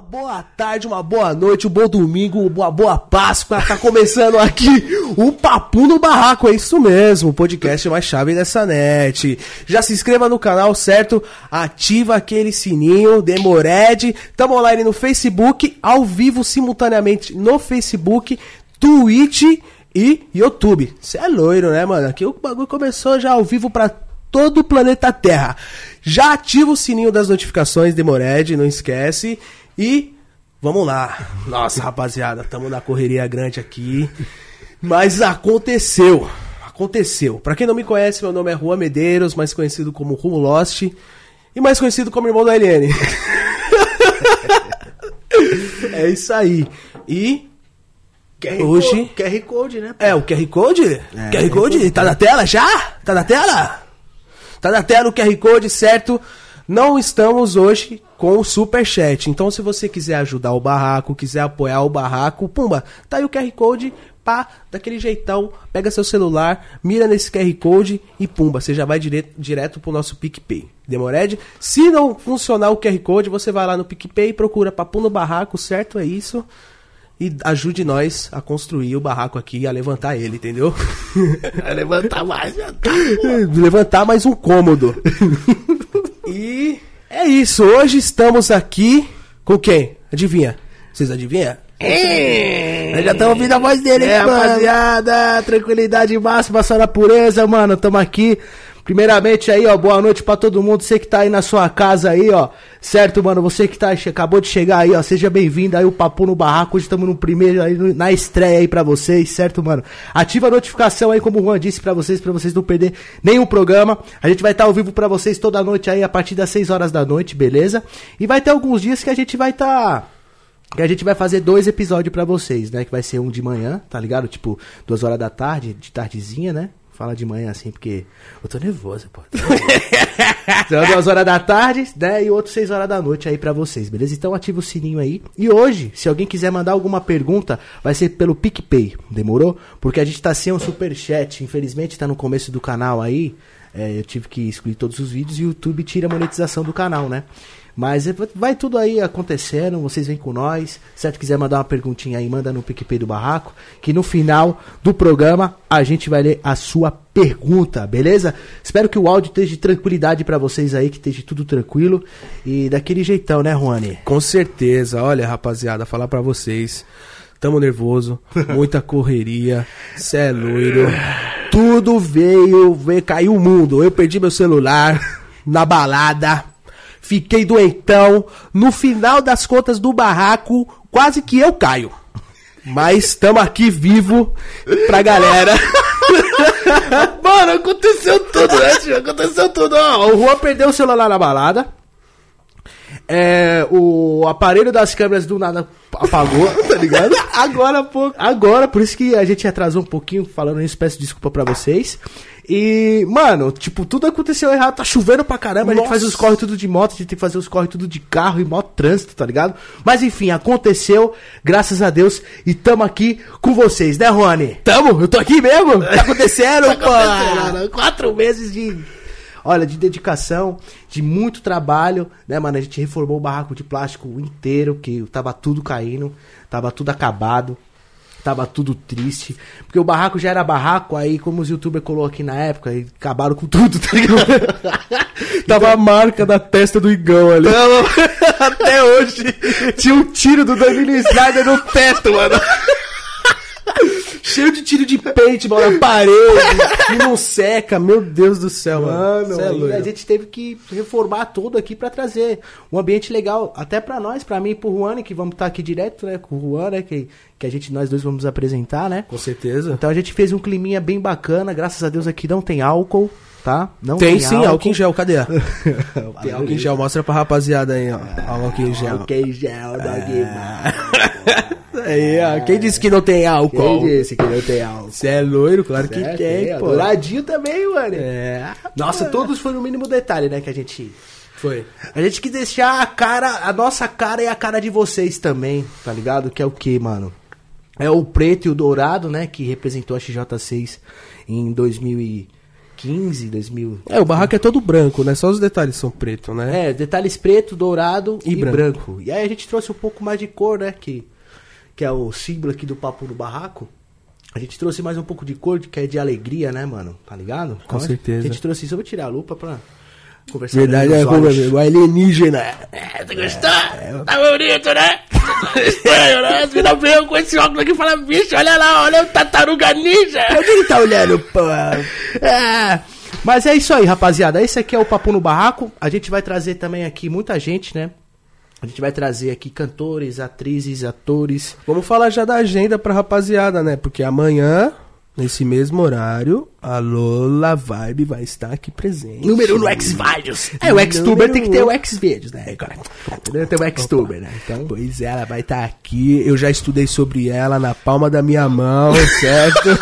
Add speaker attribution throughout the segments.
Speaker 1: Uma boa tarde, uma boa noite, um bom domingo, uma boa Páscoa. Tá começando aqui o Papo no Barraco, é isso mesmo, o podcast mais chave dessa net. Já se inscreva no canal, certo? Ativa aquele sininho, Demored. Tamo online no Facebook, ao vivo simultaneamente no Facebook, Twitch e YouTube. Cê é loiro, né, mano? Aqui o bagulho começou já ao vivo pra todo o planeta Terra. Já ativa o sininho das notificações, Demored, não esquece. E vamos lá. Nossa, rapaziada, estamos na correria grande aqui. Mas aconteceu. Aconteceu. Pra quem não me conhece, meu nome é Juan Medeiros, mais conhecido como Rumo Lost. E mais conhecido como irmão da LN. é isso aí. E
Speaker 2: QR
Speaker 1: Hoje-
Speaker 2: Code, QR Code, né?
Speaker 1: É, o QR Code? QR
Speaker 2: QR
Speaker 1: Code?
Speaker 2: Code.
Speaker 1: Tá na tela já? Tá na tela? Tá na tela o QR Code, certo? Não estamos hoje com o Superchat. Então, se você quiser ajudar o barraco, quiser apoiar o barraco, pumba, tá aí o QR Code, pá, daquele jeitão, pega seu celular, mira nesse QR Code e pumba, você já vai direto, direto pro nosso PicPay. Demored? Se não funcionar o QR Code, você vai lá no PicPay e procura Papo no Barraco, certo? É isso e ajude nós a construir o barraco aqui e a levantar ele, entendeu?
Speaker 2: Vai levantar mais, tá.
Speaker 1: levantar mais um cômodo. e é isso. Hoje estamos aqui com quem? Adivinha? Vocês adivinham?
Speaker 2: É.
Speaker 1: Já estão ouvindo a voz dele,
Speaker 2: É,
Speaker 1: hein, mano?
Speaker 2: rapaziada, tranquilidade máxima, só na pureza, mano. Tamo aqui. Primeiramente aí, ó, boa noite pra todo mundo. Você que tá aí na sua casa aí, ó. Certo, mano? Você que tá, acabou de chegar aí, ó. Seja bem-vindo aí, o Papo no Barraco. Hoje estamos no primeiro aí, na estreia aí pra vocês, certo, mano? Ativa a notificação aí, como o Juan disse pra vocês, pra vocês não perder nenhum programa. A gente vai estar ao vivo pra vocês toda noite aí, a partir das 6 horas da noite, beleza? E vai ter alguns dias que a gente vai estar. Que a gente vai fazer dois episódios pra vocês, né? Que vai ser um de manhã, tá ligado? Tipo, duas horas da tarde, de tardezinha, né? Fala de manhã assim, porque eu tô nervoso, pô. então, duas horas da tarde, né? E outro seis horas da noite aí pra vocês, beleza? Então ativa o sininho aí. E hoje, se alguém quiser mandar alguma pergunta, vai ser pelo PicPay, demorou? Porque a gente tá sem um superchat, infelizmente tá no começo do canal aí. É, eu tive que excluir todos os vídeos e o YouTube tira a monetização do canal, né? Mas vai tudo aí acontecendo, vocês vêm com nós. Certo? Quiser mandar uma perguntinha aí, manda no PicPay do Barraco. Que no final do programa a gente vai ler a sua pergunta, beleza? Espero que o áudio esteja de tranquilidade pra vocês aí, que esteja tudo tranquilo. E daquele jeitão, né, Juani?
Speaker 1: Com certeza. Olha, rapaziada, falar pra vocês. Tamo nervoso, muita correria, cê é loiro. Tudo veio, veio, caiu o mundo. Eu perdi meu celular na balada, fiquei doentão. No final das contas do barraco, quase que eu caio. Mas tamo aqui vivo pra galera.
Speaker 2: Mano, aconteceu tudo, né, tio? Aconteceu tudo, ó.
Speaker 1: O Juan perdeu o celular na balada.
Speaker 2: É, o aparelho das câmeras do nada apagou, tá ligado?
Speaker 1: Agora, pô.
Speaker 2: Agora, por isso que a gente atrasou um pouquinho falando isso, peço desculpa pra vocês. E, mano, tipo, tudo aconteceu errado, tá chovendo pra caramba, a gente
Speaker 1: Nossa.
Speaker 2: faz os corre tudo de moto, a gente tem que fazer os corre tudo de carro e moto trânsito, tá ligado? Mas enfim, aconteceu, graças a Deus, e tamo aqui com vocês, né, Rony?
Speaker 1: Tamo? Eu tô aqui mesmo? Tá acontecendo, pô?
Speaker 2: Acontecendo, Quatro meses de. Olha, de dedicação, de muito trabalho, né, mano? A gente reformou o barraco de plástico inteiro, que tava tudo caindo, tava tudo acabado, tava tudo triste. Porque o barraco já era barraco, aí como os youtubers colocou aqui na época, aí acabaram com tudo, tá ligado?
Speaker 1: Tava a marca da testa do Igão ali.
Speaker 2: Até hoje tinha um tiro do Danilo Snyder no teto, mano.
Speaker 1: Cheio de tiro de pente, na parede. e não seca, meu Deus do céu, mano.
Speaker 2: Mano,
Speaker 1: é
Speaker 2: a gente teve que reformar tudo aqui pra trazer um ambiente legal, até pra nós, pra mim e pro Juan, que vamos estar aqui direto, né, com o Juan, né, que, que a gente, nós dois vamos apresentar, né.
Speaker 1: Com certeza.
Speaker 2: Então a gente fez um climinha bem bacana, graças a Deus aqui não tem álcool, tá? Não
Speaker 1: Tem sim, álcool em gel, cadê? Tem álcool em
Speaker 2: gel.
Speaker 1: mostra pra rapaziada aí, ó. Álcool em gel.
Speaker 2: Álcool em gel, dog.
Speaker 1: Aí, ó. Quem disse que não tem álcool?
Speaker 2: Quem disse que não tem álcool?
Speaker 1: Você é loiro? Claro que
Speaker 2: Certo,
Speaker 1: tem,
Speaker 2: é,
Speaker 1: pô.
Speaker 2: Douradinho também, mano.
Speaker 1: É.
Speaker 2: Nossa, todos foi no mínimo detalhe, né, que a gente...
Speaker 1: Foi.
Speaker 2: A gente quis deixar a cara, a nossa cara e a cara de vocês também, tá ligado? Que é o que, mano? É o preto e o dourado, né? Que representou a XJ6 em 2015. 2015, 2000.
Speaker 1: É, o barraco é todo branco, né? Só os detalhes são preto, né?
Speaker 2: É, detalhes preto, dourado e,
Speaker 1: E
Speaker 2: branco.
Speaker 1: branco.
Speaker 2: E aí a gente trouxe um pouco mais de cor, né? Que, que é o símbolo aqui do Papo no Barraco. A gente trouxe mais um pouco de cor, que é de alegria, né, mano? Tá ligado?
Speaker 1: Com
Speaker 2: Então,
Speaker 1: certeza.
Speaker 2: A gente trouxe isso. Eu vou tirar a lupa pra conversar
Speaker 1: Verdade, é como o alienígena.
Speaker 3: É, tu gostou? Tá bonito, né? Estranho, né? As minas veio com esse óculos aqui e falam, bicho, olha lá, olha o tartaruga ninja.
Speaker 1: Onde ele tá olhando, pô?
Speaker 2: É. Mas é isso aí, rapaziada. Esse aqui é o Papo no Barraco. A gente vai trazer também aqui muita gente, né? A gente vai trazer aqui cantores, atrizes, atores.
Speaker 1: Vamos falar já da agenda pra rapaziada, né? Porque amanhã, nesse mesmo horário, a Lola Vibe vai estar aqui presente.
Speaker 3: Número um no X-Videos.
Speaker 2: É, o X-Tuber tem que ter o X-Vídeos, né? Tem o X-Tuber, né? Então,
Speaker 1: Pois é, ela vai estar aqui. Eu já estudei sobre ela na palma da minha mão, certo?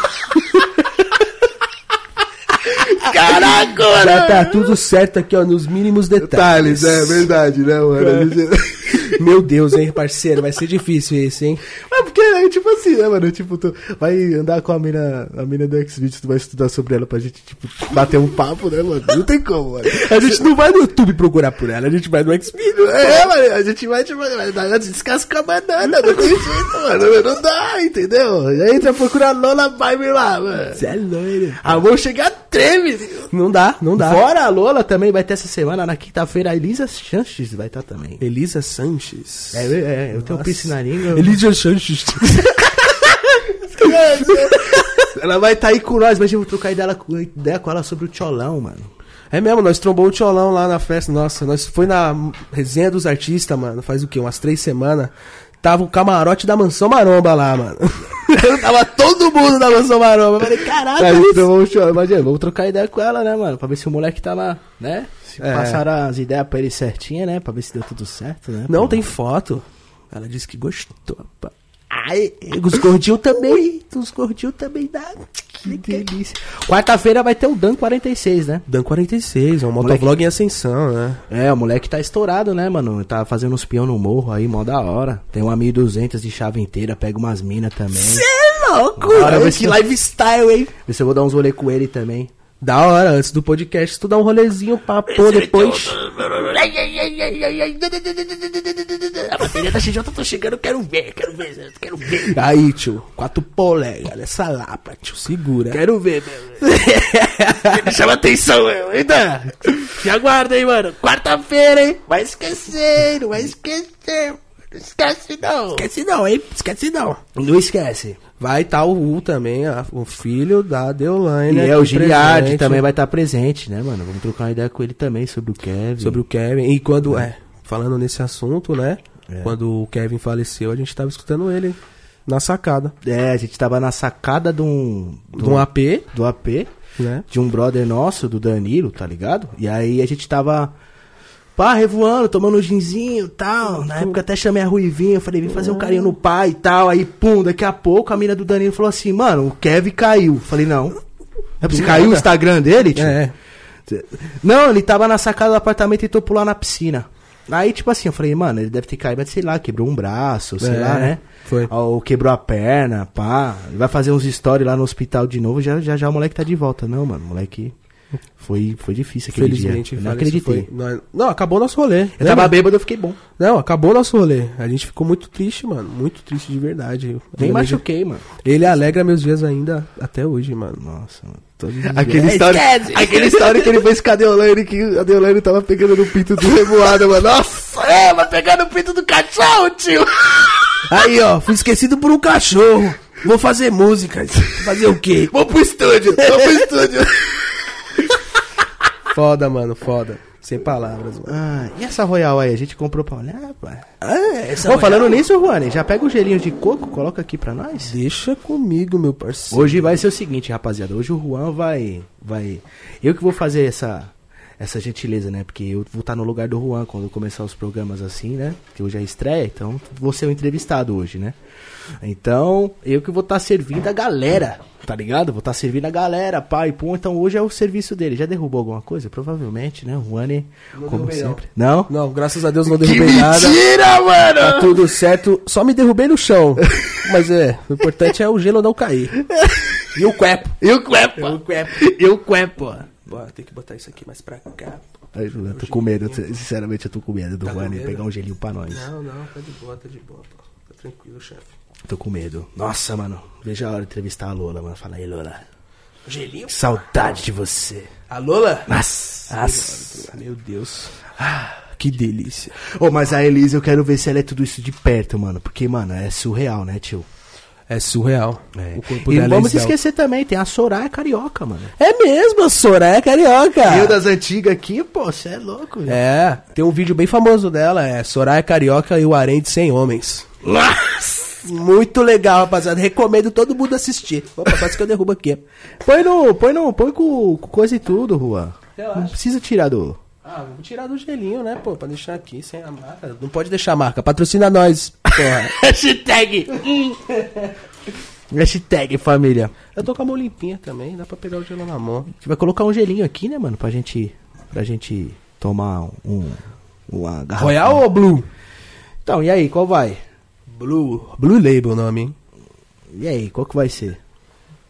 Speaker 3: Caraca,
Speaker 1: já tá tudo certo aqui, ó, nos mínimos detalhes.
Speaker 2: verdade, né, mano?
Speaker 1: Meu Deus, hein, parceiro, vai ser difícil esse, hein?
Speaker 2: É porque é tipo assim, né, mano? Tipo, tu vai andar com a mina, a mina do X-Videos, tu vai estudar sobre ela pra gente, tipo, bater um papo, né, mano? Não tem como, mano.
Speaker 1: A gente não vai no YouTube procurar por ela, a gente vai no Xvideo.
Speaker 2: É, mano, a gente vai, tipo, vai descascar a banana, não tem jeito, mano, não dá, entendeu? E aí tu vai procurar Lola Vibe lá, mano.
Speaker 1: Você é loiro.
Speaker 2: A mão chegar treme.
Speaker 1: Não dá, não dá.
Speaker 2: Fora a Lola também vai ter essa semana, na quinta-feira, a Elisa Chanches vai estar também.
Speaker 1: Elisa Sanches.
Speaker 2: É, é, eu tenho um
Speaker 1: Nossa.
Speaker 2: na língua.
Speaker 1: Elisa Sanches.
Speaker 2: Ela vai estar aí com nós, mas eu vou trocar ideia, com- ideia com ela sobre o Tcholão, mano.
Speaker 1: É mesmo, nós trombou o Tcholão lá na festa. Nossa, nós foi na resenha dos artistas, mano. Faz o quê? Umas três semanas. Tava o camarote da Mansão Maromba lá, mano. Tava todo mundo da Mansão Maromba. Eu falei, caralho.
Speaker 2: Aí, então vamos, cho- imagina, vamos trocar ideia com ela, né, mano? Pra ver se o moleque tá lá, né? Se
Speaker 1: É.
Speaker 2: passaram as ideias pra ele certinha, né? Pra ver se deu tudo certo, né?
Speaker 1: Não, tem foto. Ela disse que gostou. pá. Ai, os gordinhos também. Os gordinhos também dá.
Speaker 2: Que delícia. Quarta-feira vai ter o Dan 46, né?
Speaker 1: Dan 46, é um
Speaker 2: Moleque.
Speaker 1: motovlog em ascensão, né?
Speaker 2: É, o moleque tá estourado, né, mano? Tá fazendo uns peão no morro aí, mó da hora. Tem uma 1200 de chave inteira, pega umas minas também.
Speaker 1: é louco,
Speaker 2: vai
Speaker 1: que
Speaker 2: ser-
Speaker 1: lifestyle, hein?
Speaker 2: Vê se eu vou dar uns rolê com ele também.
Speaker 1: Da hora, antes do podcast, tu dá um rolezinho pra pôr depois.
Speaker 3: A bateria de alta, tô chegando, quero ver, quero ver, quero ver.
Speaker 1: Aí, tio, quatro polegas, nessa lapa, tio, segura.
Speaker 2: Quero ver, meu.
Speaker 3: Chama atenção, meu. Ainda. Te aguarda aí, mano. Quarta-feira, hein? Vai esquecer, não vai esquecer. Não esquece, não.
Speaker 1: Esquece não, hein? Esquece não.
Speaker 2: Não esquece.
Speaker 1: Vai estar o U também, a- o filho da Deolane.
Speaker 2: E é,
Speaker 1: aqui
Speaker 2: o Giliard também vai estar presente, né, mano? Vamos trocar uma ideia com ele também sobre o Kevin.
Speaker 1: Sobre o Kevin. E quando, é, falando nesse assunto, né?
Speaker 2: É.
Speaker 1: Quando o Kevin faleceu, a gente tava escutando ele na sacada.
Speaker 2: É, a gente tava na sacada de um.
Speaker 1: De um AP,
Speaker 2: do AP,
Speaker 1: né?
Speaker 2: de um brother nosso, do Danilo, tá ligado? E aí a gente tava. Pá, revoando, tomando um ginzinho e tal. Na época até chamei a Ruivinha, falei, vem fazer um carinho no pai e tal. Aí, pum, daqui a pouco a mina do Danilo falou assim, mano, o Kevin caiu. Falei, não. É caiu o Instagram dele, tio?
Speaker 1: É.
Speaker 2: Não, ele tava na sacada do apartamento e tô pular na piscina. Aí, tipo assim, eu falei, mano, ele deve ter caído, mas sei lá, quebrou um braço, sei
Speaker 1: É,
Speaker 2: lá, né?
Speaker 1: foi.
Speaker 2: Ou quebrou a perna, pá. Ele vai fazer uns stories lá no hospital de novo, já, já, já o moleque tá de volta. Não, mano, o moleque. Foi, foi difícil aquele
Speaker 1: Felizmente,
Speaker 2: dia. Eu não acreditei.
Speaker 1: foi- Não, não, acabou nosso rolê.
Speaker 2: Eu tava bêbado, eu fiquei bom.
Speaker 1: Não, acabou nosso rolê. A gente ficou muito triste, mano. Muito triste de verdade.
Speaker 2: Nem machuquei, mano.
Speaker 1: Ele alegra meus dias ainda até hoje, mano.
Speaker 2: Nossa, mano. Aquele história, aquele história que ele fez com a Deolane, que a Deolane tava pegando no pinto do revoada, mano. Nossa!
Speaker 3: É, vai pegar no pinto do cachorro, tio.
Speaker 1: Aí, ó, fui esquecido por um cachorro. Vou fazer música. Fazer o quê?
Speaker 3: Vou pro estúdio, vou pro estúdio.
Speaker 1: Foda, mano, foda. Sem palavras, mano.
Speaker 2: Ah, e essa Royal aí? A gente comprou pra olhar, pai.
Speaker 1: É, essa
Speaker 2: Bom, falando nisso, Juane, já pega o gelinho de coco, coloca aqui pra nós.
Speaker 1: Deixa comigo, meu parceiro.
Speaker 2: Hoje vai ser o seguinte, rapaziada. Hoje o Juan vai. vai Eu que vou fazer essa, essa gentileza, né? Porque eu vou estar no lugar do Juan quando começar os programas assim, né? Que hoje é estreia, então vou ser o entrevistado hoje, né? Então, eu que vou estar servindo a galera, tá ligado? Vou estar servindo a galera, pai, pum. Então hoje é o serviço dele. Já derrubou alguma coisa? Provavelmente, né? O Juan, como
Speaker 1: não.
Speaker 2: sempre. Não?
Speaker 1: Não, graças a Deus não derrubei nada.
Speaker 3: Mentira, mano.
Speaker 1: Tá tudo certo. Só me derrubei no chão. Mas é, o importante é o gelo não cair. E o cuepo.
Speaker 3: E o cuepo.
Speaker 1: E o cuepo.
Speaker 3: E o cuepo.
Speaker 1: Bora, tem que botar isso aqui mais pra cá.
Speaker 2: Juliano, tô com medo. Sinceramente, eu tô com medo do
Speaker 1: Tá
Speaker 2: Juan pegar um gelinho pra nós.
Speaker 1: Não, não, tá de boa, tá de boa, pô. Tá tranquilo, chefe.
Speaker 2: Tô com medo. Nossa, mano. Veja a hora de entrevistar a Lola, mano. Fala aí, Lola.
Speaker 1: Gelinho?
Speaker 2: Saudade de você.
Speaker 1: A Lola?
Speaker 2: Nossa.
Speaker 1: Nossa, meu Deus. Ah, que delícia.
Speaker 2: Ô, mas a Elisa, eu quero ver se ela é tudo isso de perto, mano. Porque, mano, é surreal, né, tio?
Speaker 1: É surreal.
Speaker 2: É.
Speaker 1: O corpo
Speaker 2: E não
Speaker 1: dela
Speaker 2: vamos
Speaker 1: é
Speaker 2: esquecer também, tem a Soraya Carioca, mano.
Speaker 1: É mesmo, a Soraya é carioca.
Speaker 2: Eu das antigas aqui, pô, você é louco, velho.
Speaker 1: É, tem um vídeo bem famoso dela, é Soraya Carioca e o de 100 Homens.
Speaker 3: Nossa.
Speaker 1: Muito legal, rapaziada. Recomendo todo mundo assistir. Opa, quase que eu derrubo aqui.
Speaker 2: Põe no, põe no, põe com, com coisa e tudo, Juan.
Speaker 1: Relaxa.
Speaker 2: Não precisa tirar do...
Speaker 1: Ah, vou tirar do gelinho, né, pô, pra deixar aqui sem a marca. Não pode deixar a marca, patrocina nós, porra.
Speaker 3: Hashtag.
Speaker 2: Hashtag família.
Speaker 1: eu tô com a mão limpinha também, dá pra pegar o gelo na mão.
Speaker 2: A gente vai colocar um gelinho aqui, né, mano? Pra gente, pra gente tomar um, uma garrafa.
Speaker 1: Royal ou Blue?
Speaker 2: Então, e aí, qual vai?
Speaker 1: Blue. Blue Label o nome, hein?
Speaker 2: E aí, qual que vai ser?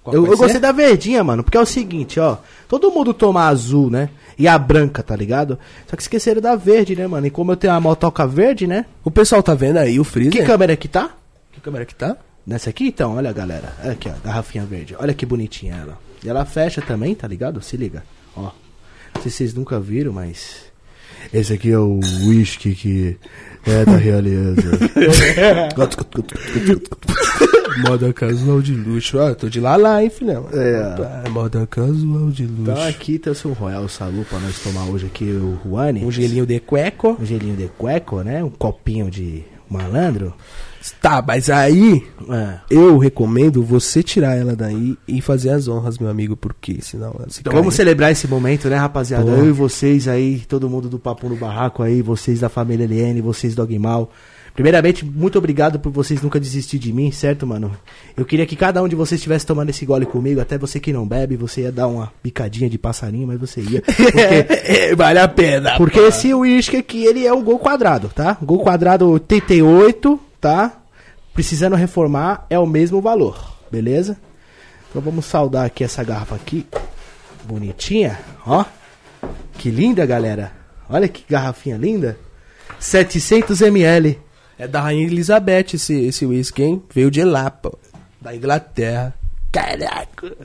Speaker 1: Qual
Speaker 2: eu
Speaker 1: vai
Speaker 2: eu
Speaker 1: ser?
Speaker 2: gostei da verdinha, mano, porque é o seguinte, ó. Todo mundo toma azul, né? E a branca, tá ligado? Só que esqueceram da verde, né, mano? E como eu tenho a motoca verde, né?
Speaker 1: O pessoal tá vendo aí o freezer?
Speaker 2: Que câmera que tá?
Speaker 1: Que câmera que tá?
Speaker 2: Nessa aqui, então, olha, galera. Olha aqui, ó, garrafinha verde. Olha que bonitinha ela. E ela fecha também, tá ligado? Se liga. Ó. Não sei se vocês nunca viram, mas. Esse aqui é o whisky que é da realeza.
Speaker 1: Moda casual de luxo. Eu tô de lá lá, hein, filhão?
Speaker 2: É.
Speaker 1: Opa, moda casual de luxo.
Speaker 2: então aqui trouxe um Royal Salu pra nós tomar hoje aqui, o Juani.
Speaker 1: Um gelinho de cueco.
Speaker 2: Um gelinho de cueco, né? Um copinho de malandro.
Speaker 1: Tá, mas aí
Speaker 2: É.
Speaker 1: eu recomendo você tirar ela daí e fazer as honras, meu amigo, porque senão ela se
Speaker 2: Então
Speaker 1: cai.
Speaker 2: vamos celebrar esse momento, né, rapaziada?
Speaker 1: Porra.
Speaker 2: Eu e vocês aí, todo mundo do Papo no Barraco aí, vocês da família LN, vocês do Aguimal. Primeiramente, muito obrigado por vocês nunca desistir de mim, certo, mano? Eu queria que cada um de vocês estivesse tomando esse gole comigo, até você que não bebe, você ia dar uma picadinha de passarinho, mas você ia. Porque,
Speaker 1: vale a pena.
Speaker 2: porque esse uísque aqui, ele é um gol quadrado, tá? Gol quadrado 88, tá? Precisando reformar, é o mesmo valor, beleza? Então vamos saudar aqui essa garrafa aqui. Bonitinha, ó. Que linda, galera. Olha que garrafinha linda. 700 ml.
Speaker 1: É da Rainha Elizabeth esse, esse whisky, hein? Veio de lá, pô. Da Inglaterra. Caraca.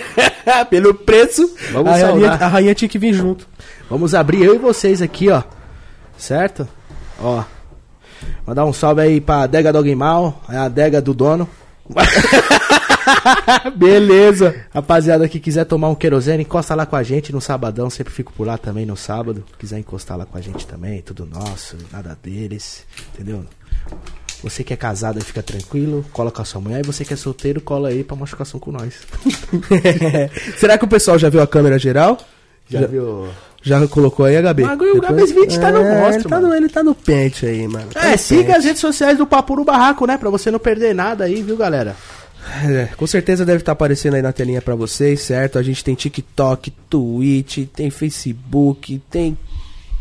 Speaker 1: Pelo preço,
Speaker 2: Vamos
Speaker 1: a, rainha, a rainha tinha que vir junto.
Speaker 2: Vamos abrir eu e vocês aqui, ó. Certo? Ó. Mandar um salve aí pra adega do Aguimal, é a adega do dono.
Speaker 1: Beleza.
Speaker 2: Rapaziada que quiser tomar um querosene, encosta lá com a gente no sabadão. Sempre fico por lá também no sábado. Quiser encostar lá com a gente também, tudo nosso, nada deles. Entendeu? Você que é casado aí fica tranquilo, cola com a sua mulher. E você que é solteiro, cola aí pra machucação com nós.
Speaker 1: Será que o pessoal já viu a câmera geral?
Speaker 2: Já viu?
Speaker 1: Já colocou aí, HB?
Speaker 2: Mas o Gabs 20 tá no monstro,
Speaker 1: ele tá
Speaker 2: mano.
Speaker 1: no, ele tá no pente aí, mano. Tá
Speaker 2: É, siga
Speaker 1: pente.
Speaker 2: as redes sociais do Papo no Barraco, né? Pra você não perder nada aí, viu, galera?
Speaker 1: É, com certeza deve estar aparecendo aí na telinha pra vocês, certo? A gente tem TikTok, Twitch, tem Facebook, tem.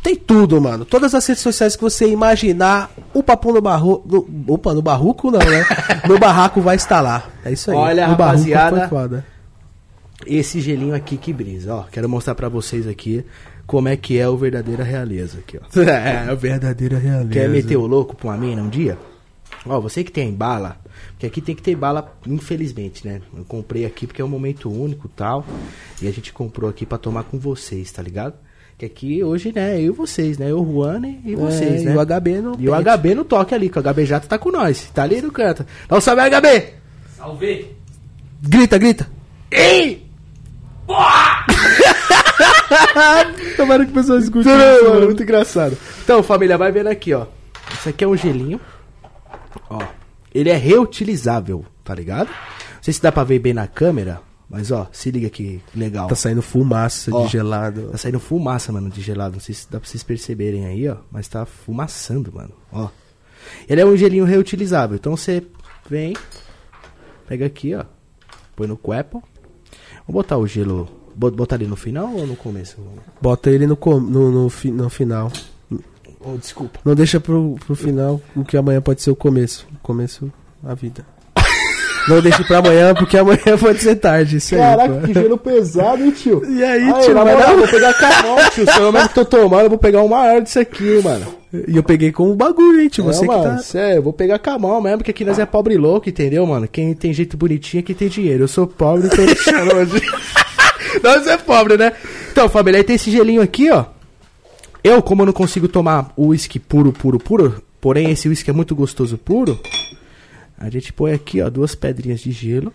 Speaker 1: Tem tudo, mano. Todas as redes sociais que você imaginar, o papo no barro. No, opa, no barruco não, né? no barraco vai estar lá. É isso aí.
Speaker 2: Olha,
Speaker 1: no
Speaker 2: rapaziada. Esse gelinho aqui que brisa, ó. Quero mostrar pra vocês aqui como é que é o verdadeira realeza aqui, ó.
Speaker 1: É, a verdadeira realeza.
Speaker 2: Quer meter o louco pra uma mina um dia? Ó, você que tem bala, porque aqui tem que ter bala, infelizmente, né? Eu comprei aqui porque é um momento único e tal. E a gente comprou aqui pra tomar com vocês, tá ligado? Que aqui hoje, né, eu e vocês, né? Eu, Juane e vocês,
Speaker 1: É,
Speaker 2: né?
Speaker 1: E o HB no
Speaker 2: E o. HB no toque ali, que o HB Jato tá com nós. Tá ali no canto. Dá um salve, HB!
Speaker 3: Salve.
Speaker 1: Grita, grita.
Speaker 2: Ei!
Speaker 1: Tomara que o pessoal escute
Speaker 2: Não,
Speaker 1: isso,
Speaker 2: mano, muito engraçado. Então, família, vai vendo aqui, ó. Isso aqui é um gelinho. Ó. Ele é reutilizável, tá ligado? Não sei se dá pra ver bem na câmera, mas ó, se liga aqui, legal.
Speaker 1: Tá saindo fumaça
Speaker 2: Ó.
Speaker 1: de gelado.
Speaker 2: Tá saindo fumaça, mano, de gelado. Não sei se dá pra vocês perceberem aí, ó. Mas tá fumaçando, mano. Ó. Ele é um gelinho reutilizável. Então você vem, pega aqui, ó. Põe no cuepo. Vamos botar o gelo. Bo- Botar ali no final ou no começo?
Speaker 1: Bota ele no, com- no, no, fi- no final.
Speaker 2: Oh, desculpa.
Speaker 1: Não deixa pro, pro final o que amanhã pode ser o começo. O começo, a vida. Não deixe pra amanhã, porque amanhã pode ser tarde. Isso aí,
Speaker 2: Caraca,
Speaker 1: pô.
Speaker 2: que gelo pesado, hein, tio?
Speaker 1: E aí,
Speaker 2: Aí,
Speaker 1: tio, vai dar-
Speaker 2: vou pegar com a mão, tio. Se eu mesmo que tô tomando, eu vou pegar um maior disso aqui, mano.
Speaker 1: E eu peguei com o bagulho, hein, tio. Você
Speaker 2: Não,
Speaker 1: que
Speaker 2: mano,
Speaker 1: tá.
Speaker 2: sério, eu vou pegar com a mão mesmo, porque aqui nós é pobre louco, entendeu, mano? Quem tem jeito bonitinho é quem tem dinheiro. Eu sou pobre, então eu deixando hoje. Nós é pobre, né? Então, família, aí tem esse gelinho aqui, ó. Eu, como eu não consigo tomar o uísque puro, puro, puro, porém esse uísque é muito gostoso puro, a gente põe aqui, ó, duas pedrinhas de gelo.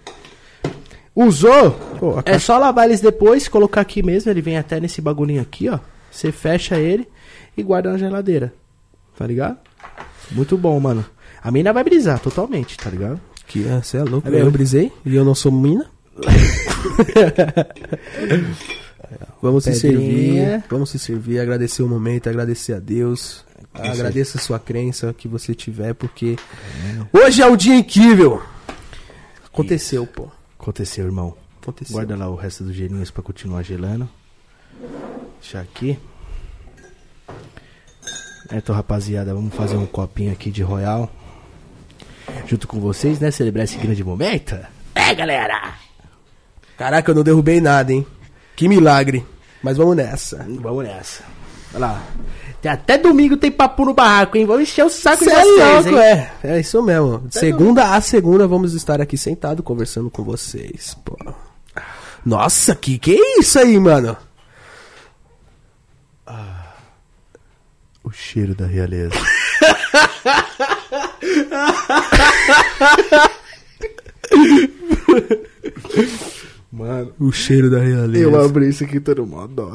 Speaker 2: Usou?
Speaker 1: Pô,
Speaker 2: É
Speaker 1: caixa-
Speaker 2: só lavar eles depois, colocar aqui mesmo, ele vem até nesse bagulhinho aqui, ó. Você fecha ele e guarda na geladeira. Tá ligado? Muito bom, mano. A mina vai brisar totalmente, tá ligado?
Speaker 1: Que você é louco.
Speaker 2: É mesmo?
Speaker 1: eu brisei e eu não sou mina. Vamos se
Speaker 2: Pedrinha.
Speaker 1: servir. Vamos se servir, agradecer o momento, agradecer a Deus. Agradeça a sua crença que você tiver, porque hoje é um dia incrível. Aconteceu, pô.
Speaker 2: Aconteceu, irmão.
Speaker 1: Aconteceu.
Speaker 2: Guarda lá o resto dos gelinhos pra continuar gelando. Deixa aqui. Então, rapaziada, vamos fazer um copinho aqui de Royal. Junto com vocês, né? Celebrar esse grande momento. É, galera!
Speaker 1: Caraca, eu não derrubei nada, hein? Que milagre. Mas vamos nessa.
Speaker 2: Vamos nessa. Olha lá. Até domingo tem papo no barraco, hein? Vamos encher o saco
Speaker 1: Cê
Speaker 2: de
Speaker 1: é
Speaker 2: vocês,
Speaker 1: louco,
Speaker 2: hein?
Speaker 1: é. É isso mesmo. De segunda a segunda vamos estar aqui sentado conversando com vocês, pô. Nossa, que que é isso aí, mano?
Speaker 2: O cheiro da realeza. Mano,
Speaker 1: O cheiro da realeza.
Speaker 2: eu abri isso aqui todo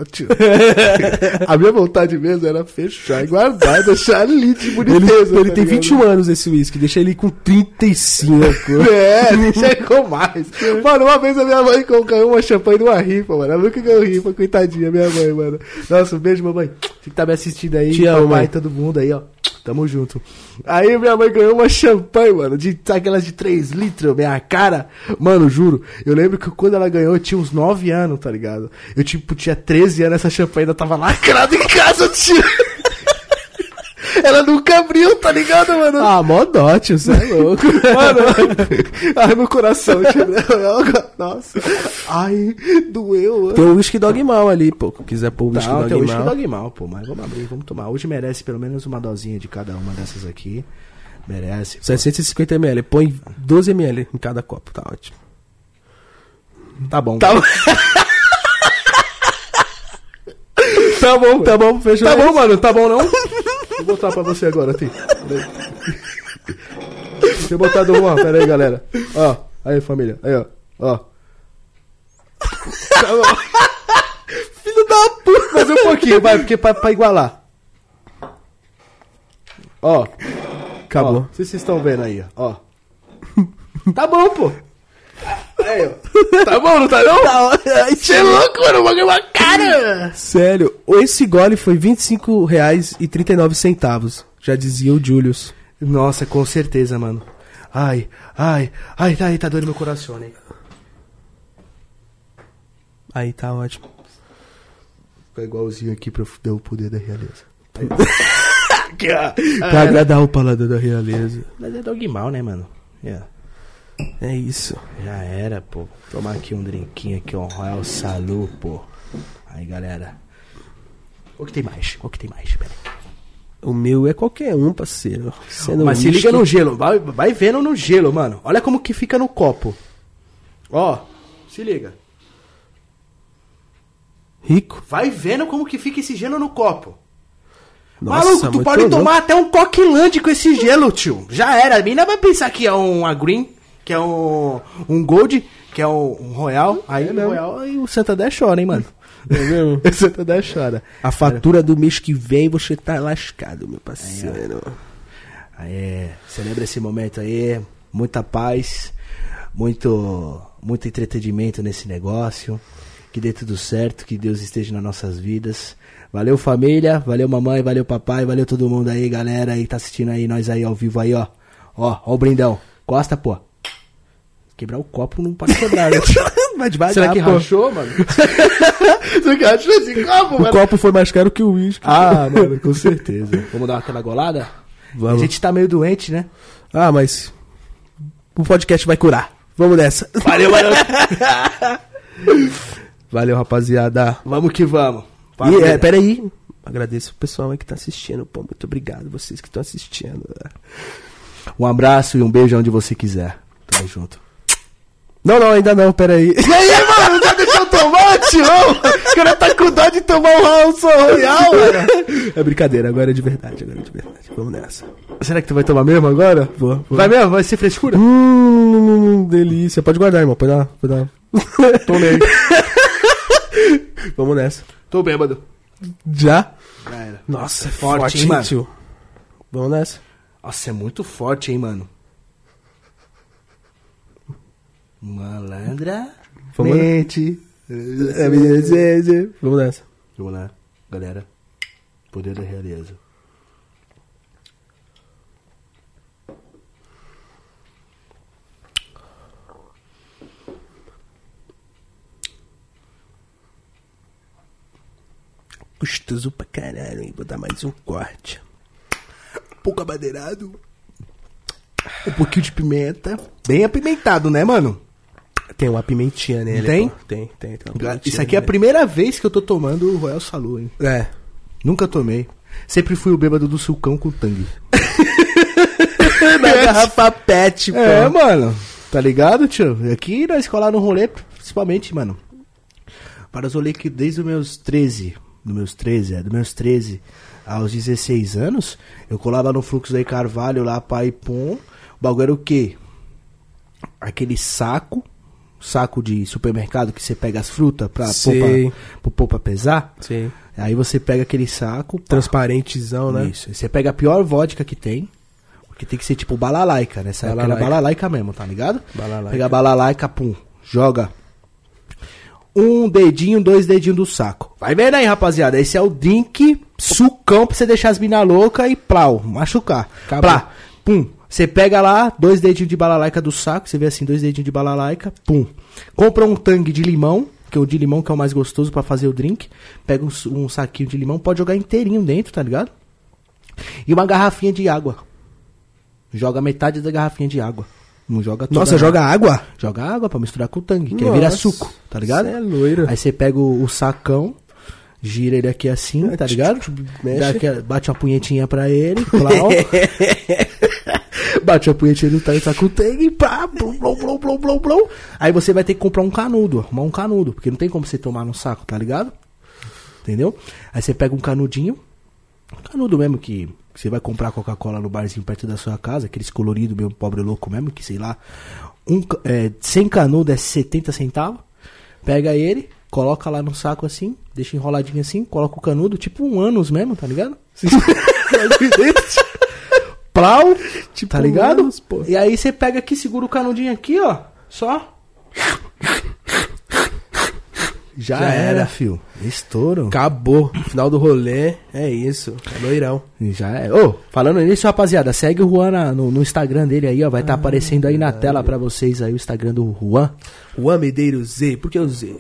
Speaker 2: tio. A minha vontade mesmo era fechar e guardar, deixar ali de
Speaker 1: Ele,
Speaker 2: boniteza.
Speaker 1: ele
Speaker 2: tá
Speaker 1: tem
Speaker 2: ligado?
Speaker 1: 21 anos esse uísque, deixa ele com 35.
Speaker 2: É, deixa com mais. Mano, uma vez a minha mãe ganhou uma champanhe numa rifa, mano. Ela nunca ganhou rifa, coitadinha, minha mãe, mano. Nossa, um beijo, mamãe. Você que tá me assistindo aí,
Speaker 1: Te amo,
Speaker 2: papai,
Speaker 1: mãe.
Speaker 2: todo mundo aí, ó. Tamo junto. Aí minha mãe ganhou uma champanhe, mano, de aquelas de 3 litros, minha cara. Mano, juro, eu lembro que quando ela ganhou, eu tinha uns 9 anos, tá ligado? Eu, tipo, tinha 13 anos, essa champanhe ainda tava lacrada em casa, tio. Ela nunca abriu, tá ligado, mano?
Speaker 1: ah, mó dote, você é louco.
Speaker 2: Mano, ai meu coração, tio. Nossa. Ai, doeu, mano.
Speaker 1: Tem o whisky dogmal ali, pô. Se quiser pôr o whisky
Speaker 2: Não, tem o uísque
Speaker 1: dogmal.
Speaker 2: dogmal, pô, mas vamos abrir, vamos tomar. Hoje merece pelo menos uma dosinha de cada uma dessas aqui. Merece.
Speaker 1: 750 ml. Põe 12 ml em cada copo, tá ótimo.
Speaker 2: Tá bom.
Speaker 1: Tá bom. tá bom, tá bom, fechou.
Speaker 2: Tá bom, mano, tá bom não? Vou botar pra você agora, Tim. Deixa eu botar do ó, pera aí, galera. Ó, aí, família, aí, ó, ó. Tá bom. Filho da puta! Mais um pouquinho, vai, porque pra, pra igualar. Ó.
Speaker 1: Acabou.
Speaker 2: Ó, não sei se vocês estão vendo aí, ó. Tá bom, pô. Aí, ó. Tá bom, não tá não?
Speaker 1: Você é louco, mano. O bagulho é uma cara. Sério, esse gole foi 25 reais e 39 centavos. Já dizia o Julius.
Speaker 2: Nossa, com certeza, mano. Ai, ai, ai, tá aí, tá doendo meu coração, né?
Speaker 1: Aí tá ótimo.
Speaker 2: Fica igualzinho aqui pra fuder o poder da realeza.
Speaker 1: Pra agradar o paladar da realeza.
Speaker 2: Mas é dogmal, né, mano? Yeah.
Speaker 1: É isso.
Speaker 2: Já era, pô. Tomar aqui um drinquinho aqui, um Royal Salu, pô. Aí, galera. O que tem mais? O que tem mais? Pera aí.
Speaker 1: O meu é qualquer um, parceiro. Sendo
Speaker 2: Mas se liga no gelo, vai, vai vendo no gelo, mano. Olha como que fica no copo. Ó, se liga.
Speaker 1: Rico.
Speaker 2: Vai vendo como que fica esse gelo no copo.
Speaker 1: Nossa,
Speaker 2: Maluco, tu pode
Speaker 1: louco.
Speaker 2: tomar até um coquilante com esse gelo, tio. Já era. A mina vai pensar que é um green, que é um, um gold, que é um, um royal. Aí o royal aí o Santander chora, hein, mano.
Speaker 1: É mesmo?
Speaker 2: o Santander chora.
Speaker 1: A fatura do mês que vem você tá lascado, meu parceiro.
Speaker 2: Aí, é, celebra esse momento aí, muita paz, muito, muito entretenimento nesse negócio, que dê tudo certo, que Deus esteja nas nossas vidas. Valeu família, valeu mamãe, valeu papai, valeu todo mundo aí, galera aí que tá assistindo aí, nós aí ao vivo aí, ó. Ó, ó o brindão. Costa, pô. Quebrar o copo não pode quebrar, né?
Speaker 1: Vai devagar,
Speaker 2: Será que
Speaker 1: pô.
Speaker 2: rachou, mano? Será que rachou esse copo,
Speaker 1: O copo foi mais caro que o uísque.
Speaker 2: Ah, mano, com certeza. Vamos dar aquela golada?
Speaker 1: Vamos.
Speaker 2: A gente tá meio doente, né?
Speaker 1: Ah, mas o podcast vai curar. Vamos nessa.
Speaker 2: Valeu, valeu.
Speaker 1: Valeu, rapaziada.
Speaker 2: vamos que vamos.
Speaker 1: E, é, peraí. Agradeço o pessoal aí que tá assistindo. Pô, muito obrigado vocês que estão assistindo.
Speaker 2: Um abraço e um beijo onde você quiser. Tamo junto.
Speaker 1: Não, não, ainda não, peraí.
Speaker 2: E aí, mano, já deixou tomar, tio? O cara tá com dó de tomar um Raul Royal, mano.
Speaker 1: É brincadeira, agora é de verdade, agora é de verdade. Vamos nessa.
Speaker 2: Será que tu vai tomar mesmo agora?
Speaker 1: Vou, vou.
Speaker 2: Vai mesmo? Vai ser frescura?
Speaker 1: Hum, delícia. Pode guardar, irmão. Pode dar. Pode dar.
Speaker 2: Tomei.
Speaker 1: Vamos nessa.
Speaker 2: Tô bêbado.
Speaker 1: Já?
Speaker 2: Já era.
Speaker 1: Nossa, é
Speaker 2: forte,
Speaker 1: forte,
Speaker 2: hein,
Speaker 1: tio? Vamos nessa.
Speaker 2: Nossa, é muito forte, hein, mano. Malandra.
Speaker 1: Vamos.
Speaker 2: Mente.
Speaker 1: Vamos nessa.
Speaker 2: Vamos lá, galera. Poder da realeza.
Speaker 1: Gostoso pra caralho, hein? Vou dar mais um corte.
Speaker 2: Pouco abadeirado. Um pouquinho de pimenta. Bem apimentado, né, mano?
Speaker 1: Tem uma pimentinha nele.
Speaker 2: Tem?
Speaker 1: pô. Tem, tem. tem
Speaker 2: Isso aqui é a
Speaker 1: nele.
Speaker 2: primeira vez que eu tô tomando o Royal Salu, hein?
Speaker 1: É.
Speaker 2: Nunca tomei. Sempre fui o bêbado do sulcão com tangue.
Speaker 1: Na garrafa pet, pô.
Speaker 2: É, mano. Tá ligado, tio? Aqui na escola, no rolê, principalmente, mano. Para os rolês que desde os meus 13, dos meus 13, é, dos meus 13 aos 16 anos, eu colava no fluxo aí Carvalho lá, pai pum. O bagulho era o quê? Aquele saco, saco de supermercado que você pega as frutas pra pôr pra, pro pôr pra pesar.
Speaker 1: Sim.
Speaker 2: Aí você pega aquele saco, pá,
Speaker 1: Transparentezão, né?
Speaker 2: isso. Você pega a pior vodka que tem. Porque tem que ser tipo balalaica, né? Essa época era
Speaker 1: Balalaica.
Speaker 2: balalaica mesmo, tá ligado?
Speaker 1: Balalaica.
Speaker 2: Pega a balalaica, pum, joga. Um dedinho, dois dedinhos do saco. Vai vendo aí, rapaziada. Esse é o drink sucão pra você deixar as mina louca e plau, machucar.
Speaker 1: Acabou.
Speaker 2: Plá, pum. Você pega lá, dois dedinhos de balalaica do saco, você vê assim, dois dedinhos de balalaica, pum. Compra um tangue de limão, que é o de limão que é o mais gostoso pra fazer o drink. Pega um, um saquinho de limão, pode jogar inteirinho dentro, tá ligado? E uma garrafinha de água. Joga metade da garrafinha de água. Não joga toda
Speaker 1: Nossa, joga água?
Speaker 2: Joga água pra misturar com o tangue, que aí vira suco, tá ligado?
Speaker 1: cê é loiro.
Speaker 2: Aí você pega o, o sacão, gira ele aqui assim, tá ligado?
Speaker 1: mexe.
Speaker 2: Dá aquela- bate uma punhetinha pra ele, plau. bate uma punhetinha no tangue, tá com o tangue, pá, blum, blum, blum, blum, blum, blum. Aí você vai ter que comprar um canudo, arrumar um canudo, porque não tem como você tomar no saco, tá ligado? Entendeu? Aí você pega um canudinho, um canudo mesmo que, que você vai comprar Coca-Cola no barzinho perto da sua casa, aqueles coloridos meio pobre louco mesmo, que sei lá, um, é, 100 canudo é 70 centavos. Pega ele, coloca lá no saco assim, deixa enroladinho assim, coloca o canudo, tipo um anos mesmo, tá ligado? Plau,
Speaker 1: Tipo
Speaker 2: tá ligado?
Speaker 1: pô.
Speaker 2: E aí você pega aqui, segura o canudinho aqui, ó, só. Já,
Speaker 1: Já
Speaker 2: era,
Speaker 1: era.
Speaker 2: fio. Estouro.
Speaker 1: Acabou. Final do rolê. É isso. É loirão.
Speaker 2: Já é. Ô, falando nisso, rapaziada, segue o Juan na- no, no Instagram dele aí, ó. Vai estar aparecendo aí na tela pra vocês aí o Instagram do Juan.
Speaker 1: Juan Medeiros Z. Por que o Z?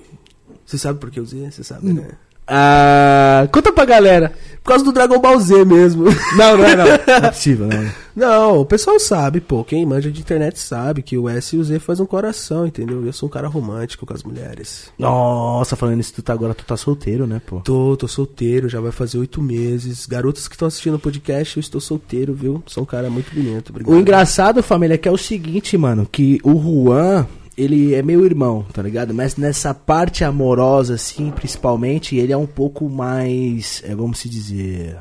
Speaker 1: Você sabe por que o Z? Você sabe, né?
Speaker 2: Ah, conta pra galera.
Speaker 1: Por causa do Dragon Ball Z mesmo.
Speaker 2: Não, não é não. Não é possível, não.
Speaker 1: Não, o pessoal sabe, pô. Quem manja de internet sabe que o S e o Z faz um coração, entendeu? Eu sou um cara romântico com as mulheres.
Speaker 2: Nossa, falando isso, tu tá, agora tu tá solteiro, né, pô?
Speaker 1: Tô, tô solteiro, já vai fazer oito meses. Garotas que estão assistindo o podcast, eu estou solteiro, viu? Sou um cara muito bonito. Obrigado.
Speaker 2: O engraçado, família, é que é o seguinte, mano, que o Juan, ele é meu irmão, tá ligado? Mas nessa parte amorosa, assim, principalmente, ele é um pouco mais, é, vamos se dizer...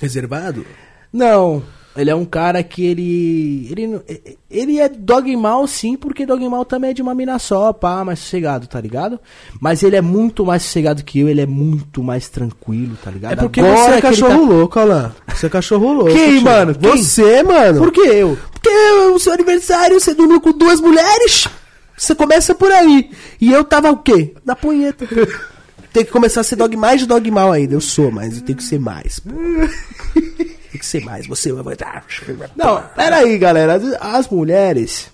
Speaker 1: Reservado?
Speaker 2: Não, ele é um cara que ele. Ele, ele é dogmal sim, porque dogmal também é de uma mina só, pá, mais sossegado, tá ligado? Mas ele é muito mais sossegado que eu, ele é muito mais tranquilo, tá ligado?
Speaker 1: É porque
Speaker 2: Agora
Speaker 1: você é
Speaker 2: ele
Speaker 1: cachorro louco, olha lá. Você é cachorro louco.
Speaker 2: Quem, mano? Quem?
Speaker 1: Você, mano.
Speaker 2: Por que eu?
Speaker 1: Porque o seu aniversário, você dormiu com duas mulheres. Você começa por aí. E eu tava o quê? Na punheta. Tem que começar a ser dog mais de dogmal ainda. Eu sou, mas eu tenho que ser mais, pô. Tem que ser mais. Você vai.
Speaker 2: Não, peraí, galera. As, mulheres.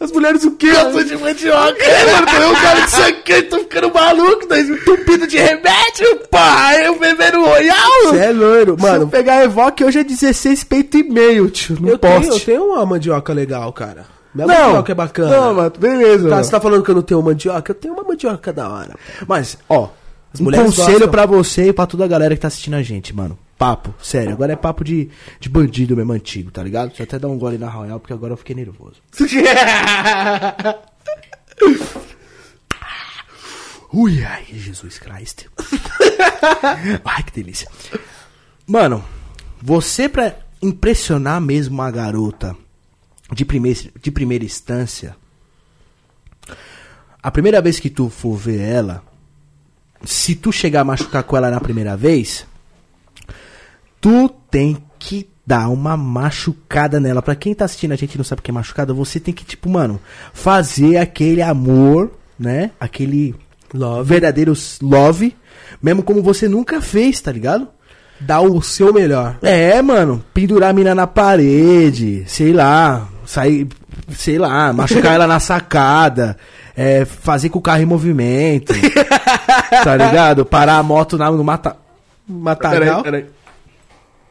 Speaker 1: As mulheres o quê?
Speaker 3: Gosto de mandioca. Mano, tô eu, cara, isso aqui, tô ficando maluco, tô entupido de remédio, pá, eu bebendo Royal.
Speaker 1: Você é loiro.
Speaker 2: Mano,
Speaker 1: Mano,
Speaker 2: pegar Evoque hoje é 16 peito e meio, tio. No
Speaker 1: eu tenho, eu
Speaker 2: poste.
Speaker 1: tenho uma mandioca legal, cara. Minha
Speaker 2: Não,
Speaker 1: mandioca é bacana.
Speaker 2: Não, mano, beleza.
Speaker 1: Tá,
Speaker 2: mano.
Speaker 1: você tá falando que eu não tenho mandioca? Eu tenho uma mandioca da hora.
Speaker 2: Mas, ó,
Speaker 1: As
Speaker 2: um conselho pra você e pra toda a galera que tá assistindo a gente, mano. Papo, sério. Agora é papo de, de bandido mesmo antigo, tá ligado? Deixa eu até dar um gole na Royal, porque agora eu fiquei nervoso. Ui, ai, Jesus Cristo. ai, que delícia. Mano, você pra impressionar mesmo uma garota de, primeir, de primeira instância, a primeira vez que tu for ver ela, se tu chegar a machucar com ela na primeira vez, tu tem que dar uma machucada nela. Pra quem tá assistindo a gente e não sabe o que é machucada, você tem que, tipo, mano, fazer aquele amor, né? Aquele
Speaker 1: Love.
Speaker 2: verdadeiro love, mesmo como você nunca fez, tá ligado?
Speaker 1: Dá o seu melhor.
Speaker 2: É, mano, pendurar a mina na parede, sei lá, sair, sei lá, machucar ela na sacada, é, fazer com o carro em movimento, tá ligado? Parar a moto na, no mata...
Speaker 1: Matagal?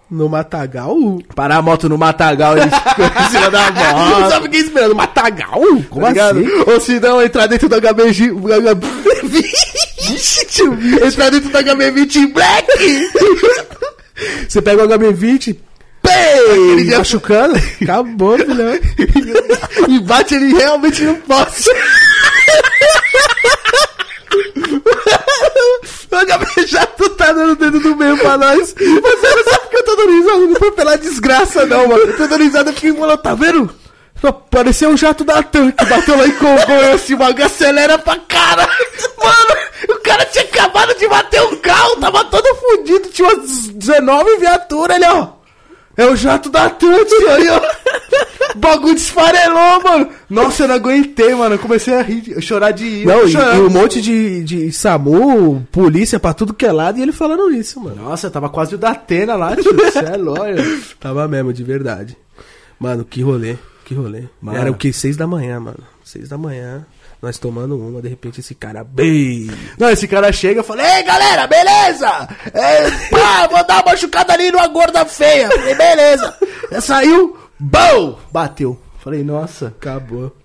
Speaker 1: No Matagal?
Speaker 2: Parar a moto no matagal e em cima da
Speaker 1: Não
Speaker 2: moto.
Speaker 1: sabe quem esperando? Matagal?
Speaker 2: Como assim?
Speaker 1: Ou se não, entrar dentro do HB... entrar dentro do HB20 Black! Você pega o HB20... Pei! Machucando? Acabou, filhão.
Speaker 2: e bate ele realmente no poste.
Speaker 1: O HB já tu tá dando o dedo do meio pra nós. Mas era só porque eu tô dando risada, não foi pela desgraça não, mano. Eu tô dando risada porque, mano, tá vendo? Só Pareceu um jato da tanque, bateu lá em Congonhas, assim, o bagulho acelera pra cara. Mano, o cara tinha acabado de bater um carro, tava todo fudido, tinha umas 19 viaturas ali, ó. É o jato da Tante aí, ó. O bagulho desfarelou, mano.
Speaker 2: Nossa, eu não aguentei, mano. Eu comecei a rir, a chorar de rir.
Speaker 1: Não, e, e um monte de, de SAMU, polícia pra tudo que é lado, e ele falando isso, mano.
Speaker 2: Nossa, tava quase o da Atena lá, tio. Você é lógico.
Speaker 1: Tava mesmo, de verdade. Mano, que rolê, que rolê.
Speaker 2: Mano.
Speaker 1: Era o que? Seis da manhã, mano. Seis da manhã, nós tomando uma, de repente esse cara, bem.
Speaker 2: Não, esse cara chega e fala, ei galera, beleza? É, pá, vou dar uma machucada ali numa gorda feia. Falei, beleza. Já saiu, bom! Bateu. Falei, nossa.
Speaker 1: Acabou.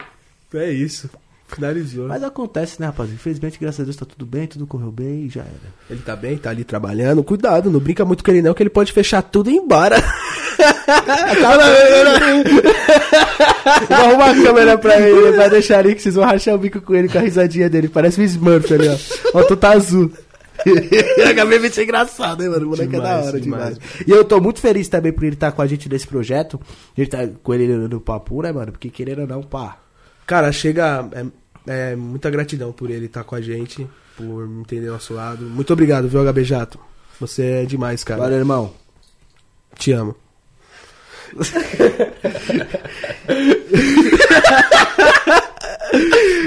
Speaker 1: É isso. Finalizou.
Speaker 2: Mas acontece, né, rapaz? Infelizmente, graças a Deus, tá tudo bem, tudo correu bem e já era.
Speaker 1: Ele tá bem, tá ali trabalhando. Cuidado, não brinca muito com ele não, que ele pode fechar tudo e ir embora.
Speaker 2: Vou arrumar a câmera pra ele, vai deixar ali que vocês vão rachar o bico com ele, com a risadinha dele. Parece um Smurf ali, ó. Ó, tu tá azul. Acabei de ser engraçado, hein, mano? O moleque é da
Speaker 1: Demais,
Speaker 2: hora
Speaker 1: demais.
Speaker 2: demais. E eu tô muito feliz também por ele estar com a gente nesse projeto. Gente tá com ele no, papo, né, mano? Porque querendo ou não, pá.
Speaker 1: Cara, chega. É, é muita gratidão por ele estar com a gente, por me entender nosso lado. Muito obrigado, viu, HB Jato? Você é demais, cara.
Speaker 2: Valeu, irmão.
Speaker 1: Te amo.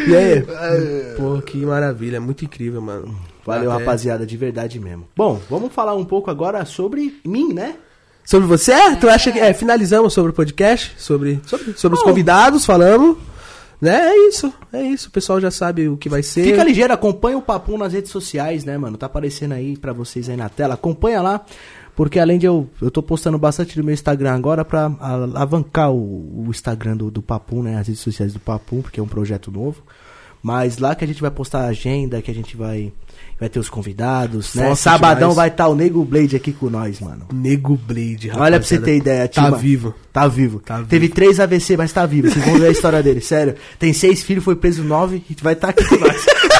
Speaker 1: E aí? Pô, que maravilha, muito incrível, mano.
Speaker 2: Valeu,
Speaker 1: Até-
Speaker 2: rapaziada, de verdade mesmo. Bom, vamos falar um pouco agora sobre mim, né?
Speaker 1: Sobre você? Tu acha que. É, finalizamos sobre o podcast? Sobre, sobre, sobre os convidados, falamos. Né? É isso, é isso. O pessoal já sabe o que vai ser.
Speaker 2: Fica ligeiro, acompanha o Papum nas redes sociais, né, mano? Tá aparecendo aí pra vocês aí na tela. Acompanha lá, porque além de eu... Eu tô postando bastante no meu Instagram agora pra alavancar o, o Instagram do, do Papum, né? As redes sociais do Papum, porque é um projeto novo. Mas lá que a gente vai postar a agenda, que a gente vai... Vai ter os convidados, né?
Speaker 1: Nossa,
Speaker 2: Sabadão
Speaker 1: demais.
Speaker 2: vai estar o Nego Blade aqui com nós, mano.
Speaker 1: Nego Blade,
Speaker 2: Olha pra você ter ideia,
Speaker 1: Tá
Speaker 2: Tima.
Speaker 1: vivo.
Speaker 2: Tá vivo.
Speaker 1: Tá vivo.
Speaker 2: Teve três AVC, mas tá vivo. Vocês vão ver a história dele, sério. Tem seis filhos, foi preso nove e vai estar aqui com nós.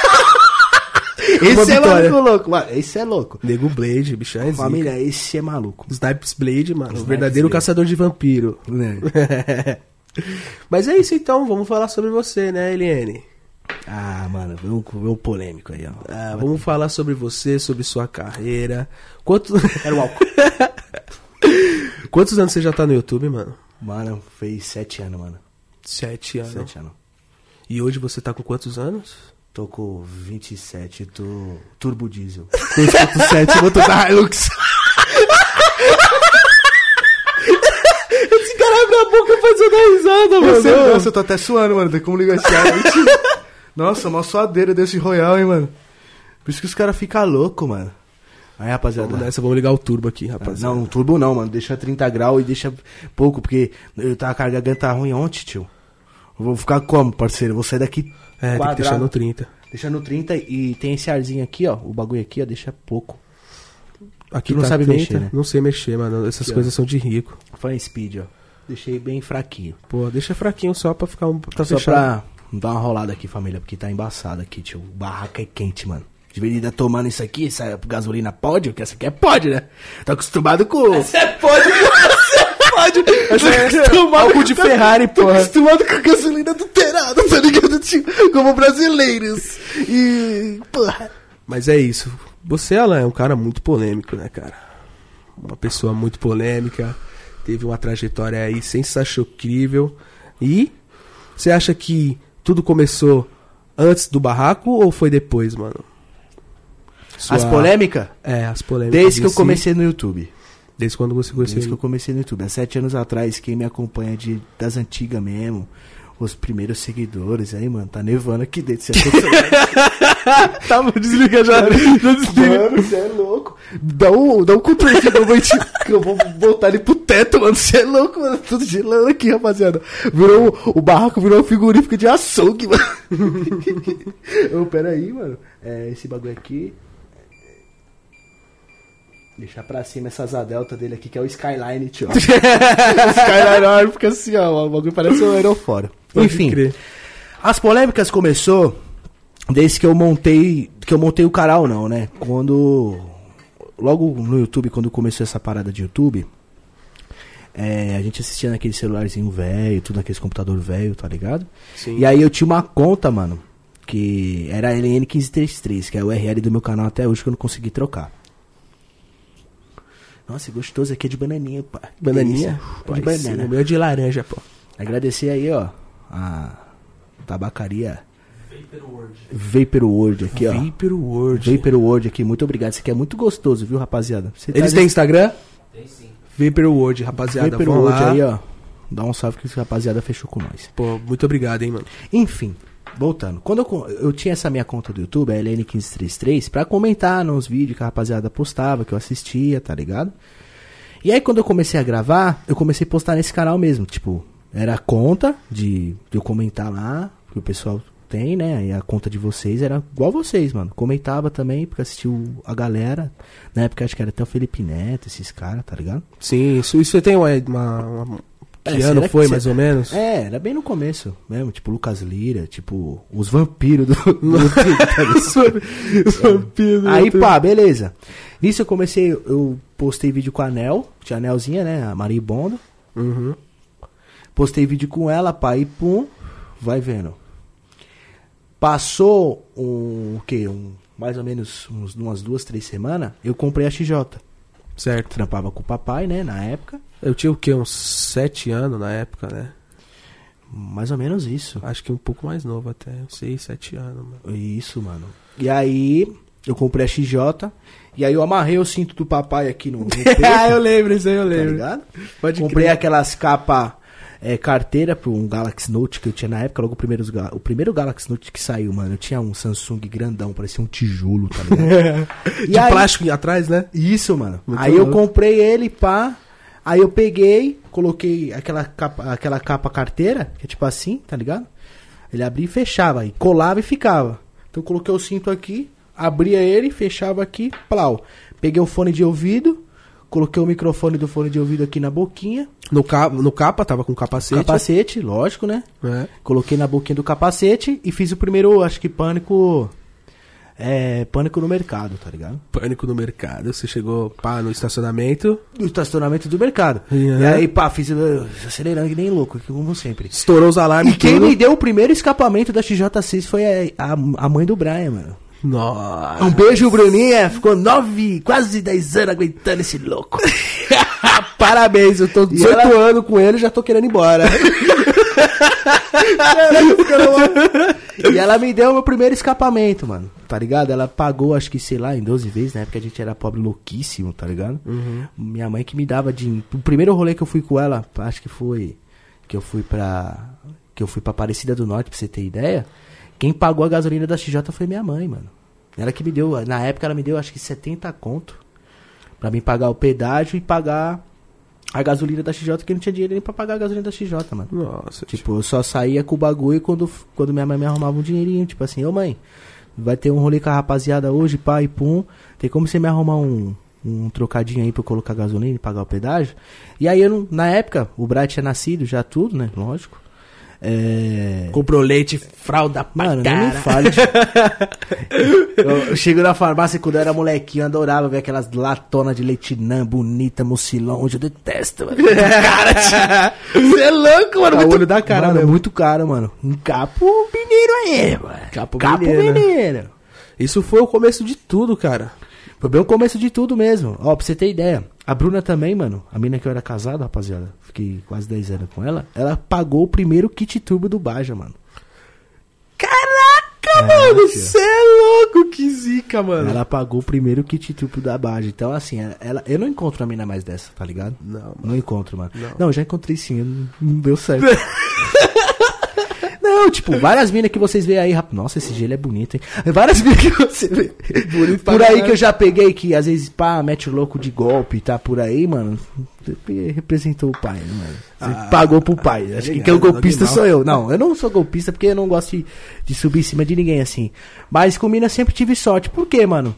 Speaker 2: Esse é maluco, louco. Mano, esse é louco.
Speaker 1: Nego Blade, bichão é zica.
Speaker 2: Família, esse é maluco.
Speaker 1: Snipes Blade, mano. o
Speaker 2: Snipes
Speaker 1: verdadeiro
Speaker 2: Blade.
Speaker 1: caçador de vampiro.
Speaker 2: Né?
Speaker 1: Mas é isso então, vamos falar sobre você, né, Eliane?
Speaker 2: Ah, mano, veio um polêmico aí, ó.
Speaker 1: Ah, vamos falar sobre você, sobre sua carreira. Quanto...
Speaker 2: Era o álcool.
Speaker 1: Quantos anos você já tá no YouTube, mano?
Speaker 2: Mano, fez sete anos, mano.
Speaker 1: Sete anos.
Speaker 2: Sete anos.
Speaker 1: E hoje você tá com quantos anos?
Speaker 2: Tô com 27, tô turbo diesel.
Speaker 1: 2.7, motor da Hilux. Esse cara abre a boca Faz eu dar risada, mano.
Speaker 2: Você, nossa, eu tô até suando, mano. Tem como ligar esse ar. nossa, mó suadeira desse Royal, hein, mano. Por isso que os caras ficam loucos, mano. Aí, rapaziada.
Speaker 1: Vamos nessa, vamos ligar o turbo aqui,
Speaker 2: Ah,
Speaker 1: rapaz.
Speaker 2: Não, turbo não, mano. Deixa 30 graus e deixa pouco, porque eu tava com a garganta ruim ontem, tio. Eu vou ficar como, parceiro? Eu vou sair daqui
Speaker 1: É, tem que deixar no 30.
Speaker 2: Deixa no 30 e tem esse arzinho aqui, ó. O bagulho aqui, ó, deixa pouco.
Speaker 1: Aqui
Speaker 2: Tu não
Speaker 1: tá
Speaker 2: sabe
Speaker 1: 30,
Speaker 2: mexer, né?
Speaker 1: Não sei mexer, mano. Essas
Speaker 2: Aqui, ó.
Speaker 1: coisas são de rico.
Speaker 2: Fan speed, ó. Deixei bem fraquinho.
Speaker 1: Pô, deixa fraquinho só pra ficar um. Pra
Speaker 2: Só
Speaker 1: fechar.
Speaker 2: pra dar uma rolada aqui, família, porque tá embaçado aqui, tio. O barraco é quente, mano. De vez em quando tomando isso aqui, essa gasolina pode, que essa aqui é pode, né? Tô acostumado com.
Speaker 1: Pode, você pode.
Speaker 2: Essa é acostumado
Speaker 1: Algo de Ferrari,
Speaker 2: Tô
Speaker 1: porra.
Speaker 2: acostumado com gasolina adulterada, tá ligado, tio? Como brasileiros. E. Porra.
Speaker 1: Mas é isso. Você, Alan, é um cara muito polêmico, né, cara? Uma pessoa muito polêmica. Teve uma trajetória aí sensacional. E você acha que tudo começou antes do barraco ou foi depois, mano?
Speaker 2: As
Speaker 1: Sua-
Speaker 2: polêmicas?
Speaker 1: É, as polêmicas.
Speaker 2: Desde que eu
Speaker 1: si.
Speaker 2: comecei no YouTube.
Speaker 1: Desde quando você conheceu
Speaker 2: Desde que eu comecei no YouTube. Há sete anos atrás, quem me acompanha de, das antigas mesmo, os primeiros seguidores aí, mano, tá nevando aqui dentro. Você
Speaker 1: Tá, vou desligar já.
Speaker 2: Mano, você é louco. Dá um, dá um controle momentinho que eu vou botar ele pro teto, mano. Você é louco, mano. Tudo gelando aqui, rapaziada. Virou, o barraco virou um frigorífico de açougue, mano. Ô, pera aí, mano. É, esse bagulho aqui. Deixar pra cima essa asa delta dele aqui, que é o Skyline, tio. Skyline ó, fica assim, ó. O bagulho parece um aerofólio. Enfim.
Speaker 1: crer.
Speaker 2: As polêmicas começou desde que eu montei, que eu montei o canal não, né? Quando logo no YouTube, quando começou essa parada de YouTube, é, a gente assistia naquele celularzinho velho, tudo naquele computador velho, tá ligado?
Speaker 1: Sim.
Speaker 2: E aí eu tinha uma conta, mano, que era a LN1533, que é o URL do meu canal até hoje que eu não consegui trocar. Nossa, gostoso aqui é de bananinha, pá.
Speaker 1: Bananinha? Pô,
Speaker 2: de banana.
Speaker 1: O meu é de laranja, pô.
Speaker 2: Agradecer aí, ó, a tabacaria Vapor World aqui, ó.
Speaker 1: Vapor World.
Speaker 2: Vapor World aqui, muito obrigado. Isso aqui é muito gostoso, viu, rapaziada? Você
Speaker 1: Eles
Speaker 2: traz
Speaker 1: têm Instagram? Tem sim. Vapor World, rapaziada.
Speaker 2: Vapor World
Speaker 1: lá.
Speaker 2: aí, ó. Dá um salve que esse rapaziada fechou com nós.
Speaker 1: Pô, muito obrigado, hein, mano.
Speaker 2: Enfim, voltando. Quando eu, eu tinha essa minha conta do YouTube, a LN1533, pra comentar nos vídeos que a rapaziada postava, que eu assistia, tá ligado? E aí quando eu comecei a gravar, eu comecei a postar nesse canal mesmo. Tipo, era a conta de, de eu comentar lá, que o pessoal tem, né? E a conta de vocês era igual vocês, mano. Comentava também, porque assistiu a galera. Na época acho que era até o Felipe Neto, esses caras, tá ligado?
Speaker 1: Sim, isso, isso tem uma. uma,
Speaker 2: É,
Speaker 1: que
Speaker 2: será
Speaker 1: ano
Speaker 2: que
Speaker 1: foi,
Speaker 2: você-
Speaker 1: mais ou menos?
Speaker 2: É, era bem no começo mesmo, tipo Lucas Lira, tipo os vampiros do, do YouTube, tá ligado?
Speaker 1: Vampiro.
Speaker 2: Aí pá, beleza. Nisso eu comecei, eu postei vídeo com a Anel, tinha a Anelzinha, né, a Maribondo.
Speaker 1: Uhum.
Speaker 2: Postei vídeo com ela, pá, e pum, vai vendo. Passou um, o quê? Um, mais ou menos uns, umas duas, três semanas, eu comprei a XJ.
Speaker 1: Certo.
Speaker 2: Trampava com o papai, né, na época.
Speaker 1: Eu tinha o quê? Uns sete anos na época, né?
Speaker 2: Mais ou menos isso.
Speaker 1: Acho que um pouco mais novo até. Seis, sete anos, mano.
Speaker 2: Isso, mano. E aí, eu comprei a XJ. E aí eu amarrei o cinto do papai aqui no,
Speaker 1: ah, eu lembro, isso aí eu
Speaker 2: tá
Speaker 1: lembro.
Speaker 2: ligado?
Speaker 1: Pode
Speaker 2: comprei
Speaker 1: crer.
Speaker 2: aquelas capas é, carteira para um Galaxy Note que eu tinha na época, logo o primeiro, o primeiro Galaxy Note que saiu, mano. Eu tinha um Samsung grandão, parecia um tijolo, tá ligado?
Speaker 1: De
Speaker 2: aí-
Speaker 1: plástico atrás, né?
Speaker 2: Isso, mano.
Speaker 1: Muito
Speaker 2: aí eu
Speaker 1: louco.
Speaker 2: comprei ele, pá. Aí eu peguei, coloquei aquela capa, aquela capa carteira, que é tipo assim, tá ligado? Ele abria e fechava, e colava e ficava. Então eu coloquei o cinto aqui, abria ele, fechava aqui, plau. Peguei o fone de ouvido, coloquei o microfone do fone de ouvido aqui na boquinha,
Speaker 1: No, ca... no capa, tava com capacete.
Speaker 2: capacete, lógico, né?
Speaker 1: É.
Speaker 2: Coloquei na boquinha do capacete e fiz o primeiro, acho que pânico. É, pânico no mercado, tá ligado?
Speaker 1: Pânico no mercado. Você chegou pá, no estacionamento,
Speaker 2: do estacionamento do mercado.
Speaker 1: Uhum.
Speaker 2: E aí, pá, fiz acelerando que nem louco, como sempre.
Speaker 1: estourou os alarmes
Speaker 2: E quem
Speaker 1: tudo.
Speaker 2: me deu o primeiro escapamento da XJ6 foi a, a, a mãe do Brian, mano.
Speaker 1: Nossa.
Speaker 2: Um beijo, Bruninha. Ficou nove, quase 10 anos aguentando esse louco.
Speaker 1: Parabéns, eu tô 18
Speaker 2: ela-
Speaker 1: anos com ele e já tô querendo ir embora.
Speaker 2: e ela me deu o meu primeiro escapamento, mano. Tá ligado? Ela pagou, acho que, sei lá, em 12 vezes, na época a gente era pobre louquíssimo, tá ligado? Minha mãe que me dava de. O primeiro rolê que eu fui com ela, acho que foi. que eu fui pra. Que eu fui pra Aparecida do Norte, pra você ter ideia. Quem pagou a gasolina da XJ foi minha mãe, mano. Ela que me deu, na época ela me deu acho que 70 conto. Pra mim pagar o pedágio e pagar a gasolina da XJ, que eu não tinha dinheiro nem pra pagar a gasolina da XJ, mano.
Speaker 1: Nossa,
Speaker 2: Tipo, eu só saía com o bagulho quando, quando minha mãe me arrumava um dinheirinho. Tipo assim, ô mãe, vai ter um rolê com a rapaziada hoje, pai, pum. Tem como você me arrumar um, um trocadinho aí pra eu colocar gasolina e pagar o pedágio? E aí, eu não, na época, o Bright tinha nascido já tudo, né? Lógico. É...
Speaker 1: Comprou leite, fralda pra
Speaker 2: Mano, nem me
Speaker 1: cara.
Speaker 2: fale. eu, eu chego na farmácia quando eu era molequinho, eu adorava ver aquelas latonas de leitinã bonita, mucilão. Hoje eu detesto, mano.
Speaker 1: Cara, você é louco, mano.
Speaker 2: Tá
Speaker 1: Muito
Speaker 2: olho da cara,
Speaker 1: Mano, é
Speaker 2: É muito caro, mano. Um capo mineiro aí, mano.
Speaker 1: Capo
Speaker 2: capo
Speaker 1: mineiro.
Speaker 2: mineiro.
Speaker 1: Isso foi o começo de tudo, cara.
Speaker 2: Foi bem o começo de tudo mesmo. Ó, pra você ter ideia. A Bruna também, mano. A mina que eu era casado, rapaziada. Fiquei quase 10 anos com ela. Ela pagou o primeiro kit turbo do Baja, mano.
Speaker 1: Caraca, mano, você é louco, que zica, mano.
Speaker 2: Ela pagou o primeiro kit turbo da Baja. Então, assim, ela, eu não encontro uma mina mais dessa, tá ligado?
Speaker 1: Não,
Speaker 2: Não encontro, mano.
Speaker 1: Não.
Speaker 2: Não, já encontrei sim, não deu certo. não, tipo, várias minas que vocês veem aí, rap- nossa, esse gelo é bonito, hein? Várias minas que você vê.
Speaker 1: Bonito
Speaker 2: por aí que eu já peguei que às vezes, pá, mete o louco de golpe, tá por aí, mano. Representou o pai, né, mano? Você
Speaker 1: Ah,
Speaker 2: pagou pro pai. Acho que
Speaker 1: ligado,
Speaker 2: quem é o golpista
Speaker 1: Dogmal.
Speaker 2: sou eu. Não, eu não sou golpista porque eu não gosto de, de subir em cima de ninguém assim. Mas com mina sempre tive sorte. Por quê, mano?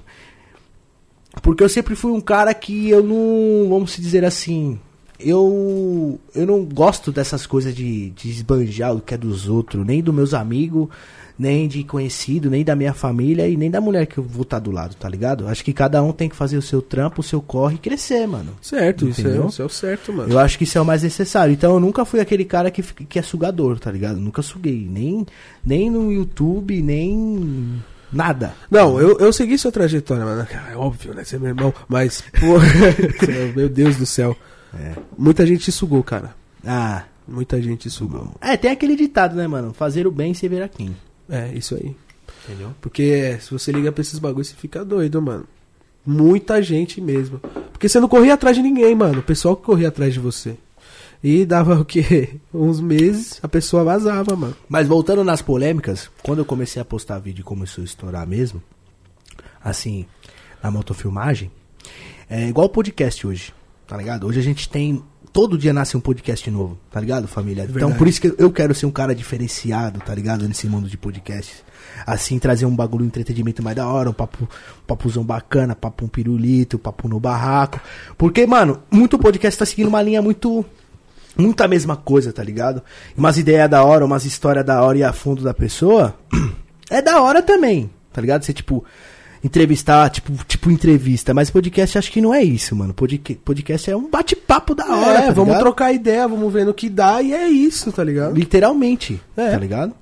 Speaker 2: Porque eu sempre fui um cara que eu não, vamos dizer assim, eu eu não gosto dessas coisas de, de esbanjar o que é dos outros, nem dos meus amigos, nem de conhecido, nem da minha família e nem da mulher que eu vou estar do lado, tá ligado? Acho que cada um tem que fazer o seu trampo, o seu corre e crescer, mano.
Speaker 1: Certo, isso é, isso é o certo, mano.
Speaker 2: Eu acho que isso é o mais necessário. Então eu nunca fui aquele cara que, que é sugador, tá ligado? Nunca suguei. Nem, nem no YouTube, nem nada.
Speaker 1: Não, eu, eu segui sua trajetória, mano. É óbvio, né? Você é meu irmão, mas, pô, meu Deus do céu.
Speaker 2: É.
Speaker 1: Muita gente te sugou, cara.
Speaker 2: Ah.
Speaker 1: Muita gente te sugou.
Speaker 2: É, tem aquele ditado, né, mano? Fazer o bem sem ver a quem.
Speaker 1: É, isso aí.
Speaker 2: Entendeu?
Speaker 1: Porque se você liga pra esses bagulhos, você fica doido, mano. Muita gente mesmo. Porque você não corria atrás de ninguém, mano. O pessoal que corria atrás de você. E dava o quê? Uns meses, a pessoa vazava, mano.
Speaker 2: Mas voltando nas polêmicas, quando eu comecei a postar vídeo e começou a estourar mesmo, assim, na motofilmagem, é igual o podcast hoje, tá ligado? Hoje a gente tem. Todo dia nasce um podcast novo, tá ligado, família? Então
Speaker 1: Verdade.
Speaker 2: por isso que eu quero ser um cara diferenciado, tá ligado? Nesse mundo de podcasts. Assim, trazer um bagulho, um entretenimento mais da hora, um papo, um papuzão bacana, papo um pirulito, papo no barraco. Porque, mano, muito podcast tá seguindo uma linha muito muita mesma coisa, tá ligado? Umas ideias da hora, umas histórias da hora e a fundo da pessoa, é da hora também, tá ligado? Você, tipo, entrevistar, tipo, tipo entrevista, mas podcast acho que não é isso, mano. Podca- Podcast é um bate-papo da hora,
Speaker 1: é,
Speaker 2: tá
Speaker 1: vamos
Speaker 2: ligado?
Speaker 1: trocar ideia, vamos ver no que dá, e é isso, tá ligado?
Speaker 2: Literalmente,
Speaker 1: É.
Speaker 2: tá ligado?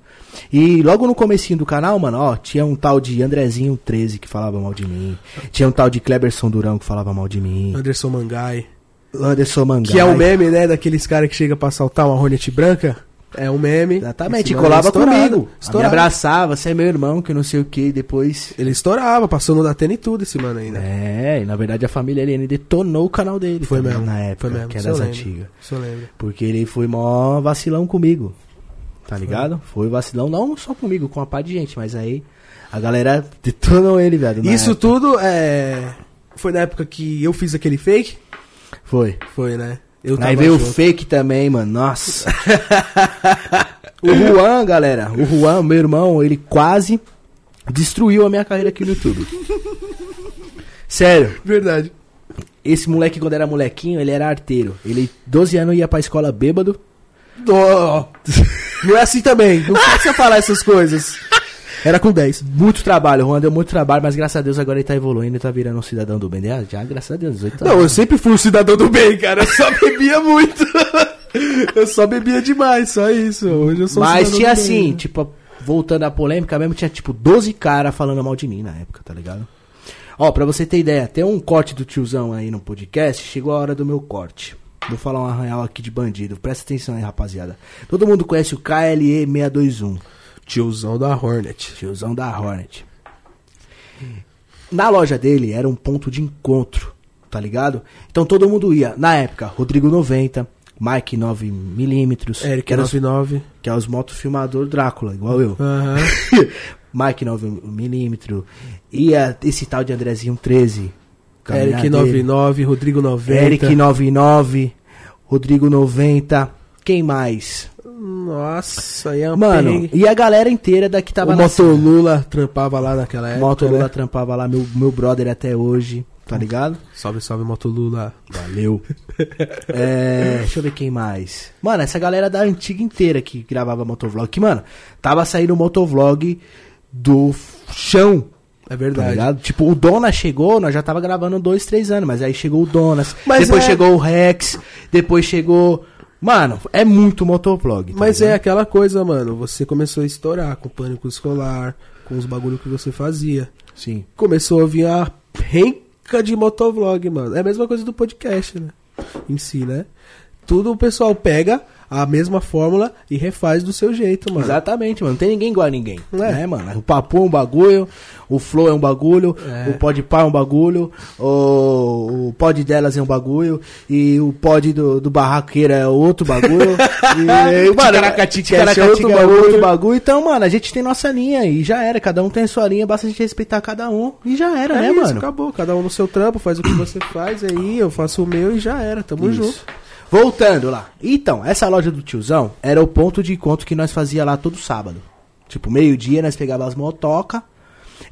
Speaker 2: E logo no comecinho do canal, mano, ó, tinha um tal de Andrezinho 13 que falava mal de mim. Tinha um tal de Kleberson Durão que falava mal de mim.
Speaker 1: Anderson Mangai.
Speaker 2: Anderson Mangai.
Speaker 1: Que é o meme, né, daqueles caras que chega pra assaltar uma Hornet branca. É um meme.
Speaker 2: Exatamente, e colava comigo. Me abraçava, você é meu irmão, que não sei o que, e depois.
Speaker 1: Ele estourava, passou no Datena e tudo esse mano ainda.
Speaker 2: É, e na verdade a família LN detonou o canal dele.
Speaker 1: Foi mesmo.
Speaker 2: Na época,
Speaker 1: foi mesmo.
Speaker 2: que
Speaker 1: eu
Speaker 2: das
Speaker 1: lembro,
Speaker 2: antigas.
Speaker 1: Isso eu lembro.
Speaker 2: Porque ele foi mó vacilão comigo. Tá ligado? Foi vacilão não só comigo, com a pá de gente, mas aí a galera detonou ele, velho.
Speaker 1: Isso
Speaker 2: época.
Speaker 1: tudo é. Foi na época que eu fiz aquele fake?
Speaker 2: Foi.
Speaker 1: Foi, né? Eu
Speaker 2: aí veio o fake também, mano. Nossa. o Juan, galera. O Juan, meu irmão, ele quase destruiu a minha carreira aqui no YouTube. Sério.
Speaker 1: Verdade.
Speaker 2: Esse moleque, quando era molequinho, ele era arteiro. Ele, 12 anos, ia pra escola bêbado.
Speaker 1: Não é assim também. Não precisa falar essas coisas. Era com 10.
Speaker 2: Muito trabalho, Juan deu muito trabalho, mas graças a Deus agora ele tá evoluindo e tá virando um cidadão do bem. Ah, Já, graças a Deus, 18
Speaker 1: Não, eu
Speaker 2: anos.
Speaker 1: sempre fui um cidadão do bem, cara. Eu só bebia muito. Eu só bebia demais, só isso. Hoje eu sou um
Speaker 2: Mas
Speaker 1: cidadão
Speaker 2: tinha
Speaker 1: do bem.
Speaker 2: assim, tipo, voltando à polêmica mesmo, tinha tipo 12 caras falando mal de mim na época, tá ligado? Ó, pra você ter ideia, tem um corte do tiozão aí no podcast, chegou a hora do meu corte. Vou falar um arranhal aqui de bandido, presta atenção aí, rapaziada. Todo mundo conhece o KLE 621.
Speaker 1: Tiozão da Hornet.
Speaker 2: Tiozão da Hornet. Na loja dele era um ponto de encontro, tá ligado? Então todo mundo ia. Na época, Rodrigo 90, Mike 9mm,
Speaker 1: Eric
Speaker 2: que, era os,
Speaker 1: 99.
Speaker 2: que é os motofilmador Drácula, igual eu.
Speaker 1: Aham.
Speaker 2: Mike 9mm, e a- esse tal de Andrezinho 13.
Speaker 1: Eric
Speaker 2: caminhadeira.
Speaker 1: 99, Rodrigo 90.
Speaker 2: Eric 99, Rodrigo 90, quem mais?
Speaker 1: Nossa, aí é um
Speaker 2: Mano,
Speaker 1: perrengue.
Speaker 2: e a galera inteira daqui tava
Speaker 1: o
Speaker 2: na
Speaker 1: Motolula trampava lá naquela época.
Speaker 2: Motolula
Speaker 1: né?
Speaker 2: trampava lá, meu, meu brother até hoje, tá ligado?
Speaker 1: Salve, salve, Motolula.
Speaker 2: Valeu. É, deixa eu ver quem mais. Mano, essa galera da antiga inteira que gravava motovlog. Que, mano, tava saindo o motovlog do chão.
Speaker 1: É
Speaker 2: Tá
Speaker 1: verdade.
Speaker 2: ligado? Tipo, o Dona chegou, nós já tava gravando dois, três anos, mas aí chegou o Donas,
Speaker 1: Mas
Speaker 2: depois
Speaker 1: é-
Speaker 2: chegou o Rex, depois chegou. Mano, é muito motovlog. tá
Speaker 1: Mas é
Speaker 2: ligado?
Speaker 1: aquela coisa, mano. Você começou a estourar com o pânico escolar, com os bagulho que você fazia.
Speaker 2: Sim.
Speaker 1: Começou a vir a renca de motovlog, mano. É a mesma coisa do podcast, né? Em si, né? Tudo o pessoal pega a mesma fórmula e refaz do seu jeito, mano.
Speaker 2: Exatamente, mano. Não tem ninguém igual a ninguém.
Speaker 1: É.
Speaker 2: Né, mano? O papo é um bagulho, o flow é um bagulho,
Speaker 1: É.
Speaker 2: o pod pá é um bagulho, o, o pod delas é um bagulho, e o pod do, do barraqueira é outro bagulho. e, mano,
Speaker 1: Ticaracatica é
Speaker 2: Ticaracatica
Speaker 1: outro
Speaker 2: é
Speaker 1: bagulho.
Speaker 2: outro bagulho. Então, mano, a gente tem nossa linha e já era. Cada um tem sua linha, basta a gente respeitar cada um. E já era,
Speaker 1: É
Speaker 2: né,
Speaker 1: isso,
Speaker 2: mano?
Speaker 1: acabou. Cada um no seu trampo, faz o que você faz aí, eu faço o meu e já era. Tamo
Speaker 2: Isso.
Speaker 1: junto.
Speaker 2: Voltando lá. Então, essa loja do tiozão era o ponto de encontro que nós fazia lá todo sábado. Tipo, meio-dia nós pegava as motoca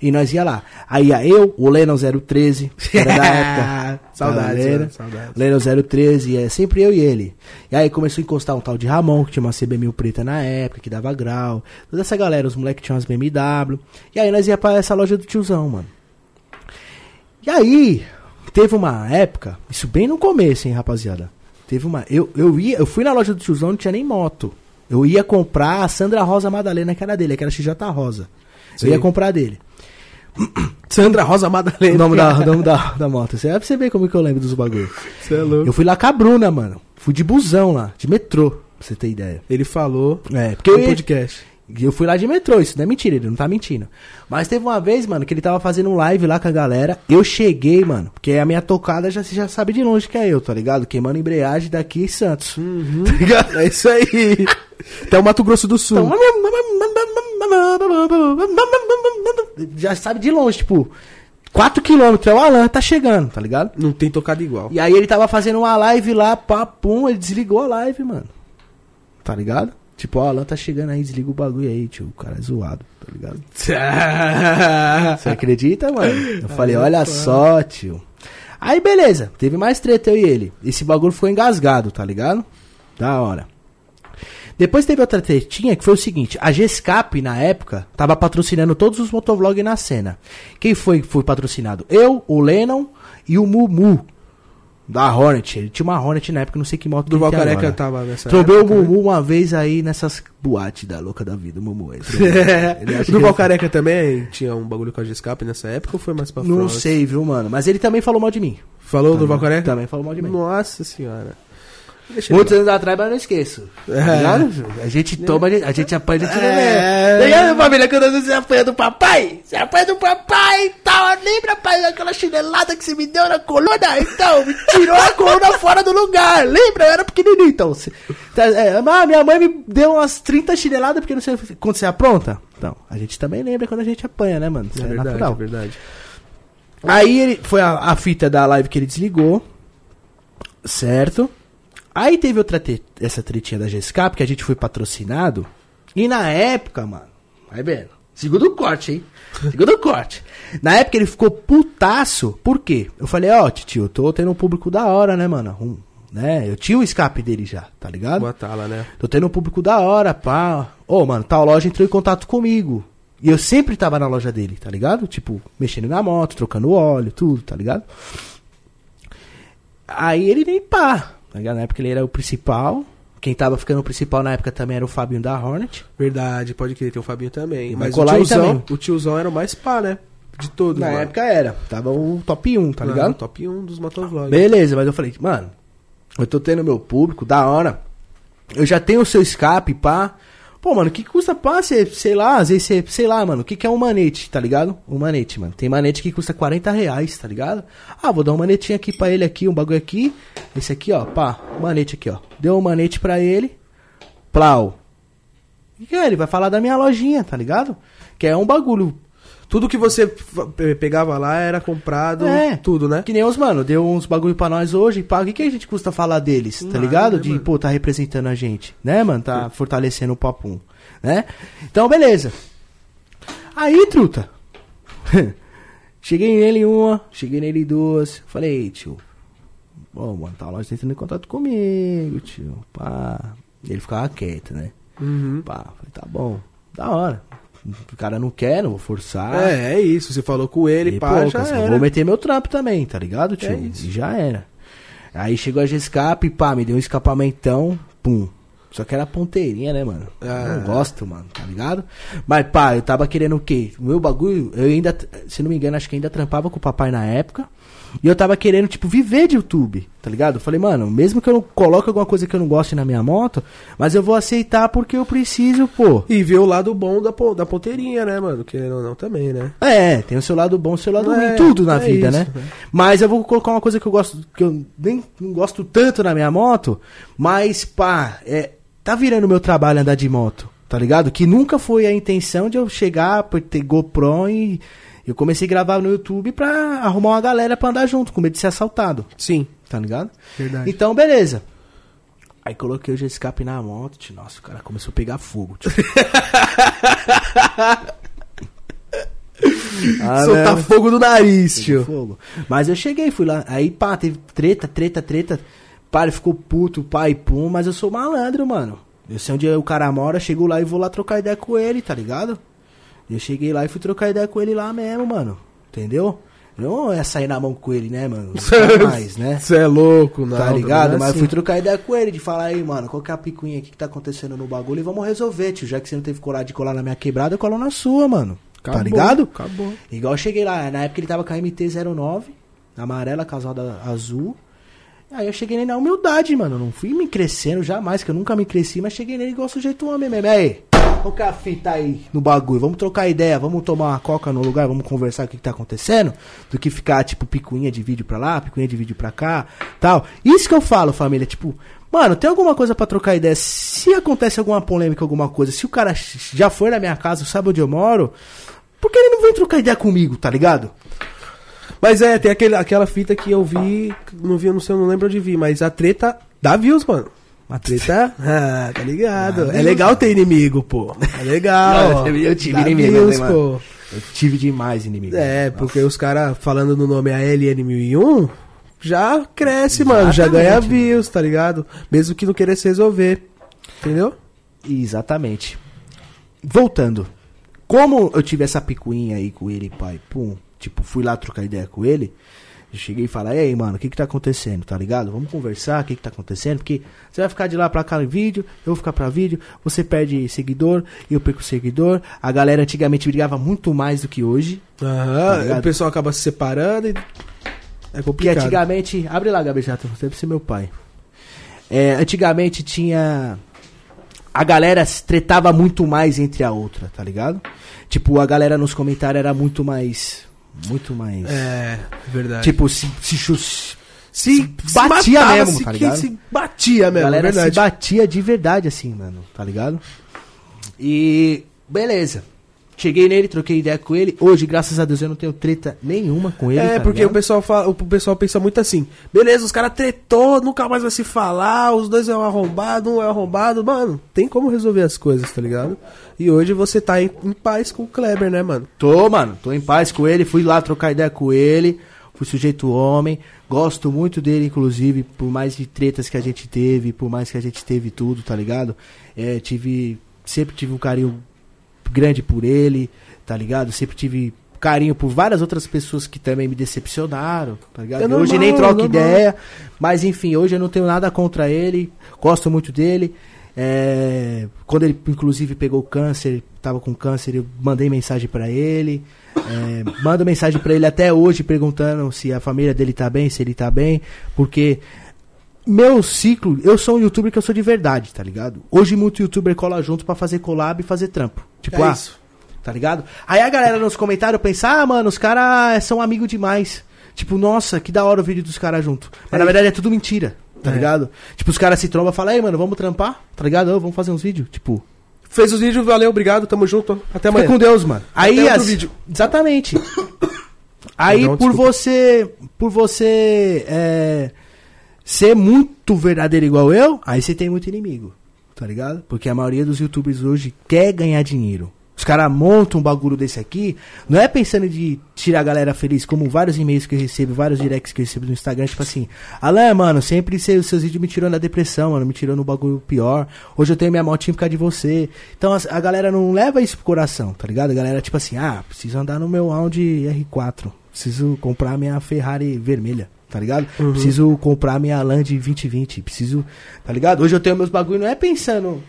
Speaker 2: e nós ia lá. Aí ia eu, o Lennon 013, que era da época.
Speaker 1: Saudades,
Speaker 2: Galera.
Speaker 1: mano, saudades.
Speaker 2: Lennon 013, é sempre eu e ele. E aí começou a encostar um tal de Ramon, que tinha uma CB1000 preta na época, que dava grau. Toda essa galera, os moleques tinham umas BMW. E aí nós ia pra essa loja do tiozão, mano. E aí, teve uma época, isso bem no começo, hein, rapaziada. Teve uma. Eu, eu ia, eu fui na loja do tiozão, não tinha nem moto. Eu ia comprar a Sandra Rosa Madalena, que era dele, que era XJ Rosa.
Speaker 1: Sim.
Speaker 2: Eu ia comprar dele.
Speaker 1: Sandra Rosa Madalena.
Speaker 2: O nome da, nome da, da moto. Você vai ver como que eu lembro dos bagulhos.
Speaker 1: Você é louco.
Speaker 2: Eu fui lá com a Bruna, mano. Fui de busão lá, de metrô, pra você ter ideia.
Speaker 1: Ele falou
Speaker 2: É, porque
Speaker 1: no
Speaker 2: eu,
Speaker 1: podcast.
Speaker 2: Eu fui lá de metrô, isso não é mentira, ele não tá mentindo. Mas teve uma vez, mano, que ele tava fazendo um live lá com a galera. Eu cheguei, mano, porque a minha tocada já, você já sabe de longe que é eu, tá ligado? Queimando embreagem daqui em Santos. Tá ligado?
Speaker 1: É isso aí. Até o Mato Grosso do Sul.
Speaker 2: Então, já sabe de longe, tipo, 4km, é o Alan, tá chegando, tá ligado?
Speaker 1: Não tem tocado igual.
Speaker 2: E aí ele tava fazendo uma live lá, papum, ele desligou a live, mano. Tá ligado? Tipo, ó, o Alan tá chegando aí, desliga o bagulho aí, tio. O cara é zoado, tá ligado? Você acredita, mano? Eu falei, olha só, tio. Aí, beleza. Teve mais treta eu e ele. Esse bagulho ficou engasgado, tá ligado? Da hora. Depois teve outra tretinha que foi o seguinte: a Gescap, na época, tava patrocinando todos os motovlogs na cena. Quem foi que foi patrocinado? Eu, o Lennon e o Mumu. Da Hornet. Ele tinha uma Hornet na época, não sei que moto
Speaker 1: Do
Speaker 2: que ele tem agora.
Speaker 1: tava nessa
Speaker 2: Trobei o
Speaker 1: época, né?
Speaker 2: Mumu uma vez aí nessas boates da louca da vida, o Mumu. Ele Ele acha
Speaker 1: Do
Speaker 2: que-
Speaker 1: Valcareca também tinha um bagulho com a G-Escape nessa época ou foi mais pra
Speaker 2: Não
Speaker 1: frente?
Speaker 2: sei, viu, mano? Mas ele também falou mal de mim.
Speaker 1: Falou do
Speaker 2: Também-
Speaker 1: Valcareca?
Speaker 2: Também falou mal de mim.
Speaker 1: Nossa senhora. Deixa
Speaker 2: Muitos anos atrás, mas eu não esqueço. Tá
Speaker 1: É.
Speaker 2: ligado? A gente toma, a gente apanha, a gente não
Speaker 1: É.
Speaker 2: lembra. E aí, família, quando você apanha do papai? Você apanha do papai e tal. Lembra, pai, daquela chinelada que você me deu na coluna? Então, me tirou a coluna fora do lugar. Lembra? Eu era pequenininho, então. Você- tá, é, minha mãe me deu umas 30 chineladas porque não sei quando você apronta. Então, a gente também lembra quando a gente apanha, né, mano? Isso
Speaker 1: É
Speaker 2: é,
Speaker 1: verdade,
Speaker 2: natural.
Speaker 1: é verdade.
Speaker 2: Aí ele foi a, a fita da live que ele desligou. Certo? Aí teve outra essa tretinha da GSK, porque a gente foi patrocinado. E na época, mano, vai vendo. Segundo o corte, hein? Segundo o corte. Na época ele ficou putaço. Por quê? Eu falei, ó, tio, eu tô tendo um público da hora, né, mano? Um, né? Eu tinha o escape dele já, tá ligado?
Speaker 1: Boa tala, né?
Speaker 2: Tô tendo um público da hora, pá. Ô, mano, tal loja entrou em contato comigo. E eu sempre tava na loja dele, tá ligado? Tipo, mexendo na moto, trocando óleo, tudo, tá ligado? Aí ele nem pá. Tá? Na época ele era o principal. Quem tava ficando o principal na época também era o Fabinho da Hornet.
Speaker 1: Verdade, pode crer, tem o Fabinho também.
Speaker 2: Vai
Speaker 1: Mas o tiozão,
Speaker 2: também.
Speaker 1: o tiozão era o mais pá, né? De todos,
Speaker 2: na
Speaker 1: mano.
Speaker 2: época era. Tava o top 1, tá
Speaker 1: Não,
Speaker 2: ligado?
Speaker 1: top 1 dos motovlogs.
Speaker 2: Beleza, mas eu falei, mano, eu tô tendo meu público, da hora. Eu já tenho o seu escape, pá. Pô, mano, que custa cê, sei lá, às vezes você, sei lá, mano, o que, que é um manete, tá ligado? Um manete, mano. Tem manete que custa 40 reais, tá ligado? Ah, vou dar um manetinho aqui pra ele aqui, um bagulho aqui. Esse aqui, ó, pá, manete aqui, ó. Deu um manete pra ele. Plau. E que é? Ele vai falar da minha lojinha, tá ligado? Que é um bagulho
Speaker 1: Tudo que você pegava lá era comprado,
Speaker 2: É.
Speaker 1: tudo, né?
Speaker 2: Que nem os, mano, deu uns bagulho pra nós hoje, pá, o que, que a gente custa falar deles, tá
Speaker 1: Nada,
Speaker 2: ligado?
Speaker 1: né,
Speaker 2: De,
Speaker 1: mano?
Speaker 2: pô, tá representando a gente, né, mano? Tá fortalecendo o papum, né? Então, beleza. Aí, truta. cheguei nele uma, cheguei nele duas. Falei, "Ei, tio, Pô, mano, tá lá entrando em contato comigo, tio. Pá. Ele ficava quieto, né?
Speaker 1: Uhum.
Speaker 2: Pá, falei, tá bom, da hora. O cara não quer, não vou forçar.
Speaker 1: É, é isso. Você falou com ele,
Speaker 2: E
Speaker 1: pá, já
Speaker 2: poucas, eu
Speaker 1: era.
Speaker 2: vou meter meu trampo também, tá ligado, tio?
Speaker 1: É.
Speaker 2: E já era. Aí chegou a G-Escape, pá, me deu um escapamentão, pum. Só que era ponteirinha, né, mano?
Speaker 1: Ah.
Speaker 2: Não gosto, mano, tá ligado? Mas, pá, eu tava querendo o quê? O meu bagulho, eu ainda, se não me engano, acho que ainda trampava com o papai na época. E eu tava querendo, tipo, viver de YouTube, tá ligado? Eu falei, mano, mesmo que eu não coloque alguma coisa que eu não goste na minha moto, mas eu vou aceitar porque eu preciso, pô.
Speaker 1: E ver o lado bom da, da ponteirinha, né, mano? Querendo ou não, também, né?
Speaker 2: É, tem o seu lado bom o seu lado
Speaker 1: É,
Speaker 2: ruim, tudo na
Speaker 1: é
Speaker 2: vida,
Speaker 1: isso,
Speaker 2: né?
Speaker 1: né?
Speaker 2: Mas eu vou colocar uma coisa que eu gosto, que eu nem não gosto tanto na minha moto, mas pá, é, tá virando meu trabalho andar de moto, tá ligado? Que nunca foi a intenção de eu chegar, por ter GoPro e eu comecei a gravar no YouTube pra arrumar uma galera pra andar junto, com medo de ser assaltado,
Speaker 1: Sim.
Speaker 2: tá ligado?
Speaker 1: Verdade.
Speaker 2: Então, beleza. Aí coloquei o G-Escape na moto, tio. Nossa, o cara começou a pegar fogo, tio. Ah,
Speaker 1: Soltar
Speaker 2: né?
Speaker 1: fogo do nariz, tio.
Speaker 2: fogo. Mas eu cheguei, fui lá. Aí, pá, teve treta, treta, treta. Pá, ele ficou puto, pai, pum. Mas eu sou malandro, mano. Eu sei onde o cara mora, chego lá e vou lá trocar ideia com ele, tá ligado? Eu cheguei lá e fui trocar ideia com ele lá mesmo, mano. Entendeu? Eu não ia sair na mão com ele, né, mano? Nunca mais, né?
Speaker 1: Você é louco, não.
Speaker 2: tá ligado?
Speaker 1: não é
Speaker 2: Mas eu
Speaker 1: assim.
Speaker 2: fui trocar ideia com ele, de falar aí, mano, qual que é a picuinha aqui que tá acontecendo no bagulho e vamos resolver, tio. Já que você não teve coragem de colar na minha quebrada, eu colo na sua, mano. tá
Speaker 1: Acabou,
Speaker 2: ligado?
Speaker 1: Acabou.
Speaker 2: Igual eu cheguei lá, na época ele tava com a MT-09, amarela, casada azul. Aí eu cheguei nele na humildade, mano. Não fui me crescendo jamais, que eu nunca me cresci, mas cheguei nele igual sujeito homem mesmo. Aí, qual que é a fita aí no bagulho? Vamos trocar ideia, vamos tomar uma coca no lugar, vamos conversar o que, que tá acontecendo? Do que ficar, tipo, picuinha de vídeo pra lá, picuinha de vídeo pra cá, tal. Isso que eu falo, família, tipo, mano, tem alguma coisa pra trocar ideia? Se acontece alguma polêmica, alguma coisa, se o cara já foi na minha casa, sabe onde eu moro, por que ele não vem trocar ideia comigo, tá ligado?
Speaker 1: Mas é, tem aquele, aquela fita que eu vi, não vi, não sei, não lembro onde vi, mas a treta dá views, mano. A treta, ah, tá ligado?
Speaker 2: Dá
Speaker 1: é legal ter inimigo, pô. É legal.
Speaker 2: Não, eu tive inimigo,
Speaker 1: views,
Speaker 2: né,
Speaker 1: pô.
Speaker 2: Eu tive demais inimigo.
Speaker 1: É, porque os caras falando no nome ALN1001 já cresce, mano, já
Speaker 2: Exatamente,
Speaker 1: ganha views, tá ligado? Mesmo que não queira se resolver. Entendeu?
Speaker 2: Exatamente. Voltando. Como eu tive essa picuinha aí com ele, pai, pum, tipo, fui lá trocar ideia com ele, cheguei e falei, ei, mano, o que que tá acontecendo, tá ligado? Vamos conversar, o que que tá acontecendo, porque você vai ficar de lá pra cá em vídeo, eu vou ficar pra vídeo, você perde seguidor, eu perco seguidor, a galera antigamente brigava muito mais do que hoje,
Speaker 1: Aham,
Speaker 2: ligado?
Speaker 1: o pessoal acaba se separando e. É
Speaker 2: Porque
Speaker 1: complicado.
Speaker 2: antigamente. Abre lá, Gabi Jato, você deve ser meu pai. É, antigamente tinha. A galera se tretava muito mais entre a outra, tá ligado? Tipo, a galera nos comentários era muito mais. Muito mais.
Speaker 1: É, verdade.
Speaker 2: Tipo, se, se, chu-
Speaker 1: se,
Speaker 2: batia
Speaker 1: matava,
Speaker 2: mesmo,
Speaker 1: se,
Speaker 2: tá ligado?
Speaker 1: se batia
Speaker 2: a
Speaker 1: mesmo, é
Speaker 2: galera se
Speaker 1: verdade.
Speaker 2: batia de verdade, assim, mano, tá ligado? E. Beleza. Cheguei nele, troquei ideia com ele. Hoje, graças a Deus, eu não tenho treta nenhuma com ele.
Speaker 1: É,
Speaker 2: tá
Speaker 1: porque
Speaker 2: ligado?
Speaker 1: o pessoal fala, o pessoal pensa muito assim, beleza, os caras tretou, nunca mais vai se falar, os dois é um arrombado, um é arrombado, mano, tem como resolver as coisas, tá ligado? E hoje você tá em, em paz com o Kleber, né, mano?
Speaker 2: Tô, mano, tô em paz com ele, fui lá trocar ideia com ele, fui sujeito homem, gosto muito dele, inclusive, por mais de tretas que a gente teve, por mais que a gente teve tudo, tá ligado? É, tive, sempre tive um carinho grande por ele, tá ligado? Sempre tive carinho por várias outras pessoas que também me decepcionaram, tá ligado?
Speaker 1: É
Speaker 2: hoje nem troco ideia, mas enfim, hoje eu não tenho nada contra ele, gosto muito dele. É, quando ele, inclusive, pegou câncer, tava com câncer, eu mandei mensagem pra ele. É, mando mensagem pra ele até hoje perguntando se a família dele tá bem, se ele tá bem, porque meu ciclo, eu sou um youtuber que eu sou de verdade, tá ligado? Hoje muito youtuber cola junto pra fazer collab e fazer trampo. Tipo,
Speaker 1: É
Speaker 2: ah,
Speaker 1: isso.
Speaker 2: tá ligado? Aí a galera nos comentários pensa, ah, mano, os caras são amigos demais. Tipo, nossa, que da hora o vídeo dos caras junto. Mas
Speaker 1: É
Speaker 2: na verdade é tudo mentira, tá
Speaker 1: É.
Speaker 2: ligado? Tipo, os caras se trombam e falam, ei, mano, vamos trampar, tá ligado? Ô, vamos fazer uns vídeos. Tipo,
Speaker 1: Fez os vídeos, valeu, obrigado, tamo junto. Até
Speaker 2: Fica
Speaker 1: amanhã.
Speaker 2: com Deus, mano. Aí
Speaker 1: outro
Speaker 2: as-
Speaker 1: vídeo.
Speaker 2: Exatamente. Aí
Speaker 1: Perdão,
Speaker 2: por você, por você é, ser muito verdadeiro igual eu, aí você tem muito inimigo, tá ligado? Porque a maioria dos youtubers hoje quer ganhar dinheiro. Os caras montam um bagulho desse aqui, não é pensando de tirar a galera feliz, como vários e-mails que eu recebo, vários directs que eu recebo no Instagram, tipo assim, Alain, mano, sempre se- os seus vídeos me tirou da depressão, mano, me tirou no bagulho pior. Hoje eu tenho minha motinha por causa de você. Então as- a galera não leva isso pro coração, tá ligado? A galera, tipo assim, ah, preciso andar no meu Audi R4, preciso comprar minha Ferrari vermelha. Tá ligado? Preciso comprar minha Land 2020. Preciso. Tá ligado? Hoje eu tenho meus bagulho, não é pensando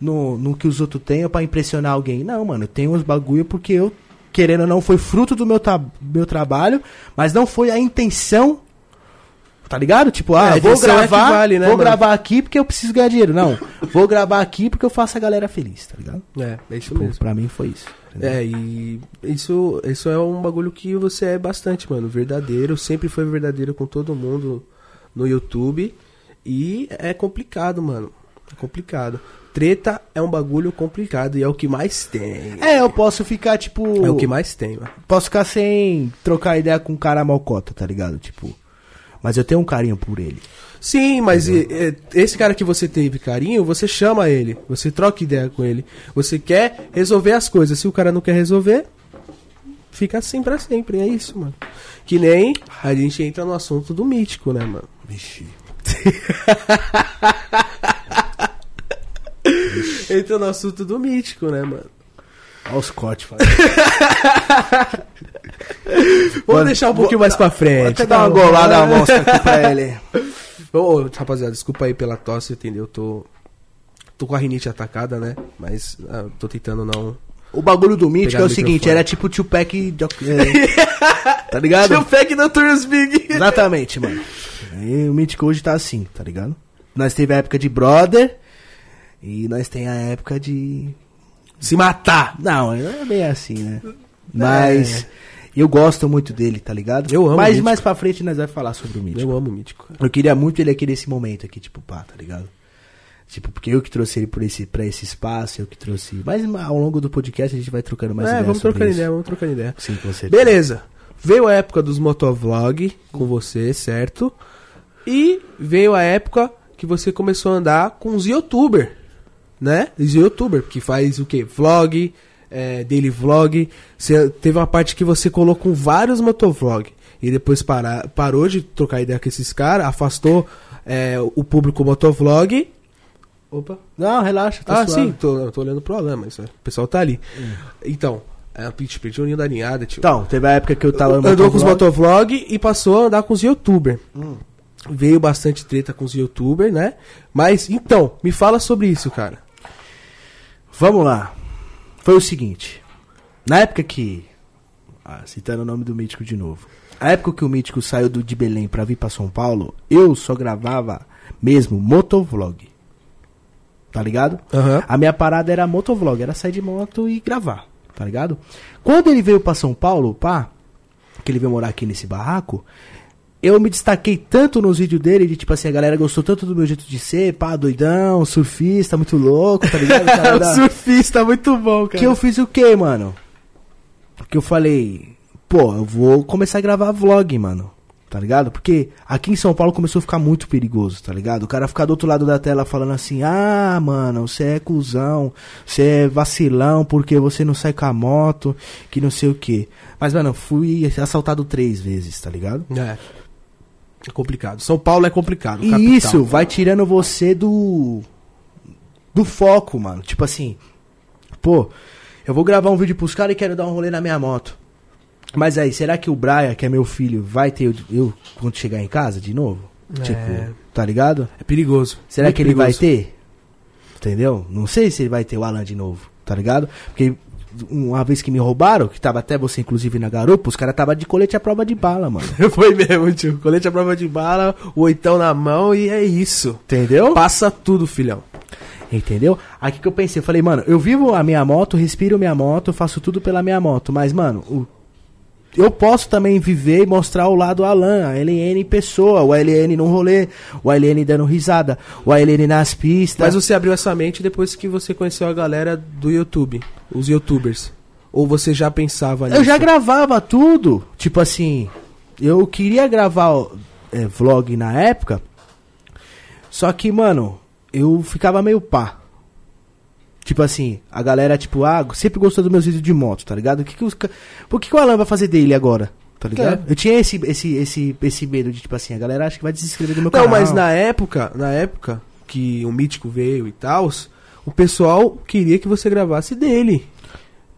Speaker 2: no, no que os outros têm pra impressionar alguém. Não, mano, eu tenho uns bagulho porque eu, querendo ou não, foi fruto do meu, tra- meu trabalho, mas não foi a intenção. Tá ligado? Tipo, ah,
Speaker 1: É,
Speaker 2: vou
Speaker 1: é
Speaker 2: gravar,
Speaker 1: vale, né,
Speaker 2: vou
Speaker 1: mano?
Speaker 2: gravar aqui porque eu preciso ganhar dinheiro. Não, vou gravar aqui porque eu faço a galera feliz, tá ligado?
Speaker 1: É, é isso
Speaker 2: Tipo,
Speaker 1: mesmo.
Speaker 2: pra mim foi isso. entendeu?
Speaker 1: É, e isso, isso é um bagulho que você é bastante, mano. Verdadeiro, sempre foi verdadeiro com todo mundo no YouTube. E é complicado, mano. É complicado. Treta é um bagulho complicado e é o que mais tem.
Speaker 2: É, eu posso ficar, tipo.
Speaker 1: É o que mais tem, mano.
Speaker 2: Posso ficar sem trocar ideia com um cara malcota, tá ligado? Tipo. Mas eu tenho um carinho por ele.
Speaker 1: Sim, mas e- e- esse cara que você teve carinho, você chama ele, você troca ideia com ele. Você quer resolver as coisas. Se o cara não quer resolver, fica assim pra sempre. É isso, mano. Que nem a gente entra no assunto do mítico, né, mano?
Speaker 2: Vixe.
Speaker 1: Entra no assunto do mítico, né, mano?
Speaker 2: Olha os cortes, Mano,
Speaker 1: deixar um
Speaker 2: vou-
Speaker 1: pouquinho mais pra frente.
Speaker 2: Vou até dar uma golada na mostra aqui pra ele.
Speaker 1: Ô, rapaziada, desculpa aí pela tosse, entendeu? Tô, tô com a rinite atacada, né? Mas ah, tô tentando não.
Speaker 2: O bagulho do Mítico é o seguinte, era tipo o Tupac... de- é, tá ligado?
Speaker 1: Pack Notorious Big.
Speaker 2: Exatamente, mano. E o Mítico hoje tá assim, tá ligado? Nós teve a época de brother e nós tem a época de...
Speaker 1: Se matar.
Speaker 2: Não, é bem assim, né? Mas eu gosto muito dele, tá ligado?
Speaker 1: Eu amo
Speaker 2: Mas mais pra frente nós vamos falar sobre o Mítico.
Speaker 1: Eu amo o mítico.
Speaker 2: Eu queria muito ele aqui nesse momento aqui, tipo, pá, tá ligado? Tipo, porque eu que trouxe ele por esse, pra esse espaço, eu que trouxe. Mas ao longo do podcast a gente vai trocando mais
Speaker 1: é,
Speaker 2: ideias
Speaker 1: vamos
Speaker 2: sobre
Speaker 1: trocando
Speaker 2: isso.
Speaker 1: ideia, vamos trocando ideia.
Speaker 2: Sim, com certeza.
Speaker 1: Beleza. Veio a época dos motovlog com você, certo? E veio a época que você começou a andar com os youtuber, né? Os youtuber, que faz o quê? Vlog, é, daily vlog. Você, teve uma parte que você colocou vários motovlog. E depois para, parou de trocar ideia com esses caras, afastou é, o público motovlog. Opa.
Speaker 2: Não, relaxa, tá
Speaker 1: ah,
Speaker 2: suave.
Speaker 1: sim, tô, tô olhando pro Alan, mas é, o pessoal tá ali. Então, é, a gente pediu o ninho da ninhada, tio.
Speaker 2: Então, teve a época que eu tava
Speaker 1: Andou com os
Speaker 2: motovlog.
Speaker 1: motovlog e passou a andar com os youtuber.
Speaker 2: Hum.
Speaker 1: Veio bastante treta com os youtuber, né? Mas, então, me fala sobre isso, cara.
Speaker 2: Vamos lá. Foi o seguinte. Na época que. Ah, citando o nome do Mítico de novo. A época que o Mítico saiu do, de Belém pra vir pra São Paulo, eu só gravava mesmo motovlog. Tá ligado?
Speaker 1: Aham.
Speaker 2: A minha parada era motovlog, era sair de moto e gravar, tá ligado? Quando ele veio pra São Paulo, pá, que ele veio morar aqui nesse barraco, eu me destaquei tanto nos vídeos dele, de tipo assim, a galera gostou tanto do meu jeito de ser, pá, doidão, surfista, muito louco, tá ligado? Cara, da-
Speaker 1: surfista, muito bom, cara.
Speaker 2: que eu fiz o quê, mano? Que eu falei, pô, eu vou começar a gravar vlog, mano. Tá ligado? Porque aqui em São Paulo começou a ficar muito perigoso, tá ligado? O cara ficar do outro lado da tela falando assim: ah, mano, você é cuzão, você é vacilão porque você não sai com a moto, que não sei o quê. Mas, mano, eu fui assaltado três vezes, tá ligado?
Speaker 1: É. É complicado. São Paulo é complicado.
Speaker 2: E
Speaker 1: capital.
Speaker 2: isso vai tirando você do. do foco, mano. Tipo assim, pô, eu vou gravar um vídeo pros caras e quero dar um rolê na minha moto. Mas aí, será que o Brian, que é meu filho, vai ter eu, eu quando chegar em casa de novo?
Speaker 1: É.
Speaker 2: Tipo, tá ligado?
Speaker 1: É perigoso.
Speaker 2: Será
Speaker 1: Muito
Speaker 2: que ele vai
Speaker 1: perigoso.
Speaker 2: ter? Entendeu? Não sei se ele vai ter o Alan de novo, tá ligado? Porque uma vez que me roubaram, que tava até você inclusive na garupa, os caras tava de colete à prova de bala, mano.
Speaker 1: Foi mesmo, tio. Colete à prova de bala, o oitão na mão e é isso.
Speaker 2: Entendeu?
Speaker 1: Passa tudo, filhão.
Speaker 2: Entendeu? Aí que eu pensei, eu falei, mano, eu vivo a minha moto, respiro minha moto, faço tudo pela minha moto, mas, mano, o- eu posso também viver e mostrar o lado Alan, a LN pessoa, o LN num rolê, o LN dando risada, o LN nas pistas.
Speaker 1: Mas você abriu essa mente depois que você conheceu a galera do YouTube, os youtubers. Ou você já pensava nisso?
Speaker 2: Eu já gravava tudo. Tipo assim, eu queria gravar é, vlog na época. Só que, mano, eu ficava meio pá. Tipo assim, a galera, tipo, ah, sempre gostou dos meus vídeos de moto, tá ligado? O que que os Por que, que o Alan vai fazer dele agora? Tá ligado? Eu tinha esse, esse, esse, esse medo de, tipo assim, a galera acha que vai desinscrever do meu
Speaker 1: Não,
Speaker 2: canal.
Speaker 1: mas na época, na época que o Mítico veio e tal, o pessoal queria que você gravasse dele.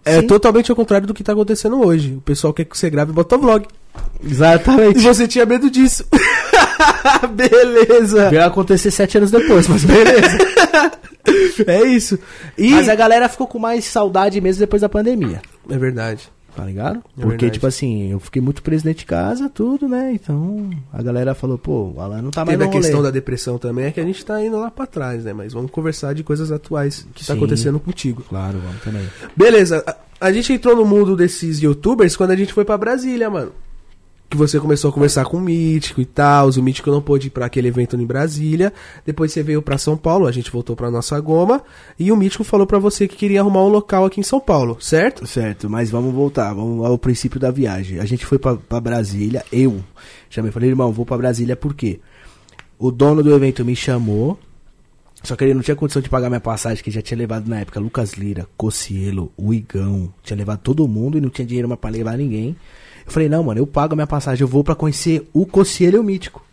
Speaker 1: É
Speaker 2: Sim.
Speaker 1: totalmente ao contrário do que tá acontecendo hoje. O pessoal quer que você grave motovlog. E
Speaker 2: Exatamente.
Speaker 1: você tinha medo disso. Beleza.
Speaker 2: Veio acontecer sete anos depois, mas beleza.
Speaker 1: É isso. E
Speaker 2: Mas a galera ficou com mais saudade mesmo depois da pandemia.
Speaker 1: é verdade.
Speaker 2: Tá ligado?
Speaker 1: É
Speaker 2: Porque,
Speaker 1: verdade.
Speaker 2: tipo assim, eu fiquei muito preso dentro de casa, tudo, né? Então, a galera falou, pô, o Alan não tá mais
Speaker 1: Teve a questão da depressão também, é que a gente tá indo lá pra trás, né? Mas vamos conversar de coisas atuais que tá
Speaker 2: Sim.
Speaker 1: acontecendo contigo.
Speaker 2: Claro, vamos também.
Speaker 1: Beleza, a, a gente entrou no mundo desses youtubers quando a gente foi pra Brasília, mano. Que você começou a conversar com o Mítico e tal. O Mítico não pôde ir pra aquele evento em Brasília. Depois você veio pra São Paulo, a gente voltou pra nossa goma. E o Mítico falou pra você que queria arrumar um local aqui em São Paulo, certo?
Speaker 2: Certo, mas vamos voltar, vamos ao princípio da viagem. A gente foi pra Brasília, eu chamei, falei, irmão, vou pra Brasília por quê? O dono do evento me chamou, só que ele não tinha condição de pagar minha passagem, que já tinha levado na época Lucas Lira, Cocielo, o Igão, tinha levado todo mundo e não tinha dinheiro mais levar ninguém. Eu falei, não, mano, eu pago a minha passagem, eu vou pra conhecer o Cocielo e o Mítico.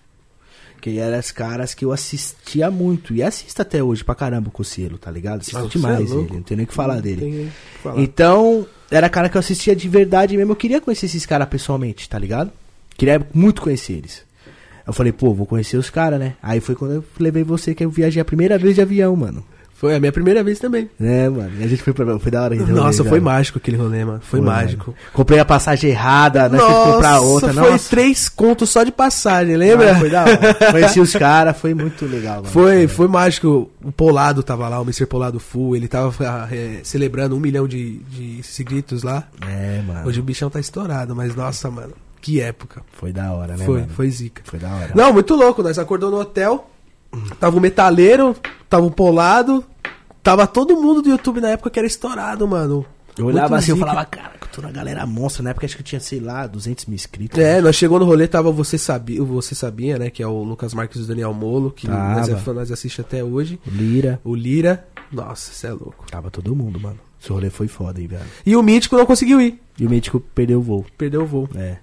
Speaker 2: Que eram as caras que eu assistia muito. E assisto até hoje pra caramba o Cocielo, tá ligado? Assisto
Speaker 1: Ah, você
Speaker 2: demais
Speaker 1: é
Speaker 2: ele, não tenho nem o que falar dele.
Speaker 1: Tem que falar.
Speaker 2: Então, era cara que eu assistia de verdade mesmo. Eu queria conhecer esses caras pessoalmente, tá ligado? Queria muito conhecer eles. Eu falei, pô, vou conhecer os caras, né? Aí foi quando eu levei você que eu viajei a primeira vez de avião, mano.
Speaker 1: Foi a minha primeira vez também.
Speaker 2: É, mano. E a gente foi pra. Foi da hora. aquele rolê,
Speaker 1: Nossa, foi
Speaker 2: cara.
Speaker 1: mágico aquele rolê, mano. Foi, mágico.
Speaker 2: mano. Comprei a passagem errada, tivemos que comprar outra.
Speaker 1: foi
Speaker 2: Nossa,
Speaker 1: três contos só de passagem, lembra?
Speaker 2: Ah, Foi da hora. Conheci os caras, foi muito legal, mano.
Speaker 1: Foi, foi mágico. O Polado tava lá, o Mr. Polado Full, ele tava é, celebrando um milhão de, de inscritos lá.
Speaker 2: É, mano.
Speaker 1: Hoje o bichão tá estourado, mas nossa, mano, que época.
Speaker 2: Foi da hora, né,
Speaker 1: foi,
Speaker 2: mano?
Speaker 1: foi zica.
Speaker 2: Foi da hora.
Speaker 1: Não, muito louco, nós acordou no hotel, tava o metaleiro, tava o Polado, tava todo mundo do YouTube na época que era estourado, mano.
Speaker 2: Eu olhava
Speaker 1: Muito
Speaker 2: assim, eu
Speaker 1: zica.
Speaker 2: falava, cara, que eu tô na galera monstra. Na época acho que eu tinha, sei lá, 200 mil inscritos.
Speaker 1: É, nós chegou no rolê, tava Você Sabia, o Você Sabia, né, que é o Lucas Marques e o Daniel Molo, que
Speaker 2: Tava.
Speaker 1: nós, é fã, nós assiste até hoje.
Speaker 2: Lira.
Speaker 1: O Lira, nossa, você é louco.
Speaker 2: Tava todo mundo, mano. Esse rolê foi foda aí, velho.
Speaker 1: E o Mítico não conseguiu ir,
Speaker 2: E o médico perdeu o voo.
Speaker 1: perdeu o voo.
Speaker 2: É.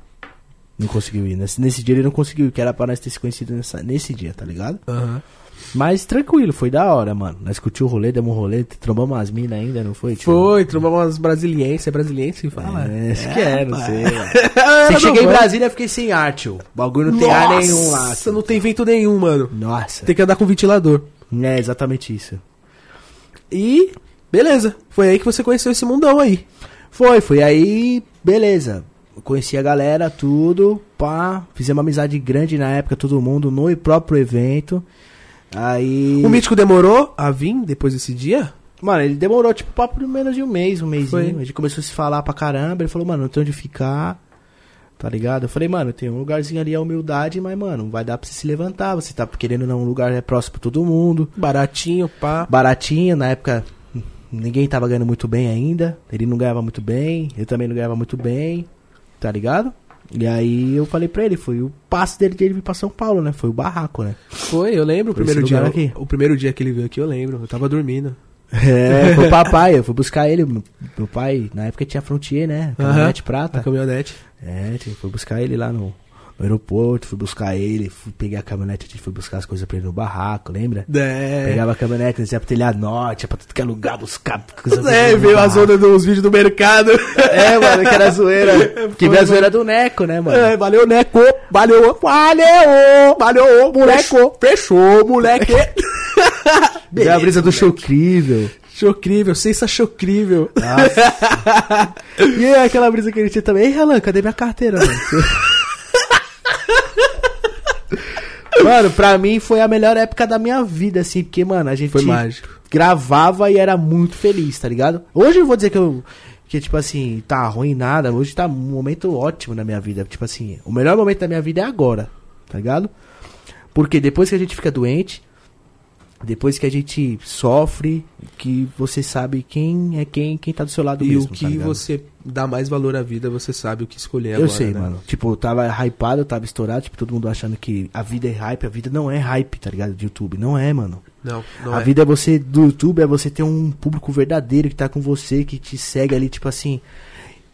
Speaker 2: Não conseguiu ir. Nesse, nesse dia ele não conseguiu ir, que era pra nós ter se conhecido nessa- nesse dia, tá ligado?
Speaker 1: Aham.
Speaker 2: Mas tranquilo, foi da hora, mano. Nós curtiu o rolê, demos um rolê, trombamos umas minas ainda, não foi? tio?
Speaker 1: Foi, trombamos umas brasilienses, é brasiliense que fala?
Speaker 2: É, acho que é, não sei. Você cheguei em. Brasília fiquei sem ar, tio. O bagulho não tem ar nenhum lá.
Speaker 1: Nossa,
Speaker 2: tio.
Speaker 1: não tem vento nenhum, mano.
Speaker 2: Nossa.
Speaker 1: Tem que andar com ventilador.
Speaker 2: É exatamente isso.
Speaker 1: E, beleza. Foi aí que você conheceu esse mundão aí.
Speaker 2: Foi, foi aí, beleza. Conheci a galera, tudo, pá. Fizemos uma amizade grande na época, todo mundo, no próprio evento. Aí.
Speaker 1: O Mítico demorou a vir depois desse dia?
Speaker 2: Mano, ele demorou, tipo, papo de menos de um mês, um mêsinho.
Speaker 1: Foi.
Speaker 2: A gente começou a se falar pra caramba. Ele falou, mano, não tem onde ficar. Tá ligado? Eu falei, mano, tem um lugarzinho ali, a humildade, mas, mano, vai dar pra você se levantar. Você tá querendo não, um lugar é próximo pra todo mundo.
Speaker 1: Baratinho, pá.
Speaker 2: Baratinho, na época ninguém tava ganhando muito bem ainda. Ele não ganhava muito bem, eu também não ganhava muito bem, tá ligado? E aí eu falei pra ele, foi o passo dele de ele vir pra São Paulo, né? Foi o barraco, né?
Speaker 1: Foi, eu lembro. O
Speaker 2: Foi
Speaker 1: primeiro
Speaker 2: esse
Speaker 1: dia,
Speaker 2: aqui.
Speaker 1: o primeiro dia que ele veio aqui, eu lembro. Eu tava dormindo.
Speaker 2: É, foi o papai, eu fui buscar ele. Meu, pai, na época tinha Frontier, né? Caminhonete
Speaker 1: Aham,
Speaker 2: prata.
Speaker 1: A caminhonete.
Speaker 2: É, fui buscar ele lá no, no aeroporto, fui buscar ele, fui, peguei a caminhonete, a gente foi buscar as coisas pra ele no barraco, lembra?
Speaker 1: É.
Speaker 2: Pegava a caminhonete, descia pro telhado norte, ia pra tudo que é lugar buscar coisa
Speaker 1: É, veio a zona dos vídeos do mercado.
Speaker 2: É, mano, que era zoeira. que veio a zoeira do Neco, né, mano?
Speaker 1: É, valeu, Neco. Valeu. Valeu. Valeu, moleque. Fechou, moleque.
Speaker 2: Veio a brisa do show incrível.
Speaker 1: Chocrível, sensachocrível.
Speaker 2: e aí, aquela brisa que gente tinha também. Ei, Relan, cadê minha carteira, mano? mano, pra mim foi a melhor época da minha vida, assim, porque, mano, a gente
Speaker 1: Foi mágico.
Speaker 2: gravava e era muito feliz, tá ligado? Hoje eu vou dizer que eu. Que, tipo assim, tá ruim nada. Hoje tá um momento ótimo na minha vida. Tipo assim, o melhor momento da minha vida é agora, tá ligado? Porque depois que a gente fica doente, depois que a gente sofre, que você sabe quem é quem, quem tá do seu lado
Speaker 1: E
Speaker 2: mesmo,
Speaker 1: o
Speaker 2: tá
Speaker 1: que
Speaker 2: ligado?
Speaker 1: você dá mais valor à vida, você sabe o que escolher
Speaker 2: Eu
Speaker 1: agora,
Speaker 2: sei,
Speaker 1: né?
Speaker 2: mano. Tipo, eu tava hypado, eu tava estourado, tipo, todo mundo achando que a vida é hype, a vida não é hype, tá ligado? De YouTube. Não é, mano.
Speaker 1: Não, não
Speaker 2: a
Speaker 1: é.
Speaker 2: vida é você, do YouTube, é você ter um público verdadeiro que tá com você, que te segue ali, tipo assim,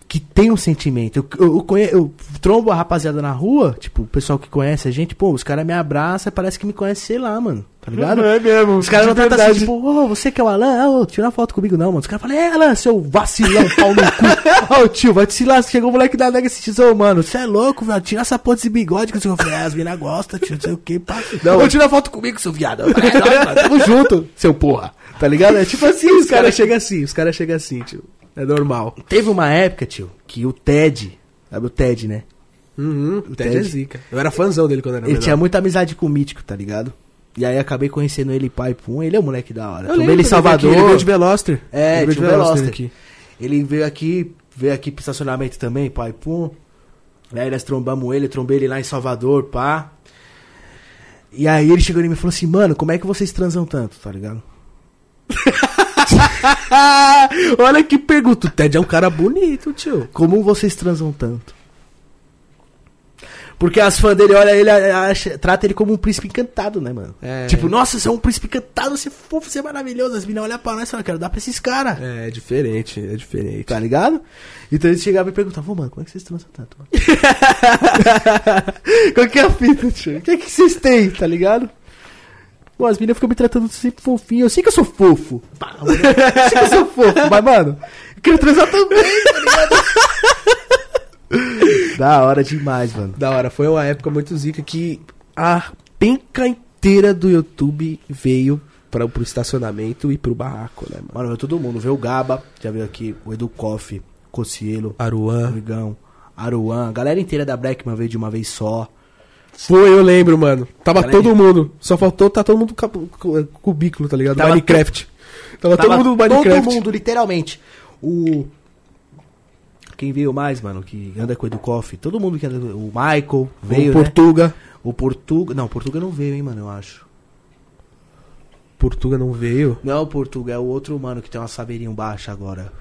Speaker 2: que tem um sentimento. Eu, eu, eu, conhe- eu trombo a rapaziada na rua, tipo, o pessoal que conhece a gente, pô, os caras me abraçam, parece que me conhece, sei lá, mano. Tá ligado?
Speaker 1: É mesmo.
Speaker 2: Os caras não tratam assim, tipo, ô, você que é o Alan, ô, tira uma foto comigo, não, mano. Os caras falam, é, Alan, seu vacilão, pau no cu. Ô, tio, vai te se lascar. Chegou o moleque da nega esse tio, mano, você é louco, velho, tira essa porra desse bigode que eu falei, é, as minas gostam, tio, não sei o que, pá. Não, ô, tira uma foto comigo, seu viado. Eu falei, É, nóis, mano, tamo junto, seu porra. Tá ligado? É tipo assim,
Speaker 1: Os caras chegam assim, os caras chegam assim, tio. É normal.
Speaker 2: Teve uma época, tio, que o Ted, sabe o Ted, né?
Speaker 1: Uhum, o Ted é
Speaker 2: Ted.
Speaker 1: zica. Eu era fãzão dele quando era
Speaker 2: Ele
Speaker 1: menor.
Speaker 2: tinha muita amizade com o Mítico, tá ligado? E aí acabei conhecendo ele pai pum, ele é um moleque da hora.
Speaker 1: Eu
Speaker 2: Tomei ele em Salvador.
Speaker 1: Ele veio de Veloster.
Speaker 2: É,
Speaker 1: ele veio
Speaker 2: o Veloster.
Speaker 1: aqui.
Speaker 2: Ele veio aqui, veio aqui pro estacionamento também, pai, pum. Aí nós trombamos ele, trombei ele lá em Salvador, pá. E aí ele chegou em mim e falou assim, mano, como é que vocês transam tanto, tá ligado?
Speaker 1: Olha que pergunta. O Ted é um cara bonito, tio.
Speaker 2: Como vocês transam tanto? Porque as fãs dele olham ele, acha, trata ele como um príncipe encantado, né, mano?
Speaker 1: É.
Speaker 2: Tipo, nossa, você é um príncipe encantado, você é fofo, você é maravilhoso. As meninas olham pra nós e falam, quero dar pra esses caras.
Speaker 1: É diferente, é diferente.
Speaker 2: Tá ligado? Então eles chegavam e perguntavam, "Ô, mano, como é que vocês transam tanto? mano?" Qual que é a fita, tio? O que é que vocês têm, tá ligado? Pô, as meninas ficam me tratando sempre fofinho. Eu sei que eu sou fofo. Pá, Eu sei que eu sou fofo, mas, mano, eu quero transar também, tá ligado? da hora demais, mano.
Speaker 1: Da hora, foi uma época muito zica que a penca inteira do YouTube veio pra, pro estacionamento e pro barraco, né, mano?
Speaker 2: Mano, veio todo mundo. Veio o Gaba, já veio aqui, o Edu Koff, Cocielo,
Speaker 1: Aruan.
Speaker 2: Amigão, Aruan. A galera inteira da Blackman veio de uma vez só.
Speaker 1: Foi, eu lembro, mano. Tava todo mundo. Só faltou, tá todo mundo cu- cubículo, tá ligado?
Speaker 2: Tava
Speaker 1: Minecraft. Tava,
Speaker 2: Tava
Speaker 1: todo mundo Minecraft.
Speaker 2: Todo mundo, literalmente. O. Quem veio mais, mano, que anda com o Edu Koff? Todo mundo que anda com o Michael veio,
Speaker 1: o
Speaker 2: né?
Speaker 1: Portuga.
Speaker 2: O Portuga. Não, o Portuga não veio, hein, mano, eu acho.
Speaker 1: Portuga não veio.
Speaker 2: Não, o Portuga é o outro mano que tem uma saveirinha baixa agora.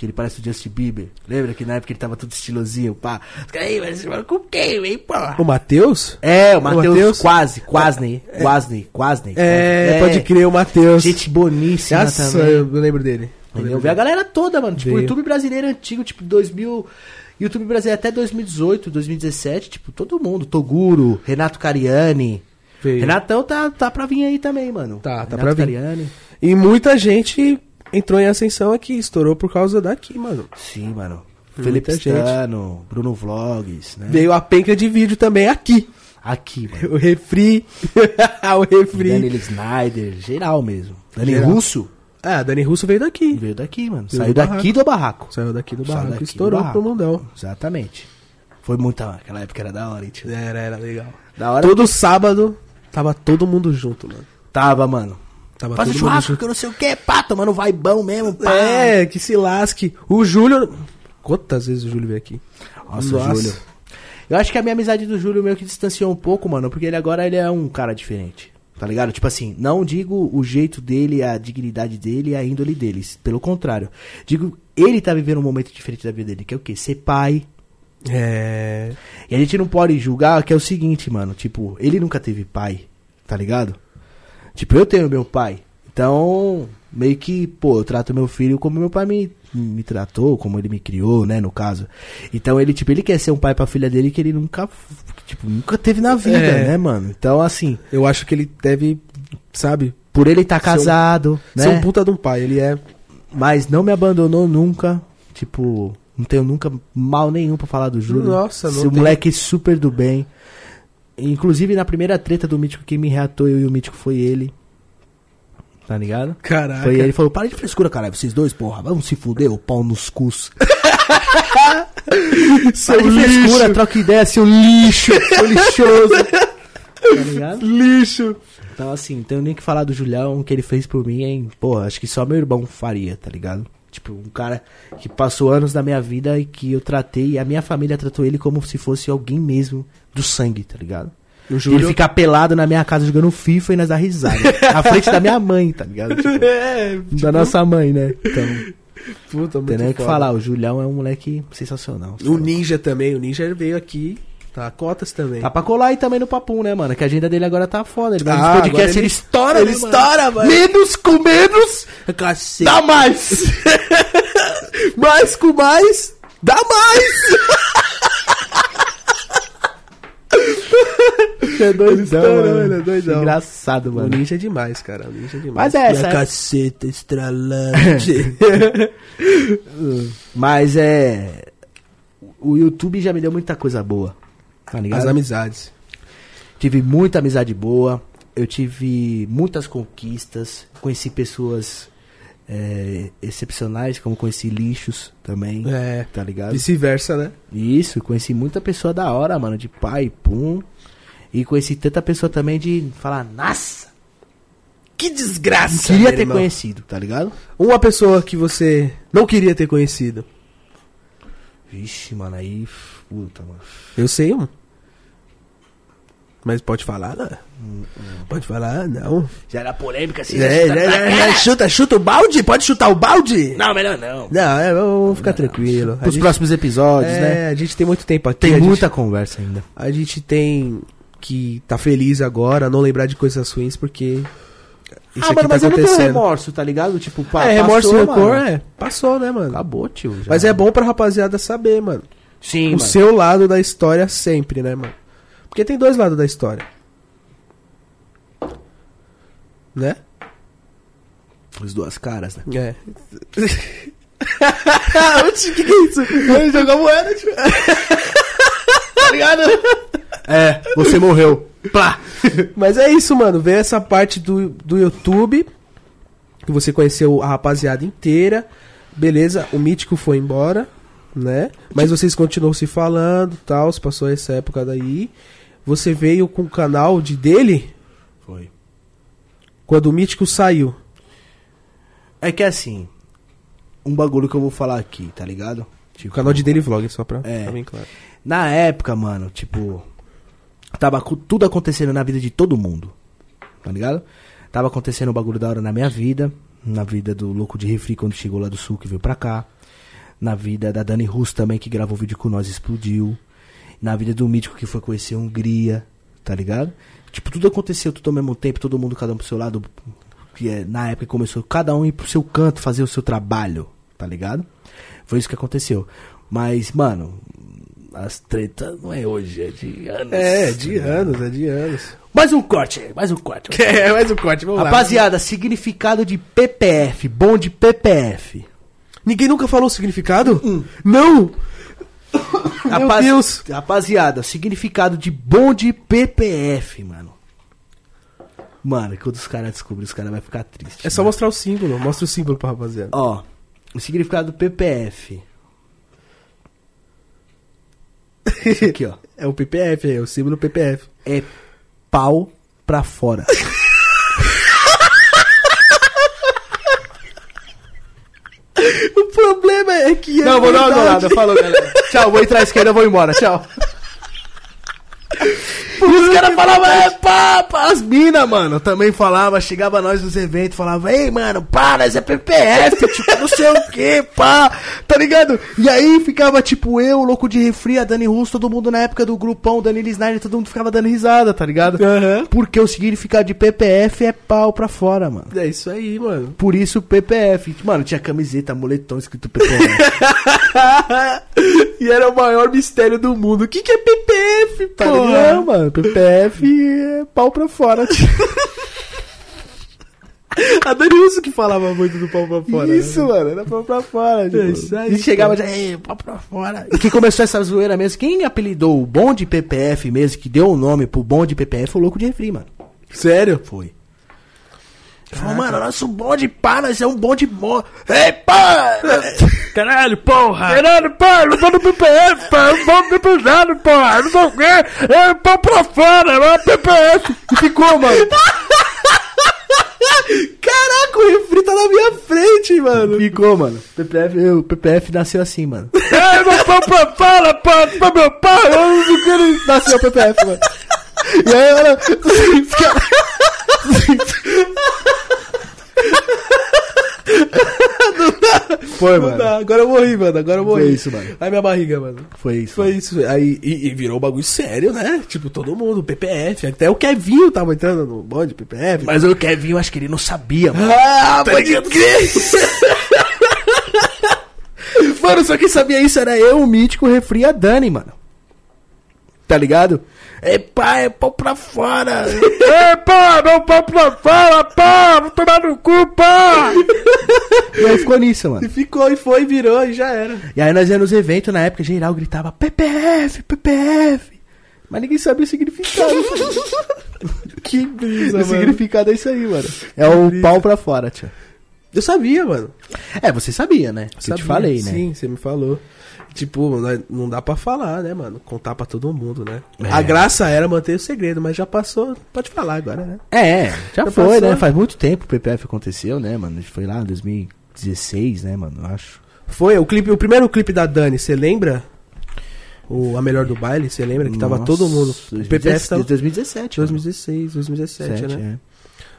Speaker 2: Que ele parece o Justin Bieber. Lembra que na época ele tava todo estilosinho, pá. Aí, mas com quem, hein, porra?
Speaker 1: O Matheus?
Speaker 2: É, o
Speaker 1: O
Speaker 2: Matheus quase, quase, quase, quase.
Speaker 1: É, pode crer, o Matheus.
Speaker 2: Gente boníssima
Speaker 1: Nossa,
Speaker 2: também.
Speaker 1: eu lembro dele. Eu
Speaker 2: Vê a galera toda, mano. Tipo,
Speaker 1: Veio.
Speaker 2: YouTube brasileiro antigo, tipo, 2000. YouTube brasileiro até 2018, 2017, tipo, todo mundo. Toguro, Renato Cariani.
Speaker 1: Veio.
Speaker 2: Renatão tá, tá pra vir aí também, mano.
Speaker 1: Tá, tá
Speaker 2: Renato
Speaker 1: pra vir.
Speaker 2: Cariani.
Speaker 1: E muita gente entrou em ascensão aqui, estourou por causa daqui, mano.
Speaker 2: Sim, mano. Felipe
Speaker 1: gente.
Speaker 2: Stano, Bruno Vlogs, né?
Speaker 1: Veio a penca de vídeo também aqui.
Speaker 2: Aqui, mano.
Speaker 1: O refri. o refri.
Speaker 2: Daniel Snyder, geral mesmo. Dani
Speaker 1: Geral.
Speaker 2: Russo
Speaker 1: Ah, Dani Russo veio daqui.
Speaker 2: veio daqui, mano.
Speaker 1: Veio
Speaker 2: Saiu
Speaker 1: do
Speaker 2: daqui do barraco.
Speaker 1: Saiu daqui do
Speaker 2: Saiu
Speaker 1: barraco
Speaker 2: daqui
Speaker 1: e
Speaker 2: do
Speaker 1: estourou
Speaker 2: barraco.
Speaker 1: pro mundão.
Speaker 2: Exatamente. Foi muita. Aquela época era da hora, hein, tio.
Speaker 1: Era, era legal.
Speaker 2: Da hora.
Speaker 1: Todo sábado tava todo mundo junto, mano.
Speaker 2: Tava, mano.
Speaker 1: Tava
Speaker 2: Faz um churrasco que eu não sei o que, pá, tomando vai bom mesmo, pá.
Speaker 1: É, que se lasque. O Júlio. Quantas vezes o Júlio veio aqui?
Speaker 2: Nossa, o Júlio. Eu acho que a minha amizade do Júlio meio que distanciou um pouco, mano, porque ele agora ele é um cara diferente. Tá ligado? Tipo assim, não digo o jeito dele, a dignidade dele, a índole deles. Pelo contrário. Digo, ele tá vivendo um momento diferente da vida dele, que é o quê? Ser pai.
Speaker 1: É.
Speaker 2: E a gente não pode julgar que é o seguinte, mano. Tipo, ele nunca teve pai, tá ligado? Tipo, eu tenho meu pai. Então, meio que, pô, eu trato meu filho como meu pai me, me tratou, como ele me criou, né, no caso. Então, ele, tipo, ele quer ser um pai pra filha dele que ele nunca, tipo, nunca teve na vida,
Speaker 1: É.
Speaker 2: né, mano? Então, assim,
Speaker 1: Eu acho que ele deve, sabe,
Speaker 2: por ele estar
Speaker 1: um-
Speaker 2: casado, né?
Speaker 1: ser um puta de um pai. Ele é.
Speaker 2: Mas não me abandonou nunca. Tipo, não tenho nunca mal nenhum pra falar do Júlio.
Speaker 1: Nossa, não
Speaker 2: Esse
Speaker 1: tem.
Speaker 2: moleque super do bem. Inclusive, na primeira treta do Mítico, quem me reatou, eu e o Mítico, foi ele. Tá ligado?
Speaker 1: Caraca.
Speaker 2: Foi ele que falou, para de frescura, caralho. Vocês dois, porra, vamos se fuder, ô pau nos cus. Para de frescura, troca ideia, seu lixo, seu lixoso. Tá ligado?
Speaker 1: Lixo.
Speaker 2: Então, assim, não tenho nem que falar do Julião, o que ele fez por mim, hein? Pô, acho que só meu irmão faria, tá ligado? Tipo, um cara que passou anos da minha vida e que eu tratei, e a minha família tratou ele como se fosse alguém mesmo do sangue, tá ligado?
Speaker 1: O
Speaker 2: Ele
Speaker 1: Júlio...
Speaker 2: ficar pelado na minha casa jogando FIFA e nós dar risada. na frente da minha mãe, tá ligado? Tipo,
Speaker 1: É,
Speaker 2: da nossa mãe, né? Então,
Speaker 1: puta,
Speaker 2: não tem nem o que falar. O Julião é um moleque sensacional.
Speaker 1: O Ninja também, o Ninja veio aqui, tá, cotas também.
Speaker 2: Tá pra colar aí também no Papum, né, mano? Que a agenda dele agora tá foda. Ele vai
Speaker 1: Ah, agora
Speaker 2: ele,
Speaker 1: ele-
Speaker 2: estoura,
Speaker 1: ele
Speaker 2: né,
Speaker 1: estoura, mano.
Speaker 2: Menos com menos,
Speaker 1: Cacete.
Speaker 2: dá mais.
Speaker 1: mais com mais, dá mais!
Speaker 2: é doidão,
Speaker 1: estourou,
Speaker 2: mano.
Speaker 1: é doidão.
Speaker 2: Engraçado,
Speaker 1: O
Speaker 2: mano.
Speaker 1: Ninja é demais, cara, o Ninja é demais.
Speaker 2: Mas é essa,
Speaker 1: Minha
Speaker 2: é-
Speaker 1: caceta estralante.
Speaker 2: Mas é... O YouTube já me deu muita coisa boa, tá ligado?
Speaker 1: As amizades.
Speaker 2: Tive muita amizade boa, eu tive muitas conquistas, conheci pessoas é, excepcionais, como conheci lixos também,
Speaker 1: É,
Speaker 2: tá ligado?
Speaker 1: vice-versa, né?
Speaker 2: Isso, conheci muita pessoa da hora, mano, de pai, pum. E conheci tanta pessoa também de falar, nossa,
Speaker 1: Que desgraça!
Speaker 2: queria ter
Speaker 1: irmão.
Speaker 2: conhecido, tá ligado?
Speaker 1: Uma pessoa que você não queria ter conhecido.
Speaker 2: Vixe, mano, aí, puta, mano.
Speaker 1: Eu sei um. Mas pode falar, né? Pode falar, não.
Speaker 2: Já era polêmica, assim,
Speaker 1: É, é, é, é, chuta, chuta o balde? Pode chutar o balde?
Speaker 2: Não, melhor não.
Speaker 1: Não, é, vamos ficar tranquilo. A
Speaker 2: Pros
Speaker 1: gente-
Speaker 2: próximos episódios,
Speaker 1: é,
Speaker 2: né?
Speaker 1: a gente tem muito tempo aqui.
Speaker 2: Tem
Speaker 1: a gente-
Speaker 2: muita conversa ainda.
Speaker 1: a gente tem que tá feliz agora, não lembrar de coisas ruins, porque isso
Speaker 2: ah,
Speaker 1: aqui
Speaker 2: mano,
Speaker 1: tá
Speaker 2: mas eu não tenho
Speaker 1: acontecendo.
Speaker 2: remorso, tá ligado? Tipo, pá,
Speaker 1: é, remorso e
Speaker 2: passou,
Speaker 1: rancor,
Speaker 2: mano.
Speaker 1: é. Passou, né, mano?
Speaker 2: Acabou, tio. já.
Speaker 1: Mas é bom pra rapaziada saber, mano.
Speaker 2: Sim,
Speaker 1: o
Speaker 2: mano.
Speaker 1: seu lado da história sempre, né, mano? Porque tem dois lados da história. Né?
Speaker 2: As duas caras, né?
Speaker 1: É. Oxi, que que é isso? Ele jogou moeda, tá ligado?
Speaker 2: É, você morreu. Plá!
Speaker 1: Mas é isso, mano. Vê essa parte do, do YouTube. Que você conheceu a rapaziada inteira. Beleza, o mítico foi embora, né? Mas vocês continuam se falando tal. Se passou essa época daí. Você veio com o canal de dele
Speaker 2: Foi.
Speaker 1: quando o mítico saiu.
Speaker 2: É que assim, um bagulho que eu vou falar aqui, tá ligado?
Speaker 1: O
Speaker 2: Tipo,
Speaker 1: canal de dele vlog, só pra
Speaker 2: É.
Speaker 1: ficar bem claro.
Speaker 2: na época, mano, tipo, tava tudo acontecendo na vida de todo mundo, tá ligado? Tava acontecendo um bagulho da hora na minha vida, na vida do Louco de Refri quando chegou lá do Sul que veio pra cá, na vida da Dani Russo também que gravou vídeo com nós e explodiu, na vida do Mítico que foi conhecer a Hungria, tá ligado? Tipo, tudo aconteceu tudo ao mesmo tempo, todo mundo cada um pro seu lado, que é, na época começou cada um ir pro seu canto fazer o seu trabalho, tá ligado? Foi isso que aconteceu. Mas, mano, as tretas não é hoje, é de anos.
Speaker 1: É, de anos, é de anos.
Speaker 2: Mais um corte, aí, mais um corte.
Speaker 1: É, mais um corte, vamos lá.
Speaker 2: Rapaziada, significado de PPF, bom de PPF.
Speaker 1: Ninguém nunca falou o significado? Não! Meu
Speaker 2: Rapaz-
Speaker 1: Deus!
Speaker 2: Rapaziada, significado de bom de PPF, mano. Mano, quando os caras descobrirem, os caras vão ficar tristes.
Speaker 1: É só mostrar o símbolo. Mostra o símbolo pra rapaziada.
Speaker 2: Ó, o significado do PPF. Isso aqui, ó.
Speaker 1: É o PPF, é o símbolo PPF.
Speaker 2: É pau pra fora.
Speaker 1: O problema é que. é
Speaker 2: Não, vou dar uma golada, falou, galera. Tchau, vou entrar à esquerda, vou embora, tchau. Os caras falavam, é pá, pá. As minas, mano, também falava, chegava nós nos eventos, falava, ei, mano, pá, nós é PPF, tipo, não sei o que, pá, tá ligado? E aí ficava, tipo, eu, o louco de refri, a Dani Russo, todo mundo na época do grupão, Danilo Snyder, todo mundo ficava dando risada, tá ligado?
Speaker 1: Aham.
Speaker 2: Porque o significado de PPF é pau pra fora, mano.
Speaker 1: É isso aí, mano.
Speaker 2: Por isso PPF. Mano, tinha camiseta, moletom escrito PPF.
Speaker 1: e era o maior mistério do mundo. O que, que é PPF,
Speaker 2: Tá
Speaker 1: pô?
Speaker 2: ligado, mano? PPF é pau pra fora.
Speaker 1: A Dani Russo que falava muito do pau pra fora.
Speaker 2: isso,
Speaker 1: né?
Speaker 2: mano, era pau pra fora. Tipo.
Speaker 1: aí,
Speaker 2: e chegava já, ei, pau pra fora. E quem começou essa zoeira mesmo, quem apelidou o bonde PPF mesmo, que deu o nome pro bonde PPF, foi o louco de refri, mano.
Speaker 1: Sério?
Speaker 2: Foi. Falou, mano, nosso bonde, pá, nós é um bonde bom. Ei, pá!
Speaker 3: Caralho, porra!
Speaker 2: Caralho, pá, não vou no PPF, pá, eu vou no pesado, pá, não sei o quê, é pá pra fora, é PPF. E ficou, mano.
Speaker 1: Caraca, o refri tá na minha frente, mano.
Speaker 2: Ficou, mano. PPF, o PPF nasceu assim, mano.
Speaker 3: É, meu pau pra fora, pá, pra meu pai, eu não quero...
Speaker 2: Nasceu o PPF, mano. E aí, mano, os caras... Foi,
Speaker 1: Não
Speaker 2: mano.
Speaker 1: dá, Agora eu morri, mano. Agora eu morri.
Speaker 2: Foi isso, mano.
Speaker 1: Ai, minha barriga, mano.
Speaker 2: Foi isso.
Speaker 1: Foi isso. Aí, e, e virou um bagulho sério, né? Tipo, todo mundo, PPF. Até o Kevinho tava entrando no bonde, PPF.
Speaker 2: Mas o Kevin, eu acho que ele não sabia, mano.
Speaker 1: Ah, pode crer.
Speaker 2: Mano, só quem sabia isso era eu, o Mítico, o Refri e a Dani, mano. Tá ligado? É pá, é pau pra fora.
Speaker 3: É, pá, meu pau pra fora, pá, vou tomar no cu, pá!
Speaker 2: e aí ficou nisso, mano.
Speaker 1: E ficou, e foi, virou, e já era.
Speaker 2: E aí nós íamos nos eventos, na época, geral gritava PPF, PPF. Mas ninguém sabia o significado.
Speaker 1: Que brisa,
Speaker 2: o significado é isso aí, mano. É o pau pra fora, tio.
Speaker 1: Eu sabia, mano.
Speaker 2: É, você sabia, né? Que eu te
Speaker 1: Sabia.
Speaker 2: falei, né?
Speaker 1: Sim, você me falou. Tipo, nós- não dá pra falar, né, mano? Contar pra todo mundo, né?
Speaker 2: É.
Speaker 1: A graça era manter o segredo, mas já passou. Pode falar agora, né?
Speaker 2: É, já,
Speaker 1: Já
Speaker 2: foi,
Speaker 1: passou.
Speaker 2: né? Faz muito tempo que o PPF aconteceu, né, mano? Foi lá em 2016, né, mano? Eu acho.
Speaker 1: Foi o clipe, o primeiro clipe da Dani, você lembra? O A Melhor do Baile, você lembra que tava
Speaker 2: Nossa,
Speaker 1: todo mundo. O PPF tava
Speaker 2: 2017, mano.
Speaker 1: 2016, 2017,
Speaker 2: 17,
Speaker 1: né?
Speaker 2: é.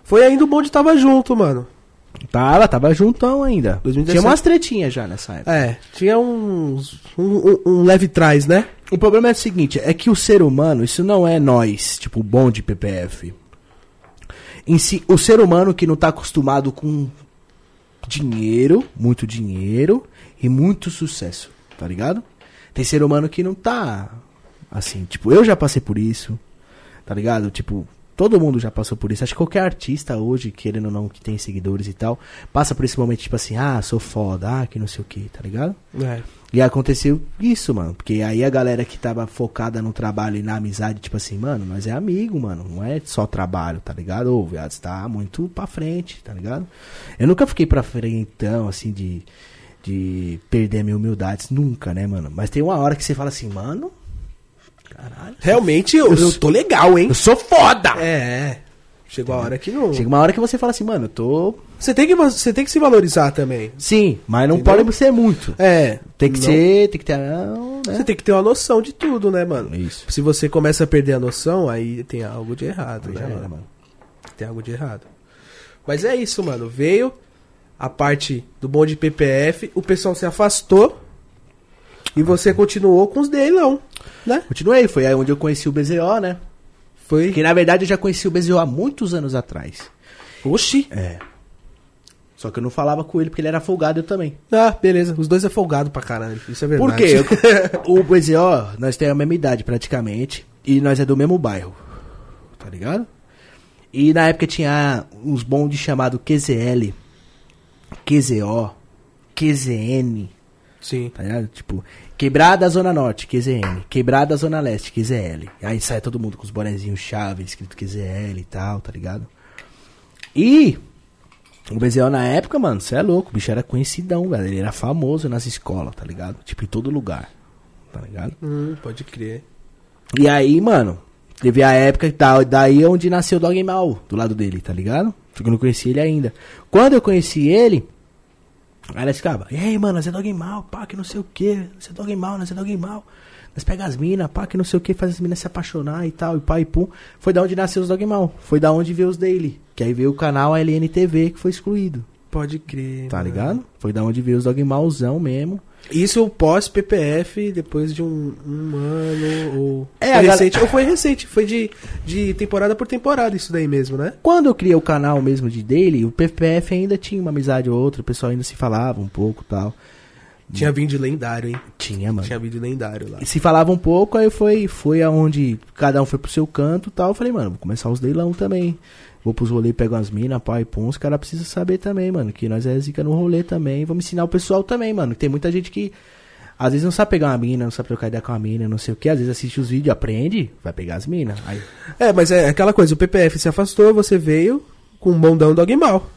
Speaker 1: Foi ainda o bonde tava junto, mano.
Speaker 2: Tava, tava juntão ainda.
Speaker 1: 2017.
Speaker 2: Tinha umas tretinhas já nessa época.
Speaker 1: É, tinha uns. Um, um- leve trás, né?
Speaker 2: O problema é o seguinte, é que o ser humano, isso não é nós, tipo, o bom de PPF. Em si, o ser humano que não tá acostumado com dinheiro, muito dinheiro e muito sucesso, tá ligado? Tem ser humano que não tá assim, tipo, eu já passei por isso, tá ligado? Tipo, todo mundo já passou por isso. Acho que qualquer artista hoje, querendo ou não, que tem seguidores e tal, passa por esse momento, tipo assim, ah, sou foda, ah, que não sei o que, tá ligado?
Speaker 1: É.
Speaker 2: E aconteceu isso, mano. Porque aí a galera que tava focada no trabalho e na amizade, tipo assim, mano, nós é amigo, mano. Não é só trabalho, tá ligado? Ô, viado, você tá muito pra frente, tá ligado? Eu nunca fiquei pra frentão, assim, de, de perder a minha humildade. Nunca, né, mano? Mas tem uma hora que você fala assim, mano. Caralho.
Speaker 1: Realmente eu, eu tô legal, hein?
Speaker 2: Eu sou foda!
Speaker 1: É, é. Chegou a hora que não.
Speaker 2: Chega uma hora que você fala assim, mano, eu tô.
Speaker 1: Você tem, que, você tem que se valorizar também.
Speaker 2: Sim, mas não
Speaker 1: Entendeu?
Speaker 2: pode ser muito.
Speaker 1: É.
Speaker 2: Tem que
Speaker 1: não-
Speaker 2: ser, tem que ter. Não, né?
Speaker 1: Você tem que ter uma noção de tudo, né, mano?
Speaker 2: Isso.
Speaker 1: Se você começa a perder a noção, aí tem algo de errado,
Speaker 2: Já
Speaker 1: né,
Speaker 2: era,
Speaker 1: mano?
Speaker 2: mano.
Speaker 1: Tem algo de errado. Mas é isso, mano. Veio a parte do bonde PPF, o pessoal se afastou e você continuou com os leilão, né?
Speaker 2: Continuei, foi aí onde eu conheci o BZO, né?
Speaker 1: Foi.
Speaker 2: Porque na verdade eu já conheci o BZO há muitos anos atrás.
Speaker 1: Oxi.
Speaker 2: É. Só que eu não falava com ele porque ele era folgado eu também.
Speaker 1: Ah, beleza. Os dois é folgado pra caralho. Isso é verdade.
Speaker 2: Por quê? O BZO, nós temos a mesma idade praticamente. E nós é do mesmo bairro. Tá ligado? E na época tinha uns bondes chamados QZL, QZO, QZN.
Speaker 1: Sim.
Speaker 2: Tá ligado? Tipo, quebrada Zona Norte, QZN. Quebrada Zona Leste, QZL. Aí sai todo mundo com os bonezinhos chave, escrito QZL e tal, tá ligado? E o BZO na época, mano, você é louco, o bicho era conhecidão, velho. Ele era famoso nas escolas, tá ligado? Tipo, em todo lugar, tá ligado?
Speaker 1: Hum, pode crer.
Speaker 2: E aí, mano, teve a época que tá, daí é onde nasceu o Dog Mal, do lado dele, tá ligado? Só que eu não conheci ele ainda. Quando eu conheci ele, aí nós ficava, e aí, mano, nós é Dog Mal, pá, que não sei o que, nós é Dog Mal, nós é Dog Mal. Nós pega as minas, pá, que não sei o que, faz as minas se apaixonar e tal, e pá e pum. Foi da onde nasceu os Dog Mal. Foi da onde veio os Daily. Que aí veio o canal LNTV que foi excluído.
Speaker 1: Pode crer.
Speaker 2: Tá
Speaker 1: mano.
Speaker 2: ligado? Foi da onde veio os Dog Malzão mesmo.
Speaker 1: Isso pós-PPF, depois de um, um ano, ou...
Speaker 2: É,
Speaker 1: foi recente, ou foi recente, foi de, de temporada por temporada isso daí mesmo, né?
Speaker 2: Quando eu criei o canal mesmo de Daily, o PPF ainda tinha uma amizade ou outra, o pessoal ainda se falava um pouco tal.
Speaker 1: Tinha vídeo lendário, hein?
Speaker 2: Tinha, mano.
Speaker 1: Tinha vídeo lendário lá.
Speaker 2: E se falava um pouco, aí foi, foi aonde cada um foi pro seu canto e tal. Eu falei, mano, vou começar os leilão também. Vou pros rolês, pego umas minas, pai, pum. Os caras precisam saber também, mano, que nós é zica no rolê também. Vamos ensinar o pessoal também, mano. Tem muita gente que às vezes não sabe pegar uma mina, não sabe trocar ideia com uma mina, não sei o que. Às vezes assiste os vídeos, aprende, vai pegar as minas. Aí,
Speaker 1: É, mas é aquela coisa, o PPF se afastou, você veio com o bondão Dogmal.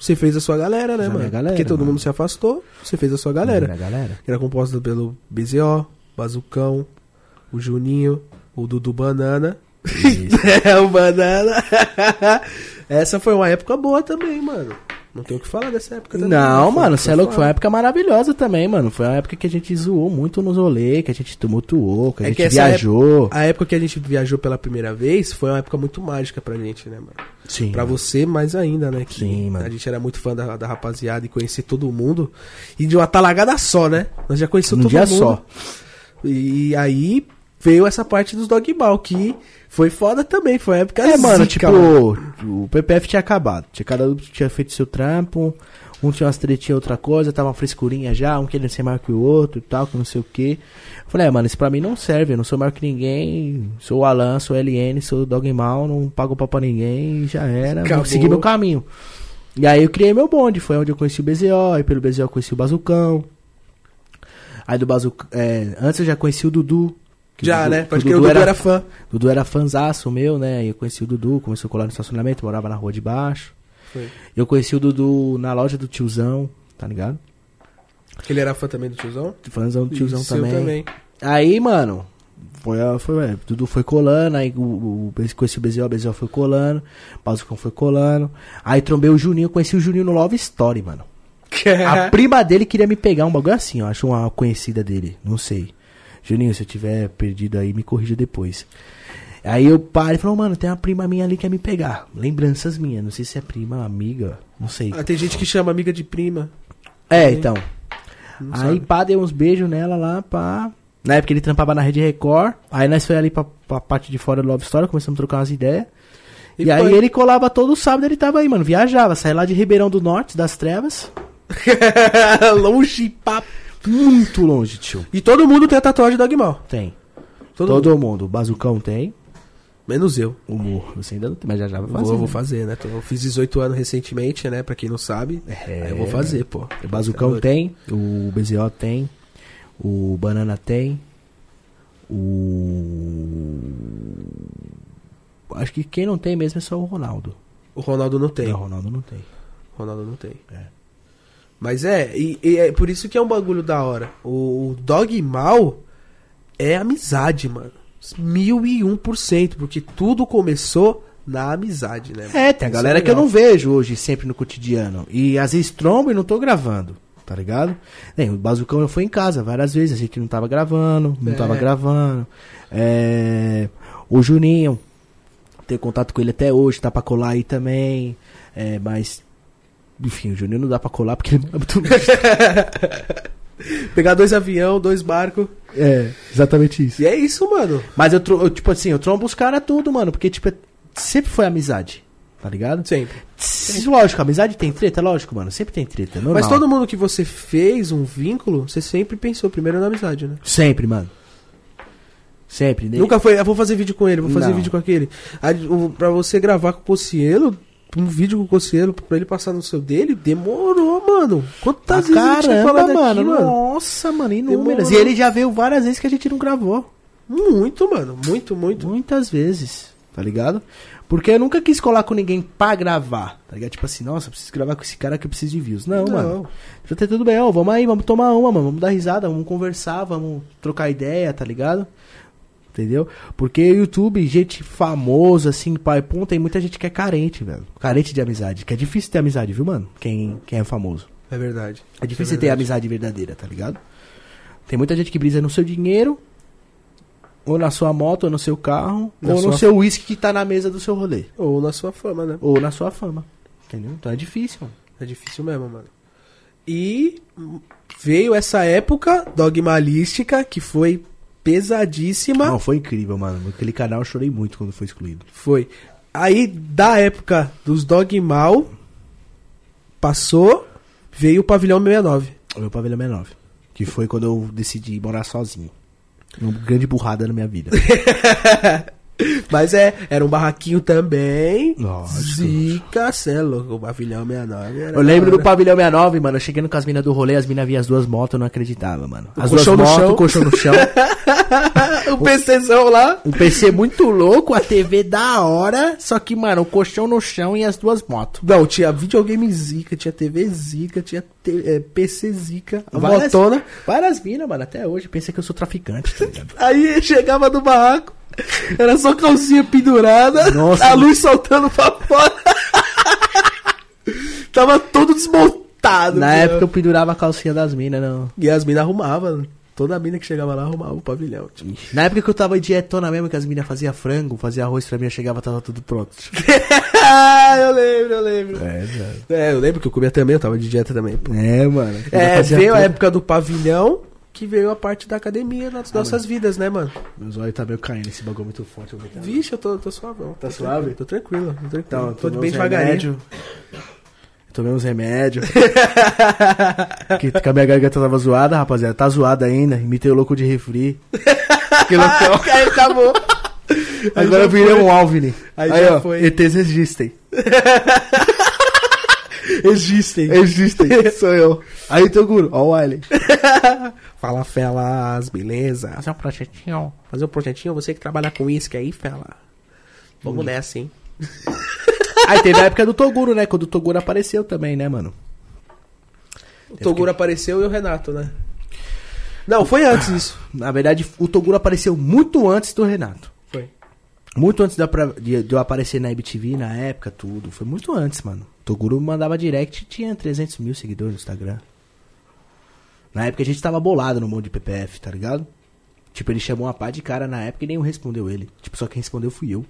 Speaker 1: Você fez a sua galera, né,
Speaker 2: Fiz a
Speaker 1: mano?
Speaker 2: minha galera,
Speaker 1: Porque todo
Speaker 2: mano.
Speaker 1: mundo se afastou, você fez a sua galera.
Speaker 2: Era a galera.
Speaker 1: Que era composta pelo BZO, Bazucão, o Juninho, o Dudu Banana. é, o Banana. Essa foi uma época boa também, mano. Não tem o que falar dessa época também.
Speaker 2: Não,
Speaker 1: né?
Speaker 2: mano, você é louco. Foi uma época maravilhosa também, mano. Foi uma época que a gente zoou muito nos rolês, que a gente tumultuou, que a
Speaker 1: É
Speaker 2: gente
Speaker 1: que
Speaker 2: viajou.
Speaker 1: A época que a gente viajou pela primeira vez foi uma época muito mágica pra gente, né, mano?
Speaker 2: Sim.
Speaker 1: Pra você mais ainda, né? Que
Speaker 2: Sim, mano.
Speaker 1: A gente era muito fã da, da rapaziada e conhecer todo mundo. E de uma talagada só, né? Nós já conhecemos
Speaker 2: Num
Speaker 1: todo
Speaker 2: dia
Speaker 1: mundo.
Speaker 2: só.
Speaker 1: E aí veio essa parte dos Dogmal, que foi foda também. Foi uma época
Speaker 2: É, mano,
Speaker 1: zica,
Speaker 2: tipo,
Speaker 1: mano.
Speaker 2: o PPF tinha acabado. Tinha cada um tinha feito seu trampo, um tinha umas tretinhas, outra coisa, tava uma frescurinha já, um querendo ser maior que o outro e tal, que não sei o que. Falei, é, mano, isso pra mim não serve, eu não sou maior que ninguém, sou o Alan, sou o LN, sou o Dogmal, não pago pau pra ninguém, e já era,
Speaker 1: Acabou.
Speaker 2: vou seguir meu caminho. E aí eu criei meu bonde, foi onde eu conheci o BZO, aí pelo BZO eu conheci o Bazucão. Aí do Bazucão, é, antes eu já conheci o Dudu. Que
Speaker 1: Já,
Speaker 2: Dudu-
Speaker 1: né?
Speaker 2: que
Speaker 1: Porque o Dudu era, fã.
Speaker 2: Dudu era fanzaço meu, né? Eu conheci o Dudu, começou a colar no estacionamento, morava na rua de baixo.
Speaker 1: Foi.
Speaker 2: Eu conheci o Dudu na loja do tiozão, tá ligado?
Speaker 1: Ele era fã também do tiozão?
Speaker 2: Fãzão do tiozão
Speaker 1: seu
Speaker 2: também. Aí, mano, foi, foi, é, Dudu foi colando, aí o, o, conheci o Bezel, o Bezel foi colando, o Bazucão foi colando. Aí trombei o Juninho, conheci o Juninho no Love Story, mano. A prima dele queria me pegar um bagulho assim, ó. Acho uma conhecida dele, não sei. Juninho, se eu tiver perdido aí, me corrija depois. Aí eu parei e falou, mano, tem uma prima minha ali que quer me pegar. Lembranças minhas, não sei se é prima, amiga, não sei.
Speaker 1: Ah, tem gente que chama amiga de prima.
Speaker 2: É, então.
Speaker 1: Não
Speaker 2: Aí
Speaker 1: sabe.
Speaker 2: pá, dei uns beijos nela lá, pá. Na época ele trampava na Rede Record. Aí nós foi ali pra, pra parte de fora do Love Story, começamos a trocar umas ideias. E,
Speaker 1: E
Speaker 2: aí
Speaker 1: foi.
Speaker 2: ele colava todo sábado, ele tava aí, mano. Viajava, saía lá de Ribeirão do Norte, das Trevas.
Speaker 1: Longe pra...
Speaker 2: Muito longe, tio.
Speaker 1: E todo mundo tem a tatuagem do Dogmal.
Speaker 2: Tem.
Speaker 1: Todo,
Speaker 2: Todo,
Speaker 1: mundo.
Speaker 2: mundo. O Bazucão tem.
Speaker 1: Menos eu.
Speaker 2: O Morro, você ainda não tem, mas já já vai
Speaker 1: Vou,
Speaker 2: fazer.
Speaker 1: vou
Speaker 2: né?
Speaker 1: fazer, né? Eu fiz 18 anos recentemente, né? Pra quem não sabe.
Speaker 2: É.
Speaker 1: Aí eu vou fazer, pô.
Speaker 2: O Bazucão tem, o BZO tem, o Banana tem, o. Acho que quem não tem mesmo é só o Ronaldo.
Speaker 1: O Ronaldo não tem.
Speaker 2: Não, o Ronaldo não tem.
Speaker 1: O Ronaldo não tem.
Speaker 2: É.
Speaker 1: Mas é, e, e é por isso que é um bagulho da hora. O, o dog mal é amizade, mano. Mil e um por cento, porque tudo começou na amizade, né? mano?
Speaker 2: É, tem a
Speaker 1: Isso
Speaker 2: galera
Speaker 1: é
Speaker 2: que eu não vejo hoje sempre no cotidiano. E às vezes trombo e não tô gravando, tá ligado? Nem, o Bazucão eu fui em casa várias vezes, a gente não tava gravando, não
Speaker 1: É.
Speaker 2: tava gravando. É, o Juninho, tenho contato com ele até hoje, tá pra colar aí também. É, mas, enfim, o Juninho não dá pra colar porque ele é muito
Speaker 1: Pegar dois avião, dois barcos.
Speaker 2: É, exatamente isso.
Speaker 1: E é isso, mano.
Speaker 2: Mas eu, eu, tipo assim, eu trombo os caras tudo, mano, porque, tipo, é- sempre foi amizade, tá ligado?
Speaker 1: Sempre.
Speaker 2: S- Lógico, amizade tem treta, lógico, mano, sempre tem treta, é normal.
Speaker 1: Mas todo mundo que você fez um vínculo, você sempre pensou primeiro na amizade, né?
Speaker 2: Sempre, mano. Sempre. né?
Speaker 1: Nunca foi, eu vou fazer vídeo com ele, vou fazer
Speaker 2: Não.
Speaker 1: vídeo com aquele. Aí, Pra você gravar com o Cocielo, um vídeo com o Cocielo, pra ele passar no seu dele, demorou, mano. Quantas
Speaker 2: Pra
Speaker 1: vezes a gente tinha
Speaker 2: caramba,
Speaker 1: falado
Speaker 2: mano,
Speaker 1: aqui, mano?
Speaker 2: Nossa, mano, inúmeras. E ele já veio várias vezes que a gente não gravou.
Speaker 1: Muito, mano. Muito, muito.
Speaker 2: Muitas vezes, tá ligado? Porque eu nunca quis colar com ninguém pra gravar, tá ligado? Tipo assim, nossa, preciso gravar com esse cara que eu preciso de views. Não, mano. Já tá tudo bem, ó, vamos aí, vamos tomar uma, mano. Vamos dar risada, vamos conversar, vamos trocar ideia, tá ligado? Entendeu? Porque o YouTube, gente famosa, assim, pai, pum, tem muita gente que é carente, velho. Carente de amizade. Que é difícil ter amizade, viu, mano? Quem, quem é famoso.
Speaker 1: É verdade.
Speaker 2: É difícil
Speaker 1: é
Speaker 2: ter
Speaker 1: verdade.
Speaker 2: amizade verdadeira, tá ligado? Tem muita gente que brisa no seu dinheiro, ou na sua moto, ou no seu carro,
Speaker 1: Na
Speaker 2: ou no seu uísque que tá na mesa do seu rolê.
Speaker 1: Ou na sua fama, né?
Speaker 2: Ou na sua fama. Entendeu? Então é difícil, mano.
Speaker 1: É difícil mesmo, mano. E veio essa época dogmalística que foi pesadíssima.
Speaker 2: Não, foi incrível, mano. Aquele canal eu chorei muito quando foi excluído.
Speaker 1: Foi. Aí, da época dos dogmal, passou, veio o pavilhão 69.
Speaker 2: O meu pavilhão 69. Que foi quando eu decidi morar sozinho. Uma grande burrada na minha vida.
Speaker 1: Mas é, era um barraquinho também.
Speaker 2: Lógico.
Speaker 1: Zica, cê é louco. O pavilhão 69. Era
Speaker 2: Eu lembro do pavilhão 69, mano. Eu cheguei com as minas do rolê, as minas viam as duas motos, eu não acreditava, mano. As duas
Speaker 1: colchão no
Speaker 2: motos, o colchão no chão.
Speaker 1: o PCzão lá.
Speaker 2: Um PC muito louco, a TV da hora, só que, mano, o colchão no chão e as duas motos.
Speaker 1: Não, tinha videogame zica, tinha TV zica, tinha te- é, PC zica, a
Speaker 2: Várias-
Speaker 1: motona.
Speaker 2: Várias minas, mano, até hoje. Pensa que eu sou traficante, tá?
Speaker 1: Aí chegava no barraco, era só calcinha pendurada,
Speaker 2: Nossa.
Speaker 1: a luz soltando pra fora. Tava todo desmontado.
Speaker 2: Na
Speaker 1: meu.
Speaker 2: época eu pendurava a calcinha das minas, não.
Speaker 1: E as minas arrumavam. Toda mina que chegava lá arrumava o pavilhão. Tipo.
Speaker 2: Na época que eu tava dietona mesmo, que as minas faziam frango, fazia arroz pra mim, eu chegava, tava tudo pronto.
Speaker 1: ah, eu lembro, eu lembro.
Speaker 2: É.
Speaker 1: É, eu lembro que eu comia também, eu tava de dieta também. pô.
Speaker 2: É, mano.
Speaker 1: É, veio a
Speaker 2: tudo.
Speaker 1: época do pavilhão, que veio a parte da academia nas nossas vidas, né, mano?
Speaker 2: Meus olhos tá meio caindo, esse bagulho é muito forte. Eu
Speaker 1: Vixe, eu tô, tô suavão.
Speaker 2: Tá
Speaker 1: Tô
Speaker 2: suave?
Speaker 1: Tô tranquilo, tô tranquilo.
Speaker 2: Então,
Speaker 1: tô de
Speaker 2: tomei
Speaker 1: bem devagarinho.
Speaker 2: Tomei uns remédios. que, que a minha garganta tava zoada, rapaziada. Tá zoada ainda. Imitei o louco de refri. que loucão.
Speaker 1: Aí acabou.
Speaker 2: Agora eu virei um Alvin.
Speaker 1: Aí
Speaker 2: Aí,
Speaker 1: já
Speaker 2: ó,
Speaker 1: foi.
Speaker 2: ETs existem.
Speaker 1: Existem.
Speaker 2: Existem. Sou eu. Aí, Toguro, ó o Wiley.
Speaker 1: Fala, Felas, beleza?
Speaker 2: Fazer um projetinho.
Speaker 1: Fazer um projetinho, você que trabalha com isso, que aí, Fela. Vamos
Speaker 2: Hum.
Speaker 1: nessa, hein?
Speaker 2: Aí teve a época do Toguro, né? Quando o Toguro apareceu também, né, mano?
Speaker 1: O Toguro apareceu e o Renato, né? Não, foi antes isso.
Speaker 2: Na verdade, o Toguro apareceu muito antes do Renato.
Speaker 1: Foi.
Speaker 2: Muito antes da de, de eu aparecer na IBTV, na época, tudo. Foi muito antes, mano. Toguro mandava direct e tinha 300 mil seguidores no Instagram. Na época a gente tava bolado no mundo de PPF, tá ligado? Tipo, ele chamou uma pá de cara na época e nenhum respondeu ele. Tipo, só quem respondeu fui eu.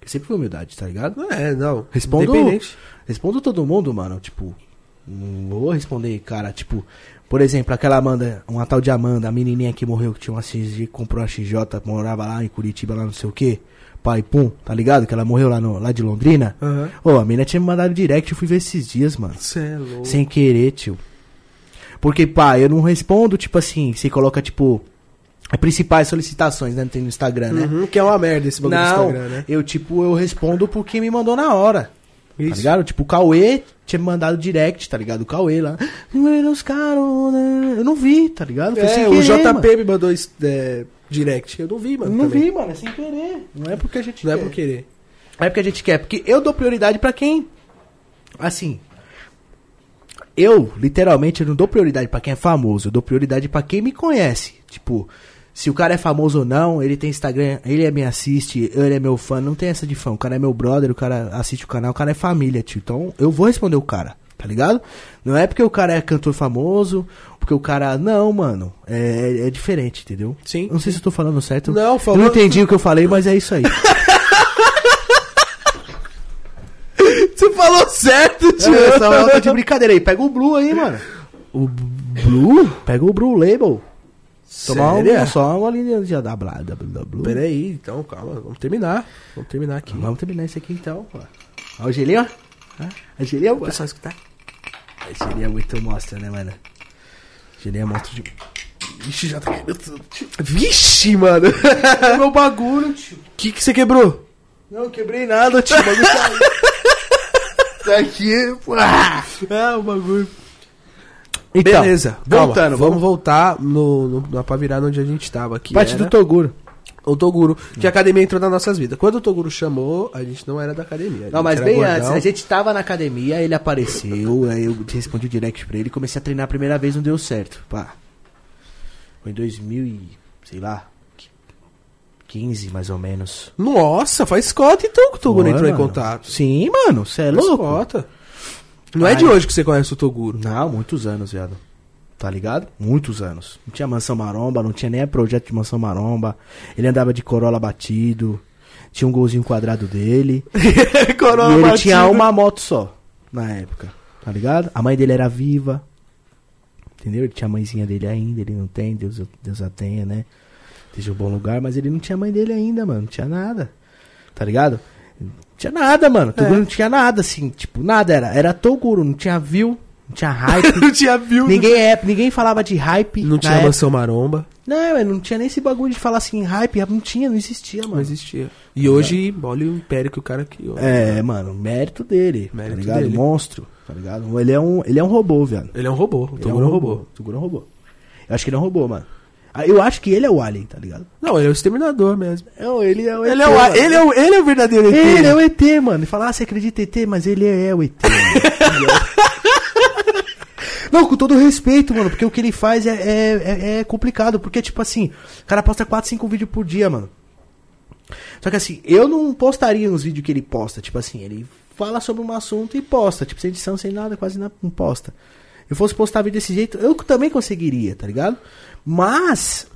Speaker 2: Que sempre foi humildade, tá ligado?
Speaker 1: É, não.
Speaker 2: Respondo, respondo todo mundo, mano. Tipo, não vou responder, cara. Tipo, por exemplo, aquela Amanda, uma tal de Amanda, a menininha que morreu, que tinha uma XG, comprou uma XJ, morava lá em Curitiba, lá não sei o que. Pai, pum, tá ligado? Que ela morreu lá, no, lá de Londrina.
Speaker 1: Aham.
Speaker 2: Ô, a menina tinha me mandado direct, eu fui ver esses dias, mano.
Speaker 1: Cê é louco.
Speaker 2: Sem querer, tio. Porque, pá, eu não respondo, tipo assim, você coloca, tipo, as principais solicitações, né? Tem no Instagram, né?
Speaker 1: Uhum, que é uma merda esse bagulho do
Speaker 2: Não,
Speaker 1: Instagram, né?
Speaker 2: eu, tipo, eu respondo porque me mandou na hora. Tá
Speaker 1: Isso.
Speaker 2: ligado? Tipo, o Cauê tinha me mandado direct, tá ligado? O Cauê lá. Meus carona. Eu não vi, tá ligado? Foi sem
Speaker 1: É, o
Speaker 2: querer,
Speaker 1: JP
Speaker 2: mano.
Speaker 1: me mandou é, direct. Eu não vi,
Speaker 2: Eu
Speaker 1: mano.
Speaker 2: não
Speaker 1: também.
Speaker 2: vi, mano. É sem querer. Não é porque a gente
Speaker 1: Não é
Speaker 2: quer.
Speaker 1: por querer.
Speaker 2: É porque a gente quer. Porque eu dou prioridade pra quem. Assim. Eu, literalmente, eu não dou prioridade pra quem é famoso. Eu dou prioridade pra quem me conhece. Tipo, se o cara é famoso ou não, ele tem Instagram, ele é me assiste, ele é meu fã. Não tem essa de fã. O cara é meu brother, o cara assiste o canal, o cara é família, tio. Então, eu vou responder o cara. Tá ligado? Não é porque o cara é cantor famoso, porque o cara. Não, mano. É, é diferente, entendeu?
Speaker 1: Sim,
Speaker 2: Não sei se eu tô falando certo.
Speaker 1: Não,
Speaker 2: Eu
Speaker 1: falou-
Speaker 2: não entendi o que eu falei, mas é isso aí.
Speaker 1: Você falou certo, tio.
Speaker 2: Essa hora tá de brincadeira aí. Pega o Blue aí, mano. O Blue? Pega o Blue Label. Tomar
Speaker 1: Sério?
Speaker 2: um, só uma linha de da Blá, da Blá, Blue.
Speaker 1: Pera aí, então, calma. Vamos terminar. Vamos terminar aqui.
Speaker 2: Vamos terminar isso aqui então. Ó o gelinho, ó. A gelinho,
Speaker 1: O pessoal escutar.
Speaker 2: A gelinho é muito mostra, né, mano? Gelinho é monstro de...
Speaker 1: Vixe, já tá quebrando tudo. Vixe, mano.
Speaker 2: Meu bagulho, tio.
Speaker 1: O que que você quebrou?
Speaker 2: Não, quebrei nada, tio. O bagulho caiu. Tá aqui.
Speaker 1: Ah, o bagulho.
Speaker 2: Então,
Speaker 1: Beleza.
Speaker 2: voltando,
Speaker 1: Calma, vamos voltar no, no, na pra virar onde a gente tava aqui.
Speaker 2: Parte
Speaker 1: era
Speaker 2: do Toguro.
Speaker 1: O Toguro, que a academia entrou nas nossas vidas. Quando o Toguro chamou, a gente não era da academia.
Speaker 2: Não, mas bem
Speaker 1: gordão.
Speaker 2: antes, a gente tava na academia, ele apareceu, aí eu respondi o direct pra ele, comecei a treinar a primeira vez, não deu certo, pá. Foi em 2000 e, sei lá, 15 mais ou menos.
Speaker 1: Nossa, faz cota então que o Toguro entrou em contato.
Speaker 2: Sim, mano, você é
Speaker 1: Faz
Speaker 2: louco?
Speaker 1: cota. Não é
Speaker 2: Ai.
Speaker 1: de hoje que você conhece o Toguro.
Speaker 2: Não, muitos anos, viado. Tá ligado? Muitos anos. Não tinha mansão maromba, não tinha nem projeto de mansão maromba. Ele andava de Corolla batido. Tinha um golzinho quadrado dele.
Speaker 1: Corolla
Speaker 2: e ele
Speaker 1: batido.
Speaker 2: tinha uma moto só, na época. Tá ligado? A mãe dele era viva. Entendeu? Ele tinha a mãezinha dele ainda, ele não tem, Deus, Deus a tenha, né? Esteja um bom lugar, mas ele não tinha a mãe dele ainda, mano. Não tinha nada. Tá ligado? Não tinha nada, mano. Toguro
Speaker 1: É.
Speaker 2: não tinha nada, assim, tipo, nada. Era, era Toguro, não tinha view, Não tinha hype.
Speaker 1: não tinha view.
Speaker 2: ninguém, é, ninguém falava de hype.
Speaker 1: Não tinha
Speaker 2: época.
Speaker 1: mansão maromba.
Speaker 2: Não, mano, não tinha nem esse bagulho de falar assim, hype. Não tinha, não existia,
Speaker 1: Não
Speaker 2: mano.
Speaker 1: existia. E hoje, olha o império que o cara criou.
Speaker 2: É, mano, mérito dele.
Speaker 1: Mérito
Speaker 2: tá ligado?
Speaker 1: dele.
Speaker 2: Monstro, tá ligado? Ele é um, ele é um robô, velho.
Speaker 1: Ele é um robô. O
Speaker 2: é
Speaker 1: Toguro é um robô.
Speaker 2: O Toguro é um robô. Eu acho que ele é um robô, mano. Ah, Eu acho que ele é o Alien, tá ligado?
Speaker 1: Não, ele é o exterminador mesmo.
Speaker 2: Não, ele é o
Speaker 1: Ele é, o, ele, é o, ele é o verdadeiro ET.
Speaker 2: Ele é o ET, mano. E falar, ah, você acredita em ET, mas ele é o ET. Não, com todo respeito, mano, porque o que ele faz é, é, é- é complicado. Porque, tipo assim, o cara posta 4, 5 vídeos por dia, mano. Só que assim, eu não postaria nos vídeos que ele posta. Tipo assim, ele fala sobre um assunto e posta. Tipo, sem edição, sem nada, quase não posta. Eu fosse postar vídeo desse jeito, eu também conseguiria, tá ligado? Mas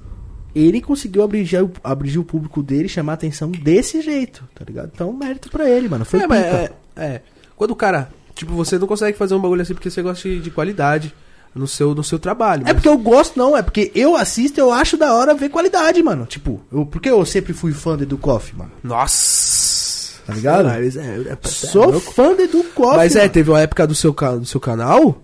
Speaker 2: ele conseguiu abrigir, o- abrigir o público dele, chamar a atenção desse jeito, tá ligado? Então, mérito pra ele, mano. Foi
Speaker 1: é,
Speaker 2: pica.
Speaker 1: é, é. Quando o cara. Tipo, você não consegue fazer um bagulho assim porque você gosta de, de qualidade no seu, no seu trabalho.
Speaker 2: É
Speaker 1: mas-
Speaker 2: porque eu gosto, não, é porque eu assisto eu acho da hora ver qualidade, mano. Tipo, eu, porque eu sempre fui fã do Edu Koff, mano.
Speaker 1: Nossa!
Speaker 2: Tá ligado?
Speaker 1: Lá, é, é- é
Speaker 2: Sou fã do Edu Koff.
Speaker 1: Mas é,
Speaker 2: mano.
Speaker 1: teve uma época do seu, do seu canal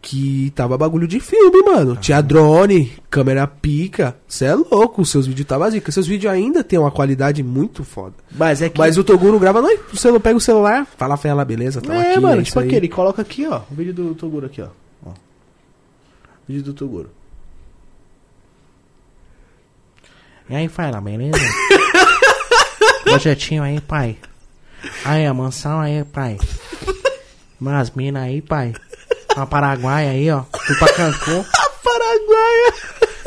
Speaker 1: que tava bagulho de filme, mano. Tinha drone, câmera pica. Você é louco, os seus vídeos tava zica. Seus vídeos ainda tem uma qualidade muito foda.
Speaker 2: Mas é que.
Speaker 1: Mas o Toguro grava, não, o celular pega o celular, fala fela, beleza, tá
Speaker 2: é,
Speaker 1: aqui,
Speaker 2: mano,
Speaker 1: é
Speaker 2: tipo
Speaker 1: aí.
Speaker 2: aquele, coloca aqui, ó, o vídeo do Toguro aqui, ó. ó. Vídeo do Toguro. E aí, Fala, beleza? Projetinho aí, pai. Aí, a mansão aí, pai. Umas minas aí, pai. Uma Paraguai aí, ó. Fui pra Cancún.
Speaker 1: Paraguaia!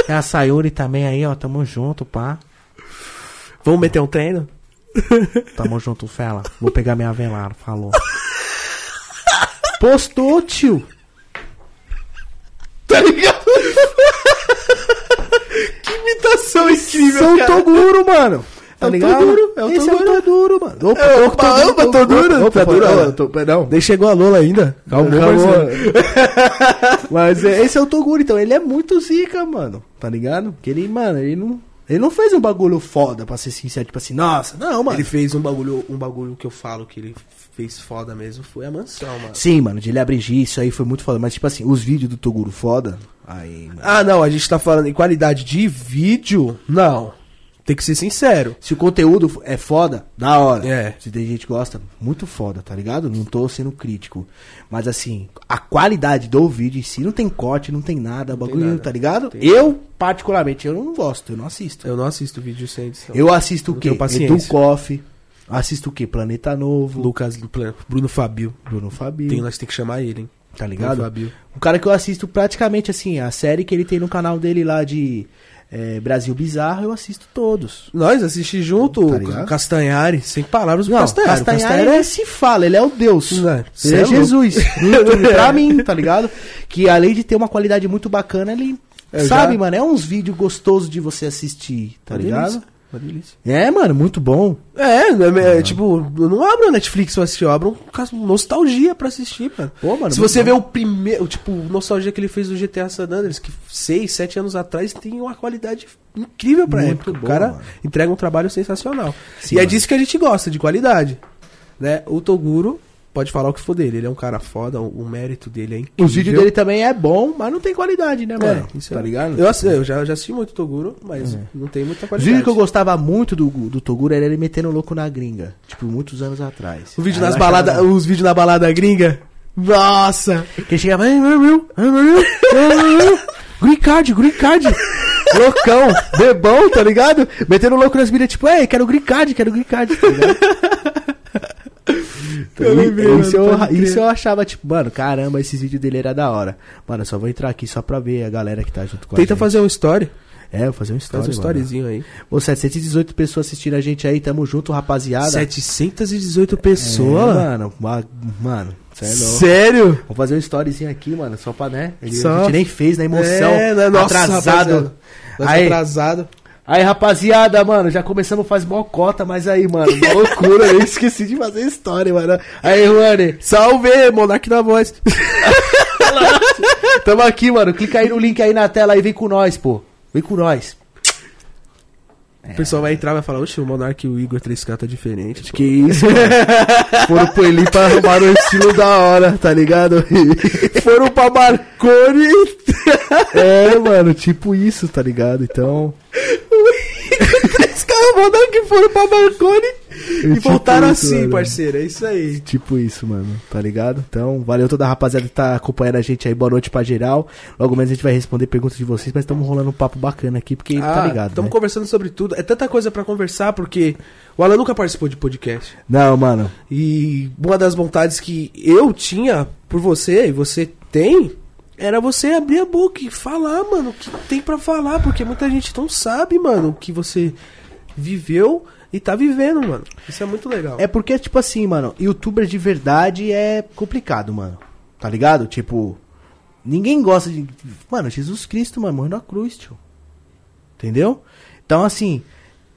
Speaker 2: E a Sayuri também aí, ó. Tamo junto, pá.
Speaker 1: Vamos meter um treino?
Speaker 2: Tamo junto, fela. Vou pegar minha velar, falou. Postou, tio.
Speaker 1: Tá ligado? que imitação incrível,
Speaker 2: São
Speaker 1: cara.
Speaker 2: Toguro, mano. Tá
Speaker 1: É
Speaker 2: ligado?
Speaker 1: Toguro, é o
Speaker 2: Esse é o Toguro, mano. Opa,
Speaker 1: É,
Speaker 2: opa,
Speaker 1: opa, opa, Toguro.
Speaker 2: Opa. Tô- Perdão.
Speaker 1: Nem chegou a Lola ainda. Calma,
Speaker 2: Calma. Mas é, esse é o Toguro, então ele é muito zica, mano. Tá ligado? Que ele, mano, ele não. Ele não fez um bagulho foda, pra ser sincero, tipo assim, nossa, não, mano.
Speaker 1: Ele fez um bagulho, um bagulho que eu falo que ele fez foda mesmo, foi a mansão, mano.
Speaker 2: Sim, mano, de ele abrigir isso aí foi muito foda. Mas, tipo assim, os vídeos do Toguro foda. Aí, mano.
Speaker 1: Ah, não, a gente tá falando em qualidade de vídeo, não. Tem que ser sincero.
Speaker 2: Se o conteúdo é foda, da hora.
Speaker 1: É.
Speaker 2: Se tem gente que gosta, muito foda, tá ligado? Não tô sendo crítico. Mas assim, a qualidade do vídeo em si não tem corte, não tem nada, bagulho,
Speaker 1: nada.
Speaker 2: tá ligado?
Speaker 1: Tem
Speaker 2: Eu, particularmente, eu não gosto, eu não assisto.
Speaker 1: Eu não assisto vídeo sem edição.
Speaker 2: Eu assisto o
Speaker 1: Não
Speaker 2: quê? Edu Koff. Assisto o quê? Planeta Novo.
Speaker 1: Lucas, Bruno Fabio.
Speaker 2: Bruno Fabio.
Speaker 1: Tem, nós tem que chamar ele, hein?
Speaker 2: Tá ligado?
Speaker 1: Bruno Fabio.
Speaker 2: Um cara que eu assisto praticamente assim, a série que ele tem no canal dele lá de é, Brasil Bizarro, eu assisto todos.
Speaker 1: Nós assisti junto,
Speaker 2: Tá
Speaker 1: o? Castanhari, sem palavras
Speaker 2: Não,
Speaker 1: Castanhari.
Speaker 2: Castanhari,
Speaker 1: Castanhari
Speaker 2: ele se fala, ele é o Deus.
Speaker 1: Não,
Speaker 2: ele é,
Speaker 1: é.
Speaker 2: Jesus. YouTube, pra mim, tá ligado? Que além de ter uma qualidade muito bacana, ele.
Speaker 1: Eu
Speaker 2: sabe,
Speaker 1: já-
Speaker 2: mano, é uns vídeos gostosos de você assistir, tá
Speaker 1: Uma
Speaker 2: ligado?
Speaker 1: delícia, Uma delícia.
Speaker 2: É, mano, muito bom.
Speaker 1: É, é, é, tipo, eu não abro a Netflix pra assistir, eu abro um caso- nostalgia pra assistir, mano.
Speaker 2: Pô, mano,
Speaker 1: Se você
Speaker 2: bom.
Speaker 1: vê o primeiro, tipo, nostalgia que ele fez do GTA San Andreas, que 6, 7 anos atrás tem uma qualidade incrível pra
Speaker 2: Muito
Speaker 1: época.
Speaker 2: bom,
Speaker 1: o cara
Speaker 2: mano.
Speaker 1: entrega um trabalho sensacional.
Speaker 2: Sim,
Speaker 1: e é
Speaker 2: mano.
Speaker 1: disso que a gente gosta, de qualidade. Né? O Toguro pode falar o que for dele, ele é um cara foda, o, o mérito dele é incrível.
Speaker 2: Os vídeos dele também é bom, mas não tem qualidade, né, mano?
Speaker 1: É, isso
Speaker 2: tá
Speaker 1: é-
Speaker 2: ligado?
Speaker 1: Eu, eu já, já assisti muito Toguro, mas não tem muita qualidade.
Speaker 2: vídeos que eu gostava muito do, do Toguro era ele metendo louco na gringa. Tipo, muitos anos atrás.
Speaker 1: O vídeo nas
Speaker 2: eu achava
Speaker 1: os vídeos na balada gringa. Nossa!
Speaker 2: Quem chegava, green card, green card. Loucão, bebão, tá ligado? Metendo louco nas mídias, tipo, ei, quero green card, quero green card, tá ligado?
Speaker 1: Eu lembrei,
Speaker 2: isso,
Speaker 1: mano,
Speaker 2: eu, isso eu achava, tipo, mano, caramba, esses vídeos dele era da hora. Mano, eu só vou entrar aqui só pra ver a galera que tá junto com a
Speaker 1: Tenta fazer um story.
Speaker 2: É, vou fazer um story,
Speaker 1: Faz um
Speaker 2: mano.
Speaker 1: storyzinho aí.
Speaker 2: Ô, 718 pessoas assistindo a gente aí, tamo junto, rapaziada.
Speaker 1: 718
Speaker 2: É,
Speaker 1: pessoas.
Speaker 2: mano, ma- mano, é louco.
Speaker 1: Sério?
Speaker 2: Vamos fazer um storyzinho aqui, mano, só pra, né? A
Speaker 1: Só.
Speaker 2: gente nem fez na emoção.
Speaker 1: É, né? Nossa,
Speaker 2: atrasado. Aí,
Speaker 1: atrasado.
Speaker 2: Aí, rapaziada, mano, já começamos faz mó cota, mas aí, mano, mó loucura, eu esqueci de fazer história, mano. Aí, Juane,
Speaker 1: Salve, Monark na voz.
Speaker 2: tamo aqui, mano, clica aí no link aí na tela e vem com nós, pô. Vem com nós.
Speaker 1: O pessoal vai entrar e vai falar, oxe, o Monark e o Igor 3K tá diferente.
Speaker 2: Que isso, mano. Foram pro Eli pra arrumar um estilo da hora, tá ligado?
Speaker 1: Foram pra Marconi.
Speaker 2: É, mano, tipo isso, tá ligado? Então.
Speaker 1: 3K e o Monark foram pra Marconi. E
Speaker 2: tipo
Speaker 1: voltaram
Speaker 2: isso,
Speaker 1: assim,
Speaker 2: mano.
Speaker 1: parceiro. É isso aí.
Speaker 2: Tipo isso, mano, tá ligado? Então, valeu toda a rapaziada que tá acompanhando a gente aí. Boa noite pra geral. Logo mais a gente vai responder perguntas de vocês, mas estamos rolando um papo bacana aqui, porque tá ligado.
Speaker 1: Estamos
Speaker 2: né?
Speaker 1: conversando sobre tudo. É tanta coisa pra conversar, porque o Alan nunca participou de podcast.
Speaker 2: Não, mano.
Speaker 1: E uma das vontades que eu tinha por você, e você tem, era você abrir a boca e falar, mano, o que tem pra falar, porque muita gente não sabe, mano, o que você viveu e tá vivendo, mano. Isso é muito legal.
Speaker 2: É porque, tipo assim, mano, youtuber de verdade é complicado, mano. Tá ligado? Tipo, ninguém gosta de. Mano, Jesus Cristo, mano, morreu na cruz, tio. Entendeu? Então, assim,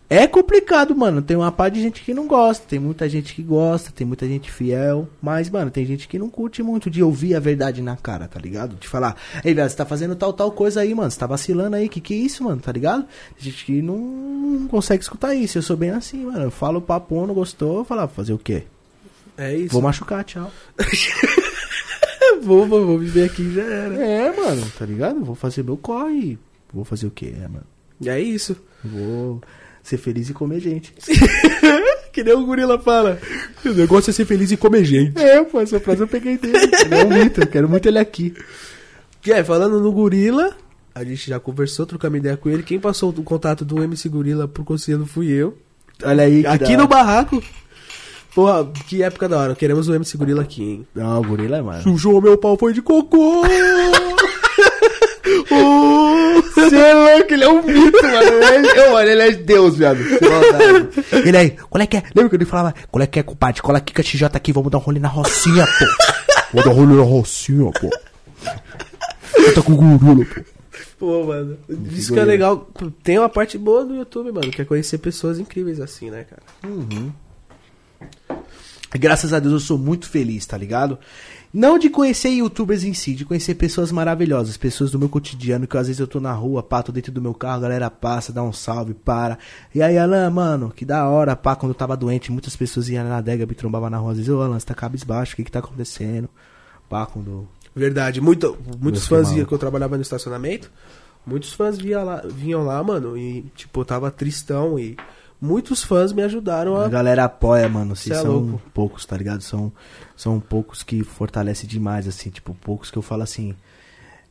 Speaker 2: é complicado, mano. Tem uma parte de gente que não gosta, tem muita gente que gosta, tem muita gente fiel. Mas, mano, tem gente que não curte muito de ouvir a verdade na cara, tá ligado? De falar, ei, velho, você tá fazendo tal, tal coisa aí, mano. Você tá vacilando aí, que que é isso, mano, tá ligado? Tem gente que não, não consegue escutar isso. Eu sou bem assim, mano. Eu falo papo, não gostou, eu falo, ah, fazer o quê?
Speaker 1: É isso.
Speaker 2: Vou machucar, tchau.
Speaker 1: vou, vou, vou viver aqui já era.
Speaker 2: É, mano, tá ligado? Vou fazer meu corre. Vou fazer o quê, é, mano?
Speaker 1: É isso.
Speaker 2: Vou ser feliz e comer gente.
Speaker 1: Que nem o gorila fala. O negócio é ser feliz e comer gente.
Speaker 2: É, pô, essa frase eu peguei dele. Ele é um mito, eu quero muito ele aqui.
Speaker 1: Que é, falando no gorila, a gente já conversou, trocamos ideia com ele. Quem passou o contato do MC Gorila pro conselho fui eu.
Speaker 2: Olha aí,
Speaker 1: aqui no barraco. Porra, que época da hora. Queremos o MC Gorila aqui, hein?
Speaker 2: Não, o gorila é mano.
Speaker 1: Sujou meu pau, foi de cocô.
Speaker 2: Você é louco, ele é um mito, mano. Ele é, mano, ele é Deus, viado. Ele aí, qual é que é? Lembra que ele falava, qual é que é, compadre? Cola aqui com a TJ aqui, vamos dar um rolê na Rocinha, pô. Vou dar um rolê na Rocinha, pô. Tá com o gorila, pô.
Speaker 1: Pô, mano. Isso que é legal. Tem uma parte boa do YouTube, mano, que é conhecer pessoas incríveis assim, né, cara?
Speaker 2: Graças a Deus eu sou muito feliz, tá ligado? Não de conhecer youtubers em si, de conhecer pessoas maravilhosas, pessoas do meu cotidiano, que às vezes eu tô na rua, pá, tô dentro do meu carro, a galera passa, dá um salve, para. E aí, Alan, mano, que da hora, pá, quando eu tava doente, muitas pessoas iam na adega, me trombavam na rua, às vezes, ô Alan, você tá cabisbaixo, o que que tá acontecendo? Pá, quando...
Speaker 1: Verdade. Muito, muitos fãs iam que eu trabalhava no estacionamento. Muitos fãs via lá, vinham lá, mano, e tipo, eu tava tristão e muitos fãs me ajudaram
Speaker 2: A
Speaker 1: a.
Speaker 2: galera apoia, mano,
Speaker 1: Cê é
Speaker 2: são
Speaker 1: louco.
Speaker 2: poucos, tá ligado? São, são poucos que fortalece demais, assim, tipo, poucos que eu falo assim...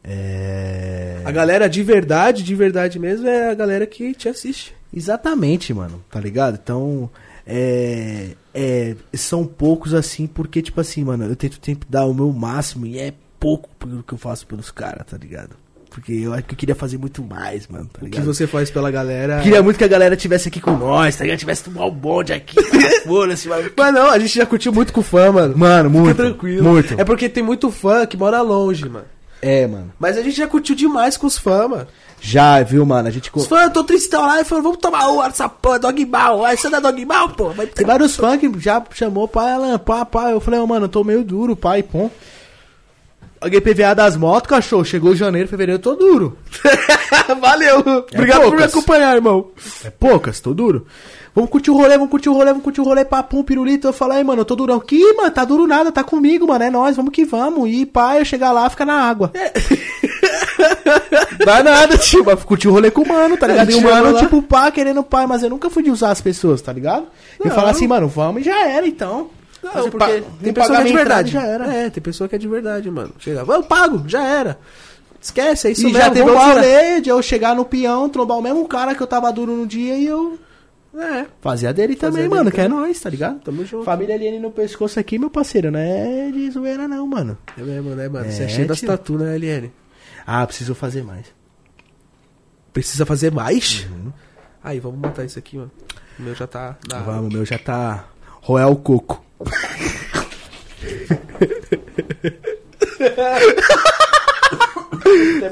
Speaker 2: É...
Speaker 1: A galera de verdade, de verdade mesmo, é a galera que te assiste.
Speaker 2: Exatamente, mano, tá ligado? Então, é, é, são poucos assim, porque, tipo assim, mano, eu tento sempre dar o meu máximo e é pouco pelo que eu faço pelos caras, tá ligado? Porque eu acho que eu queria fazer muito mais, mano, tá
Speaker 1: O que você faz pela galera.
Speaker 2: Queria muito que a galera tivesse aqui com nós, tá ligado? Tivesse tomar o bonde aqui, foda-se, mano.
Speaker 1: Mas não, a gente já curtiu muito com fã, mano.
Speaker 2: Mano, muito.
Speaker 1: Fica tranquilo.
Speaker 2: Muito.
Speaker 1: É porque tem muito fã que mora longe, mano.
Speaker 2: É, mano.
Speaker 1: Mas a gente já curtiu demais com os fãs, mano.
Speaker 2: Já, viu, mano? A gente.
Speaker 1: Os fãs, tô tristão lá e falaram, vamos tomar uma essa porra, dogmal. Aí você dá dogmal, pô. Vai
Speaker 2: Tem vários fãs que já chamou pai, Alan, pá, pá. Eu falei, ô, mano, eu tô meio duro, pai, pô. Paguei PVA das motos, cachorro. Chegou janeiro, fevereiro, tô duro.
Speaker 1: Valeu. Obrigado por me
Speaker 2: poucas.
Speaker 1: acompanhar, irmão.
Speaker 2: É poucas, tô duro. Vamos curtir o rolê, vamos curtir o rolê, vamos curtir o rolê, papum, pirulito. Eu falei, aí, mano, eu tô durão. Que, mano, tá duro nada, tá comigo, mano, é nóis, vamos que vamos. E pai, eu chegar lá, fica na água. Dá nada, tio, mas curtir o rolê com o mano, tá ligado? E o mano, tipo, pá, querendo pai, mas eu nunca fui de usar as pessoas, tá ligado? E
Speaker 1: Não.
Speaker 2: falar assim, mano, vamos e já era, então.
Speaker 1: Não,
Speaker 2: Você
Speaker 1: porque
Speaker 2: pa-
Speaker 1: tem pessoa que é de verdade.
Speaker 2: Já era.
Speaker 1: É, tem pessoa que é de verdade, mano. Chega, eu pago, já era. Esquece, é isso
Speaker 2: e
Speaker 1: mesmo.
Speaker 2: já teve o rolê de eu chegar no peão, trombar o mesmo cara que eu tava duro no dia e eu
Speaker 1: É,
Speaker 2: fazia dele também,
Speaker 1: dele
Speaker 2: mano, que é
Speaker 1: também.
Speaker 2: nóis, tá ligado?
Speaker 1: tamo junto.
Speaker 2: Família Aliene no pescoço aqui, meu parceiro, não é de zoeira não, mano.
Speaker 1: É mesmo, né, mano? Você é
Speaker 2: É,
Speaker 1: cheio das tatu, né, LN?
Speaker 2: Ah, preciso fazer mais.
Speaker 1: Precisa fazer mais? Aí, vamos botar isso aqui, mano. O meu já tá na.
Speaker 2: Vamos, meu já tá Royal Coco.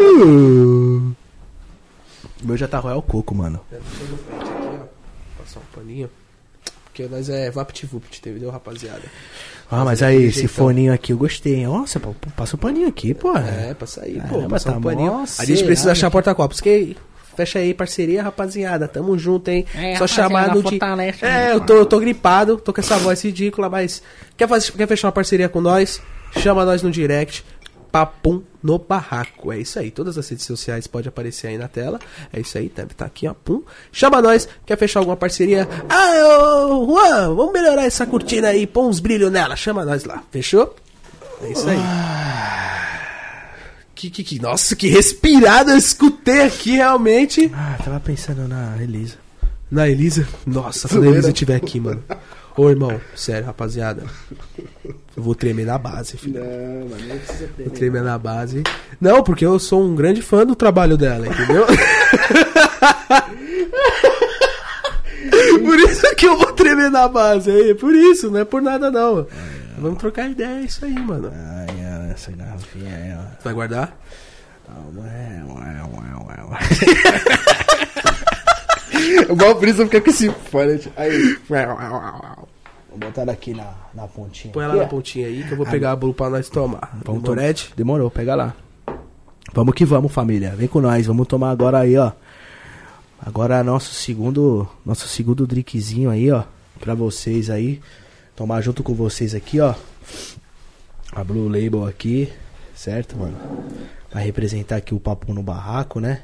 Speaker 2: o meu já tá Royal Coco, mano.
Speaker 1: Aqui, ó. Passar um paninho. Porque nós é VaptVupt, entendeu, rapaziada?
Speaker 2: Ah, mas
Speaker 1: Fazer
Speaker 2: aí, esse
Speaker 1: jeitão.
Speaker 2: foninho aqui eu gostei. Nossa, pô, passa o paninho aqui, pô.
Speaker 1: É, pra sair, pô.
Speaker 2: Caramba,
Speaker 1: Passar
Speaker 2: tá
Speaker 1: um paninho.
Speaker 2: mó
Speaker 1: A gente precisa achar porta-copos. Que Fecha aí parceria, rapaziada. Tamo junto, hein?
Speaker 3: É,
Speaker 1: Só no de...
Speaker 3: fortalece,
Speaker 1: É,
Speaker 3: né?
Speaker 1: eu tô, eu tô gripado, tô com essa voz ridícula, mas quer, fazer, quer fechar uma parceria com nós? Chama nós no direct. Papum no barraco. É isso aí. Todas as redes sociais pode aparecer aí na tela. É isso aí, deve tá aqui, ó. Pum. Chama nós. Quer fechar alguma parceria? Ah, ô, Juan, vamos melhorar essa cortina aí. Põe uns brilhos nela. Chama nós lá. Fechou? É isso aí. Que, que, que, nossa, que respirada eu escutei aqui realmente.
Speaker 2: Ah, tava pensando na Elisa.
Speaker 1: Na Elisa? Nossa, quando a Elisa estiver aqui, mano. Ô, irmão, sério, rapaziada. Eu vou tremer na base, filho.
Speaker 2: Não, mano, não precisa ter.
Speaker 1: Vou tremer na base. Não, porque eu sou um grande fã do trabalho dela, entendeu? por isso que eu vou tremer na base aí. Por isso, não é por nada não. Vamos trocar ideia, é isso aí, mano.
Speaker 2: Ai, ai, essa garrafinha aí, ó.
Speaker 1: Vai guardar?
Speaker 2: Ué, ué, ué, ué, ué. O maior brisa fica com esse fone. Aí. Vou botar aqui na, na pontinha.
Speaker 1: Põe ela na pontinha aí que eu vou pegar a bulu pra nós tomar.
Speaker 2: Vamos
Speaker 1: Demorou. Ed?
Speaker 2: Demorou, pega lá. Vamos que vamos, família. Vem com nós, vamos tomar agora aí, ó. Agora nosso segundo, nosso segundo drinkzinho aí, ó, pra vocês aí. Tomar junto com vocês aqui, ó. A Blue Label aqui, certo, mano? Vai representar aqui o papo no barraco, né?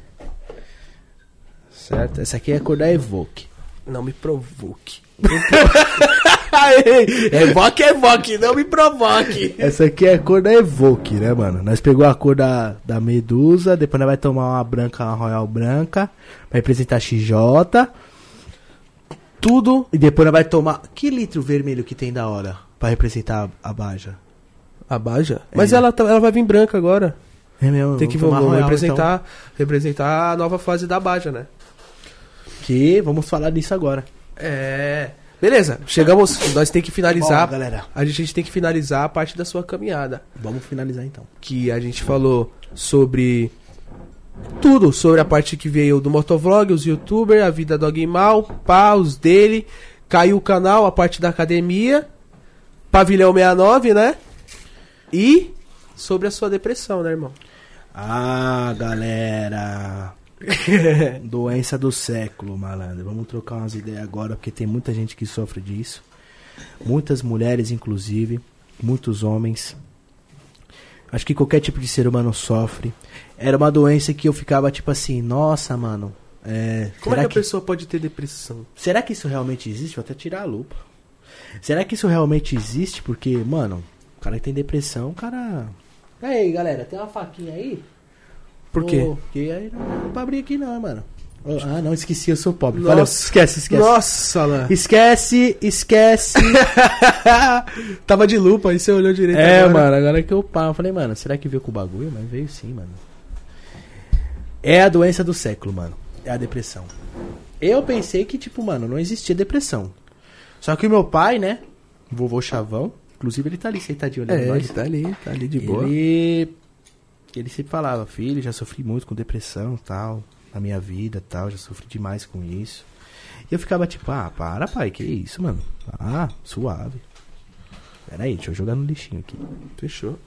Speaker 2: Certo? Essa aqui é a cor da Evoque.
Speaker 1: Não me provoque. evoque, evoque, não me provoque.
Speaker 2: Essa aqui é a cor da Evoque, né, mano? Nós pegou a cor da, da Medusa, depois nós vai tomar uma branca, uma Royal branca, vai representar XJ. Tudo. E depois nós vai tomar. Que litro vermelho que tem da hora? Pra representar a Baja.
Speaker 1: A Baja? Mas
Speaker 2: É.
Speaker 1: ela, tá- ela vai vir branca agora.
Speaker 2: É mesmo,
Speaker 1: Tem que
Speaker 2: vamos
Speaker 1: vamos
Speaker 2: Royal,
Speaker 1: representar, representar a nova fase da Baja, né?
Speaker 2: então. Que vamos falar disso agora.
Speaker 1: É. Beleza, chegamos. Nós tem que finalizar.
Speaker 2: Bom, galera.
Speaker 1: A gente, a gente tem que finalizar a parte da sua caminhada.
Speaker 2: Vamos finalizar então.
Speaker 1: Que a gente falou sobre tudo, sobre a parte que veio do motovlog, os youtubers, a vida do alguém mal, pá, os dele. Caiu o canal, a parte da academia. Pavilhão 69, né? E sobre a sua depressão, né, irmão?
Speaker 2: Ah, galera. Doença do século, malandro. Vamos trocar umas ideias agora, porque tem muita gente que sofre disso. Muitas mulheres, inclusive. Muitos homens. Acho que qualquer tipo de ser humano sofre. Era uma doença que eu ficava tipo assim, nossa, mano. É,
Speaker 1: Como é que a pessoa pode ter depressão?
Speaker 2: Será que isso realmente existe? Vou até tirar a lupa. Será que isso realmente existe? Porque, mano, cara que tem depressão, o cara. Aí, galera, tem uma faquinha aí?
Speaker 1: Por quê?
Speaker 2: Porque aí não dá pra abrir aqui não, mano. Ah, não, esqueci, eu sou pobre.
Speaker 1: Nossa.
Speaker 2: Valeu, esquece, esquece.
Speaker 1: Nossa, Alan.
Speaker 2: Esquece, esquece.
Speaker 1: Tava de lupa, aí você olhou direito.
Speaker 2: é,
Speaker 1: agora.
Speaker 2: mano, agora que eu paro, eu falei, mano, será que veio com o bagulho? Mas veio sim, mano. É a doença do século, mano. É a depressão. Eu pensei que, tipo, mano, não existia depressão. Só que o meu pai, né? Vovô Chavão, inclusive ele tá ali sentadinho olhando
Speaker 1: É,
Speaker 2: nós.
Speaker 1: ele tá ali, tá ali de boa.
Speaker 2: Ele. Ele sempre falava, filho, já sofri muito com depressão tal, na minha vida tal, já sofri demais com isso. E eu ficava tipo, ah, para, pai, que isso, mano? Ah, suave. Pera aí, deixa eu jogar no lixinho aqui.
Speaker 1: Fechou.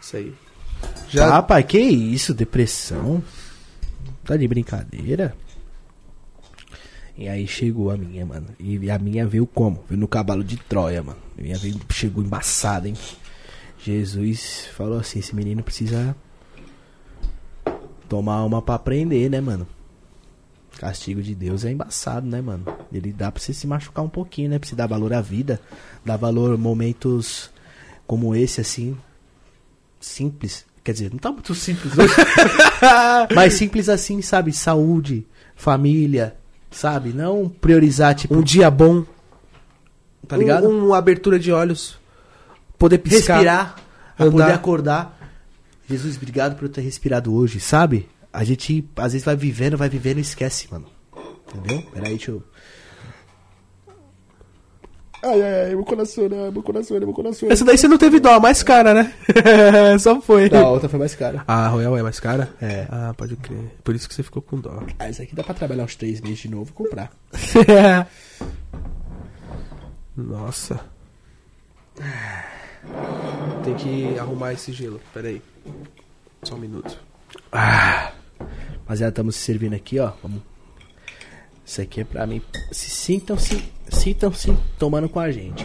Speaker 1: Isso aí. Já
Speaker 2: Ah, pai, que isso? Depressão? Tá de brincadeira? E aí chegou a minha, mano. E a minha veio como? Veio no cavalo de Troia, mano. A minha veio, chegou embaçada, hein? Jesus falou assim: esse menino precisa tomar uma pra aprender, né, mano? Castigo de Deus é embaçado, né, mano? Ele dá pra você se machucar um pouquinho, né? Pra você dar valor à vida, dar valor a momentos como esse, assim, simples. Quer dizer, não tá muito simples hoje. Mas simples assim, sabe? Saúde, família, sabe? Não priorizar, tipo,
Speaker 1: um dia bom,
Speaker 2: tá ligado?
Speaker 1: Um, uma abertura de olhos, poder piscar.
Speaker 2: Respirar,
Speaker 1: andar.
Speaker 2: poder acordar. Jesus, obrigado por eu ter respirado hoje, sabe? A gente às vezes vai vivendo, vai vivendo e esquece, mano. Entendeu? Peraí, deixa eu. Ai, ai, ai, meu coração, né? Meu coração, meu coração.
Speaker 1: Essa daí você não teve dó, mais cara, né? Só foi.
Speaker 2: Não, a outra foi mais cara.
Speaker 1: A Royal é mais cara?
Speaker 2: É.
Speaker 1: Ah, pode crer. Por isso que você ficou com dó.
Speaker 2: Ah, essa aqui dá pra trabalhar uns três meses de novo e comprar.
Speaker 1: Nossa. Tem que arrumar esse gelo. Pera aí. Só um minuto.
Speaker 2: Ah, rapaziada, estamos se servindo aqui, ó. Vamos. Isso aqui é pra mim. Se sintam-se, sintam-se tomando com a gente.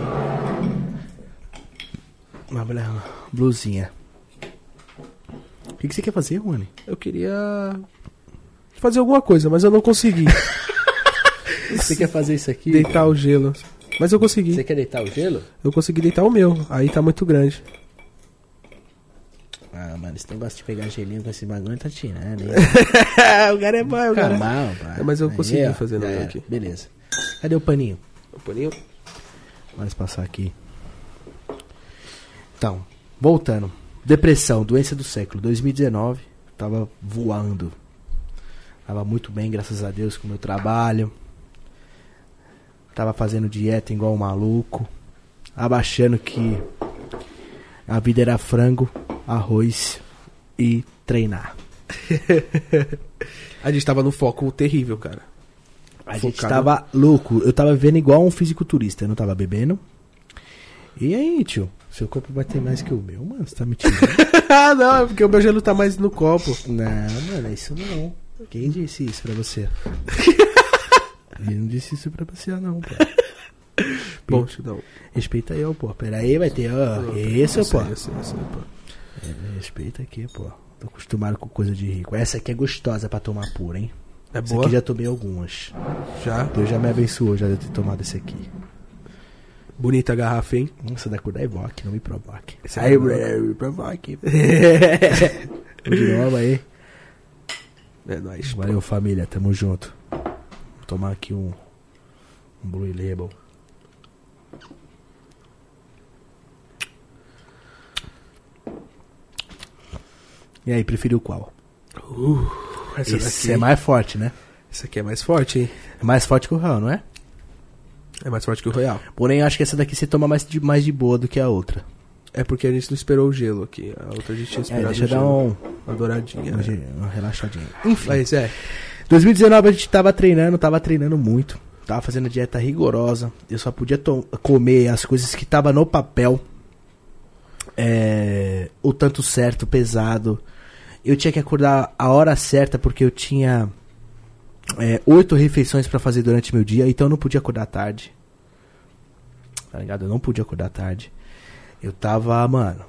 Speaker 2: Uma blusinha. O que, que você quer fazer, Rony?
Speaker 1: Eu queria fazer alguma coisa, mas eu não consegui.
Speaker 2: Você quer fazer isso aqui?
Speaker 1: deitar o gelo. Mas eu consegui.
Speaker 2: Você quer deitar o gelo?
Speaker 1: Eu consegui deitar o meu. Aí tá muito grande.
Speaker 2: Ah, mano, esse negócio de pegar gelinho com esse bagulho tá tirando, hein?
Speaker 1: o cara é bom, o cara.
Speaker 2: Pá.
Speaker 1: É, mas eu
Speaker 2: Aí,
Speaker 1: consegui
Speaker 2: ó,
Speaker 1: fazer meu
Speaker 2: era.
Speaker 1: aqui.
Speaker 2: Beleza. Cadê o paninho?
Speaker 1: O paninho?
Speaker 2: Vamos passar aqui. Então, voltando. Depressão, doença do século. 2019, tava voando. Tava muito bem, graças a Deus, com o meu trabalho. Tava fazendo dieta igual um maluco. Abaixando que a vida era frango, arroz e treinar.
Speaker 1: A gente tava no foco terrível, cara.
Speaker 2: A gente
Speaker 1: Focado.
Speaker 2: tava louco. Eu tava vivendo igual um fisiculturista. Eu não tava bebendo. E aí, tio? Seu corpo vai ter mais que o meu, mano? Você tá me tirando?
Speaker 1: ah, não, é porque o meu gelo tá mais no copo.
Speaker 2: não, mano, é isso não. Quem disse isso pra você? Ele não disse isso pra você, não, pô.
Speaker 1: Bom, não.
Speaker 2: Respeita eu, pô. Pera aí, vai ter, ó. Isso, pô.
Speaker 1: eu sei, pô.
Speaker 2: É, respeita aqui, pô. Tô acostumado com coisa de rico. Essa aqui é gostosa pra tomar pura, hein?
Speaker 1: É
Speaker 2: Essa
Speaker 1: boa?
Speaker 2: aqui já tomei algumas.
Speaker 1: Já?
Speaker 2: Deus já me abençoou já de ter tomado esse aqui.
Speaker 1: Bonita a garrafa, hein?
Speaker 2: Nossa, da cor da Evoque, não me provoque.
Speaker 1: Esse é
Speaker 2: aí, bro, me provoque. De novo aí.
Speaker 1: É nóis.
Speaker 2: Valeu, família. Tamo junto. Vou tomar aqui um, um Blue Label. E aí, preferiu qual?
Speaker 1: Essa
Speaker 2: Esse
Speaker 1: daqui
Speaker 2: é mais forte, né?
Speaker 1: Essa aqui é mais forte, hein?
Speaker 2: É mais forte que o Real, não é?
Speaker 1: É mais forte que o Royal.
Speaker 2: Porém, eu acho que essa daqui você toma mais de, mais de boa do que a outra.
Speaker 1: É porque a gente não esperou o gelo aqui. A outra a gente tinha
Speaker 2: É,
Speaker 1: esperado
Speaker 2: deixa eu dar um,
Speaker 1: Uma douradinha.
Speaker 2: uma,
Speaker 1: né?
Speaker 2: uma relaxadinha. Enfim.
Speaker 1: Mas é.
Speaker 2: 2019 a gente tava treinando, tava treinando muito. Tava fazendo dieta rigorosa. Eu só podia comer as coisas que tava no papel. É, o tanto certo, pesado. Eu tinha que acordar a hora certa porque eu tinha é, oito refeições pra fazer durante meu dia, então eu não podia acordar tarde. Tá ligado? Eu não podia acordar tarde. Eu tava, mano.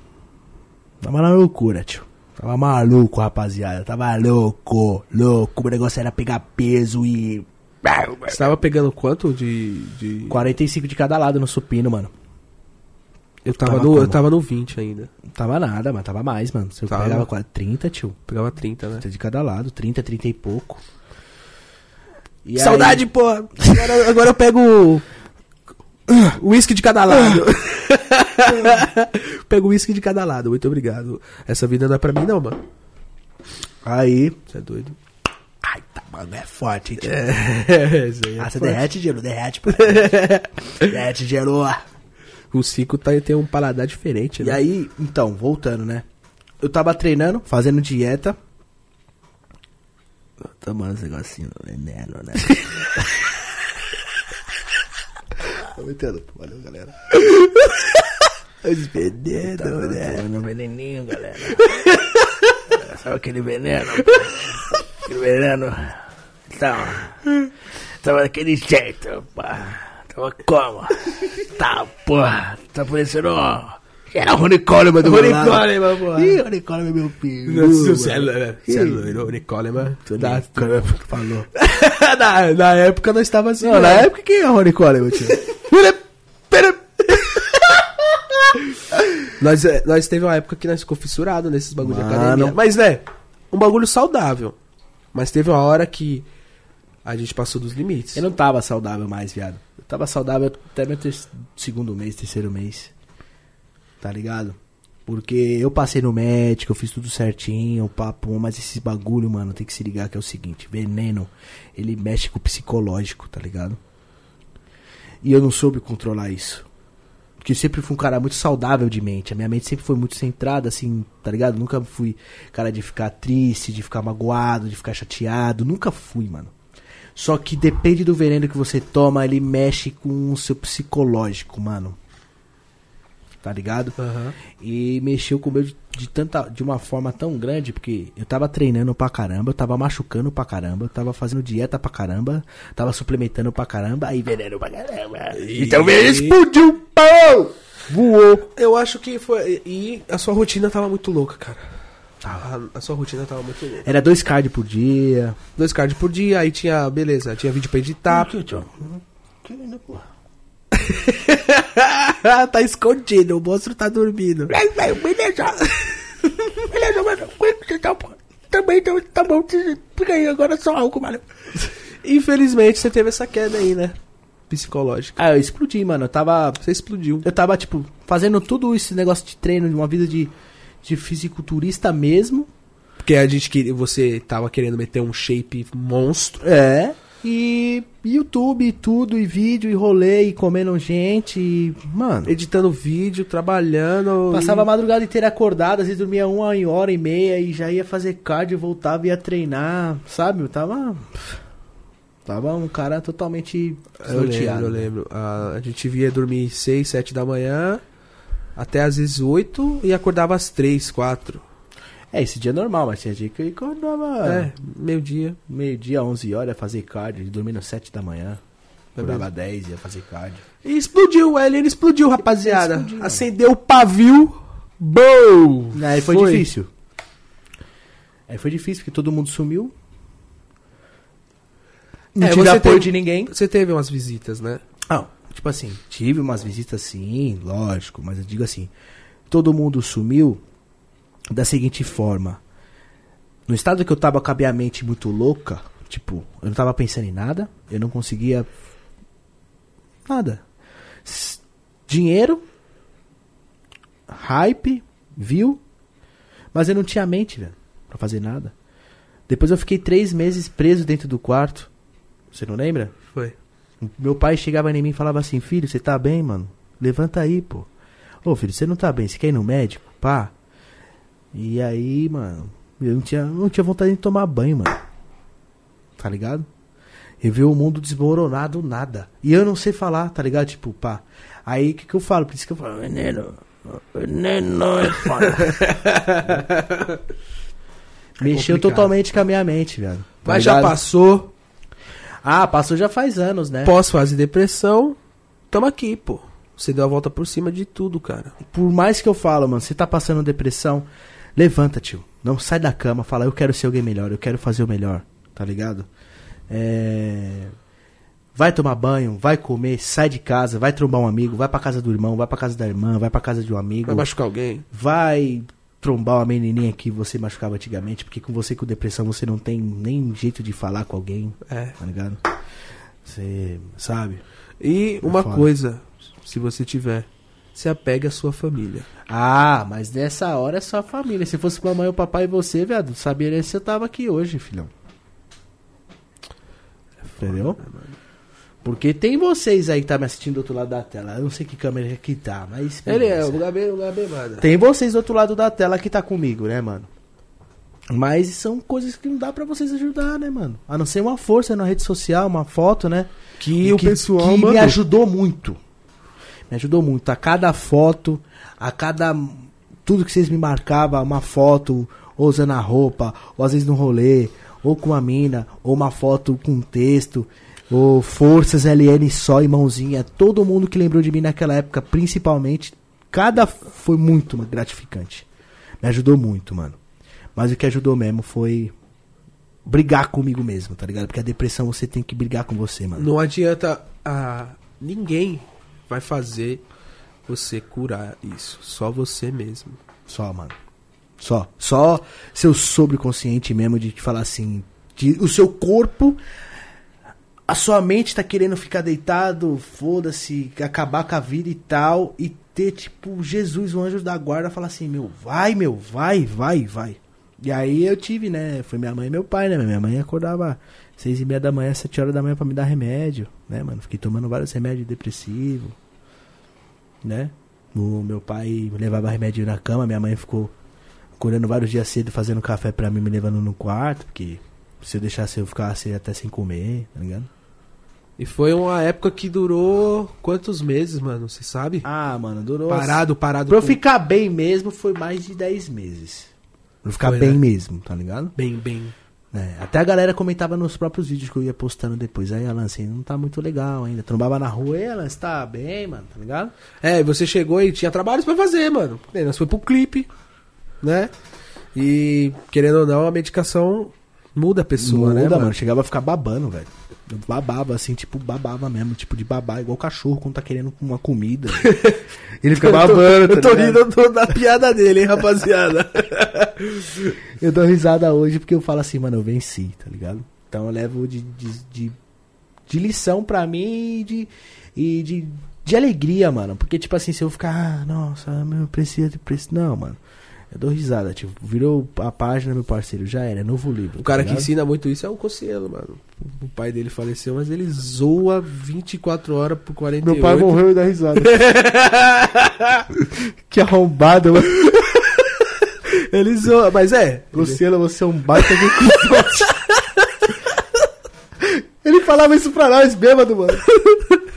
Speaker 2: Tava na loucura, tio. Tava maluco, rapaziada. Tava louco, louco. O negócio era pegar peso e.
Speaker 1: Você tava pegando quanto de. de...
Speaker 2: 45 de cada lado no supino, mano.
Speaker 1: Eu tava,
Speaker 2: Tava
Speaker 1: no, eu tava no 20 ainda.
Speaker 2: Não tava nada, mas tava mais, mano. Você
Speaker 1: Tava.
Speaker 2: pegava quase 30, tio.
Speaker 1: Pegava 30, né?
Speaker 2: 30 de cada lado, 30, 30 e pouco. E aí-
Speaker 1: Saudade, pô! Agora, agora eu pego. Whisky de cada lado. Pego whisky de cada lado, muito obrigado. Essa vida não é pra mim, não, mano.
Speaker 2: Aí.
Speaker 1: Você é doido?
Speaker 2: Ai, tá, mano, é forte, hein, tio.
Speaker 1: É, aí é
Speaker 2: Ah, você
Speaker 1: forte.
Speaker 2: derrete gelo, derrete, pô. derrete gelo.
Speaker 1: O Cico tá, tem um paladar diferente,
Speaker 2: E
Speaker 1: né?
Speaker 2: aí, então, voltando, né? Eu tava treinando, fazendo dieta. Tomando esse negocinho do veneno, né? Tô metendo, valeu, galera. Os venenos, né? Tomando veneninho, galera. Sabe aquele veneno? Aquele veneno. Então, tava daquele jeito, pá. Como? Tá, porra. Tá parecendo, ó. Era o Rony Coleman do
Speaker 1: Rony. Coleman, porra.
Speaker 2: Ih, Rony Coleman é meu filho.
Speaker 1: Você é. Você é loiro, o Nicole, mano.
Speaker 2: Tá, falou.
Speaker 1: na, na época nós tava assim.
Speaker 2: Não,
Speaker 1: né?
Speaker 2: na época quem é o Rony Coleman, tio?
Speaker 1: Nós, é, nós teve uma época que nós ficou fissurado nesses bagulho de
Speaker 2: Mano.
Speaker 1: academia. Mas, né, um bagulho saudável. Mas teve uma hora que a gente passou dos limites.
Speaker 2: Eu não tava saudável mais, viado. Tava saudável até meu ter- segundo mês, terceiro mês. Tá ligado? Porque eu passei no médico, eu fiz tudo certinho, papo, mas esse bagulho, mano, tem que se ligar que é o seguinte, veneno, ele mexe com o psicológico, tá ligado? E eu não soube controlar isso. Porque eu sempre fui um cara muito saudável de mente. A minha mente sempre foi muito centrada, assim, tá ligado? Nunca fui cara de ficar triste, de ficar magoado, de ficar chateado. Nunca fui, mano. Só que depende do veneno que você toma, ele mexe com o seu psicológico, mano. tá ligado?
Speaker 1: Aham.
Speaker 2: E mexeu com o meu de, de tanta, de uma forma tão grande, porque eu tava treinando pra caramba, eu tava machucando pra caramba, eu tava fazendo dieta pra caramba, tava suplementando pra caramba, aí veneno pra caramba. Então ele explodiu, pau! Voou.
Speaker 1: Eu acho que foi. E a sua rotina tava muito louca, cara. A, a sua rotina tava muito louca.
Speaker 2: Era dois cards por dia.
Speaker 1: Dois cards por dia, aí tinha. Beleza, tinha vídeo pra editar. tá escondido, o monstro tá dormindo.
Speaker 3: Beleza. Beleza, mano. Tá, também tá, tá bom. Fica aí, agora só álcool, mano.
Speaker 1: Infelizmente você teve essa queda aí, né? Psicológica.
Speaker 2: Ah, eu explodi, mano. Eu tava.
Speaker 1: Você explodiu.
Speaker 2: Eu tava, tipo, fazendo tudo esse negócio de treino, de uma vida de, de fisiculturista mesmo.
Speaker 1: Porque a gente queria. Você tava querendo meter um shape monstro.
Speaker 2: É. E YouTube, e tudo, e vídeo, e rolê, e comendo gente, e, mano.
Speaker 1: Editando vídeo, trabalhando.
Speaker 2: Passava a madrugada inteira acordado, às vezes dormia uma hora e meia e já ia fazer cardio, voltava e ia treinar, sabe? Eu tava. Tava um cara totalmente
Speaker 1: Eu lembro, eu lembro. A, a gente via dormir 6, 7 da manhã, até às vezes 8 e acordava às 3, 4.
Speaker 2: É, esse dia é normal, mas tinha dia que eu acordava
Speaker 1: É, meio-dia.
Speaker 2: meio-dia, 11 horas, ia fazer cardio, dormindo 7 da manhã.
Speaker 1: É
Speaker 2: Acordava 10, ia fazer cardio.
Speaker 1: E explodiu, o Alien explodiu, rapaziada.
Speaker 2: Explodiu.
Speaker 1: Acendeu o pavio. Boom!
Speaker 2: Aí foi, difícil. Aí foi difícil, porque todo mundo sumiu. Não
Speaker 1: É,
Speaker 2: tive apoio
Speaker 1: teve-
Speaker 2: de ninguém.
Speaker 1: Você teve umas visitas, né?
Speaker 2: Não, tipo assim, tive umas visitas sim, lógico, mas eu digo assim, todo mundo sumiu da seguinte forma. No estado que eu tava com a minha mente muito louca, tipo, eu não tava pensando em nada, eu não conseguia nada. S- Dinheiro, hype, viu, mas eu não tinha mente, velho, pra fazer nada. Depois eu fiquei três meses preso dentro do quarto. Você não lembra? Meu pai chegava em mim e falava assim, filho, você tá bem, mano? Levanta aí, pô. Ô, filho, você não tá bem, você quer ir no médico? Pá. E aí, mano, eu não tinha, não tinha vontade de tomar banho, mano. Tá ligado? Eu vi o mundo desmoronar do nada. E eu não sei falar, tá ligado? Tipo, pá. Aí o que, que eu falo? Por isso que eu falo, veneno. Veneno é. Mexeu
Speaker 1: complicado.
Speaker 2: totalmente com a minha mente, velho. Tá
Speaker 1: Mas já
Speaker 2: ligado?
Speaker 1: passou.
Speaker 2: Ah, passou já faz anos, né?
Speaker 1: Pós-fase depressão. Tamo aqui, pô. Você deu a volta por cima de tudo, cara.
Speaker 2: por mais que eu falo, mano, você tá passando depressão, levanta, tio. Não sai da cama, fala, eu quero ser alguém melhor, eu quero fazer o melhor, tá ligado? É... Vai tomar banho, vai comer, sai de casa, vai trombar um amigo, vai pra casa do irmão, vai pra casa da irmã, vai pra casa de um amigo,
Speaker 1: Vai machucar alguém.
Speaker 2: vai trombar uma menininha que você machucava antigamente, porque com você com depressão você não tem nem jeito de falar com alguém,
Speaker 1: É.
Speaker 2: tá ligado? Você sabe?
Speaker 1: E uma
Speaker 2: foda.
Speaker 1: coisa, se você tiver, se apegue à sua família.
Speaker 2: Ah, mas nessa hora é só a família. Se fosse mamãe, o papai e você, viado, sabia se eu tava aqui hoje, filhão. Entendeu? Porque tem vocês aí que tá me assistindo do outro lado da tela. Eu não sei que câmera que tá, mas.
Speaker 1: Ele é o Gabi, o Gabi manda.
Speaker 2: Tem vocês do outro lado da tela que tá comigo, né, mano? Mas são coisas que não dá pra vocês ajudar, né, mano? A não ser uma força na rede social, uma foto, né?
Speaker 1: Que o pessoal
Speaker 2: que me ajudou muito. Me ajudou muito. A cada foto, a cada. Tudo que vocês me marcavam, uma foto, ou usando a roupa, ou às vezes no rolê, ou com a mina, ou uma foto com texto, ou forças LN só e mãozinha. Todo mundo que lembrou de mim naquela época, principalmente, cada foi muito gratificante. Me ajudou muito, mano. Mas o que ajudou mesmo foi brigar comigo mesmo, tá ligado? Porque a depressão você tem que brigar com você, mano.
Speaker 1: Não adianta. ah, ninguém vai fazer você curar isso. Só você mesmo.
Speaker 2: Só, mano. Só. Só seu sobreconsciente mesmo de te falar assim. De, o seu corpo. A sua mente tá querendo ficar deitado, foda-se, acabar com a vida e tal. E ter, tipo, Jesus, o anjo da guarda, falar assim: meu, vai, meu, vai, vai, vai. E aí eu tive, né? Foi minha mãe e meu pai, né? Minha mãe acordava seis e meia da manhã, sete horas da manhã pra me dar remédio, né, mano? Fiquei tomando vários remédios depressivos, né? O meu pai levava remédio na cama, minha mãe ficou acordando vários dias cedo fazendo café pra mim, me levando no quarto, porque se eu deixasse eu ficasse até sem comer, tá ligado?
Speaker 1: E foi uma época que durou quantos meses, mano? Você sabe?
Speaker 2: Ah, mano, durou.
Speaker 1: Parado, parado.
Speaker 2: Pra eu
Speaker 1: com-
Speaker 2: ficar bem mesmo foi mais de 10 meses. Pra eu ficar
Speaker 1: Foi,
Speaker 2: bem
Speaker 1: né?
Speaker 2: mesmo, tá ligado?
Speaker 1: Bem, bem.
Speaker 2: É, até a galera comentava nos próprios vídeos que eu ia postando depois. Aí, Alan, assim, não tá muito legal ainda. Trombava na rua, e Alan, você tá bem, mano, tá ligado?
Speaker 1: É, e você chegou e tinha trabalhos pra fazer, mano. E nós foi pro clipe, né? E, querendo ou não, a medicação muda a pessoa, né,
Speaker 2: Muda,
Speaker 1: mano?
Speaker 2: Chegava a ficar babando, velho. Eu babava, assim, tipo, babava mesmo, tipo de babar, igual cachorro quando tá querendo uma comida. Ele fica babando,
Speaker 1: Eu tô
Speaker 2: tá ligado?
Speaker 1: rindo do- da piada dele, hein, rapaziada.
Speaker 2: Eu dou risada hoje porque eu falo assim, mano, eu venci, tá ligado? Então eu levo de, de, de, de lição pra mim e de, e de, de alegria, mano. Porque, tipo assim, se eu ficar, ah, nossa, meu, precisa de preço. Não, mano. Eu dou risada, tipo, virou a página, meu parceiro, já era, é novo livro.
Speaker 1: O cara
Speaker 2: tá
Speaker 1: que ensina muito isso é o Cossielo, mano. O pai dele faleceu, mas ele zoa 24 horas por 48.
Speaker 2: Meu pai morreu e dá risada. que arrombado, mano.
Speaker 1: Ele zoa, mas é.
Speaker 2: Luciano, você é um baita de. Ele falava isso pra nós, bêbado, mano.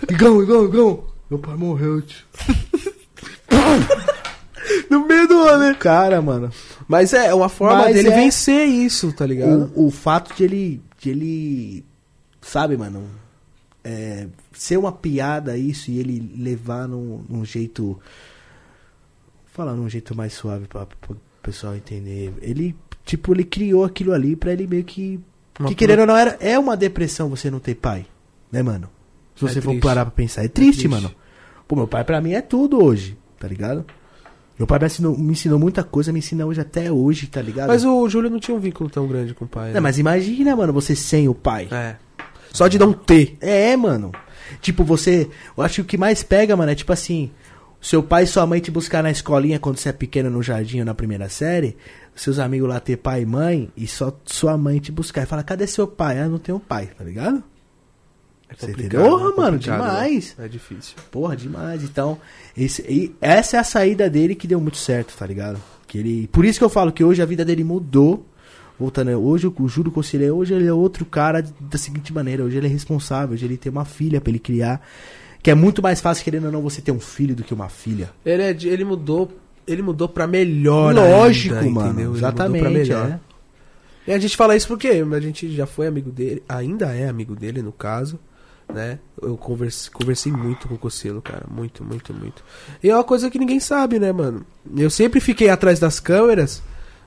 Speaker 2: Igão, Igão, Igão. Meu pai morreu, tio.
Speaker 1: No meio do rolê.
Speaker 2: Cara, mano.
Speaker 1: Mas é, é uma forma
Speaker 2: Mas
Speaker 1: dele
Speaker 2: é-
Speaker 1: vencer isso, tá ligado?
Speaker 2: O, o fato de ele, de ele, sabe, mano, é, ser uma piada isso e ele levar num, num jeito, falar num jeito mais suave pra, pro pessoal entender. Ele, tipo, ele criou aquilo ali pra ele meio que,
Speaker 1: Uma
Speaker 2: que querendo ou não, era, é uma depressão você não ter pai, né, mano? Se
Speaker 1: É
Speaker 2: você for
Speaker 1: triste.
Speaker 2: parar pra pensar. É triste,
Speaker 1: triste.
Speaker 2: mano. Pô, meu pai pra mim é tudo hoje, tá ligado? Meu pai me ensinou, me ensinou muita coisa, me ensina hoje até hoje, tá ligado?
Speaker 1: Mas o Júlio não tinha um vínculo tão grande com o pai. né?
Speaker 2: Não, mas imagina, mano, você sem o pai.
Speaker 1: É. Só de não ter.
Speaker 2: É, mano. Tipo, você. Eu acho que o que mais pega, mano, é tipo assim. Seu pai e sua mãe te buscar na escolinha quando você é pequeno no jardim ou na primeira série. Seus amigos lá ter pai e mãe. E só sua mãe te buscar e fala: cadê seu pai? Ah, não tenho pai, tá ligado?
Speaker 1: É complicado.
Speaker 2: Porra,
Speaker 1: é
Speaker 2: mano,
Speaker 1: complicado,
Speaker 2: demais.
Speaker 1: né? É difícil.
Speaker 2: Porra, demais. Então, esse, essa é a saída dele que deu muito certo, tá ligado? Que ele, por isso que eu falo que hoje a vida dele mudou. Voltando, hoje o Júlio Conselheiro, hoje ele é outro cara da seguinte maneira, hoje ele é responsável, hoje ele tem uma filha pra ele criar, que é muito mais fácil querendo ou não você ter um filho do que uma filha.
Speaker 1: Ele, é ele mudou. Ele mudou pra melhor.
Speaker 2: Lógico,
Speaker 1: ainda,
Speaker 2: mano.
Speaker 1: entendeu? Ele
Speaker 2: Exatamente,
Speaker 1: pra melhor.
Speaker 2: é.
Speaker 1: E a gente fala isso porque a gente já foi amigo dele, ainda é amigo dele, no caso, né? Eu conversei, conversei muito com o Cocelo, cara. Muito, muito, muito. E é uma coisa que ninguém sabe, né, mano? Eu sempre fiquei atrás das câmeras,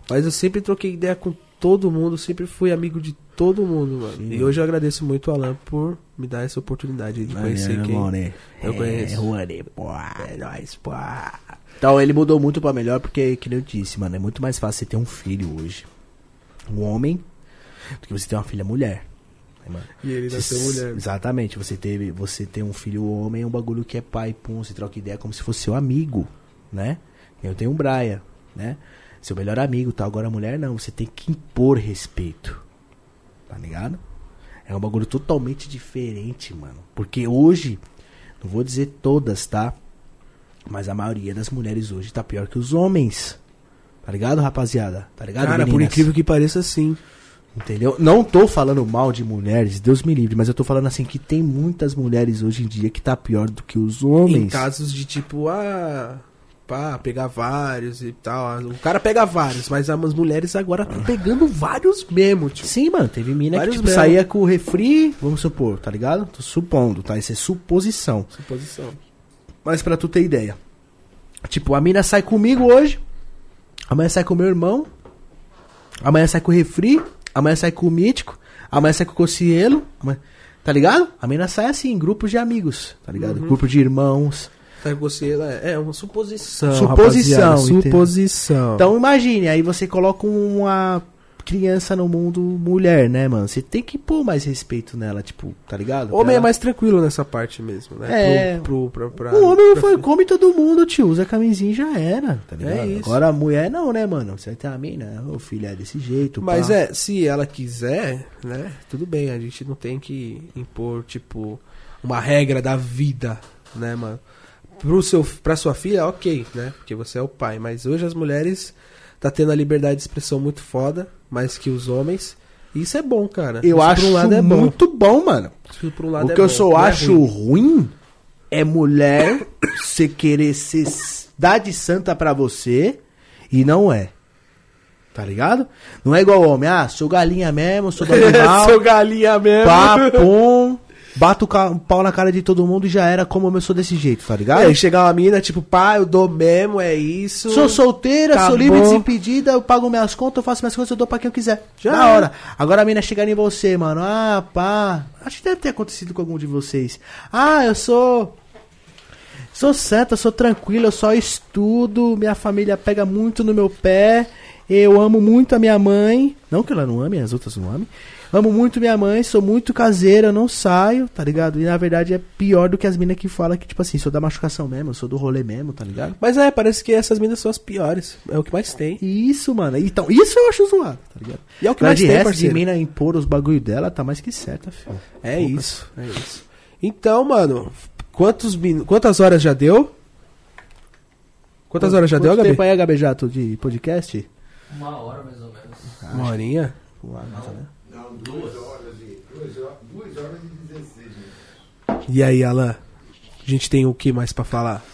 Speaker 1: mas eu sempre troquei ideia com todo mundo, sempre fui amigo de todo mundo, mano.
Speaker 2: Sim,
Speaker 1: e
Speaker 2: mano.
Speaker 1: hoje eu agradeço muito o Alan por me dar essa oportunidade de conhecer quem eu conheço. É nóis, pô.
Speaker 2: Então ele mudou muito pra melhor porque, que nem eu disse, mano, é muito mais fácil você ter um filho hoje, um homem, do que você ter uma filha mulher. Mano?
Speaker 1: E ele nasceu mulher.
Speaker 2: Exatamente, você teve, você ter um filho homem é um bagulho que é pai, pum, você troca ideia como se fosse seu amigo, né? Eu tenho um Brian, né? Seu melhor amigo, tá? Agora a mulher não, você tem que impor respeito. Tá ligado? É um bagulho totalmente diferente, mano. Porque hoje, não vou dizer todas, tá? Mas a maioria das mulheres hoje tá pior que os homens. Tá ligado, rapaziada? Tá ligado,
Speaker 1: Cara, por
Speaker 2: meninas?
Speaker 1: incrível que pareça, sim.
Speaker 2: Entendeu? Não tô falando mal de mulheres, Deus me livre, mas eu tô falando assim que tem muitas mulheres hoje em dia que tá pior do que os homens.
Speaker 1: Em casos de tipo, ah, pá, pegar vários e tal. O cara pega vários, mas as mulheres agora estão pegando vários mesmo, tio.
Speaker 2: Sim, mano, teve mina que
Speaker 1: Vários
Speaker 2: tipo,
Speaker 1: mesmo.
Speaker 2: saía com o refri, vamos supor, tá ligado? Tô supondo, tá? Isso é suposição.
Speaker 1: Suposição.
Speaker 2: Mas pra tu ter ideia. Tipo, a mina sai comigo hoje, amanhã sai com o meu irmão, amanhã sai com o refri, amanhã sai com o mítico, amanhã sai com o cocielo, amanhã- tá ligado? A sai assim, em grupos de amigos, tá ligado?
Speaker 1: Uhum.
Speaker 2: Grupo de irmãos.
Speaker 1: Sabe você, é, é uma suposição.
Speaker 2: Suposição?
Speaker 1: Suposição.
Speaker 2: Então imagine, aí você coloca uma criança no mundo mulher, né, mano? Você tem que pôr mais respeito nela, tipo, tá ligado?
Speaker 1: homem
Speaker 2: Pra
Speaker 1: é
Speaker 2: ela-
Speaker 1: mais tranquilo nessa parte mesmo, né?
Speaker 2: É.
Speaker 1: Pro, pro, pra, pra,
Speaker 2: O homem
Speaker 1: pra-
Speaker 2: foi, come todo mundo, tio. Usa camisinha e já era, tá ligado?
Speaker 1: É.
Speaker 2: Agora a mulher não, né, mano? Você tem a mina, o filho é desse jeito.
Speaker 1: Mas
Speaker 2: pá.
Speaker 1: é, se ela quiser, né? Tudo bem, a gente não tem que impor, tipo, uma regra da vida, né, mano? Pro seu, pra sua filha, ok, né? Porque você é o pai. Mas hoje as mulheres tá tendo a liberdade de expressão muito foda, mais que os homens. Isso é bom, cara.
Speaker 2: Eu
Speaker 1: Isso
Speaker 2: acho
Speaker 1: um lado é bom.
Speaker 2: muito bom, mano.
Speaker 1: Isso por um lado
Speaker 2: O
Speaker 1: é
Speaker 2: que eu
Speaker 1: bom,
Speaker 2: só
Speaker 1: não é
Speaker 2: acho
Speaker 1: ruim.
Speaker 2: ruim é mulher você querer ser cidade santa pra você e não é. Tá ligado? Não é igual homem. Ah, sou galinha mesmo, sou do animal.
Speaker 1: Sou galinha mesmo.
Speaker 2: pá, pum, bato o pau na cara de todo mundo e já era como eu sou desse jeito, tá ligado?
Speaker 1: Aí chegar uma mina, tipo, pá, eu dou mesmo, é isso.
Speaker 2: Sou solteira, sou
Speaker 1: Acabou.
Speaker 2: livre, desimpedida, eu pago minhas contas, eu faço minhas coisas, eu dou pra quem eu quiser.
Speaker 1: Já
Speaker 2: da
Speaker 1: é.
Speaker 2: hora. Agora a mina chegar em você, mano. Ah, pá. Acho que deve ter acontecido com algum de vocês. Ah, eu sou. Sou santa, sou tranquila, eu só estudo, minha família pega muito no meu pé, eu amo muito a minha mãe. Não que ela não ame, as outras não amem. Amo muito minha mãe, sou muito caseira, eu não saio, tá ligado? E na verdade é pior do que as minas que falam que, tipo assim, sou da machucação mesmo, sou do rolê mesmo, tá ligado?
Speaker 1: Mas é, parece que essas minas são as piores. É o que mais tem.
Speaker 2: Isso, mano. Então, isso eu acho zoado, tá ligado?
Speaker 1: E é o que
Speaker 2: Mas
Speaker 1: mais
Speaker 2: de
Speaker 1: tem,
Speaker 2: resto,
Speaker 1: parceiro.
Speaker 2: de mina impor os bagulho dela, tá mais que certa, filho.
Speaker 1: É isso, é isso. Então, mano, quantos min... quantas horas já deu? Quantas horas já deu,
Speaker 2: Quanto
Speaker 1: Gabi?
Speaker 2: tempo aí, Gabi Jato, de podcast?
Speaker 4: Uma hora mais ou menos.
Speaker 1: Uma horinha?
Speaker 5: Não, duas horas e. Duas horas, duas horas e 16 minutos.
Speaker 1: E aí, Alan? A gente tem o que mais pra falar?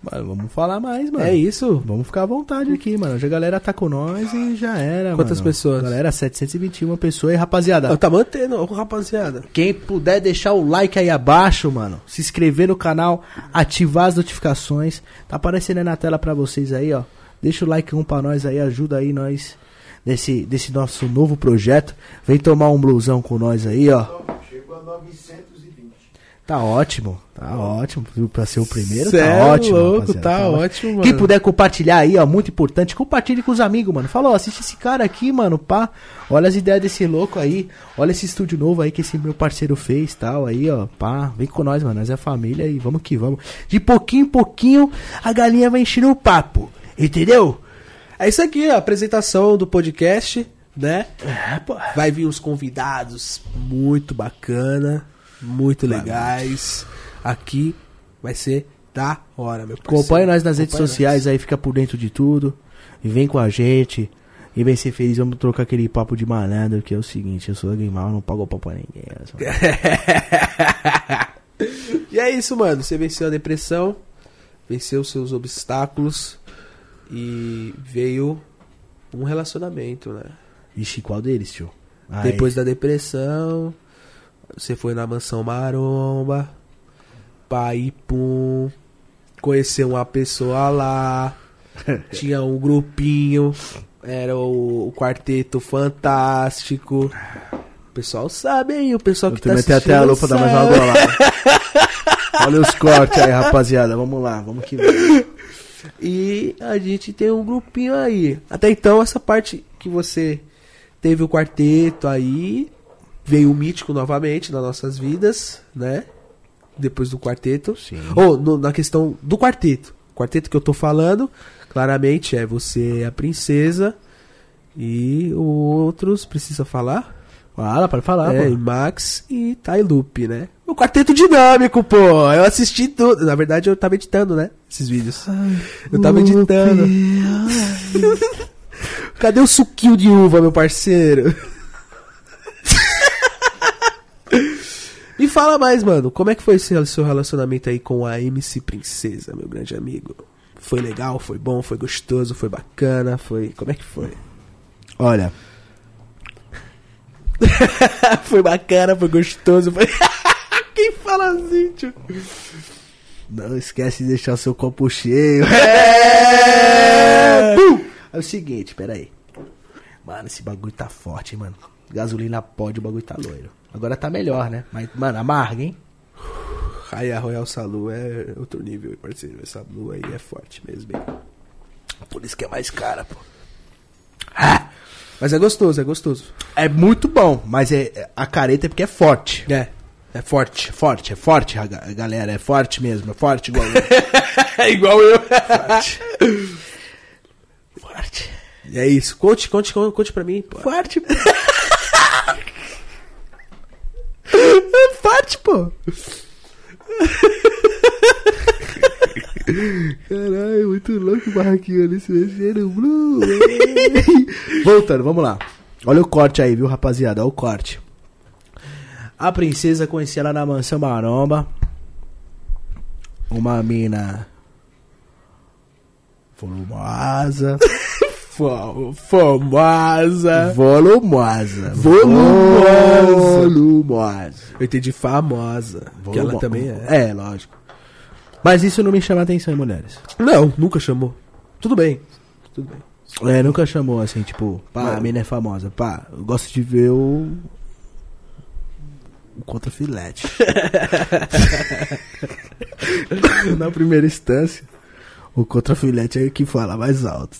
Speaker 2: Mano, vamos falar mais, mano.
Speaker 1: É isso?
Speaker 2: Vamos ficar à vontade aqui, mano. Hoje a galera tá com nós e já era,
Speaker 1: Quantas
Speaker 2: mano.
Speaker 1: pessoas?
Speaker 2: Galera, 721 pessoas. E, rapaziada,
Speaker 1: Tá mantendo, ô, rapaziada.
Speaker 2: quem puder deixar o like aí abaixo, mano. Se inscrever no canal, ativar as notificações. Tá aparecendo aí na tela pra vocês aí, ó. Deixa o like um pra nós aí, ajuda aí nós desse, desse nosso novo projeto. Vem tomar um blusão com nós aí, ó.
Speaker 5: Chegou a 920.
Speaker 2: Tá ótimo, tá ótimo. Pra ser o primeiro,
Speaker 1: Cê
Speaker 2: tá
Speaker 1: é
Speaker 2: ótimo.
Speaker 1: louco,
Speaker 2: rapaziada,
Speaker 1: tá ótimo, mano.
Speaker 2: Quem puder compartilhar aí, ó, muito importante, compartilhe com os amigos, mano. Fala, ó, assiste esse cara aqui, mano, pá. Olha as ideias desse louco aí. Olha esse estúdio novo aí que esse meu parceiro fez, tal, aí, ó, pá. Vem com nós, mano. Nós é família e vamos que vamos. De pouquinho em pouquinho, a galinha vai enchendo o papo. Entendeu?
Speaker 1: É isso aqui, a apresentação do podcast, né?
Speaker 2: É, pô.
Speaker 1: Vai vir uns convidados muito bacana, muito legais. Aqui vai ser da hora, meu parceiro.
Speaker 2: Acompanhe nós nas redes sociais aí, fica por dentro de tudo. E vem com a gente. E vem ser feliz, vamos trocar aquele papo de malandro, que é o seguinte, eu sou alguém mal, não pago pau pra ninguém. sou-
Speaker 1: e é isso, mano. Você venceu a depressão, venceu os seus obstáculos e veio um relacionamento, né?
Speaker 2: Ixi, qual deles, tio? Ah,
Speaker 1: Depois da depressão, você foi na mansão Maromba, pai pum, conheceu uma pessoa lá, tinha um grupinho, era o, o quarteto fantástico. O pessoal sabe aí, o pessoal
Speaker 2: Eu
Speaker 1: que tá
Speaker 2: também tenho
Speaker 1: assistindo
Speaker 2: até a lupa da mais uma. Olha os cortes aí, rapaziada. Vamos lá, vamos que vamos.
Speaker 1: E a gente tem um grupinho aí. Até então, essa parte que você teve o quarteto aí, veio o mítico novamente nas nossas vidas, né? Depois do quarteto.
Speaker 2: Sim.
Speaker 1: Ou no- na questão do quarteto. O quarteto que eu tô falando, claramente é você a princesa e outros, precisa falar?
Speaker 2: Fala, pode falar,
Speaker 1: é,
Speaker 2: pô.
Speaker 1: e Max e Tailupe, né? O quarteto dinâmico, pô. Eu assisti tudo. Na verdade, eu tava editando, né? Esses vídeos. eu tava editando. Cadê o suquinho de uva, meu parceiro? Me fala mais, mano. Como é que foi esse seu relacionamento aí com a MC Princesa, meu grande amigo? Foi legal? Foi bom? Foi gostoso? Foi bacana? Foi. Como é que foi?
Speaker 2: Olha,
Speaker 1: foi bacana, foi gostoso, foi. Quem fala assim, tio?
Speaker 2: Não esquece de deixar o seu copo cheio. É! É o seguinte, peraí. Mano, esse bagulho tá forte, hein, mano. Gasolina pode, o bagulho tá loiro. Agora tá melhor, né? Mas, mano, amarga, hein?
Speaker 1: Aí a Royal Salu é outro nível, parceiro. Essa Blue aí é forte mesmo, hein?
Speaker 2: Por isso que é mais cara, pô.
Speaker 1: Mas é gostoso, é gostoso.
Speaker 2: É muito bom, mas é, é- a careta é porque é forte.
Speaker 1: É, é forte.
Speaker 2: É forte, é forte, ga- galera. É forte mesmo, é forte igual eu.
Speaker 1: É igual eu.
Speaker 2: forte. forte.
Speaker 1: E é isso. Conte, conte, conte, pra mim. Pô.
Speaker 2: Forte. é forte, pô. Caralho, muito louco o barraquinho ali mexendo. Blue. Voltando, vamos lá. Olha o corte aí, viu, rapaziada? Olha o corte. A princesa conhecia ela na mansão Maromba. Uma mina volumosa.
Speaker 1: Famosa.
Speaker 2: Volumosa.
Speaker 1: Volumosa.
Speaker 2: Volumosa.
Speaker 1: Eu entendi famosa. Que ela também é.
Speaker 2: É, lógico. Mas isso não me chama atenção em mulheres.
Speaker 1: Não, nunca chamou. Tudo bem. Tudo bem.
Speaker 2: É, nunca chamou assim, tipo, pá, a mina é famosa. Pá, eu gosto de ver o. O contrafilete. Na primeira instância, o contrafilete é o que fala mais alto.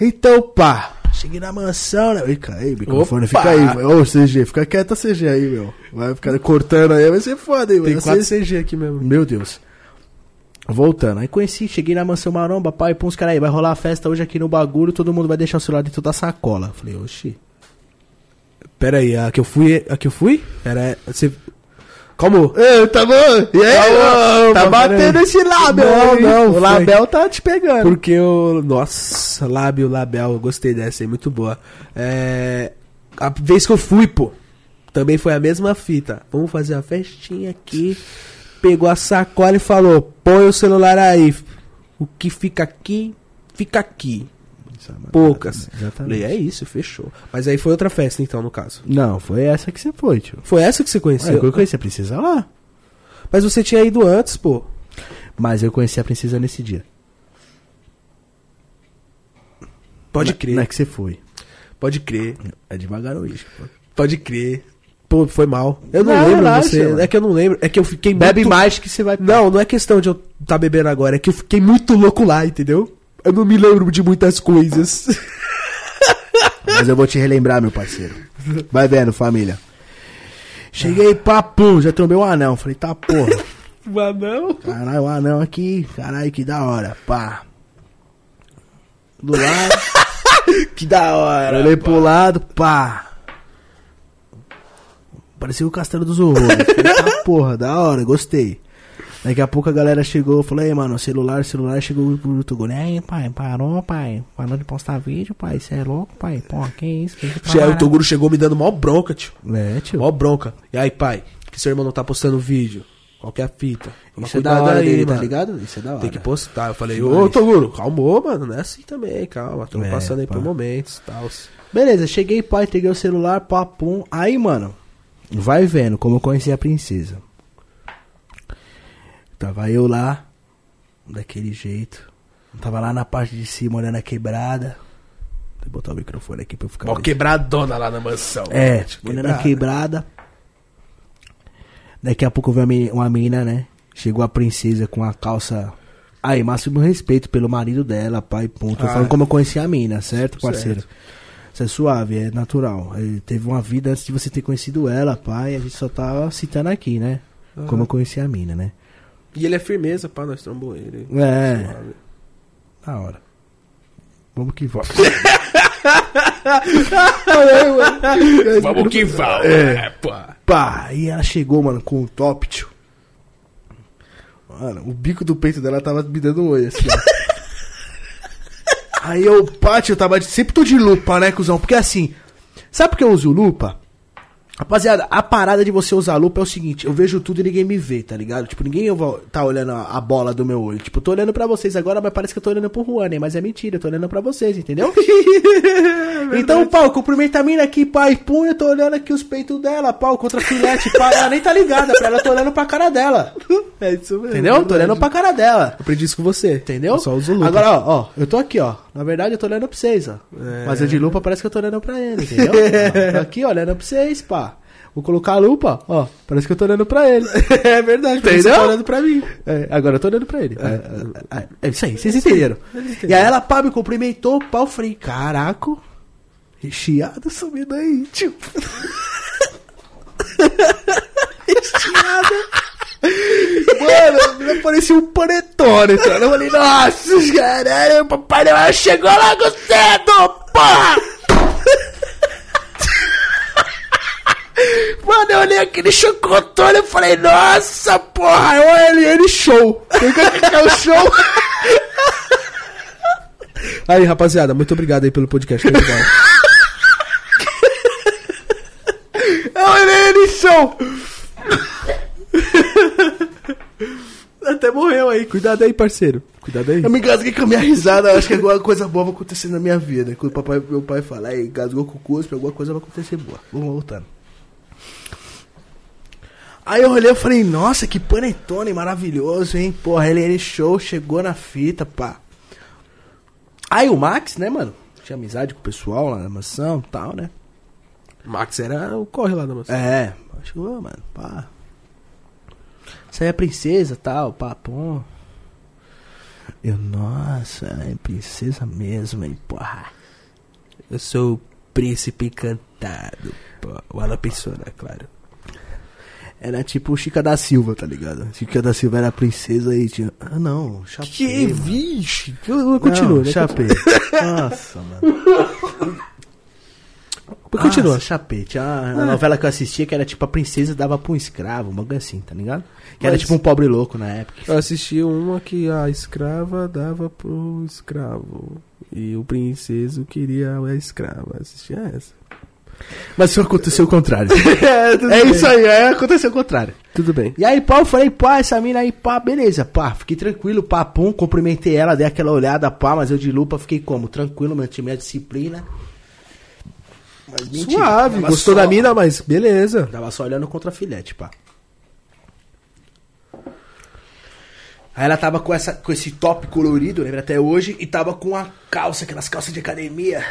Speaker 2: então, pá, cheguei na mansão, né? Ih, aí, microfone,
Speaker 1: Opa!
Speaker 2: fica aí. Ô, CG, fica quieta, CG aí, meu. Vai ficar cortando aí, vai ser foda, hein,
Speaker 1: Tem
Speaker 2: mano.
Speaker 1: quatro CG aqui mesmo.
Speaker 2: meu Deus. Voltando, aí conheci, cheguei na mansão maromba, pai, pum, os caras aí, vai rolar a festa hoje aqui no bagulho, todo mundo vai deixar o celular dentro da sacola. Falei, oxi.
Speaker 1: Pera aí, a que eu fui. A que eu fui? Era. Você. Calma.
Speaker 2: Ei, tá bom? E aí,
Speaker 1: Calma,
Speaker 2: tá
Speaker 1: pera
Speaker 2: batendo
Speaker 1: aí.
Speaker 2: esse lábio
Speaker 1: Não,
Speaker 2: aí.
Speaker 1: não,
Speaker 2: O
Speaker 1: foi.
Speaker 2: label tá te pegando.
Speaker 1: Porque eu. Nossa, lábio, label, eu gostei dessa aí, muito boa. É. A vez que eu fui, pô, também foi a mesma fita. Vamos fazer uma festinha aqui. Pegou a sacola e falou: põe o celular aí. O que fica aqui, fica aqui. Poucas.
Speaker 2: Exatamente.
Speaker 1: Falei, é isso, fechou. Mas aí foi outra festa, então, no caso.
Speaker 2: Não, foi essa que você foi, tio.
Speaker 1: Foi essa que você
Speaker 2: É,
Speaker 1: conheceu?
Speaker 2: eu conheci a princesa lá.
Speaker 1: Mas você tinha ido antes, pô.
Speaker 2: Mas eu conheci a princesa nesse dia.
Speaker 1: Pode
Speaker 2: Não-
Speaker 1: crer,
Speaker 2: Não é que você foi.
Speaker 1: pode crer,
Speaker 2: É devagar hoje, pô.
Speaker 1: pode crer. Pô, foi mal. Eu não,
Speaker 2: Não,
Speaker 1: lembro
Speaker 2: relaxa,
Speaker 1: você.
Speaker 2: mano.
Speaker 1: É que eu não lembro. É que eu fiquei
Speaker 2: Bebe
Speaker 1: muito...
Speaker 2: mais que você vai...
Speaker 1: Não, não é questão de eu estar bebendo agora. É que eu fiquei muito louco lá, entendeu? Eu não me lembro de muitas coisas.
Speaker 2: Mas eu vou te relembrar, meu parceiro. Vai vendo, família. Cheguei, papum, já trombei um anão. Falei, tá porra.
Speaker 1: Mas não.
Speaker 2: Caralho, o anão aqui. Caralho, que da hora. Pá. Do lado.
Speaker 1: Que da hora.
Speaker 2: olhei pro lado, pá. Parecia o Castelo dos Horrores. Falei, tá porra, da hora, gostei. Daqui a pouco a galera chegou, falou, aí, mano, celular, celular, chegou pro Toguro. Aí, pai, parou, pai. Parou de postar vídeo, pai. Você é louco, pai? Pô, que isso?
Speaker 1: Che- O Toguro chegou me dando mó bronca, tio.
Speaker 2: É, tio.
Speaker 1: Mó bronca. E aí, pai? Que seu irmão não tá postando vídeo? Qual que é a fita? Toma
Speaker 2: Isso é da hora dele, tá ligado? Isso é da hora.
Speaker 1: Tem que postar. Eu falei, ô Toguro, calmou, mano. Não é assim também, calma. Tô
Speaker 2: É,
Speaker 1: passando aí
Speaker 2: pá.
Speaker 1: por momentos e tal.
Speaker 2: Beleza, cheguei, pai, peguei o celular, papum. Aí, mano, vai vendo como eu conheci a princesa. Tava eu lá, daquele jeito. Tava lá na parte de cima, olhando a quebrada. Vou botar o microfone aqui pra eu ficar. Mais-
Speaker 1: quebradona lá na mansão.
Speaker 2: É,
Speaker 1: Tipo,
Speaker 2: olhando a quebrada. Daqui a pouco veio uma meni- uma menina, né? Chegou a princesa com a calça. Aí, máximo respeito pelo marido dela, pai, ponto. Tô
Speaker 1: Ah.
Speaker 2: falando como eu conheci a mina, certo,
Speaker 1: Certo.
Speaker 2: Isso é suave, é natural. Ele teve uma vida antes de você ter conhecido ela, pai. A gente só tava citando aqui, né? Como eu conheci a mina, né?
Speaker 1: E ele é firmeza, pá, nós trombou ele.
Speaker 2: É,
Speaker 1: Suave.
Speaker 2: da hora. Vamos que vamos.
Speaker 1: Vamos que vamos,
Speaker 2: É.
Speaker 1: é, pô.
Speaker 2: Pá, e ela chegou, mano, com o top, tio. Mano, o bico do peito dela tava me dando um olho, assim, ó. Aí eu, pá, tio, eu tava de, sempre tô de lupa, né, cuzão? Porque assim, sabe por que eu uso lupa? Rapaziada, a parada de você usar lupa é o seguinte, eu vejo tudo e ninguém me vê, tá ligado? Tipo, ninguém tá olhando a, bola do meu olho. Tipo, eu tô olhando pra vocês agora, mas parece que eu tô olhando pro Juan, né? Mas é mentira, eu tô olhando pra vocês, entendeu? então, pau, cumprimenta a mina aqui, pai, pum, eu tô olhando aqui os peitos dela, pau, contra filete, pau, ela nem tá ligada pra ela, eu tô olhando pra cara dela.
Speaker 1: É isso mesmo.
Speaker 2: Entendeu? Tô olhando pra cara dela.
Speaker 1: Aprendi isso com você.
Speaker 2: Entendeu?
Speaker 1: Eu só uso lupa.
Speaker 2: Agora, ó, ó, eu tô aqui, ó. Na verdade, eu tô olhando pra vocês, ó.
Speaker 1: É.
Speaker 2: Mas eu de lupa parece que eu tô olhando pra ele, entendeu? Ó, tô aqui, ó, olhando pra vocês, pá. Vou colocar a lupa, ó. Parece que eu tô olhando pra ele.
Speaker 1: é verdade,
Speaker 2: Entendeu?
Speaker 1: você tá olhando pra mim.
Speaker 2: É, agora eu tô olhando pra ele. É, é, é isso aí, vocês entenderam. E aí ela, pá, me cumprimentou, pá, eu falei, caraca, recheado subindo aí, tio. recheada. Mano, me parecia um panetone, cara. Eu falei, nossa, caralho, papai Noel chegou logo cedo, porra! Mano, eu olhei aquele chocotone e falei, nossa, porra, é o LN Show. Tem que é o show.
Speaker 1: Aí, rapaziada, muito obrigado aí pelo podcast. Muito bom.
Speaker 2: Olha ele, show!
Speaker 1: Até morreu aí. Cuidado aí, parceiro. Cuidado aí.
Speaker 2: Eu me engasguei com a minha risada, acho que alguma coisa boa vai acontecer na minha vida. Quando o papai, meu pai fala, aí, engasgou com o cuspe, alguma coisa vai acontecer boa. Vamos voltando. Aí eu olhei e falei, nossa, que panetone maravilhoso, hein? Porra, ele, ele show, chegou na fita, pá. Aí o Max, né, mano? Tinha amizade com o pessoal lá na mansão e tal, né?
Speaker 1: Max era o corre lá da moça.
Speaker 2: É, chegou, mano, pá. Isso aí é princesa tal, pá, pô. Eu, nossa, é princesa mesmo, hein, porra.
Speaker 1: Eu sou o príncipe encantado. Pô, o Alan pensou, né, claro.
Speaker 2: Era tipo Chica da Silva, tá ligado? Chica da Silva era princesa e tinha. Ah, não, chapei.
Speaker 1: Que
Speaker 2: mano.
Speaker 1: vixe. Continua, né?
Speaker 2: chapei. Nossa, mano.
Speaker 1: Continua.
Speaker 2: Nossa, chapei. Tinha uma novela que eu assistia que era tipo a princesa dava pra um escravo, um bagulho assim, tá ligado? Que era
Speaker 1: Mas-
Speaker 2: tipo um pobre louco na época.
Speaker 1: Eu assisti uma que a escrava dava pro escravo. E o princeso queria a escrava. Assisti essa.
Speaker 2: Mas isso aconteceu o contrário.
Speaker 1: É,
Speaker 2: é isso aí, é, aconteceu o contrário.
Speaker 1: Tudo bem.
Speaker 2: E aí, pá, eu falei, pá, essa mina aí, pá, beleza, pá, fiquei tranquilo, pá, pum, cumprimentei ela, dei aquela olhada, pá, mas eu de lupa fiquei como? Tranquilo, mantive minha disciplina. Mas mentira,
Speaker 1: Suave, gostou
Speaker 2: só-
Speaker 1: da mina, mas beleza.
Speaker 2: Tava só olhando contra filete, pá. Aí ela tava com, essa, com esse top colorido, lembra até hoje, e tava com a calça, aquelas calças de academia,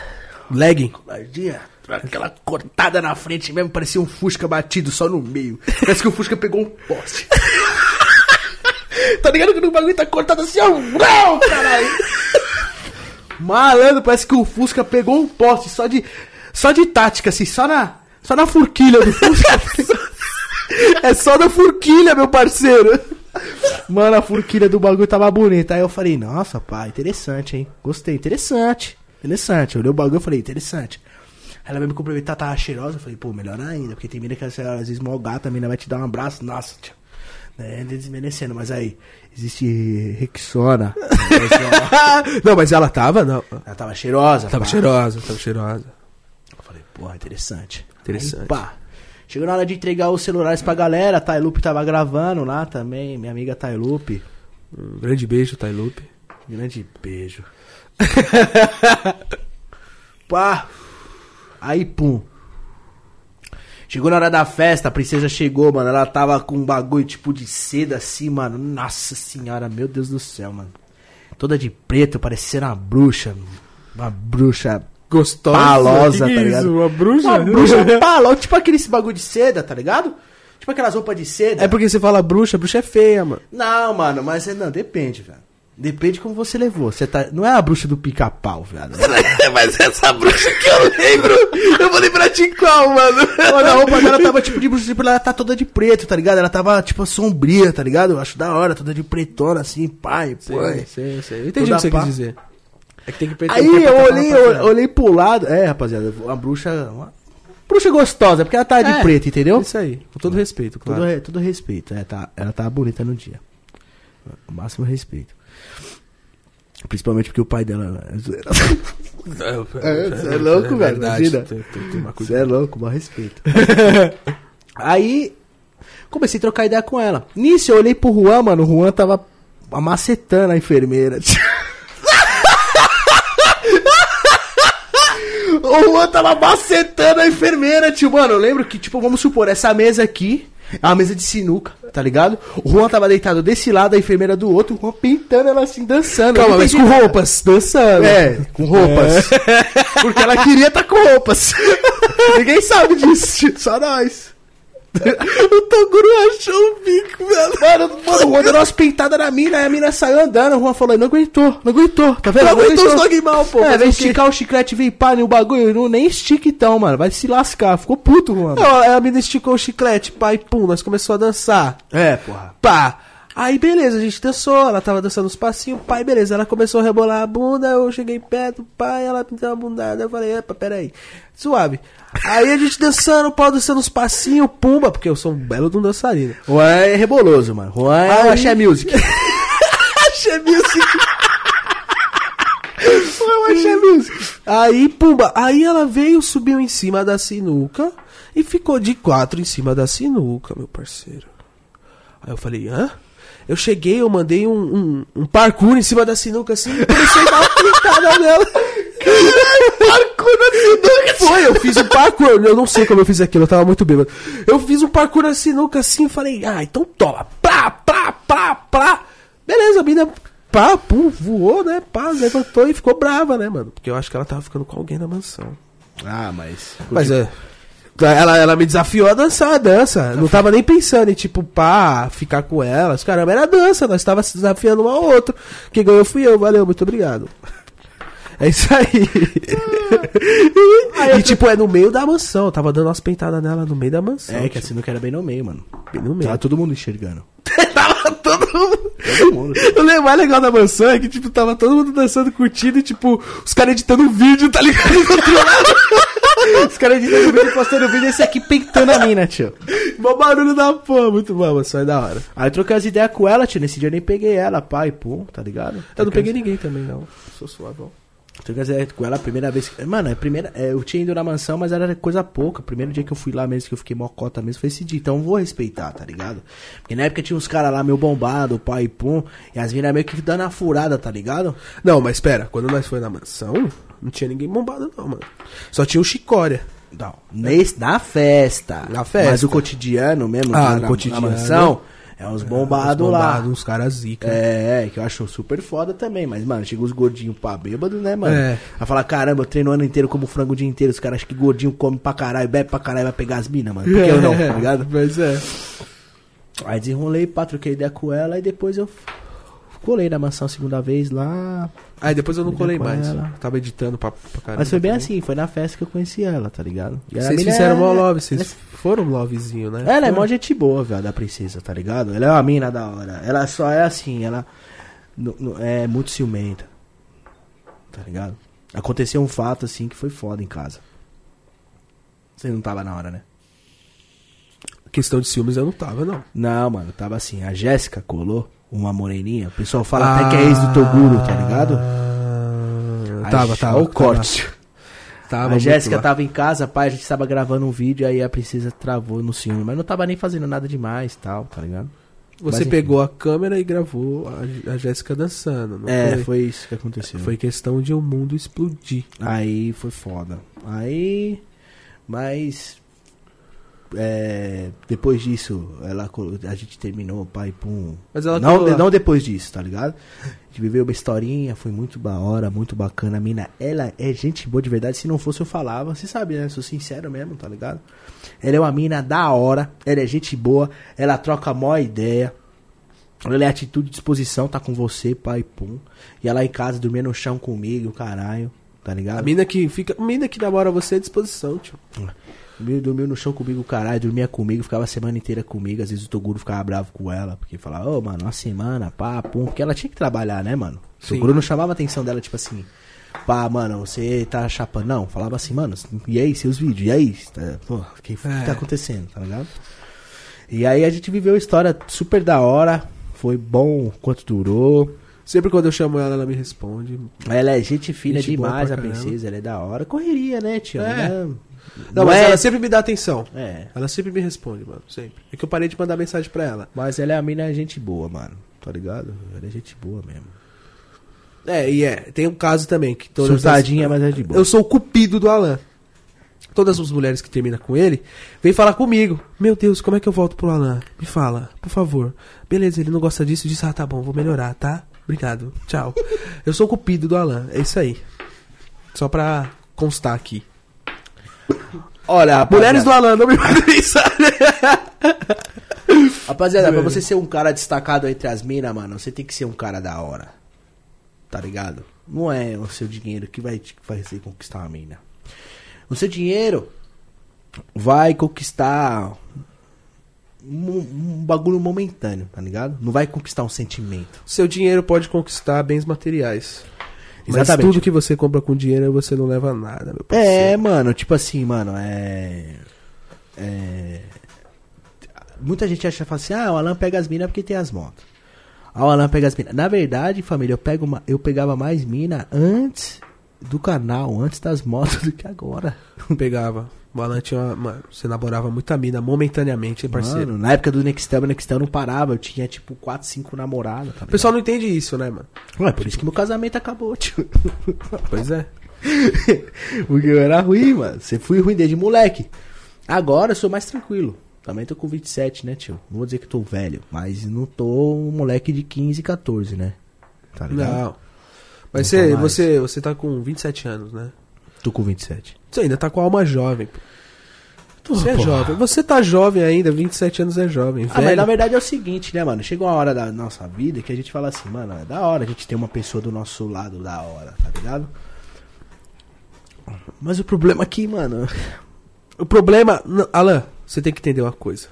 Speaker 1: Legging.
Speaker 2: coladinha, aquela cortada na frente mesmo, parecia um Fusca batido só no meio. Parece que o Fusca pegou um poste. tá ligado que o bagulho tá cortado assim, ó, uau, caralho. Malandro, parece que o Fusca pegou um poste só de, só de tática, assim, só na, só na furquilha do Fusca. é só na furquilha, meu parceiro. Mano, a furquilha do bagulho tava bonita. Aí eu falei, nossa, pá, interessante, hein? Gostei, interessante. Interessante. Eu olhei o bagulho e falei, interessante. Ela veio me cumprimentar, tava cheirosa. Eu falei, pô, melhor ainda. Porque tem mina que às vezes mó gata, a mina vai te dar um abraço. Nossa, tio. É, desmerecendo, mas aí, existe Rexona.
Speaker 1: não, mas ela tava, não.
Speaker 2: ela tava cheirosa.
Speaker 1: Tava
Speaker 2: pá.
Speaker 1: cheirosa, tava cheirosa.
Speaker 2: Eu falei, porra, interessante.
Speaker 1: Interessante.
Speaker 2: Aí, pá. Chegou na hora de entregar os celulares pra galera, a Tailupe tava gravando lá também, minha amiga Tailupe.
Speaker 1: Um grande beijo, Tailupe.
Speaker 2: Grande beijo. Pá. Aí, pum. Chegou na hora da festa, a princesa chegou, mano. Ela tava com um bagulho tipo de seda assim, mano. Nossa senhora, meu Deus do céu, mano. Toda de preto, parecendo uma bruxa. Uma bruxa
Speaker 1: Gostosa.
Speaker 2: Palosa,
Speaker 1: Que que
Speaker 2: tá ligado?
Speaker 1: isso? Uma bruxa?
Speaker 2: Uma bruxa palosa, tipo aquele bagulho de seda, tá ligado? Tipo aquelas roupas de seda.
Speaker 1: É porque você fala bruxa, bruxa é feia, mano.
Speaker 2: Não, mano, mas é- não, depende, velho. Depende como você levou. Você tá. Não é a bruxa do pica-pau, velho.
Speaker 3: Mas essa bruxa que eu lembro, eu vou lembrar de qual, mano?
Speaker 2: Mano, a roupa dela tava tipo de bruxa, tipo, ela tá toda de preto, tá ligado? Ela tava tipo sombria, tá ligado? Eu acho da hora, toda de pretona assim, pai, pai.
Speaker 1: Sei, sei. Eu entendi o que você
Speaker 2: pá.
Speaker 1: quis dizer. É que tem que perder
Speaker 2: Aí eu olhei, eu olhei pro lado. É, rapaziada, uma bruxa. Uma bruxa gostosa, porque ela tá de
Speaker 1: É,
Speaker 2: preto, entendeu?
Speaker 1: Isso aí, com todo respeito, claro.
Speaker 2: Todo, todo respeito, é, tá, ela tá bonita no dia. O máximo respeito. Principalmente porque o pai dela é zoeira. É, cê é louco, velho, imagina.
Speaker 1: Tem, tem, tem uma
Speaker 2: Você é louco, maior respeito. Aí, comecei a trocar ideia com ela. Nisso, eu olhei pro Juan, mano. O Juan tava amacetando a enfermeira. o Juan tava macetando a enfermeira, tio. Mano, eu lembro que, tipo, vamos supor, essa mesa aqui é uma mesa de sinuca, tá ligado? O Juan tava deitado desse lado, a enfermeira do outro, o Juan pintando ela assim, dançando.
Speaker 1: Calma, mas com
Speaker 2: nada.
Speaker 1: roupas, dançando.
Speaker 2: É, com roupas. Porque ela queria estar com roupas. Ninguém sabe disso, só nós. o Toguro achou o bico, velho. Mano, mano, o Juan deu umas pintadas na mina, aí a mina saiu andando, o Juan falou, não aguentou, não aguentou, tá vendo?
Speaker 1: Não aguentou os dog mal, pô,
Speaker 2: É, vem
Speaker 1: o
Speaker 2: esticar o chiclete, vem pá, no bagulho, não, nem estica então, mano, vai se lascar, ficou puto, Juan.
Speaker 1: Não, a menina esticou o chiclete, pai, pum, nós começou a dançar.
Speaker 2: É, porra.
Speaker 1: Pá. Aí beleza, a gente dançou, ela tava dançando os passinhos, pai, beleza. Ela começou a rebolar a bunda, eu cheguei perto, pai, ela me deu uma bundada. Eu falei, epa, peraí, suave. Aí a gente dançando, pau dançando os passinhos, pumba, porque eu sou um belo de um dançarino.
Speaker 2: Juan é reboloso, mano. Juan é
Speaker 1: Aí-
Speaker 2: axé music.
Speaker 1: Achei music. Aí, pumba, aí ela veio, subiu em cima da sinuca e ficou de quatro em cima da sinuca, meu parceiro. Aí eu falei, hã? Eu cheguei, eu mandei um, um, um parkour em cima da sinuca assim e comecei a dar uma pintada nela. parkour na sinuca? Foi, eu fiz um parkour. Eu não sei como eu fiz aquilo, eu tava muito bêbado. Eu fiz um parkour na sinuca assim e falei, ah, então toma. Plá, plá, plá, plá. Beleza, a mina, pá, pum, voou, né? Pá, levantou e ficou brava, né, mano? Porque eu acho que ela tava ficando com alguém na mansão.
Speaker 2: Ah, mas.
Speaker 1: Mas é. Ela, ela me desafiou a dançar a dança. Não tava nem pensando em, tipo, pá, ficar com elas. Caramba, era dança. Nós tava se desafiando um ao outro. Quem ganhou fui eu. Valeu, muito obrigado. É isso aí. e, tipo, é no meio da mansão. Eu tava dando umas peitadas nela no meio da mansão.
Speaker 2: É, que a sinuca era bem no meio, mano.
Speaker 1: bem no meio.
Speaker 2: Tava todo mundo enxergando.
Speaker 1: tava todo mundo.
Speaker 2: Todo mundo.
Speaker 1: O mais legal da mansão é que, tipo, tava todo mundo dançando, curtindo e, tipo, os caras editando um vídeo, tá ligado?
Speaker 2: Os caras editando vídeo, postando vídeo, esse aqui peitando a mina, tio.
Speaker 1: Mó barulho da porra. Muito bom, a mansão é da hora.
Speaker 2: Aí eu troquei as ideias com ela, tio. Nesse dia eu nem peguei ela, pai, pô, tá ligado?
Speaker 1: Eu não peguei ninguém também, não. Sou suavão.
Speaker 2: Troquei as ideias com ela a primeira vez. que- Mano, primeira, é, eu tinha ido na mansão, mas era coisa pouca. O primeiro dia que eu fui lá mesmo, que eu fiquei mocota mesmo, foi esse dia. Então eu vou respeitar, tá ligado? Porque na época tinha uns caras lá meio bombado, pai, pum. E as minas meio que dando a furada, tá ligado?
Speaker 1: Não, mas espera, quando nós foi na mansão, não tinha ninguém bombado não, mano. Só tinha o Chicória.
Speaker 2: Não, nesse, na festa.
Speaker 1: Na festa.
Speaker 2: Mas o cotidiano mesmo,
Speaker 1: Ah, no
Speaker 2: na,
Speaker 1: cotidiano.
Speaker 2: na mansão, é uns bombados
Speaker 1: Uns
Speaker 2: lá.
Speaker 1: Uns caras zica.
Speaker 2: É, é, que eu acho super foda também, mas, mano, chega os gordinhos pra bêbado, né, mano?
Speaker 1: É.
Speaker 2: Vai falar, caramba, eu treino o ano inteiro como frango o dia inteiro, os caras acham que gordinho come pra caralho, bebe pra caralho, vai pegar as minas, mano. Por que eu não, tá ligado?
Speaker 1: Mas é.
Speaker 2: Aí desenrolei, pá, troquei ideia com ela, e depois eu colei na mansão a segunda vez lá.
Speaker 1: Aí depois eu não colei mais.
Speaker 2: ela.
Speaker 1: Tava editando pra, pra caramba.
Speaker 2: Mas foi bem
Speaker 1: também.
Speaker 2: assim, foi na festa que eu conheci ela, tá ligado? E
Speaker 1: Vocês fizeram
Speaker 2: é-
Speaker 1: mó love, vocês foram lovezinho, né?
Speaker 2: Ela é mó gente boa, velho, da princesa, tá ligado? Ela é uma mina da hora. Ela só é assim, ela nu- nu- é muito ciumenta. Tá ligado? Aconteceu um fato assim que foi foda em casa. Você não tava na hora, né?
Speaker 1: Questão de ciúmes eu não tava, não.
Speaker 2: Não, mano, tava assim. A Jéssica colou uma moreninha. O pessoal fala até que é ex do Toguro, tá ligado?
Speaker 1: Ah, Tava, tava.
Speaker 2: o corte.
Speaker 1: Tava
Speaker 2: a Jéssica
Speaker 1: lá.
Speaker 2: tava em casa, pai, a gente tava gravando um vídeo, aí a princesa travou no ciúme. Mas não tava nem fazendo nada demais tal, tá ligado?
Speaker 1: Você
Speaker 2: Mas,
Speaker 1: pegou a câmera e gravou a, a Jéssica dançando, não
Speaker 2: É,
Speaker 1: foi?
Speaker 2: foi isso que aconteceu.
Speaker 1: Foi questão de o mundo explodir.
Speaker 2: Aí foi foda. Aí. Mas. É, depois disso, ela, a gente terminou, pai, pum.
Speaker 1: Mas ela
Speaker 2: não,
Speaker 1: lá.
Speaker 2: não depois disso, tá ligado? A gente viveu uma historinha, foi muito da hora, muito bacana. A mina, ela é gente boa de verdade. Se não fosse, eu falava. Você sabe, né? Sou sincero mesmo, tá ligado? Ela é uma mina da hora, ela é gente boa, ela troca a maior ideia. Ela é atitude e disposição, tá com você, pai, pum. E ela em casa dormia no chão comigo, caralho, tá ligado?
Speaker 1: A mina que fica. A mina que namora você é disposição, tio.
Speaker 2: Dormiu, dormiu no chão comigo, caralho, dormia comigo, ficava a semana inteira comigo. Às vezes o Toguro ficava bravo com ela, porque falava, ô, mano, uma semana, pá, pum. Porque ela tinha que trabalhar, né, mano? O. Toguro não chamava a atenção dela, tipo assim, pá, mano, você tá chapando. Não, falava assim, mano, e aí, seus vídeos, e aí? Tá, Pô, o que, que
Speaker 1: É.
Speaker 2: tá acontecendo, tá ligado? E aí a gente viveu uma história super da hora, foi bom quanto durou.
Speaker 1: Sempre quando eu chamo ela, ela me responde.
Speaker 2: Ela é gente fina
Speaker 1: Gente
Speaker 2: demais, a princesa, ela é da hora. Correria, né, tio?
Speaker 1: É.
Speaker 2: Ela-
Speaker 1: Não, mas
Speaker 2: é-
Speaker 1: ela sempre me dá atenção.
Speaker 2: É.
Speaker 1: Ela sempre me responde, mano. Sempre. É que eu parei de mandar mensagem pra ela.
Speaker 2: Mas ela é a mina gente boa, mano. Tá ligado? Ela é gente boa mesmo.
Speaker 1: É, e é. Tem um caso também que todas as-
Speaker 2: Surtadinha, mas é de boa.
Speaker 1: Eu sou o cupido do Alan. Todas as mulheres que terminam com ele, vêm falar comigo. Meu Deus, como é que eu volto pro Alan? Me fala, por favor. Beleza, ele não gosta disso, disso. Ah, tá bom, vou melhorar, tá? Obrigado, tchau. eu sou o cupido do Alan, é isso aí. Só pra constar aqui.
Speaker 2: Olha,
Speaker 1: Mulheres do Alan, não me mandem mensagem.
Speaker 2: Rapaziada, pra você ser um cara destacado entre as minas, mano, você tem que ser um cara da hora. Tá ligado? Não é o seu dinheiro que vai te fazer conquistar uma mina. O seu dinheiro vai conquistar um, um bagulho momentâneo, tá ligado? Não vai conquistar um sentimento.
Speaker 1: Seu dinheiro pode conquistar bens materiais. Mas
Speaker 2: Exatamente.
Speaker 1: tudo que você compra com dinheiro, você não leva nada, meu
Speaker 2: É,
Speaker 1: parceiro.
Speaker 2: mano, tipo assim, mano, é. É. Muita gente acha fala assim, ah, o Alan pega as minas porque tem as motos. Ah, o Alan pega as minas. Na verdade, família, eu, pego uma- eu pegava mais mina antes do canal antes das motos do que agora.
Speaker 1: Pegava. Uma, mano, você namorava muita mina momentaneamente, hein, parceiro?
Speaker 2: Mano, na época do Nextel, o Nextel não parava. Eu tinha tipo 4, 5 namoradas. Tá
Speaker 1: o pessoal não entende isso, né, mano?
Speaker 2: Ué, por isso que meu casamento acabou, tio.
Speaker 1: Pois é.
Speaker 2: Porque eu era ruim, mano. Você fui ruim desde moleque. Agora eu sou mais tranquilo. Também tô com 27, né, tio? Não vou dizer que tô velho, mas não tô um moleque de 15, 14, né? Tá ligado?
Speaker 1: Não. Mas
Speaker 2: Não
Speaker 1: você,
Speaker 2: tá mais.
Speaker 1: você, você tá com 27 anos, né?
Speaker 2: Tô com 27.
Speaker 1: Você ainda tá com a alma jovem. pô. Você é
Speaker 2: porra.
Speaker 1: jovem. Você tá jovem ainda, 27 anos é jovem.
Speaker 2: Ah, mas
Speaker 1: velho.
Speaker 2: na verdade é o seguinte, né, mano? Chega uma hora da nossa vida que a gente fala assim, mano, é da hora a gente ter uma pessoa do nosso lado da hora, tá ligado? Mas o problema aqui, mano.
Speaker 1: O problema. Alan, você tem que entender uma coisa.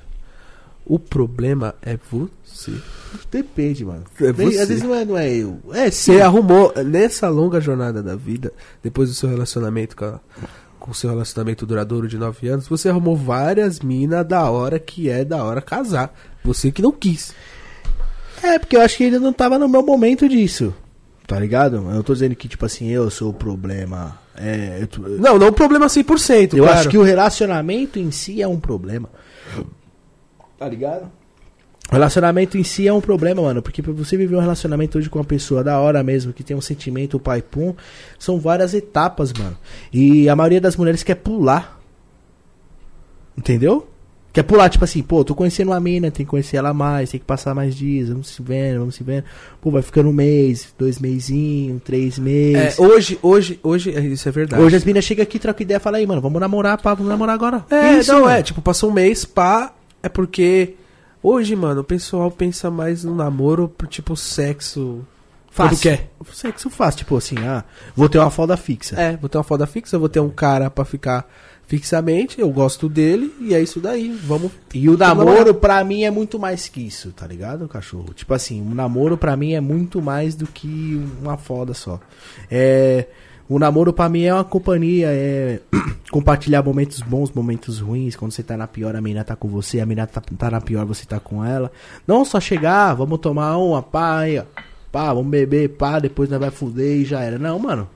Speaker 1: O problema é você.
Speaker 2: Depende, mano.
Speaker 1: É
Speaker 2: Nem-. Às vezes não é, não é eu. É, sim.
Speaker 1: Você arrumou, nessa longa jornada da vida, depois do seu relacionamento com, a- com o seu relacionamento duradouro de 9 anos, você arrumou várias minas da hora que é da hora casar. Você que não quis.
Speaker 2: É, porque eu acho que ainda não tava no meu momento disso. Tá ligado? Eu não tô dizendo que, tipo assim, eu sou o problema. É, eu, tô-
Speaker 1: Não, não o problema 100%,
Speaker 2: eu
Speaker 1: claro.
Speaker 2: acho que o relacionamento em si é um problema. Tá ligado? O relacionamento em si é um problema, mano. Porque pra você viver um relacionamento hoje com uma pessoa da hora mesmo, que tem um sentimento pai pum, são várias etapas, mano. E a maioria das mulheres quer pular. Entendeu? Quer pular, tipo assim, pô, tô conhecendo uma mina, tem que conhecer ela mais, tem que passar mais dias, vamos se vendo, vamos se vendo. Pô, vai ficando um mês, dois meizinhos, três
Speaker 1: É,
Speaker 2: meses.
Speaker 1: hoje, hoje, hoje, é, isso é verdade.
Speaker 2: Hoje as minas chegam aqui, trocam ideia, fala aí, mano, vamos namorar, pá, vamos namorar agora.
Speaker 1: É,
Speaker 2: Isso,
Speaker 1: não,
Speaker 2: mano.
Speaker 1: é, tipo, passou um mês, pá, é porque hoje, mano, o pessoal pensa mais no namoro tipo, sexo.
Speaker 2: Fácil.
Speaker 1: quer.
Speaker 2: Sexo fácil, tipo assim, ah, vou ter uma folda fixa.
Speaker 1: É, vou ter uma foda fixa, vou ter um cara pra ficar fixamente, eu gosto dele, e é isso daí, vamos...
Speaker 2: E o namoro, pra mim, é muito mais que isso, tá ligado, cachorro? Tipo assim, o namoro, pra mim, é muito mais do que uma foda só. É. O namoro, pra mim, é uma companhia, é compartilhar momentos bons, momentos ruins. Quando você tá na pior, a menina tá com você, a menina tá, tá na pior, você tá com ela. Não só chegar, vamos tomar uma, pá, aí, ó. Pá, vamos beber, pá, depois nós vai fuder e já era. Não, mano.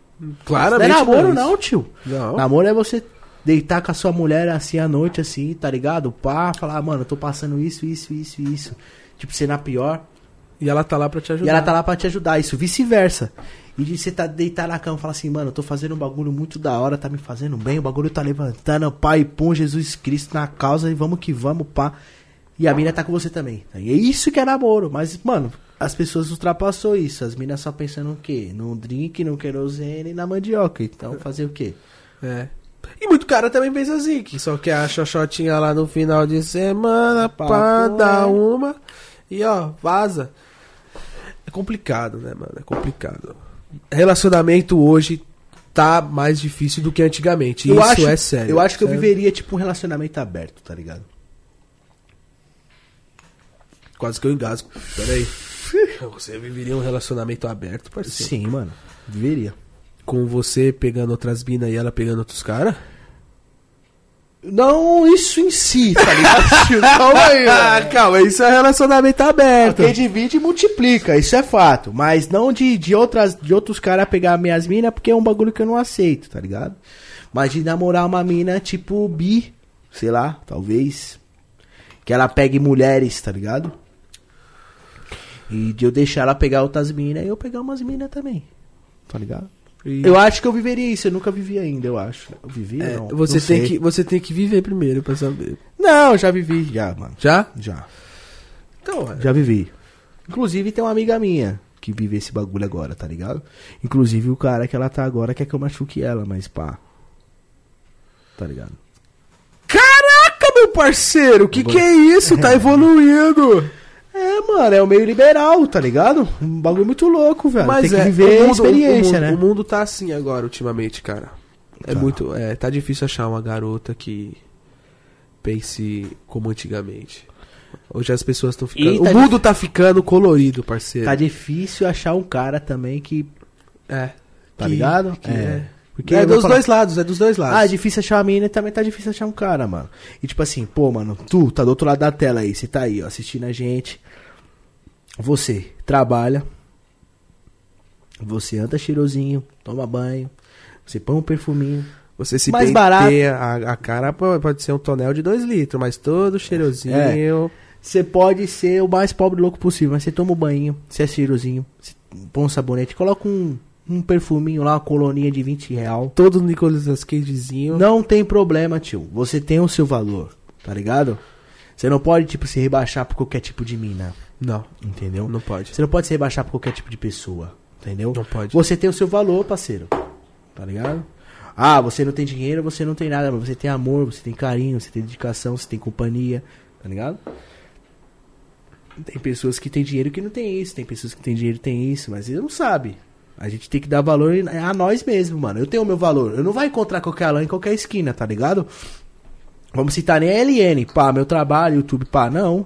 Speaker 1: Claramente
Speaker 2: não é namoro,
Speaker 1: isso.
Speaker 2: não, tio.
Speaker 1: Não.
Speaker 2: Namoro é você deitar com a sua mulher assim à noite, assim, tá ligado? Pá, falar, "Ah, mano, eu tô passando isso, isso, isso, isso. Tipo, ser na pior.
Speaker 1: E ela tá lá pra te ajudar.
Speaker 2: E ela tá lá pra te ajudar, isso vice-versa. E de você tá deitar na cama e falar assim, mano, eu tô fazendo um bagulho muito da hora, tá me fazendo bem, o bagulho tá levantando, pai, pum, Jesus Cristo na causa e vamos que vamos, pá. E a mina tá com você também. E é isso que é namoro. Mas, mano, as pessoas ultrapassou isso. As minas só pensando o quê? No drink, no querosene e na mandioca. Então, fazer o quê?
Speaker 1: É. E muito cara também pensa assim, que só quer a xoxotinha lá no final de semana pra
Speaker 2: Papo
Speaker 1: dar
Speaker 2: é.
Speaker 1: uma e ó, vaza. É complicado, né, mano? É complicado. Relacionamento hoje tá mais difícil do que antigamente.
Speaker 2: eu
Speaker 1: Isso
Speaker 2: acho,
Speaker 1: é sério.
Speaker 2: Eu acho que eu viveria, tipo, um relacionamento aberto, tá ligado?
Speaker 1: Quase que eu engasgo. Peraí. Você viveria um relacionamento aberto, parceiro?
Speaker 2: Sim, mano. Viveria.
Speaker 1: Com você pegando outras minas e ela pegando outros caras?
Speaker 2: Não isso em si, tá ligado? Calma aí, mano.
Speaker 1: calma, isso é relacionamento aberto.
Speaker 2: Quem divide multiplica, isso é fato. Mas não de, de, outras, de outros caras pegar minhas minas, porque é um bagulho que eu não aceito, tá ligado? Mas de namorar uma mina tipo bi, sei lá, talvez. Que ela pegue mulheres, tá ligado? E de eu deixar ela pegar outras minas e eu pegar umas minas também. Tá ligado?
Speaker 1: E-
Speaker 2: Eu acho que eu viveria isso, eu nunca vivi ainda, eu acho. Eu vivi,
Speaker 1: É,
Speaker 2: não.
Speaker 1: você,
Speaker 2: não
Speaker 1: tem
Speaker 2: sei.
Speaker 1: que, você tem que viver primeiro pra saber.
Speaker 2: Não, já vivi, já, mano.
Speaker 1: Já?
Speaker 2: Já.
Speaker 1: Então, é.
Speaker 2: Já vivi. Inclusive tem uma amiga minha que vive esse bagulho agora, tá ligado? Inclusive o cara que ela tá agora quer que eu machuque ela, mas pá. Tá ligado?
Speaker 1: Caraca, meu parceiro, que que é isso? Tá evoluindo.
Speaker 2: É, mano, é o meio liberal, tá ligado? Um bagulho muito louco, velho.
Speaker 1: Mas
Speaker 2: tem que
Speaker 1: é,
Speaker 2: viver
Speaker 1: o
Speaker 2: a
Speaker 1: mundo,
Speaker 2: experiência,
Speaker 1: o mundo,
Speaker 2: né?
Speaker 1: O mundo tá assim agora, ultimamente, cara. É
Speaker 2: Tá.
Speaker 1: muito. É, tá difícil achar uma garota que pense como antigamente. Hoje as pessoas estão ficando.
Speaker 2: E
Speaker 1: o
Speaker 2: tá
Speaker 1: mundo tá ficando colorido, parceiro.
Speaker 2: Tá difícil achar um cara também que.
Speaker 1: É.
Speaker 2: Tá
Speaker 1: Que-
Speaker 2: ligado?
Speaker 1: que
Speaker 2: É.
Speaker 1: é.
Speaker 2: Porque
Speaker 1: é dos
Speaker 2: falar-
Speaker 1: dois lados, é dos dois lados.
Speaker 2: Ah, é difícil achar uma menina e também tá difícil achar um cara, mano. E tipo assim, pô, mano, tu tá do outro lado da tela aí, você tá aí, ó, assistindo a gente. Você trabalha. Você anda cheirosinho, toma banho, você põe um perfuminho.
Speaker 1: Você se
Speaker 2: Mais
Speaker 1: penteia, a, a cara po- pode ser um tonel de 2 litros, mas todo cheirosinho.
Speaker 2: É. Você pode ser o mais pobre louco possível, mas você toma um banho, você é cheirosinho, põe um sabonete, coloca um, um perfuminho lá, uma coloninha de 20 real.
Speaker 1: Todo Nicolas Cagezinho.
Speaker 2: Não tem problema, tio. Você tem o seu valor, tá ligado? Você não pode, tipo, se rebaixar por qualquer tipo de mina,
Speaker 1: Não,
Speaker 2: entendeu?
Speaker 1: não pode.
Speaker 2: Você não pode se rebaixar por qualquer tipo de pessoa, entendeu?
Speaker 1: Não pode.
Speaker 2: Você tem o seu valor, parceiro. Tá ligado? Ah, você não tem dinheiro, você não tem nada, mas você tem amor, você tem carinho, você tem dedicação, você tem companhia, tá ligado? Tem pessoas que têm dinheiro que não tem isso, tem pessoas que têm dinheiro que tem isso, mas ele não sabe. A gente tem que dar valor a nós mesmos, mano. Eu tenho o meu valor. Eu não vai encontrar qualquer Alan em qualquer esquina, tá ligado? Vamos citar nem a LN, pá, meu trabalho, YouTube, pá, não.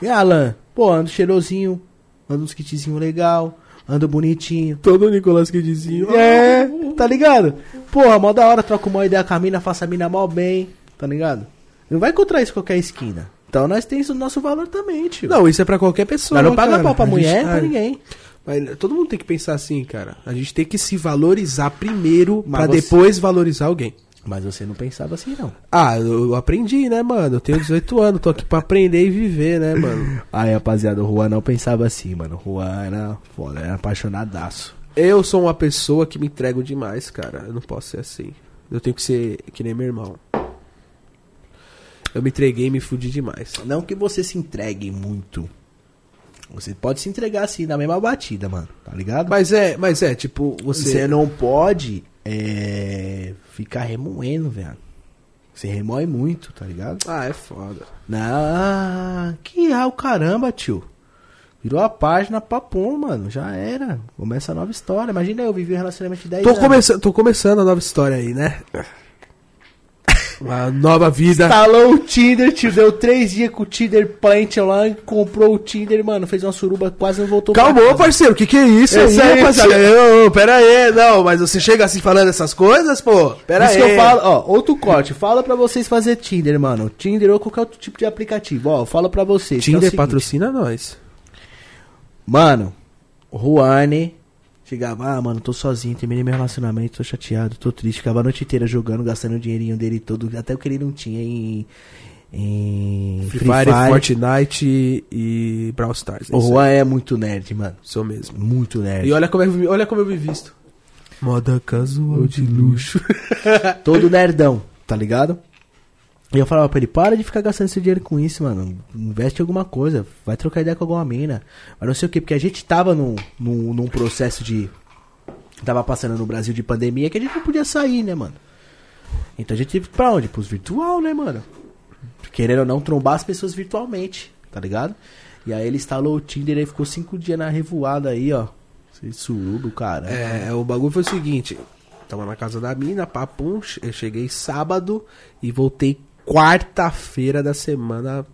Speaker 2: E Alan, pô, ando cheirosinho, ando uns kitzinho legal, ando bonitinho.
Speaker 1: Todo Nicolas Cagezinho.
Speaker 2: É, tá ligado? Porra, mó da hora, troca uma ideia com a mina, faça a mina mal bem, tá ligado? Não vai encontrar isso em qualquer esquina. Então nós temos o nosso valor também, tio.
Speaker 1: Não, isso é pra qualquer pessoa.
Speaker 2: nós não paga pau pra
Speaker 1: A gente-
Speaker 2: mulher,
Speaker 1: ah,
Speaker 2: pra ninguém.
Speaker 1: Mas todo mundo tem que pensar assim, cara. A gente tem que se valorizar primeiro
Speaker 2: Mas
Speaker 1: pra
Speaker 2: você-
Speaker 1: depois valorizar alguém.
Speaker 2: Mas você não pensava assim, não.
Speaker 1: Ah, eu, eu aprendi, né, mano? Eu tenho 18 anos, tô aqui pra aprender e viver, né, mano?
Speaker 2: Aí, rapaziada, o Juan não pensava assim, mano. O Juan era foda, era apaixonadaço.
Speaker 1: Eu sou uma pessoa que me entrego demais, cara. Eu não posso ser assim. Eu tenho que ser que nem meu irmão. Eu me entreguei e me fudi demais.
Speaker 2: Não que você se entregue muito. Você pode se entregar assim, na mesma batida, mano. Tá ligado?
Speaker 1: Mas é, mas é, tipo, você.
Speaker 2: Você não pode é, ficar remoendo, velho. Você remoe muito, tá ligado?
Speaker 1: Ah, é foda.
Speaker 2: Não, que é o caramba, tio. Virou a página, papum, mano. Já era. Começa a nova história. Imagina eu vivi um relacionamento de 10
Speaker 1: Tô,
Speaker 2: anos.
Speaker 1: começando, tô começando a nova história aí, né? Uma nova vida.
Speaker 2: Instalou o Tinder, tio. Deu três dias com o Tinder Plant lá. Comprou o Tinder, mano. Fez uma suruba, quase não voltou
Speaker 1: Calma, parceiro, o que que é isso
Speaker 2: Esse
Speaker 1: aí, rapaziada? Ô, ô, Pera aí, não, mas você chega assim falando essas coisas, pô? Pera
Speaker 2: Isso
Speaker 1: aí.
Speaker 2: que eu falo, ó, outro corte. Fala pra vocês fazer Tinder, mano. Tinder ou qualquer outro tipo de aplicativo. Ó, fala pra vocês. é
Speaker 1: Tinder
Speaker 2: seguinte.
Speaker 1: patrocina nós.
Speaker 2: Mano, Juane chegava, ah, mano, tô sozinho, terminei meu relacionamento, tô chateado, tô triste. Ficava a noite inteira jogando, gastando o dinheirinho dele todo, até o que ele não tinha em. em
Speaker 1: Free Fire, Fortnite e Brawl Stars. é
Speaker 2: O. Juan é muito nerd, mano.
Speaker 1: Sou mesmo.
Speaker 2: Muito nerd.
Speaker 1: E olha como, eu, olha como eu me visto. Moda casual de luxo.
Speaker 2: Todo nerdão, tá ligado? E eu falava pra ele, para de ficar gastando seu dinheiro com isso, mano. Investe em alguma coisa, vai trocar ideia com alguma mina. Mas não sei o que, porque a gente tava num, num, num processo de. Tava passando no Brasil de pandemia que a gente não podia sair, né, mano? Então a gente teve pra onde? Pros virtual, né, mano? Querendo ou não, trombar as pessoas virtualmente, tá ligado? E aí ele instalou o Tinder e ficou cinco dias na revoada aí, ó. Surubo, cara.
Speaker 1: É, o bagulho foi o seguinte. Tava na casa da mina, papum. Eu cheguei sábado e voltei quarta-feira da semana.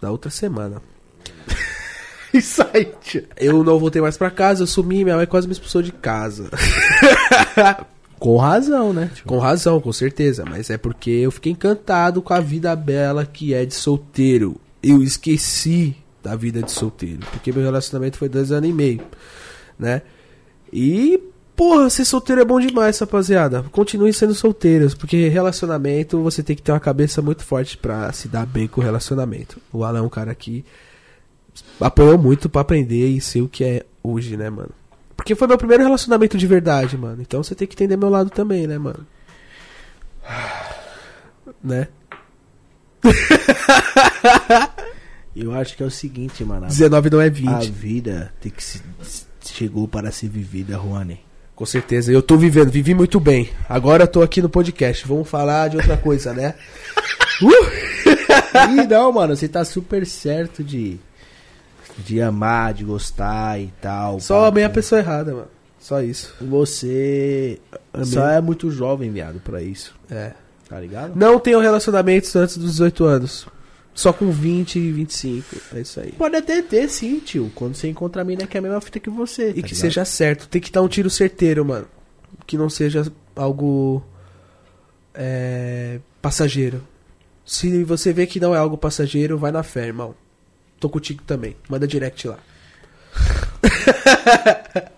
Speaker 1: Da outra semana.
Speaker 2: Isso aí, tio.
Speaker 1: Eu não voltei mais pra casa, eu sumi, minha mãe quase me expulsou de casa.
Speaker 2: Com razão, né? tio?
Speaker 1: Com razão, com certeza, mas é porque eu fiquei encantado com a vida bela que é de solteiro. Eu esqueci da vida de solteiro, porque meu relacionamento foi dois anos e meio, né? E, porra, ser solteiro é bom demais, rapaziada. Continue sendo solteiros, porque relacionamento você tem que ter uma cabeça muito forte pra se dar bem com o relacionamento. O Alan é um cara que apoiou muito pra aprender e ser o que é hoje, né, mano? Porque foi meu primeiro relacionamento de verdade, mano. Então você tem que entender meu lado também, né, mano? Né?
Speaker 2: Eu acho que é o seguinte, mano. a-
Speaker 1: 19 não é
Speaker 2: A
Speaker 1: 20.
Speaker 2: vida tem que se, chegou para ser vivida, Juane.
Speaker 1: Com certeza. Eu tô vivendo, vivi muito bem. Agora eu tô aqui no podcast. Vamos falar de outra coisa, né?
Speaker 2: Ih, não, mano, você tá super certo de de amar, de gostar e tal.
Speaker 1: Só amei a pessoa errada, mano. Só isso.
Speaker 2: Você
Speaker 1: Amei.
Speaker 2: só é muito jovem, viado, pra isso.
Speaker 1: É.
Speaker 2: Tá ligado?
Speaker 1: Não tenho relacionamentos antes dos 18 anos. Só com 20 e 25. É isso aí.
Speaker 2: Pode até ter, sim, tio. Quando você encontra a mina que é a mesma fita que você.
Speaker 1: E
Speaker 2: tá
Speaker 1: que
Speaker 2: ligado?
Speaker 1: seja certo. Tem que dar um tiro certeiro, mano. Que não seja algo é, passageiro. Se você vê que não é algo passageiro, vai na fé, irmão. Tô contigo também. Manda direct lá.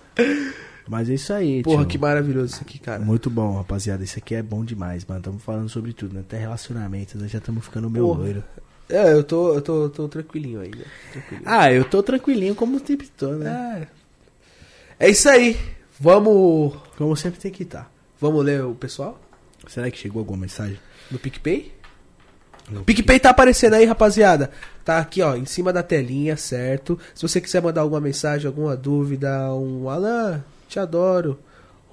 Speaker 2: Mas é isso aí,
Speaker 1: Porra,
Speaker 2: tio.
Speaker 1: que maravilhoso isso aqui, cara.
Speaker 2: Muito bom, rapaziada. Isso aqui é bom demais, mano. Estamos falando sobre tudo, né? Até relacionamento, nós já estamos ficando meio
Speaker 1: Porra.
Speaker 2: loiro.
Speaker 1: É, eu tô, eu tô, tô tranquilinho ainda. Tranquilinho.
Speaker 2: Ah, eu tô tranquilinho como tempo todo, né?
Speaker 1: É isso aí. Vamos,
Speaker 2: Como sempre tem que estar.
Speaker 1: vamos ler o pessoal
Speaker 2: Será que chegou alguma mensagem?
Speaker 1: no PicPay? O PicPay tá aparecendo aí, rapaziada. Tá aqui, ó, em cima da telinha, certo? Se você quiser mandar alguma mensagem, alguma dúvida, um Alan, te adoro.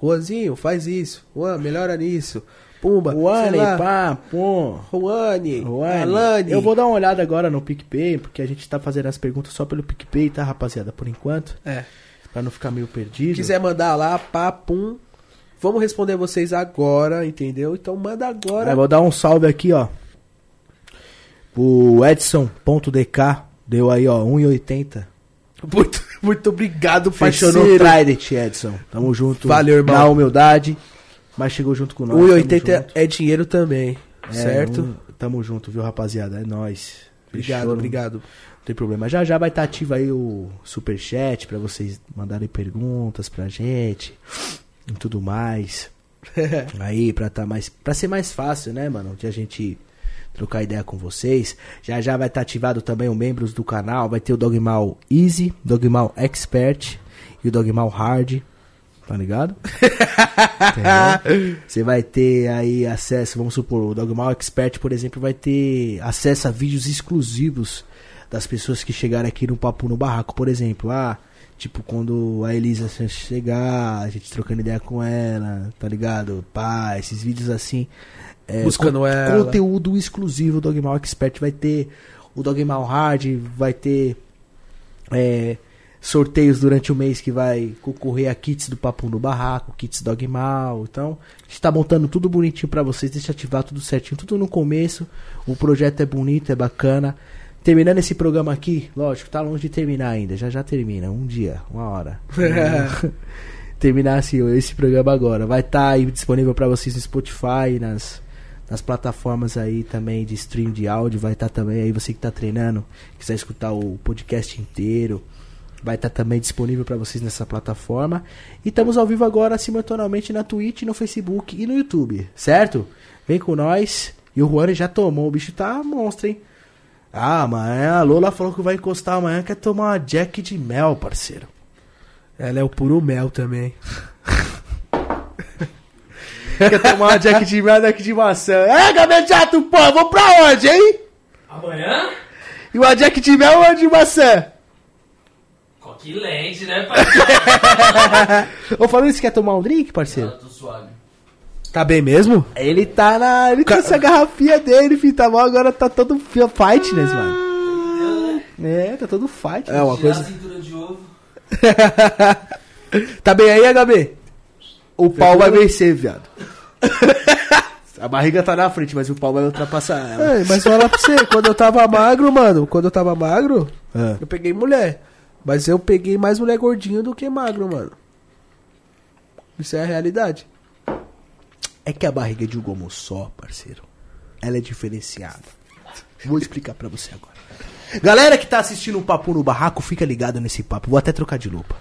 Speaker 1: Juanzinho, faz isso. Juan, melhora nisso. Pumba, lá.
Speaker 2: pá, pô.
Speaker 1: Juane,
Speaker 2: Juane.
Speaker 1: Alane.
Speaker 2: Eu vou dar uma olhada agora no PicPay, porque a gente tá fazendo as perguntas só pelo PicPay, tá, rapaziada? Por enquanto.
Speaker 1: É.
Speaker 2: Pra não ficar meio perdido.
Speaker 1: quiser mandar lá, pá, pum. Vamos responder vocês agora, entendeu? Então manda agora.
Speaker 2: Eu vou dar um salve aqui, ó. O Edson.dk deu aí, ó, 1,80.
Speaker 1: Muito, muito obrigado,
Speaker 2: Fechou
Speaker 1: parceiro.
Speaker 2: no Trident, Edson. Tamo junto.
Speaker 1: Valeu, irmão.
Speaker 2: Na humildade. Mas chegou junto com nós.
Speaker 1: 1,80
Speaker 2: tamo junto.
Speaker 1: é dinheiro também,
Speaker 2: É,
Speaker 1: certo?
Speaker 2: um- tamo junto, viu, rapaziada? É nóis.
Speaker 1: Obrigado,
Speaker 2: Fechou, não-
Speaker 1: obrigado.
Speaker 2: Não tem problema. Já já vai estar ativo aí o superchat pra vocês mandarem perguntas pra gente e tudo mais. aí pra tá mais para ser mais fácil, né, mano, de a gente trocar ideia com vocês. Já já vai estar ativado também os membros do canal, vai ter o Dogmal Easy, Dogmal Expert e o Dogmal Hard. Tá ligado? Você vai ter aí acesso, vamos supor, o Dogmal Expert, por exemplo, vai ter acesso a vídeos exclusivos das pessoas que chegaram aqui no Papo no Barraco, por exemplo. Ah, tipo, quando a Elisa chegar, a gente trocando ideia com ela, tá ligado? Pá, esses vídeos assim. é,
Speaker 1: Buscando
Speaker 2: con-
Speaker 1: ela.
Speaker 2: Conteúdo exclusivo do Dogmal Expert vai ter. O Dogmal Hard vai ter. é, sorteios durante o mês que vai concorrer a kits do Papo no Barraco, kits Dogmal. Então, a gente tá montando tudo bonitinho pra vocês, deixa ativar tudo certinho, tudo no começo. O projeto é bonito, é bacana. Terminando esse programa aqui, lógico, tá longe de terminar ainda, já já termina, um dia, uma hora. Terminar assim, esse programa agora. Vai estar aí disponível pra vocês no Spotify, nas, nas plataformas aí também de stream de áudio. Vai estar também aí, você que tá treinando, quiser escutar o podcast inteiro. Vai estar também disponível pra vocês nessa plataforma. E estamos ao vivo agora simultaneamente na Twitch, no Facebook e no YouTube, certo? Vem com nós. E o Juan já tomou, o bicho tá monstro, hein? Ah, amanhã a Lola falou que vai encostar amanhã, quer tomar uma jack de mel, parceiro.
Speaker 1: Ela é o puro mel também.
Speaker 2: Quer tomar uma jack de mel, jack de maçã. É, Gabriel Jato, pô, vou pra onde, hein?
Speaker 4: Amanhã?
Speaker 2: E uma jack de mel ou uma de maçã?
Speaker 4: Coquilente, né, pai?
Speaker 2: Ô, falando isso, quer tomar um drink, parceiro?
Speaker 4: Eu tô suave.
Speaker 1: Tá bem mesmo?
Speaker 2: Ele tá na. Ele tá essa garrafinha dele, filho. Tá bom, agora tá todo fi- fightness, mano. É, tá todo fight.
Speaker 1: É uma
Speaker 4: Tirar
Speaker 1: coisa.
Speaker 4: a cintura de ovo.
Speaker 1: Tá bem aí, HB?
Speaker 2: O pau vai vencer, viado. A barriga tá na frente, mas o pau vai ultrapassar ela.
Speaker 1: É, mas falar pra você, quando eu tava magro, mano, quando eu tava magro,
Speaker 2: É.
Speaker 1: eu peguei mulher. Mas eu peguei mais mulher gordinha do que magro, mano. Isso é a realidade.
Speaker 2: É que a barriga de um gomo só, parceiro, ela é diferenciada. Vou explicar pra você agora. Galera que tá assistindo o Papo no Barraco, fica ligado nesse papo. Vou até trocar de lupa.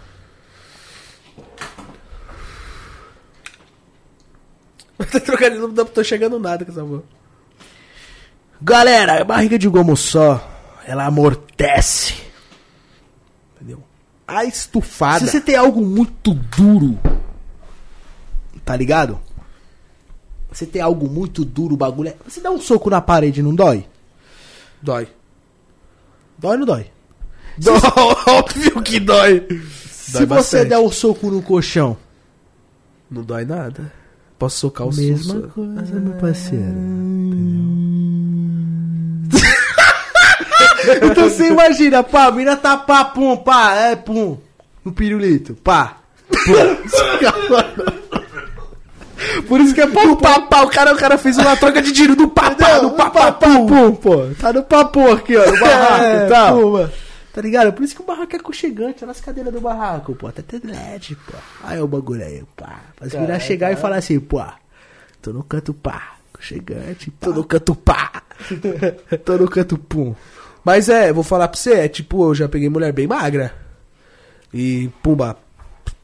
Speaker 1: Tá trocando, não tô chegando nada com essa porra.
Speaker 2: Galera, a barriga de gomo só, ela amortece. Entendeu?
Speaker 1: A estufada.
Speaker 2: Se você tem algo muito duro, tá ligado? Você tem algo muito duro, o bagulho é... Você dá um soco na parede, não dói?
Speaker 1: Dói.
Speaker 2: Dói ou não dói?
Speaker 1: Óbvio que dói.
Speaker 2: Se
Speaker 1: Dói
Speaker 2: você
Speaker 1: bastante.
Speaker 2: der um soco no colchão,
Speaker 1: Não dói nada. Posso socar o
Speaker 2: mesma
Speaker 1: susto.
Speaker 2: coisa, meu parceiro. Então você imagina, pá, a mina tá pá, pum, pá, é, pum, no pirulito, pá.
Speaker 1: Por isso que é pau, pau, pau. O cara, o cara fez uma troca de tiro do papá, do papá,
Speaker 2: pum, pum, pô. Tá no papo aqui, ó, no barraco
Speaker 1: É,
Speaker 2: e tal.
Speaker 1: puma.
Speaker 2: Tá ligado? Por isso que o barraco é aconchegante, é nas cadeiras do barraco, pô. Até tem LED, pô. Aí o bagulho aí, pá. Pra as virar chegar e falar assim, pô, tô no canto pá. Aconchegante, pá.
Speaker 1: Tô no canto pá.
Speaker 2: Tô no canto pum.
Speaker 1: Mas é, vou falar pra você, é tipo, eu já peguei mulher bem magra. E, pumba,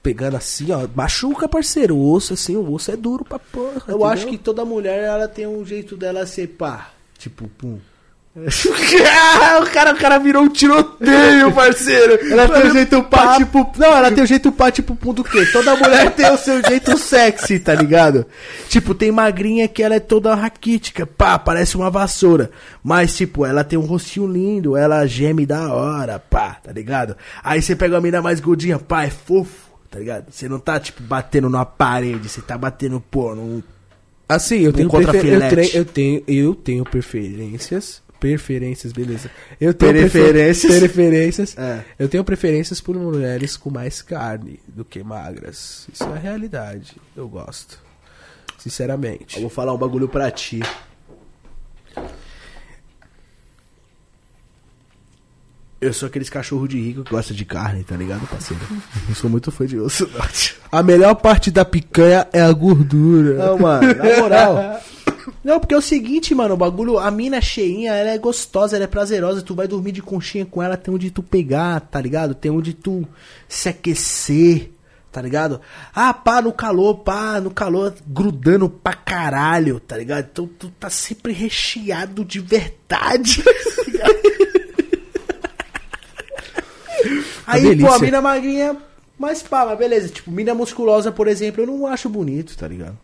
Speaker 1: pegando assim, ó, machuca, parceiro. O osso, assim, o osso é duro pra porra.
Speaker 2: Eu
Speaker 1: entendeu?
Speaker 2: acho que toda mulher, ela tem um jeito dela ser pá. Tipo, pum.
Speaker 1: o, cara, o cara virou um tiroteio, parceiro.
Speaker 2: Ela tem o jeito pá, tipo. Não, ela tem o jeito pá, tipo, pum do quê? Toda mulher tem o seu jeito sexy, tá ligado? Tipo, tem magrinha que ela é toda raquítica, pá, parece uma vassoura. Mas, tipo, ela tem um rostinho lindo, ela geme da hora, pá, tá ligado? Aí você pega uma mina mais gordinha, pá, é fofo, tá ligado? Você não tá, tipo, batendo numa parede, você tá batendo, pô, num.
Speaker 1: Assim, eu tenho,
Speaker 2: contra
Speaker 1: prefer... eu, tre- eu tenho eu tenho preferências. Preferências, beleza. Eu tenho
Speaker 2: Preferências.
Speaker 1: prefer- preferências.
Speaker 2: É.
Speaker 1: Eu tenho preferências por mulheres com mais carne do que magras. Isso é a realidade. Eu gosto.
Speaker 2: Eu
Speaker 1: Sinceramente.
Speaker 2: vou falar um bagulho pra ti. Eu sou aqueles cachorro de rico que gosta de carne, tá ligado, parceiro? Eu sou muito fã de osso, não.
Speaker 1: A melhor parte da picanha é a gordura.
Speaker 2: Não, mano, na moral. Não, porque é o seguinte, mano, o bagulho, a mina cheinha, ela é gostosa, ela é prazerosa, tu vai dormir de conchinha com ela, tem onde tu pegar, tá ligado? Tem onde tu se aquecer, tá ligado? Ah, pá, no calor, pá, no calor, grudando pra caralho, tá ligado? Então tu tá sempre recheado de verdade. tá ligado? Aí, pô, a
Speaker 1: delícia.
Speaker 2: mina magrinha, mas pá, mas beleza. Tipo, mina musculosa, por exemplo, eu não acho bonito, tá ligado?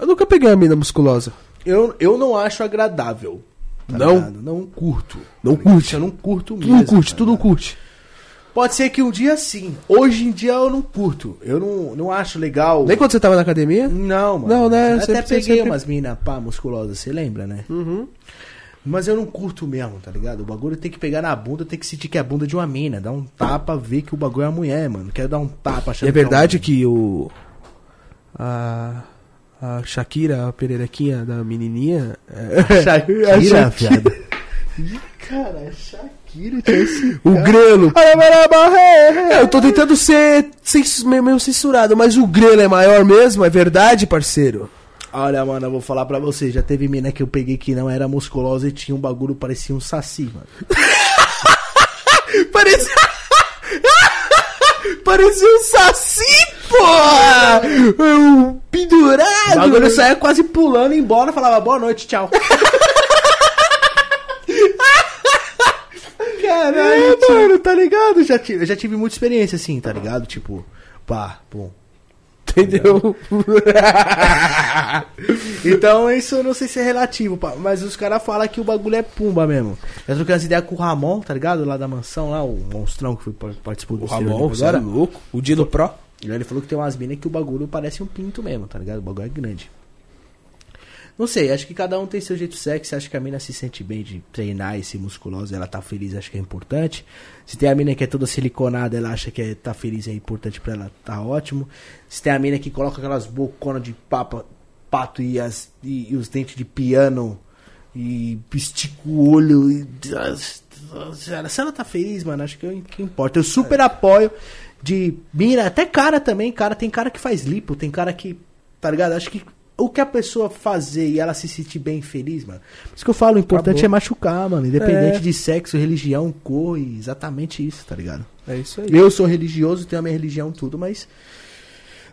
Speaker 1: Eu nunca peguei uma mina musculosa.
Speaker 2: Eu, eu não acho agradável. tá
Speaker 1: Não?
Speaker 2: ligado? Não curto.
Speaker 1: Não
Speaker 2: tá
Speaker 1: curte?
Speaker 2: Eu não curto
Speaker 1: Tu
Speaker 2: mesmo.
Speaker 1: não curte,
Speaker 2: tá
Speaker 1: tu não curte.
Speaker 2: Pode ser que um dia sim. Hoje em dia eu não curto. Eu não, não acho legal.
Speaker 1: Nem quando você tava na academia?
Speaker 2: Não, mano.
Speaker 1: Não, né?
Speaker 2: Até
Speaker 1: Sempre-
Speaker 2: peguei
Speaker 1: sempre-
Speaker 2: umas minas, pá, musculosas, você lembra, né?
Speaker 1: Uhum.
Speaker 2: Mas eu não curto mesmo, tá ligado? O bagulho tem que pegar na bunda, tem que sentir que é a bunda de uma mina. Dar um tapa, ver que o bagulho é a mulher, mano. Quero dar um tapa achando
Speaker 1: E é verdade
Speaker 2: que...
Speaker 1: que o. A. A Shakira, a pererequinha da menininha. É,
Speaker 2: um Shakira,
Speaker 1: a Shakira.
Speaker 2: viado. Cara, Shakira tinha esse...
Speaker 1: O grelo. É, eu tô tentando ser meio meio censurado, mas o grelo é maior mesmo? É verdade, parceiro?
Speaker 2: Olha, mano, eu vou falar pra você. Já teve mina que eu peguei que não era musculosa e tinha um bagulho parecia um saci, mano.
Speaker 1: Parecia. Parecia um saci, porra! Um pendurado!
Speaker 2: O bagulho saía quase pulando embora, falava boa noite, tchau. Caralho, mano, tá ligado? Já tive, eu já tive muita experiência assim, tá ligado? Tipo, pá, pum.
Speaker 1: Entendeu?
Speaker 2: Então isso eu não sei se é relativo, pá, mas os caras falam que o bagulho é pumba mesmo. Eu troquei as ideias com o Ramon, tá ligado? Lá da mansão, lá, o monstrão que foi, participou do
Speaker 1: O Ramon,
Speaker 2: Circo
Speaker 1: você é louco. O Dino Pro.
Speaker 2: E aí ele falou que tem umas minas que o bagulho parece um pinto mesmo, tá ligado? O bagulho é grande. Não sei, acho que cada um tem seu jeito sexy. Acho que a mina se sente bem de treinar e ser musculosa, ela tá feliz, acho que é importante. Se tem a mina que é toda siliconada, ela acha que é, tá feliz, é importante pra ela, tá ótimo. Se tem a mina que coloca aquelas boconas de papa, pato e, as, e, e os dentes de piano e estica o olho e. Se ela tá feliz, mano, acho que, é o que importa. Eu super apoio de mina, até cara também, cara. Tem cara que faz lipo, tem cara que. Tá ligado? Acho que o que a pessoa fazer e ela se sentir bem feliz, mano. Por isso que eu falo, o importante
Speaker 1: Acabou.
Speaker 2: é machucar, mano. Independente
Speaker 1: É.
Speaker 2: de sexo, religião, cor e exatamente isso, tá ligado?
Speaker 1: É isso aí.
Speaker 2: Eu sou religioso, tenho a minha religião, tudo, mas.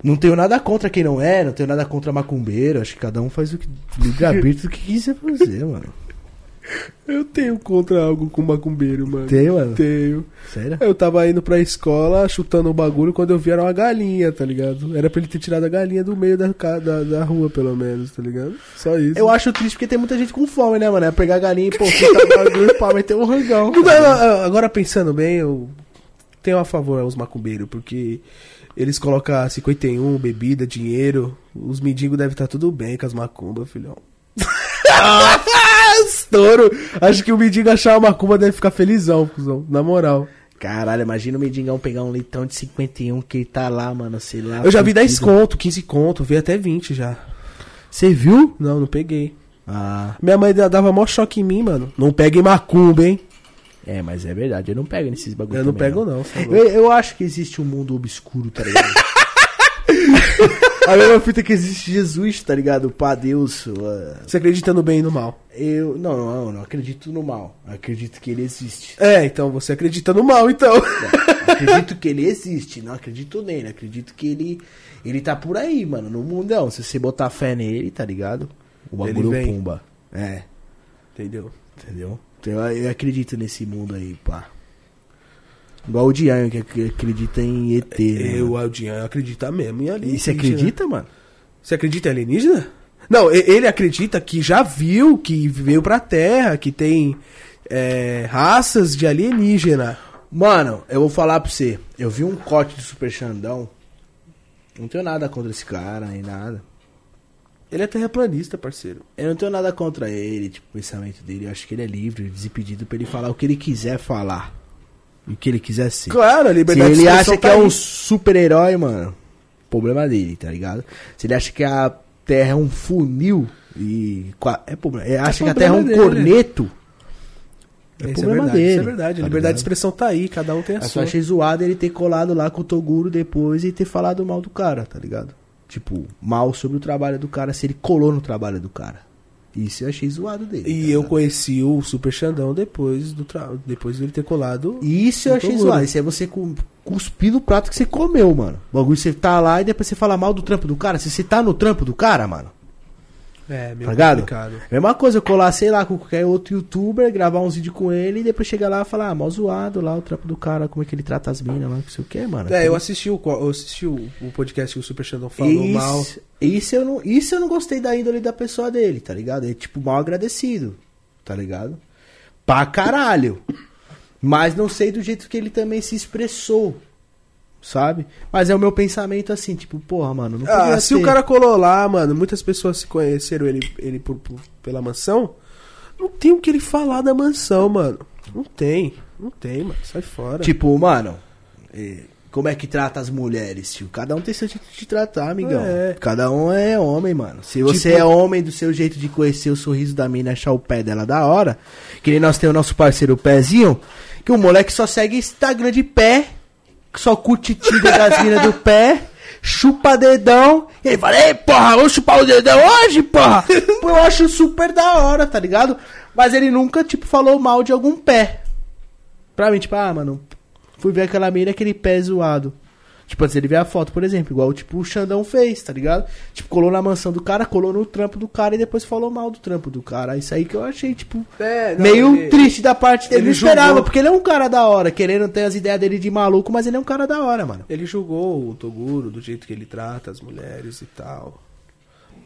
Speaker 2: Não tenho nada contra quem não é, não tenho nada contra macumbeiro. Acho que cada um faz o que. livre-arbítrio do que quiser fazer, mano.
Speaker 1: Eu tenho contra algo com macumbeiro, mano.
Speaker 2: Tem, mano?
Speaker 1: Tenho.
Speaker 2: Sério?
Speaker 1: Eu tava indo pra escola chutando o bagulho quando eu vi era uma galinha, tá ligado? Era pra ele ter tirado a galinha do meio da, da, da rua, pelo menos, tá ligado? Só isso.
Speaker 2: Eu acho triste porque tem muita gente com fome, né, mano? É pegar a galinha e pô, chutar o bagulho pra meter um rangão.
Speaker 1: Agora pensando bem, eu tenho a favor aos macumbeiros, porque eles colocam 51, bebida, dinheiro. Os mendigos devem estar tudo bem com as macumbas, filhão. Estouro! Acho que o mendigo achar uma macumba deve ficar felizão, cuzão. Na moral.
Speaker 2: Caralho, imagina o mendigão pegar um leitão de 51 que tá lá, mano, sei lá.
Speaker 1: Eu já vi 10
Speaker 2: fudido.
Speaker 1: conto, 15 conto, vi até 20 já.
Speaker 2: Você viu?
Speaker 1: Não, não peguei.
Speaker 2: Ah,
Speaker 1: Minha mãe da- dava mó choque em mim, mano. Não pegue macumba, hein?
Speaker 2: é, mas é verdade, eu não pego nesses bagulho
Speaker 1: Eu não
Speaker 2: também,
Speaker 1: pego, não. tá louco.
Speaker 2: Eu, eu acho que existe um mundo obscuro, tá ligado? A mesma fita que existe Jesus, tá ligado? Pá, Deus. uh,
Speaker 1: Você acredita no bem e no mal.
Speaker 2: Eu não, não, não acredito no mal. Acredito que ele existe.
Speaker 1: É, então você acredita no mal, então.
Speaker 2: acredito que ele existe, não acredito nele, acredito que ele ele tá por aí, mano, no mundão. Se você botar fé nele, tá ligado? O bagulho pumba. É,
Speaker 1: Entendeu?
Speaker 2: entendeu? Então eu acredito nesse mundo aí, pá. Igual o Dianho que ac- acredita em ET. né,
Speaker 1: Eu,
Speaker 2: mano?
Speaker 1: Aldian, acredita mesmo em alienígena.
Speaker 2: E você acredita, mano?
Speaker 1: Você acredita em alienígena? Não, ele acredita que já viu, que veio pra Terra, que tem é, raças de alienígena.
Speaker 2: Mano, eu vou falar pra você. Eu vi um corte do Super Xandão. Não tenho nada contra esse cara, nem nada.
Speaker 1: Ele é terraplanista, parceiro.
Speaker 2: Eu não tenho nada contra ele, tipo, o pensamento dele. Eu acho que ele é livre, desimpedido pra ele falar o que ele quiser falar. O que ele quiser ser.
Speaker 1: Claro, a
Speaker 2: Se
Speaker 1: liberdade
Speaker 2: ele
Speaker 1: de
Speaker 2: acha que
Speaker 1: tá
Speaker 2: é um super-herói, mano, problema dele, tá ligado? Se ele acha que a Terra é um funil e. É problema. Ele acha que a Terra é um
Speaker 1: dele.
Speaker 2: corneto. É
Speaker 1: Isso é
Speaker 2: problema
Speaker 1: verdade,
Speaker 2: dele.
Speaker 1: isso é verdade. A
Speaker 2: tá
Speaker 1: liberdade de expressão tá aí, cada um tem a
Speaker 2: Eu só
Speaker 1: sua.
Speaker 2: achei zoado ele ter colado lá com o Toguro depois e ter falado mal do cara, tá ligado? Tipo, mal sobre o trabalho do cara, se ele colou no trabalho do cara. Isso eu achei zoado dele.
Speaker 1: E
Speaker 2: tá
Speaker 1: eu
Speaker 2: ligado?
Speaker 1: conheci o Super Xandão depois do tra... depois dele ter colado.
Speaker 2: Isso eu achei
Speaker 1: Toguro.
Speaker 2: zoado. Isso é você cu- cuspir no prato que você comeu, mano. O bagulho você tá lá e depois você fala mal do trampo do cara. Se você tá no trampo do cara, mano.
Speaker 1: É, meio
Speaker 2: Tá ligado?
Speaker 1: complicado.
Speaker 2: Mesma coisa, eu colar, sei lá, com qualquer outro youtuber, gravar uns vídeos com ele e depois chegar lá e falar, ah, mal zoado lá o trampo do cara, como é que ele trata as minas lá, que sei o que, mano.
Speaker 1: É, eu assisti o, eu assisti o, o podcast que o Super Xandão falou mal.
Speaker 2: isso, Isso eu, não, isso eu não gostei da índole da pessoa dele, tá ligado? É tipo mal agradecido, tá ligado? Pra caralho. Mas não sei do jeito que ele também se expressou, sabe? Mas é o meu pensamento assim, tipo, porra, mano, não
Speaker 1: Ah, se
Speaker 2: ter.
Speaker 1: o cara colou lá, mano, muitas pessoas se conheceram ele, ele por, por- pela mansão. Não tem o que ele falar da mansão, mano. Não tem. Não tem, mano. Sai fora.
Speaker 2: Tipo, mano, como é que trata as mulheres, tio? Cada um tem seu jeito de tratar, amigão.
Speaker 1: É.
Speaker 2: Cada um é homem, mano. Se você
Speaker 1: Tipo-
Speaker 2: é homem do seu jeito de conhecer o sorriso da mina e achar o pé dela da hora, que nem nós temos o nosso parceiro Pezinho, que o moleque só segue Instagram de pé, que só curte Tinder das minas do pé, chupa dedão, e ele fala, ei, porra, vamos chupar o dedão hoje, porra? Eu acho super da hora, tá ligado? Mas ele nunca, tipo, falou mal de algum pé. Pra mim, tipo, ah, mano, fui ver aquela mina, aquele pé zoado. Tipo, antes ele vê a foto, por exemplo, igual tipo o Xandão fez, tá ligado? Tipo, colou na mansão do cara, colou no trampo do cara e depois falou mal do trampo do cara. Isso aí que eu achei, tipo,
Speaker 1: É, não,
Speaker 2: meio
Speaker 1: ele-
Speaker 2: triste da parte dele.
Speaker 1: ele
Speaker 2: Não esperava,
Speaker 1: julgou.
Speaker 2: porque ele é um cara da hora, querendo ter as ideias dele de maluco, mas ele é um cara da hora, mano.
Speaker 1: Ele julgou o Toguro do jeito que ele trata as mulheres e tal.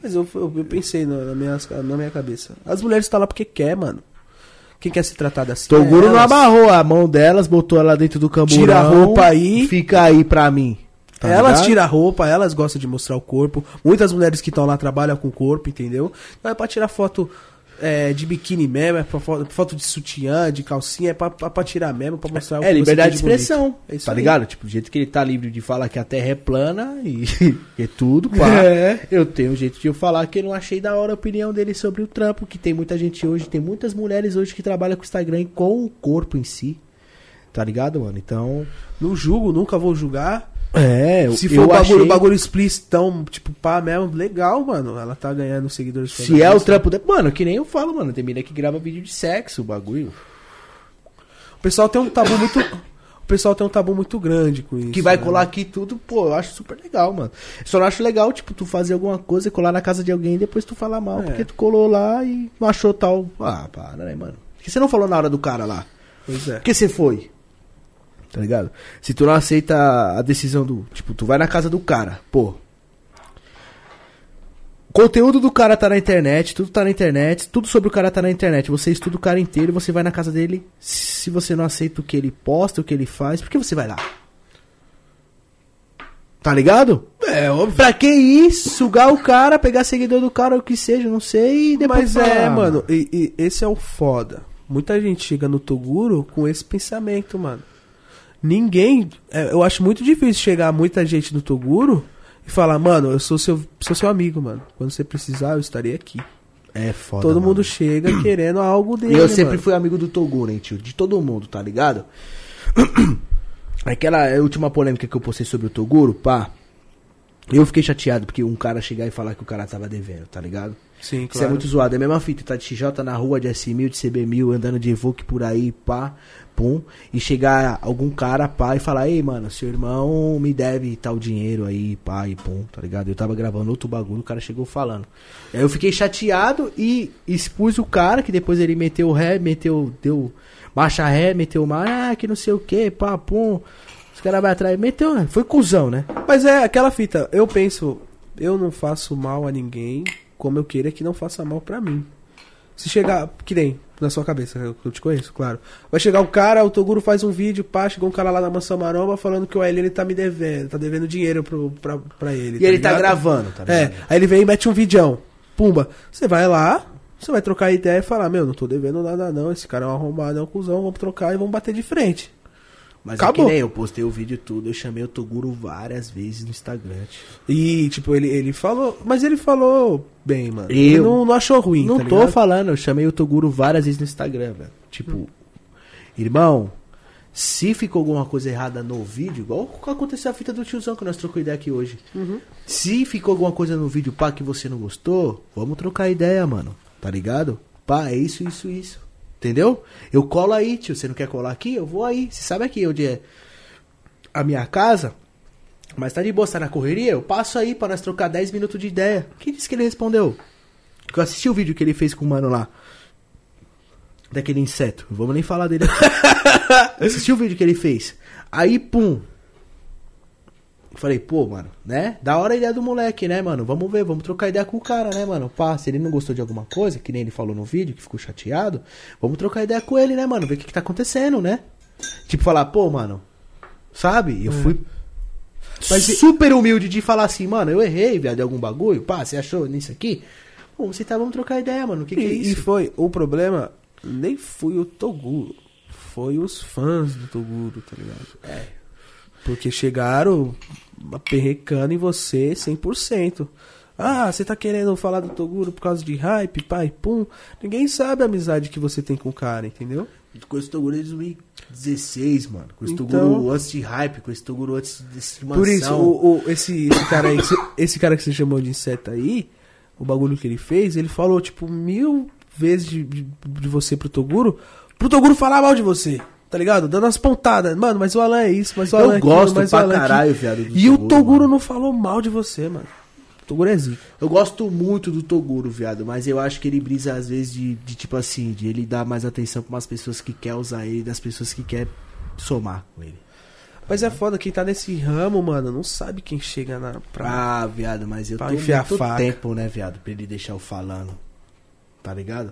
Speaker 1: Mas eu, eu, eu pensei na, na minha, na minha cabeça. As mulheres estão lá porque quer, mano. Quem quer ser tratada assim?
Speaker 2: Toguro
Speaker 1: é
Speaker 2: não amarrou a mão delas, botou ela dentro do camburão.
Speaker 1: Tira a roupa aí.
Speaker 2: Fica aí pra mim. tá
Speaker 1: elas
Speaker 2: ligado?
Speaker 1: tiram a roupa, elas gostam de mostrar o corpo. Muitas mulheres que estão lá trabalham com o corpo, entendeu? Não é pra tirar foto é, de biquíni mesmo, é foto, foto de sutiã, de calcinha, é pra, pra, pra tirar mesmo, pra mostrar o
Speaker 2: É,
Speaker 1: que você
Speaker 2: liberdade de expressão.
Speaker 1: É
Speaker 2: tá
Speaker 1: aí.
Speaker 2: ligado? Tipo, do jeito que ele tá livre de falar que a terra é plana e é tudo, pá.
Speaker 1: É.
Speaker 2: Eu tenho um jeito de eu falar que eu não achei da hora a opinião dele sobre o trampo, que tem muita gente hoje, tem muitas mulheres hoje que trabalham com o Instagram e com o corpo em si. Tá ligado, mano? Então.
Speaker 1: Não julgo, nunca vou julgar.
Speaker 2: É,
Speaker 1: Se
Speaker 2: eu
Speaker 1: for o bagulho,
Speaker 2: achei-
Speaker 1: bagulho explícito, tipo, pá mesmo, legal, mano. Ela tá ganhando seguidores.
Speaker 2: Se é o trampo dele. Mano, que nem eu falo, mano. Tem mina que grava vídeo de sexo, o bagulho.
Speaker 1: O pessoal tem um tabu muito. O pessoal tem um tabu muito grande com isso.
Speaker 2: Que vai
Speaker 1: né?
Speaker 2: colar aqui tudo, pô, eu acho super legal, mano. Só não acho legal, tipo, tu fazer alguma coisa e colar na casa de alguém e depois tu falar mal,
Speaker 1: É.
Speaker 2: porque tu colou lá e não achou tal. Ah, para, né, mano? Por que você não falou na hora do cara lá?
Speaker 1: Pois é.
Speaker 2: Por que você foi? Tá ligado? Se tu não aceita a decisão do. Tipo, tu vai na casa do cara, pô. O conteúdo do cara tá na internet, tudo tá na internet, tudo sobre o cara tá na internet. Você estuda o cara inteiro, você vai na casa dele. Se você não aceita o que ele posta, o que ele faz, por que você vai lá? Tá ligado?
Speaker 1: É, óbvio.
Speaker 2: Pra que isso? Sugar o cara, pegar seguidor do cara, o que seja, não sei, e depois
Speaker 1: Mas é,
Speaker 2: falar,
Speaker 1: mano, e, e esse é o foda. Muita gente chega no Toguro com esse pensamento, mano. Ninguém. é, eu acho muito difícil chegar muita gente no Toguro e falar, mano, eu sou seu, sou seu amigo, mano. Quando você precisar, eu estarei aqui.
Speaker 2: É foda.
Speaker 1: Todo
Speaker 2: mano.
Speaker 1: mundo chega querendo algo dele.
Speaker 2: E eu sempre
Speaker 1: mano.
Speaker 2: fui amigo do Toguro, hein, tio? De todo mundo, tá ligado? Aquela última polêmica que eu postei sobre o Toguro, pá. Eu fiquei chateado porque um cara chegar e falar que o cara tava devendo, tá ligado?
Speaker 1: Sim,
Speaker 2: Isso é muito zoado. É a mesma fita, tá de XJ na rua, de S1000, de CB1000, andando de Evoque por aí, pá, pum. E chegar algum cara, pá, e falar, ei, mano, seu irmão me deve tal dinheiro aí, pá, e pum, tá ligado? Eu tava gravando outro bagulho, o cara chegou falando. Aí eu fiquei chateado e expus o cara, que depois ele meteu ré, meteu, deu marcha ré, meteu mar, ah, que não sei o que, pá, pum. Os caras vai atrás, meteu, né? Foi cuzão, né?
Speaker 1: Mas é aquela fita, eu penso, eu não faço mal a ninguém como eu queira que não faça mal pra mim. Se chegar, que nem na sua cabeça, eu te conheço, claro. Vai chegar o cara, o Toguro faz um vídeo, pá, chegou um cara lá na Mansão Maromba falando que o ele tá me devendo, tá devendo dinheiro pro, pra, pra ele.
Speaker 2: E ele tá
Speaker 1: ligado?
Speaker 2: gravando, tá
Speaker 1: É,
Speaker 2: ligado?
Speaker 1: aí ele vem e mete um vidão. Pumba. Você vai lá, você vai trocar ideia e falar, meu, não tô devendo nada não, esse cara é um arrombado, é um cuzão, vamos trocar e vamos bater de frente.
Speaker 2: Mas
Speaker 1: Acabou.
Speaker 2: é que nem eu postei o vídeo e tudo, eu chamei o Toguro várias vezes no Instagram. tio.
Speaker 1: E, tipo, ele, ele falou. Mas ele falou bem, mano.
Speaker 2: Eu
Speaker 1: ele não, não achou ruim.
Speaker 2: Não
Speaker 1: tá
Speaker 2: tô
Speaker 1: ligado?
Speaker 2: falando, eu chamei o Toguro várias vezes no Instagram, velho. Tipo, irmão, se ficou alguma coisa errada no vídeo, igual aconteceu a fita do tiozão que nós trocou ideia aqui hoje. Se ficou alguma coisa no vídeo, pá, que você não gostou, vamos trocar ideia, mano. Tá ligado? Pá, é isso, isso, isso. Entendeu? Eu colo aí, tio. Você não quer colar aqui? Eu vou aí. Você sabe aqui onde é a minha casa? Mas tá de boa, tá na correria? Eu passo aí pra nós trocar 10 minutos de ideia. Quem disse que ele respondeu? Que eu assisti o vídeo que ele fez com o mano lá. Daquele inseto. Não vamos nem falar dele aqui. assisti o vídeo que ele fez. Aí, pum. Falei, pô, mano, né? Da hora a ideia do moleque, né, mano? Vamos ver, vamos trocar ideia com o cara, né, mano? Pá, se ele não gostou de alguma coisa, que nem ele falou no vídeo, que ficou chateado, vamos trocar ideia com ele, né, mano? Ver o que, que tá acontecendo, né? Tipo, falar, pô, mano, sabe? Eu fui
Speaker 1: Mas
Speaker 2: super humilde de falar assim, mano, eu errei, viado, de algum bagulho, pá, você achou nisso aqui? Pô, você tá, vamos trocar ideia, mano, o que, que é
Speaker 1: E, e
Speaker 2: isso?
Speaker 1: foi. O problema nem foi o Toguro. Foi os fãs do Toguro, tá ligado? É. Porque chegaram aperrecando em você 100%. Ah, você tá querendo falar do Toguro por causa de hype, pai, pum. Ninguém sabe a amizade que você tem com o cara, entendeu?
Speaker 2: Com esse Toguro desde 2016, mano. Com esse
Speaker 1: Então-
Speaker 2: Toguro antes de hype, com esse Toguro antes desse mansão.
Speaker 1: Por isso, o, o- esse, esse cara aí, que você- esse cara que você chamou de inseto aí, o bagulho que ele fez, ele falou, tipo, mil vezes de, de, de você pro Toguro, pro Toguro falar mal de você. Tá ligado? Dando as pontadas. Mano, mas o Alan é isso, mas o
Speaker 2: Eu
Speaker 1: Alan é aquilo,
Speaker 2: gosto
Speaker 1: mas o
Speaker 2: pra
Speaker 1: Alan é
Speaker 2: caralho, viado, do
Speaker 1: E o
Speaker 2: Toguro,
Speaker 1: Toguro
Speaker 2: mano.
Speaker 1: não falou mal de você, mano. O Toguro é zica.
Speaker 2: Eu gosto muito do Toguro, viado, mas eu acho que ele brisa às vezes de, de tipo assim, de ele dar mais atenção pra umas pessoas que quer usar ele, das pessoas que quer somar com ele.
Speaker 1: Mas é foda, quem tá nesse ramo, mano, não sabe quem chega na pra.
Speaker 2: Ah, viado, mas eu
Speaker 1: Pra
Speaker 2: tô
Speaker 1: enfiar
Speaker 2: muito
Speaker 1: faca.
Speaker 2: tempo, né, viado, pra ele deixar eu falando. Tá ligado?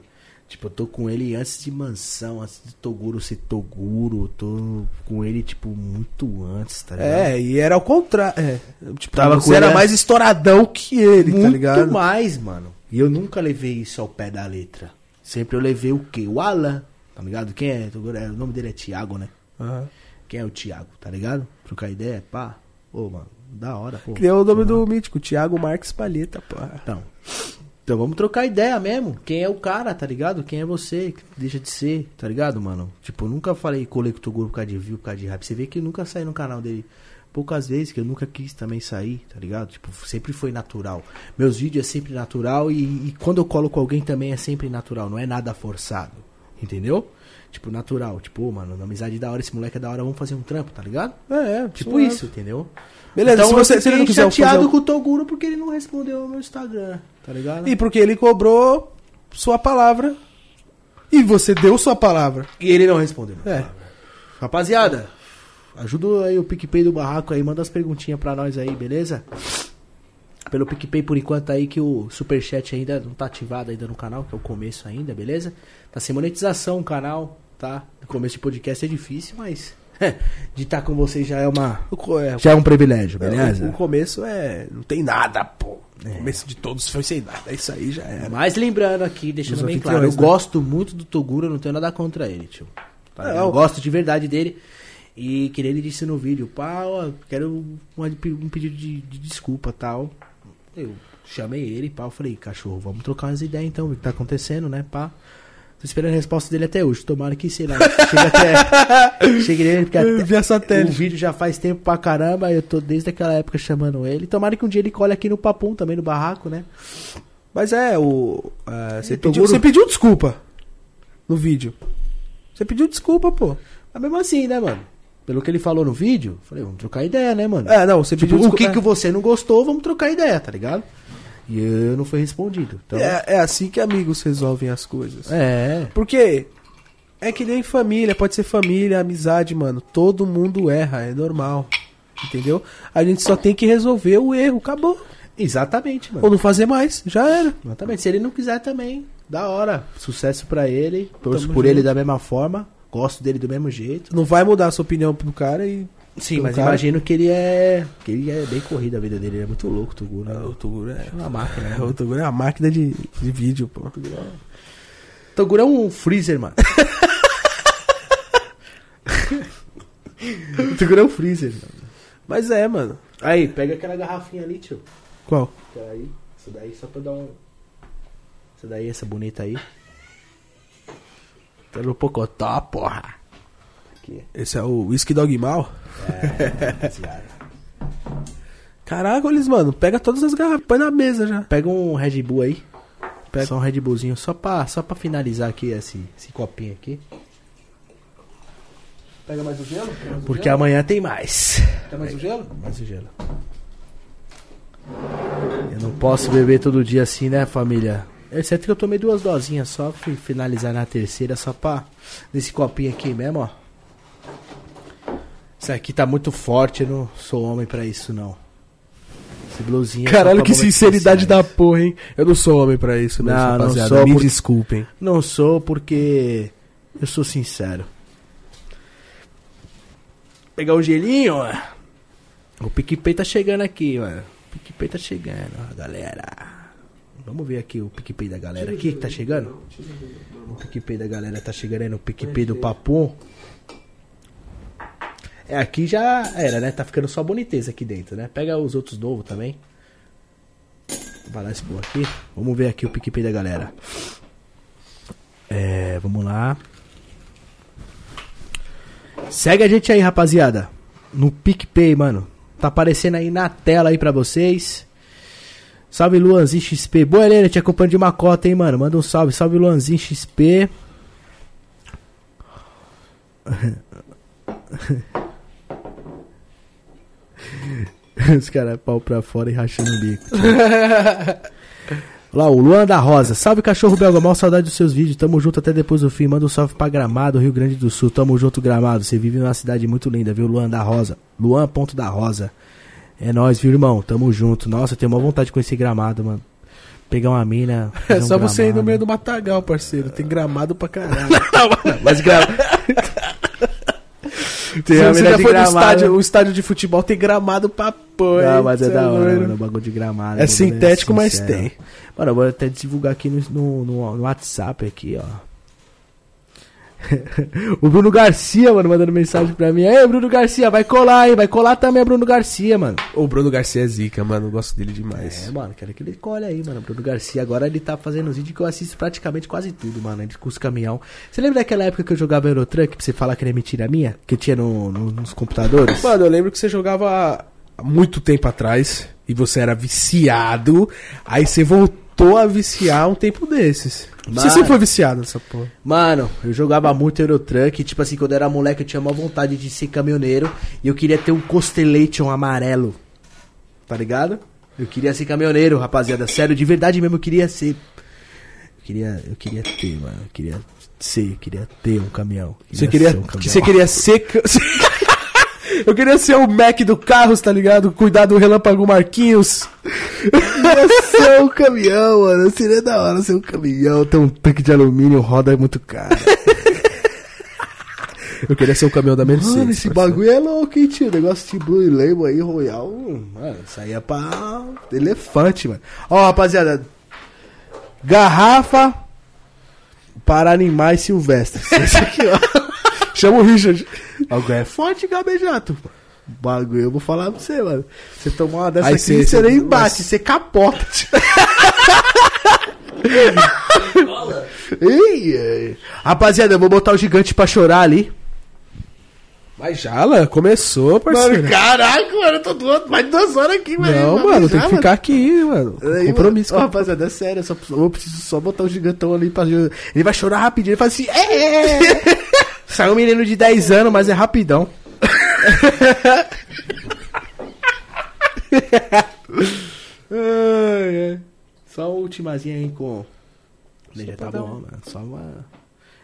Speaker 2: Tipo, eu tô com ele antes de mansão, antes de Toguro ser Toguro, eu tô com ele, tipo, muito antes, tá ligado?
Speaker 1: É, e era ao contrário. É, tipo,
Speaker 2: Tava
Speaker 1: você era
Speaker 2: ele-
Speaker 1: mais estouradão que ele,
Speaker 2: muito
Speaker 1: tá ligado?
Speaker 2: mais, mano. E eu nunca levei isso ao pé da letra. Sempre eu levei o quê? O Alan, tá ligado? Quem é? É, O nome dele é Thiago, né?
Speaker 1: Aham.
Speaker 2: Quem é o Thiago, tá ligado? Trocar ideia, pá. Ô, mano, da hora, pô.
Speaker 1: Criou o nome do mítico, Thiago Marques Palheta, pô.
Speaker 2: Então. Então vamos trocar ideia mesmo. Quem é o cara, tá ligado? Quem é você? Deixa de ser, tá ligado, mano? Tipo, eu nunca falei colei com o Toguro por causa de view, por causa de rap. Você vê que eu nunca saí no canal dele. Poucas vezes que eu nunca quis também sair, tá ligado? Tipo, sempre foi natural. Meus vídeos é sempre natural e, e quando eu colo com alguém também é sempre natural, não é nada forçado. Entendeu? Tipo, natural. Tipo, ô, mano, na amizade da hora, esse moleque é da hora, vamos fazer um trampo, tá ligado?
Speaker 1: É, é,
Speaker 2: Tipo
Speaker 1: suave.
Speaker 2: isso, entendeu?
Speaker 1: Beleza,
Speaker 2: então
Speaker 1: se você-
Speaker 2: eu
Speaker 1: se ele não
Speaker 2: fiquei
Speaker 1: quiser
Speaker 2: chateado
Speaker 1: fazer
Speaker 2: com o Toguro porque ele não respondeu no meu Instagram, tá ligado?
Speaker 1: E porque ele cobrou sua palavra. E você deu sua palavra.
Speaker 2: E ele não respondeu.
Speaker 1: É.
Speaker 2: Rapaziada, ajuda aí o PicPay do barraco aí, manda as perguntinhas pra nós aí, beleza? Pelo PicPay por enquanto aí que o Superchat ainda não tá ativado ainda no canal, que é o começo ainda, beleza? Tá sem monetização o canal, tá? No começo de podcast é difícil, mas de estar com vocês já é uma
Speaker 1: O, é,
Speaker 2: já é um privilégio,
Speaker 1: o-
Speaker 2: beleza?
Speaker 1: o começo é. Não tem nada, pô. O começo de todos foi sem nada. Isso aí já era.
Speaker 2: Mas lembrando aqui, deixando bem claro, eu
Speaker 1: né?
Speaker 2: gosto muito do Toguro, eu não tenho nada contra ele, tio. Tá. Eu gosto de verdade dele. E que nem ele disse no vídeo, pá, ó, quero um, um pedido de, de desculpa tal. Eu chamei ele, pá, eu falei, cachorro, vamos trocar umas ideias então, o que tá acontecendo, né, pá. Tô esperando a resposta dele até hoje. Tomara que, sei lá, chegue até. chegue nele, porque até,
Speaker 1: Via satélite.
Speaker 2: o vídeo já faz tempo pra caramba. Eu tô desde aquela época chamando ele. Tomara que um dia ele colhe aqui no Papum também, no barraco, né?
Speaker 1: Mas é, o. é, você, pediu, você pediu desculpa no vídeo. Você pediu desculpa, pô.
Speaker 2: Mas mesmo assim, né, mano? Pelo que ele falou no vídeo, falei, vamos trocar ideia, né, mano?
Speaker 1: É, não, você
Speaker 2: Tipo,
Speaker 1: pediu
Speaker 2: o
Speaker 1: desculpa.
Speaker 2: que, que você não gostou, vamos trocar ideia, tá ligado? E eu não fui respondido. Então,
Speaker 1: é, é assim que amigos resolvem as coisas.
Speaker 2: é.
Speaker 1: Porque é que nem família, pode ser família, amizade, mano. Todo mundo erra, é normal. Entendeu? A gente só tem que resolver o erro, acabou.
Speaker 2: Exatamente, mano.
Speaker 1: Ou não fazer mais, já era.
Speaker 2: Exatamente. Se ele não quiser também, da hora. Sucesso pra ele. Torço
Speaker 1: Tamo
Speaker 2: por
Speaker 1: junto.
Speaker 2: ele da mesma forma. Gosto dele do mesmo jeito.
Speaker 1: Não vai mudar a sua opinião pro cara e.
Speaker 2: Sim, mas
Speaker 1: cara.
Speaker 2: imagino que ele é. Que ele é bem corrido a vida dele. Ele é muito louco, Tugu, né?
Speaker 1: O Toguro é.
Speaker 2: É uma máquina, né?
Speaker 1: O Toguro é uma máquina de, de vídeo, pô.
Speaker 2: Toguro é um freezer, mano. o Toguro é um freezer, mano.
Speaker 1: Mas é, mano.
Speaker 2: Aí, pega aquela garrafinha ali, tio.
Speaker 1: Qual?
Speaker 2: Peraí, essa daí só pra dar um. Essa daí, essa bonita aí. Tá no pocotó, porra. Aqui.
Speaker 1: Esse é o Whisky Dog Mal?
Speaker 2: É.
Speaker 1: Caraca, eles, mano, pega todas as garrafas, põe na mesa já.
Speaker 2: Pega um Red Bull aí.
Speaker 1: Pega.
Speaker 2: Só um Red Bullzinho, só pra, só pra finalizar aqui esse, esse copinho aqui.
Speaker 1: Pega mais o gelo?
Speaker 2: Porque amanhã tem mais.
Speaker 1: Quer mais o gelo?
Speaker 2: Mais o gelo. Eu não posso beber todo dia assim, né, família? Exceto que eu tomei duas dosinhas só, fui finalizar na terceira, só pra. Nesse copinho aqui mesmo, ó. Isso aqui tá muito forte, eu não sou homem pra isso, não. Esse blusinho. é
Speaker 1: Caralho, que sinceridade da porra, hein? Eu não sou homem pra isso,
Speaker 2: Não, não
Speaker 1: rapaziada?
Speaker 2: sou,
Speaker 1: Me
Speaker 2: por-
Speaker 1: desculpem.
Speaker 2: Não sou porque eu sou sincero. Pegar o gelinho, ó. O PicPay tá chegando aqui, mano. O PicPay tá chegando, ó, galera. Vamos ver aqui o PicPay da galera aqui que tá chegando. O PicPay da galera tá chegando aí no PicPay do Papum. É, aqui já era, né? Tá ficando só boniteza aqui dentro, né? Pega os outros novos também. Vai lá expor aqui. Vamos ver aqui o PicPay da galera. É, vamos lá. Segue a gente aí, rapaziada. No PicPay, mano. Tá aparecendo aí na tela aí pra vocês. Salve Luanzinho XP. Boa, Helena, te acompanho de uma cota, hein, mano. Manda um salve. Salve Luanzinho XP. Os caras pau pra fora e rachando o bico. Lá, o Luan da Rosa. Salve cachorro belga, mal saudade dos seus vídeos. Tamo junto até depois do fim. Manda um salve pra Gramado, Rio Grande do Sul. Tamo junto, Gramado. Você vive numa cidade muito linda, viu, Luan da Rosa? Luan ponto da Rosa. É nóis, viu, irmão? Tamo junto. Nossa, eu tenho uma vontade de conhecer Gramado, mano. Pegar uma mina.
Speaker 1: É
Speaker 2: um
Speaker 1: só você ir no meio do matagal, parceiro. Tem gramado pra caralho.
Speaker 2: Mas Gramado.
Speaker 1: Se
Speaker 2: tem
Speaker 1: você já foi no estádio, o estádio de futebol tem gramado pra pôr.
Speaker 2: Não, mas é
Speaker 1: Cê
Speaker 2: da hora, mano. O bagulho de gramado.
Speaker 1: É
Speaker 2: bagulho
Speaker 1: sintético, mas tem.
Speaker 2: Mano, eu vou até divulgar aqui no, no, no- no WhatsApp aqui, ó. o Bruno Garcia, mano, mandando mensagem pra mim. Ei, Bruno Garcia, vai colar, hein? Vai colar também, Bruno Garcia, mano.
Speaker 1: O Bruno Garcia é zica, mano. Eu gosto dele
Speaker 2: É,
Speaker 1: demais.
Speaker 2: mano, quero que ele colhe aí, mano. Bruno Garcia, agora ele tá fazendo os vídeos que eu assisto praticamente quase tudo, mano. Ele com os caminhão. Você lembra daquela época que eu jogava Eurotruck, pra você falar que era mentira minha? Que tinha no, no- nos computadores?
Speaker 1: Mano, eu lembro que você jogava há muito tempo atrás e você era viciado. Aí você voltou a viciar um tempo desses. Você
Speaker 2: Mano.
Speaker 1: sempre foi viciado nessa porra.
Speaker 2: Mano, eu jogava muito Eurotruck, tipo assim, quando eu era moleque eu tinha uma vontade de ser caminhoneiro e eu queria ter um Constellation amarelo. Tá ligado? Eu queria ser caminhoneiro, rapaziada, sério, de verdade mesmo eu queria ser. Eu queria, eu queria ter, mano, eu queria ser, eu queria ter um caminhão.
Speaker 1: Você queria,
Speaker 2: um
Speaker 1: você queria ser. Eu queria ser o Mac do carros, tá ligado? Cuidar do Relâmpago Marquinhos.
Speaker 2: queria ser um caminhão, mano. Seria da hora ser um caminhão, ter um tanque de alumínio, roda é muito caro.
Speaker 1: Eu queria ser o caminhão da Mercedes.
Speaker 2: Mano, esse bagulho é louco, hein, tio? Negócio de Blue Label aí, Royal. Mano, isso aí é pra elefante, mano. Ó, rapaziada. Garrafa para animais silvestres. Esse aqui, ó.
Speaker 1: Chama o Richard.
Speaker 2: O bagulho é forte, gabejato. O bagulho, eu vou falar pra você, mano. Você tomar uma dessa
Speaker 1: Aí
Speaker 2: aqui,
Speaker 1: cê-
Speaker 2: você
Speaker 1: cê-
Speaker 2: nem bate, você capota. Ei, ei. Rapaziada, eu vou botar o gigante pra chorar ali.
Speaker 1: Mas já, Alan, começou, parceiro.
Speaker 2: Mano, caraca, mano, eu tô duas, mais de duas horas aqui, mano.
Speaker 1: Não, mano, tem que ficar aqui, mano.
Speaker 2: Aí,
Speaker 1: Compromisso.
Speaker 2: Mano, Ô, rapaziada, é sério, eu, só, eu preciso só botar o gigantão ali pra. Ele vai chorar rapidinho, ele faz assim. É! Saiu um menino de 10 anos, mas é rapidão. Só a ultimazinha aí com. Já tá bom, mano. Só uma.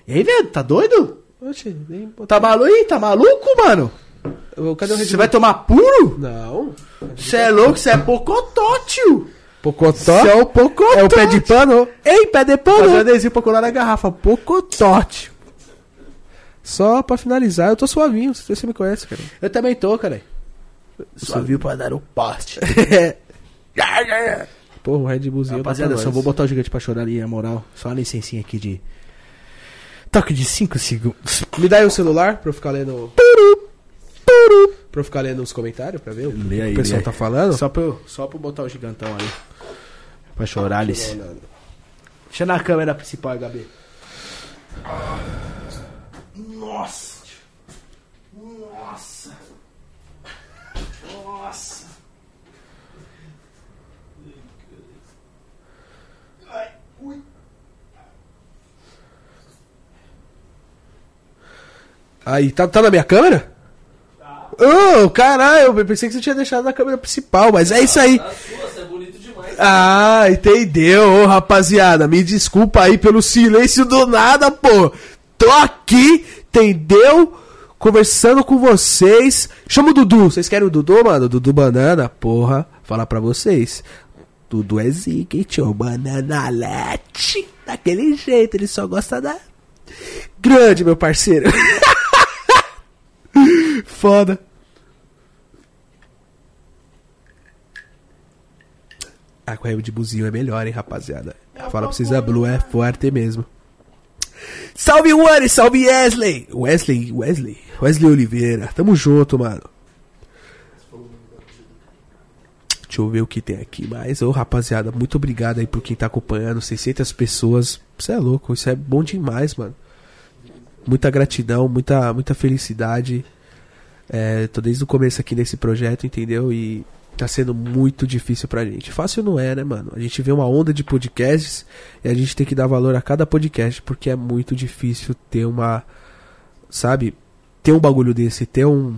Speaker 2: E aí, velho, tá doido?
Speaker 1: Oxe, nem
Speaker 2: Tá maluco? Ih, Tá maluco, mano?
Speaker 1: Cadê o
Speaker 2: Você vai tomar puro?
Speaker 1: Não.
Speaker 2: Você é louco? Você é pocotó, tio.
Speaker 1: Pocotó?
Speaker 2: Você é o pocotó.
Speaker 1: É o pé de pano? Ei, pé de
Speaker 2: Fazer um
Speaker 1: pano!
Speaker 2: adesivo pra colar na garrafa. Pocotó, tio.
Speaker 1: Só pra finalizar, eu tô suavinho, se você me conhece, cara.
Speaker 2: Eu também tô, cara. Viu pra dar o poste.
Speaker 1: Porra, o Red Bullzinho
Speaker 2: Rapaziada, só vou botar o gigante pra chorar ali, na moral. Só uma licencinha aqui de. Toque de 5 segundos.
Speaker 1: Me dá aí o celular pra eu ficar lendo... Pra eu ficar lendo os comentários, pra ver o
Speaker 2: Lê aí,
Speaker 1: que o pessoal tá falando.
Speaker 2: Só pra, eu, só pra eu botar o gigantão ali. Pra chorar, Alice. Deixa na câmera principal, Gabi. Nossa. Nossa. Nossa. Ai, ui.
Speaker 1: Aí, tá, tá na minha câmera? Ô, caralho, eu pensei que você tinha deixado na câmera principal, mas é isso aí.
Speaker 4: A sua, você é bonito demais.
Speaker 1: Ah, entendeu, Ô, rapaziada. Me desculpa aí pelo silêncio do nada, pô. Tô aqui, entendeu? Conversando com vocês. Chama o Dudu. Vocês querem o Dudu, mano? Dudu Banana, porra. Falar pra vocês. Dudu é zica, hein, tio? Banana Lete. Daquele jeito, ele só gosta da. Grande, meu parceiro. Foda. Ah, a de buzinho é melhor, hein, rapaziada. Fala pra vocês, a Blue é forte mesmo. Salve, Wani! Salve, Wesley! Wesley, Wesley. Wesley Oliveira. Tamo junto, mano. Deixa eu ver o que tem aqui mais. Ô, rapaziada, muito obrigado aí por quem tá acompanhando. 600 pessoas. Isso é louco, isso é bom demais, mano. Muita gratidão, muita, muita felicidade. É, tô desde o começo aqui nesse projeto, entendeu? E tá sendo muito difícil pra gente. Fácil não é, né, mano? A gente vê uma onda de podcasts e a gente tem que dar valor a cada podcast, porque é muito difícil ter uma. Sabe? Ter um bagulho desse, ter um,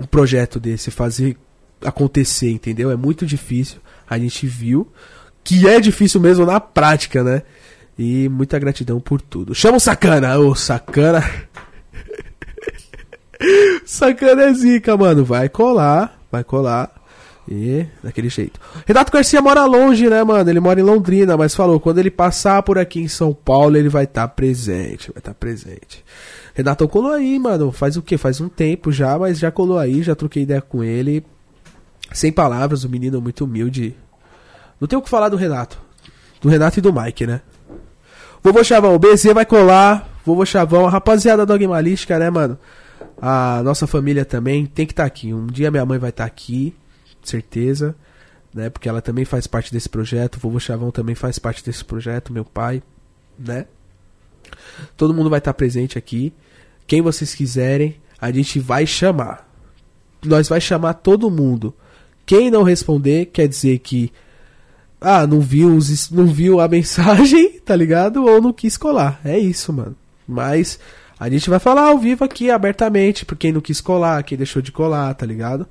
Speaker 1: um projeto desse, fazer acontecer, entendeu? É muito difícil. A gente viu que é difícil mesmo na prática, né? E muita gratidão por tudo. Chama o Sacana! Ô, Sacana! Sacana é zica, mano. Vai colar, vai colar. E daquele jeito. Renato Garcia mora longe, né, mano? Ele mora em Londrina, mas falou, quando ele passar por aqui em São Paulo, ele vai estar presente. Vai estar presente. Renato colou aí, mano. Faz o quê? Faz um tempo já, mas já colou aí, já troquei ideia com ele. Sem palavras, o menino muito humilde. Não tem o que falar do Renato. Do Renato e do Mike, né? Vovô Chavão, o BZ vai colar. Vovô Chavão, a rapaziada dogmalística, né, mano? A nossa família também tem que estar aqui. Um dia minha mãe vai estar aqui, certeza, né? Porque ela também faz parte desse projeto. O vovô Chavão também faz parte desse projeto, meu pai, né? Todo mundo vai estar presente aqui. Quem vocês quiserem, a gente vai chamar. Nós vai chamar todo mundo. Quem não responder, quer dizer que ah, não viu, os, não viu a mensagem, tá ligado? Ou não quis colar. É isso, mano. Mas a gente vai falar ao vivo aqui, abertamente, por quem não quis colar, quem deixou de colar, tá ligado?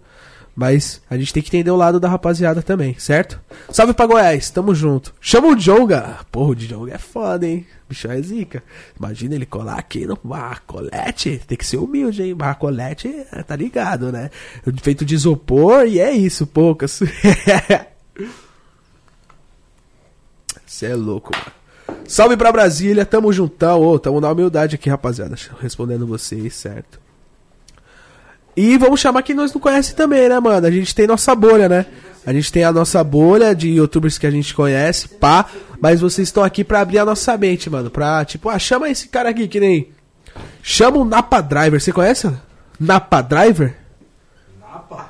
Speaker 1: Mas a gente tem que entender o lado da rapaziada também, certo? Salve pra Goiás, tamo junto. Chama o Jonga. Porra, o Jonga é foda, hein? O bichão é zica. Imagina ele colar aqui no Barcolete. Tem que ser humilde, hein? Barcolete, é, tá ligado, né? Feito de isopor e é isso, poucas. Você é louco, mano. Salve pra Brasília, tamo juntão. Ô, tamo na humildade aqui, rapaziada. Respondendo vocês, certo? E vamos chamar quem nós não conhece também, né, mano? A gente tem nossa bolha, né? A gente tem a nossa bolha de youtubers que a gente conhece, pá. Mas vocês estão aqui pra abrir a nossa mente, mano. Pra, tipo, ah, chama esse cara aqui, que nem. Chama o Napa Driver. Você conhece? Napa Driver?
Speaker 2: Napa.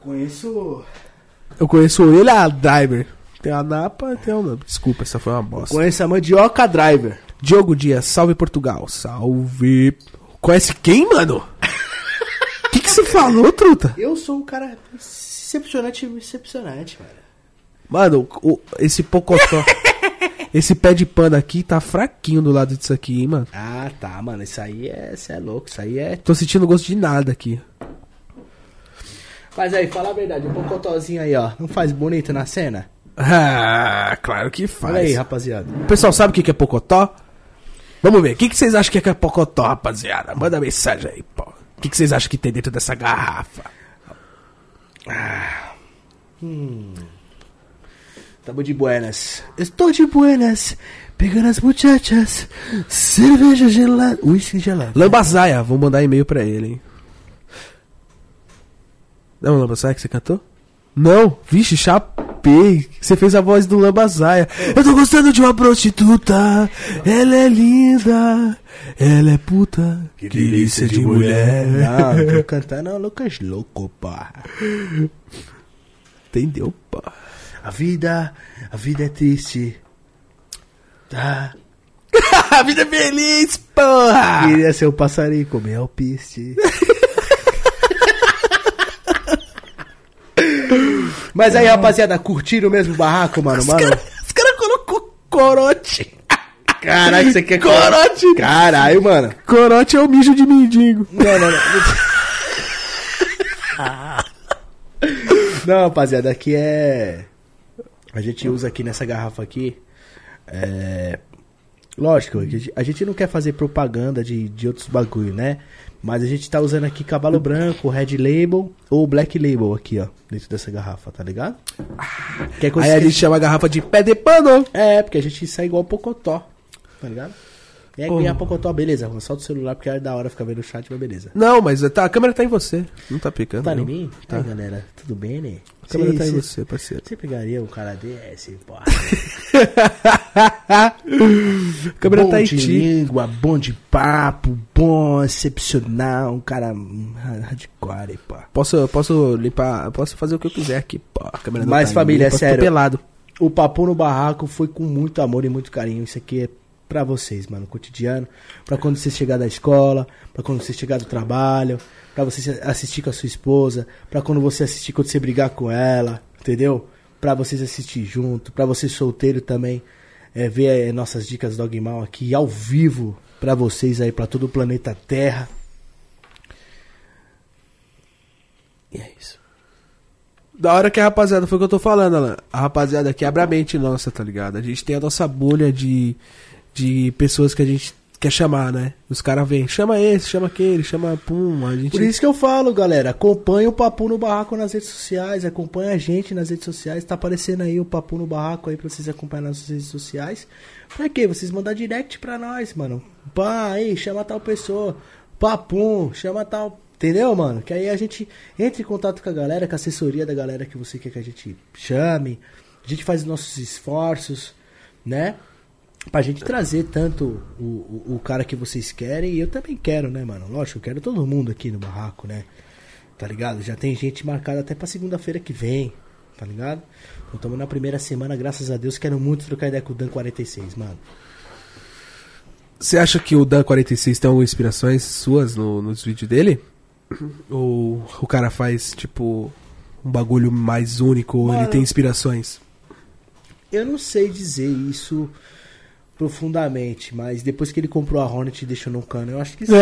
Speaker 2: Conheço.
Speaker 1: Eu conheço ele, a Driver. Tem a Napa, tem o. Desculpa, essa foi uma bosta.
Speaker 2: Conheço a mandioca driver.
Speaker 1: Diogo Dias, salve Portugal. Salve. Conhece quem, mano? Que, que você falou, truta?
Speaker 2: Eu sou um cara excepcionante, excepcionante, velho.
Speaker 1: Mano, o- esse pocotó. esse pé de pano aqui tá fraquinho do lado disso aqui, hein, mano.
Speaker 2: Ah, tá, mano. Isso aí é. Isso é louco. Isso aí é.
Speaker 1: Tô sentindo gosto de nada aqui.
Speaker 2: Mas aí, fala a verdade, o Pocotózinho aí, ó. Não faz bonito na cena?
Speaker 1: Ah, claro que
Speaker 2: Fala aí,
Speaker 1: faz.
Speaker 2: rapaziada.
Speaker 1: O pessoal sabe o que que é pocotó? Vamos ver. O que, que vocês acham que é pocotó, rapaziada? Manda mensagem aí, pô. O que, que vocês acham que tem dentro dessa garrafa?
Speaker 2: Tamo de buenas. Estou de buenas. Pegando as muchachas. Cerveja gelada. Whisky gelado.
Speaker 1: Lambazaia, vou mandar e-mail pra ele, hein? Não, Lambazaia que você cantou? Não, vixe, chapei. Você fez a voz do Lambazaia. Eu tô gostando de uma prostituta. Ela é linda. Ela é puta. Que delícia de mulher.
Speaker 2: Não, tô cantando Lucas Louco, pá.
Speaker 1: Entendeu, pô?
Speaker 2: A vida, a vida é triste. Tá.
Speaker 1: a vida é feliz, porra!
Speaker 2: Queria ser um passarinho, comer alpiste. Mas aí, rapaziada, curtiram mesmo o barraco, mano? Mano,
Speaker 1: Os caras colocou corote.
Speaker 2: caralho, você quer
Speaker 1: Corote.
Speaker 2: Caralho, mano.
Speaker 1: Corote é o mijo de mendigo.
Speaker 2: Não, não, não. Não, rapaziada, aqui é. A gente usa aqui nessa garrafa aqui. É. Lógico, a gente- a gente não quer fazer propaganda de, de outros bagulho, né? Mas a gente tá usando aqui cavalo branco, red label ou black label aqui, ó. Dentro dessa garrafa, tá ligado? Que é
Speaker 1: Aí a gente chama a garrafa de pé de pano.
Speaker 2: É, porque a gente sai igual Pocotó, tá ligado? Aí
Speaker 1: Pô.
Speaker 2: ganhar Pocotó, beleza. Solta o celular porque é da hora ficar vendo o chat, mas beleza.
Speaker 1: Não, mas tá, a câmera tá em você. Não tá picando.
Speaker 2: Tá
Speaker 1: não.
Speaker 2: em mim? Tá. Aí, galera, tudo bem, né?
Speaker 1: A câmera tá em
Speaker 2: Cê-
Speaker 1: você, parceiro.
Speaker 2: Você pegaria um cara desse, porra.
Speaker 1: a câmera
Speaker 2: bom
Speaker 1: tá em
Speaker 2: de
Speaker 1: ti.
Speaker 2: língua, bom de papo, bom, excepcional, um cara hardcore, pô.
Speaker 1: Posso, posso limpar, posso fazer o que eu quiser aqui, pô. A câmera não
Speaker 2: Mas,
Speaker 1: tá
Speaker 2: família,
Speaker 1: mim,
Speaker 2: é sério.
Speaker 1: pelado.
Speaker 2: O Papo no Barraco foi com muito amor e muito carinho. Isso aqui é pra vocês, mano, cotidiano. Pra quando você chegar da escola, pra quando você chegar do trabalho, pra você assistir com a sua esposa, pra quando você assistir quando você brigar com ela, entendeu? Pra vocês assistir junto, pra você solteiro também, é, ver é, nossas dicas Dogmal aqui ao vivo pra vocês aí, pra todo o planeta Terra. E é isso.
Speaker 1: Da hora que a rapaziada, foi o que eu tô falando, Alan. A rapaziada quebra a mente nossa, tá ligado? A gente tem a nossa bolha de, de pessoas que a gente quer chamar, né? Os caras vêm, chama esse, chama aquele, chama pum. A gente.
Speaker 2: Por isso que eu falo, galera, acompanha o Papo no Barraco nas redes sociais, acompanha a gente nas redes sociais, tá aparecendo aí o Papo no Barraco aí pra vocês acompanhar nas redes sociais. Pra quê? Vocês mandar direct pra nós, mano. Pá, aí, chama tal pessoa. Papum, chama tal. Entendeu, mano? Que aí a gente entra em contato com a galera, com a assessoria da galera que você quer que a gente chame. A gente faz os nossos esforços, né? Pra gente trazer tanto o, o, o cara que vocês querem e eu também quero, né, mano? Lógico, eu quero todo mundo aqui no barraco, né? Tá ligado? Já tem gente marcada até pra segunda-feira que vem, tá ligado? Então estamos na primeira semana, graças a Deus. Quero muito trocar ideia com o Dan 46, mano.
Speaker 1: Você acha que o Dan 46 tem algumas inspirações suas no- nos vídeos dele? Ou o cara faz, tipo, um bagulho mais único, ou ele
Speaker 2: Mano.
Speaker 1: tem inspirações?
Speaker 2: Eu não sei dizer isso profundamente, mas depois que ele comprou a Hornet e deixou no cano, eu acho que sim.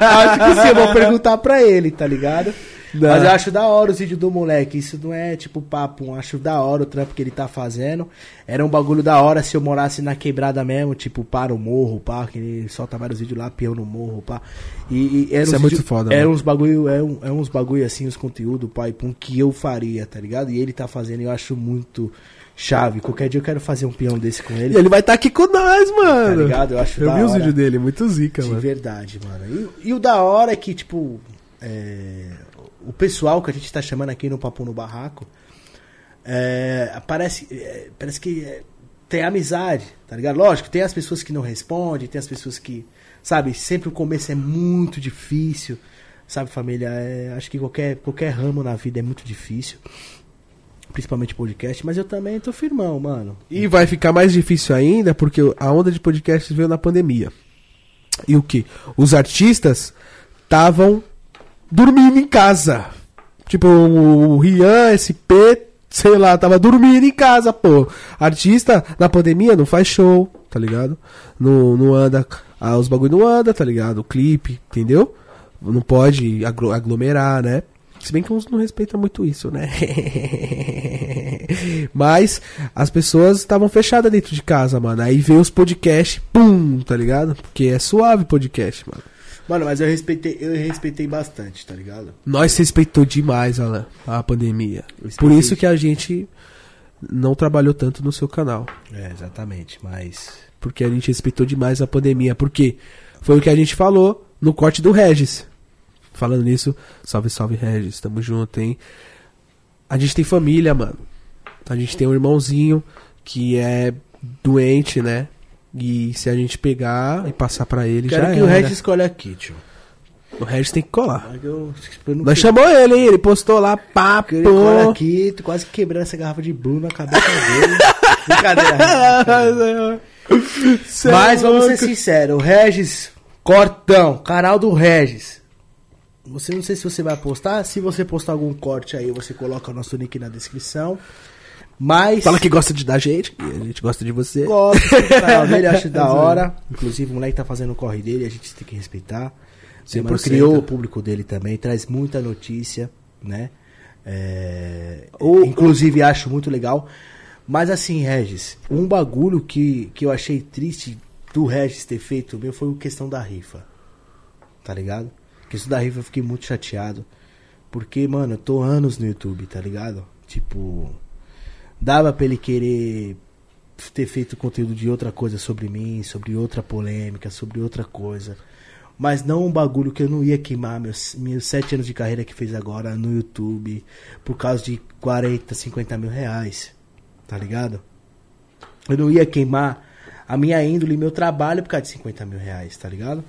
Speaker 2: acho que sim, eu vou perguntar pra ele, tá ligado?
Speaker 1: Não.
Speaker 2: Mas eu acho da hora os vídeos do moleque. Isso não é tipo papo, eu acho da hora o trampo que ele tá fazendo. Era um bagulho da hora se eu morasse na quebrada mesmo, tipo, para o morro, pá, que ele solta vários vídeos lá, peão no morro, pá. E, e era
Speaker 1: Isso é muito
Speaker 2: vídeo-
Speaker 1: foda,
Speaker 2: Era
Speaker 1: mano.
Speaker 2: uns bagulho, é, um, é uns bagulho assim, os conteúdos, pai, pum, que eu faria, tá ligado? E ele tá fazendo, eu acho muito chave. Qualquer dia eu quero fazer um peão desse com
Speaker 1: E
Speaker 2: ele.
Speaker 1: ele vai estar aqui com nós, mano.
Speaker 2: Tá ligado? Eu acho
Speaker 1: Eu vi os vídeos dele, muito zica,
Speaker 2: De
Speaker 1: mano.
Speaker 2: verdade, mano. E, e o da hora é que, tipo, é, o pessoal que a gente tá chamando aqui no Papo no Barraco, é, parece, é, parece que é, tem amizade, tá ligado? Lógico, tem as pessoas que não respondem, tem as pessoas que, sabe, sempre o começo é muito difícil, sabe, família? É, acho que qualquer, qualquer ramo na vida é muito difícil, principalmente podcast, mas eu também tô firmão, mano.
Speaker 1: E vai ficar mais difícil ainda porque a onda de podcast veio na pandemia. E o que? Os artistas estavam dormindo em casa. Tipo, o Rian, SP, sei lá, tava dormindo em casa, pô. Artista na pandemia não faz show, tá ligado? Não, não anda, ah, os bagulho não anda, tá ligado? O clipe, entendeu? Não pode aglo- aglomerar, né? Se bem que uns não respeitam muito isso, né? Mas as pessoas estavam fechadas dentro de casa, mano. Aí veio os podcasts, pum, tá ligado? Porque é suave podcast, mano.
Speaker 2: Mano, mas eu respeitei, eu respeitei bastante, tá ligado?
Speaker 1: Nós respeitou demais, Alan, a pandemia. Por isso que a gente não trabalhou tanto no seu canal.
Speaker 2: É, exatamente, mas.
Speaker 1: Porque a gente respeitou demais a pandemia. Porque foi o que a gente falou no corte do Regis. Falando nisso, salve, salve Regis, tamo junto, hein? A gente tem família, mano. A gente tem um irmãozinho que é doente, né? E se a gente pegar e passar pra ele,
Speaker 2: Quero
Speaker 1: já
Speaker 2: que o
Speaker 1: era.
Speaker 2: Regis escolha aqui, tio.
Speaker 1: O Regis tem que colar.
Speaker 2: Mas eu, eu não
Speaker 1: Nós chamou ele, hein? Ele postou lá, papo.
Speaker 2: Ele cola aqui, tô quase quebrando essa garrafa de Bruno na cabeça dele. Brincadeira. Mas vamos ser sinceros, o Regis Cortão, canal do Regis. Você não sei se você vai postar, se você postar algum corte aí, você coloca o nosso link na descrição. Mas
Speaker 1: Fala que gosta de da gente, que a gente gosta de você.
Speaker 2: gosto canal dele, acho da hora. Inclusive, o moleque tá fazendo o corre dele, a gente tem que respeitar. Você mano,
Speaker 1: 100%.
Speaker 2: criou o público dele também, traz muita notícia, né? É,
Speaker 1: O-
Speaker 2: inclusive, acho muito legal. Mas assim, Regis, um bagulho que, que eu achei triste do Regis ter feito meu foi a questão da rifa. Tá ligado? A questão da rifa eu fiquei muito chateado. Porque, mano, eu tô anos no YouTube, tá ligado? Tipo, dava pra ele querer ter feito conteúdo de outra coisa sobre mim, sobre outra polêmica, sobre outra coisa. Mas não um bagulho que eu não ia queimar meus, meus sete anos de carreira que fez agora no YouTube por causa de 40, 50 mil reais. Tá ligado? Eu não ia queimar a minha índole e meu trabalho por causa de 50 mil reais, tá ligado?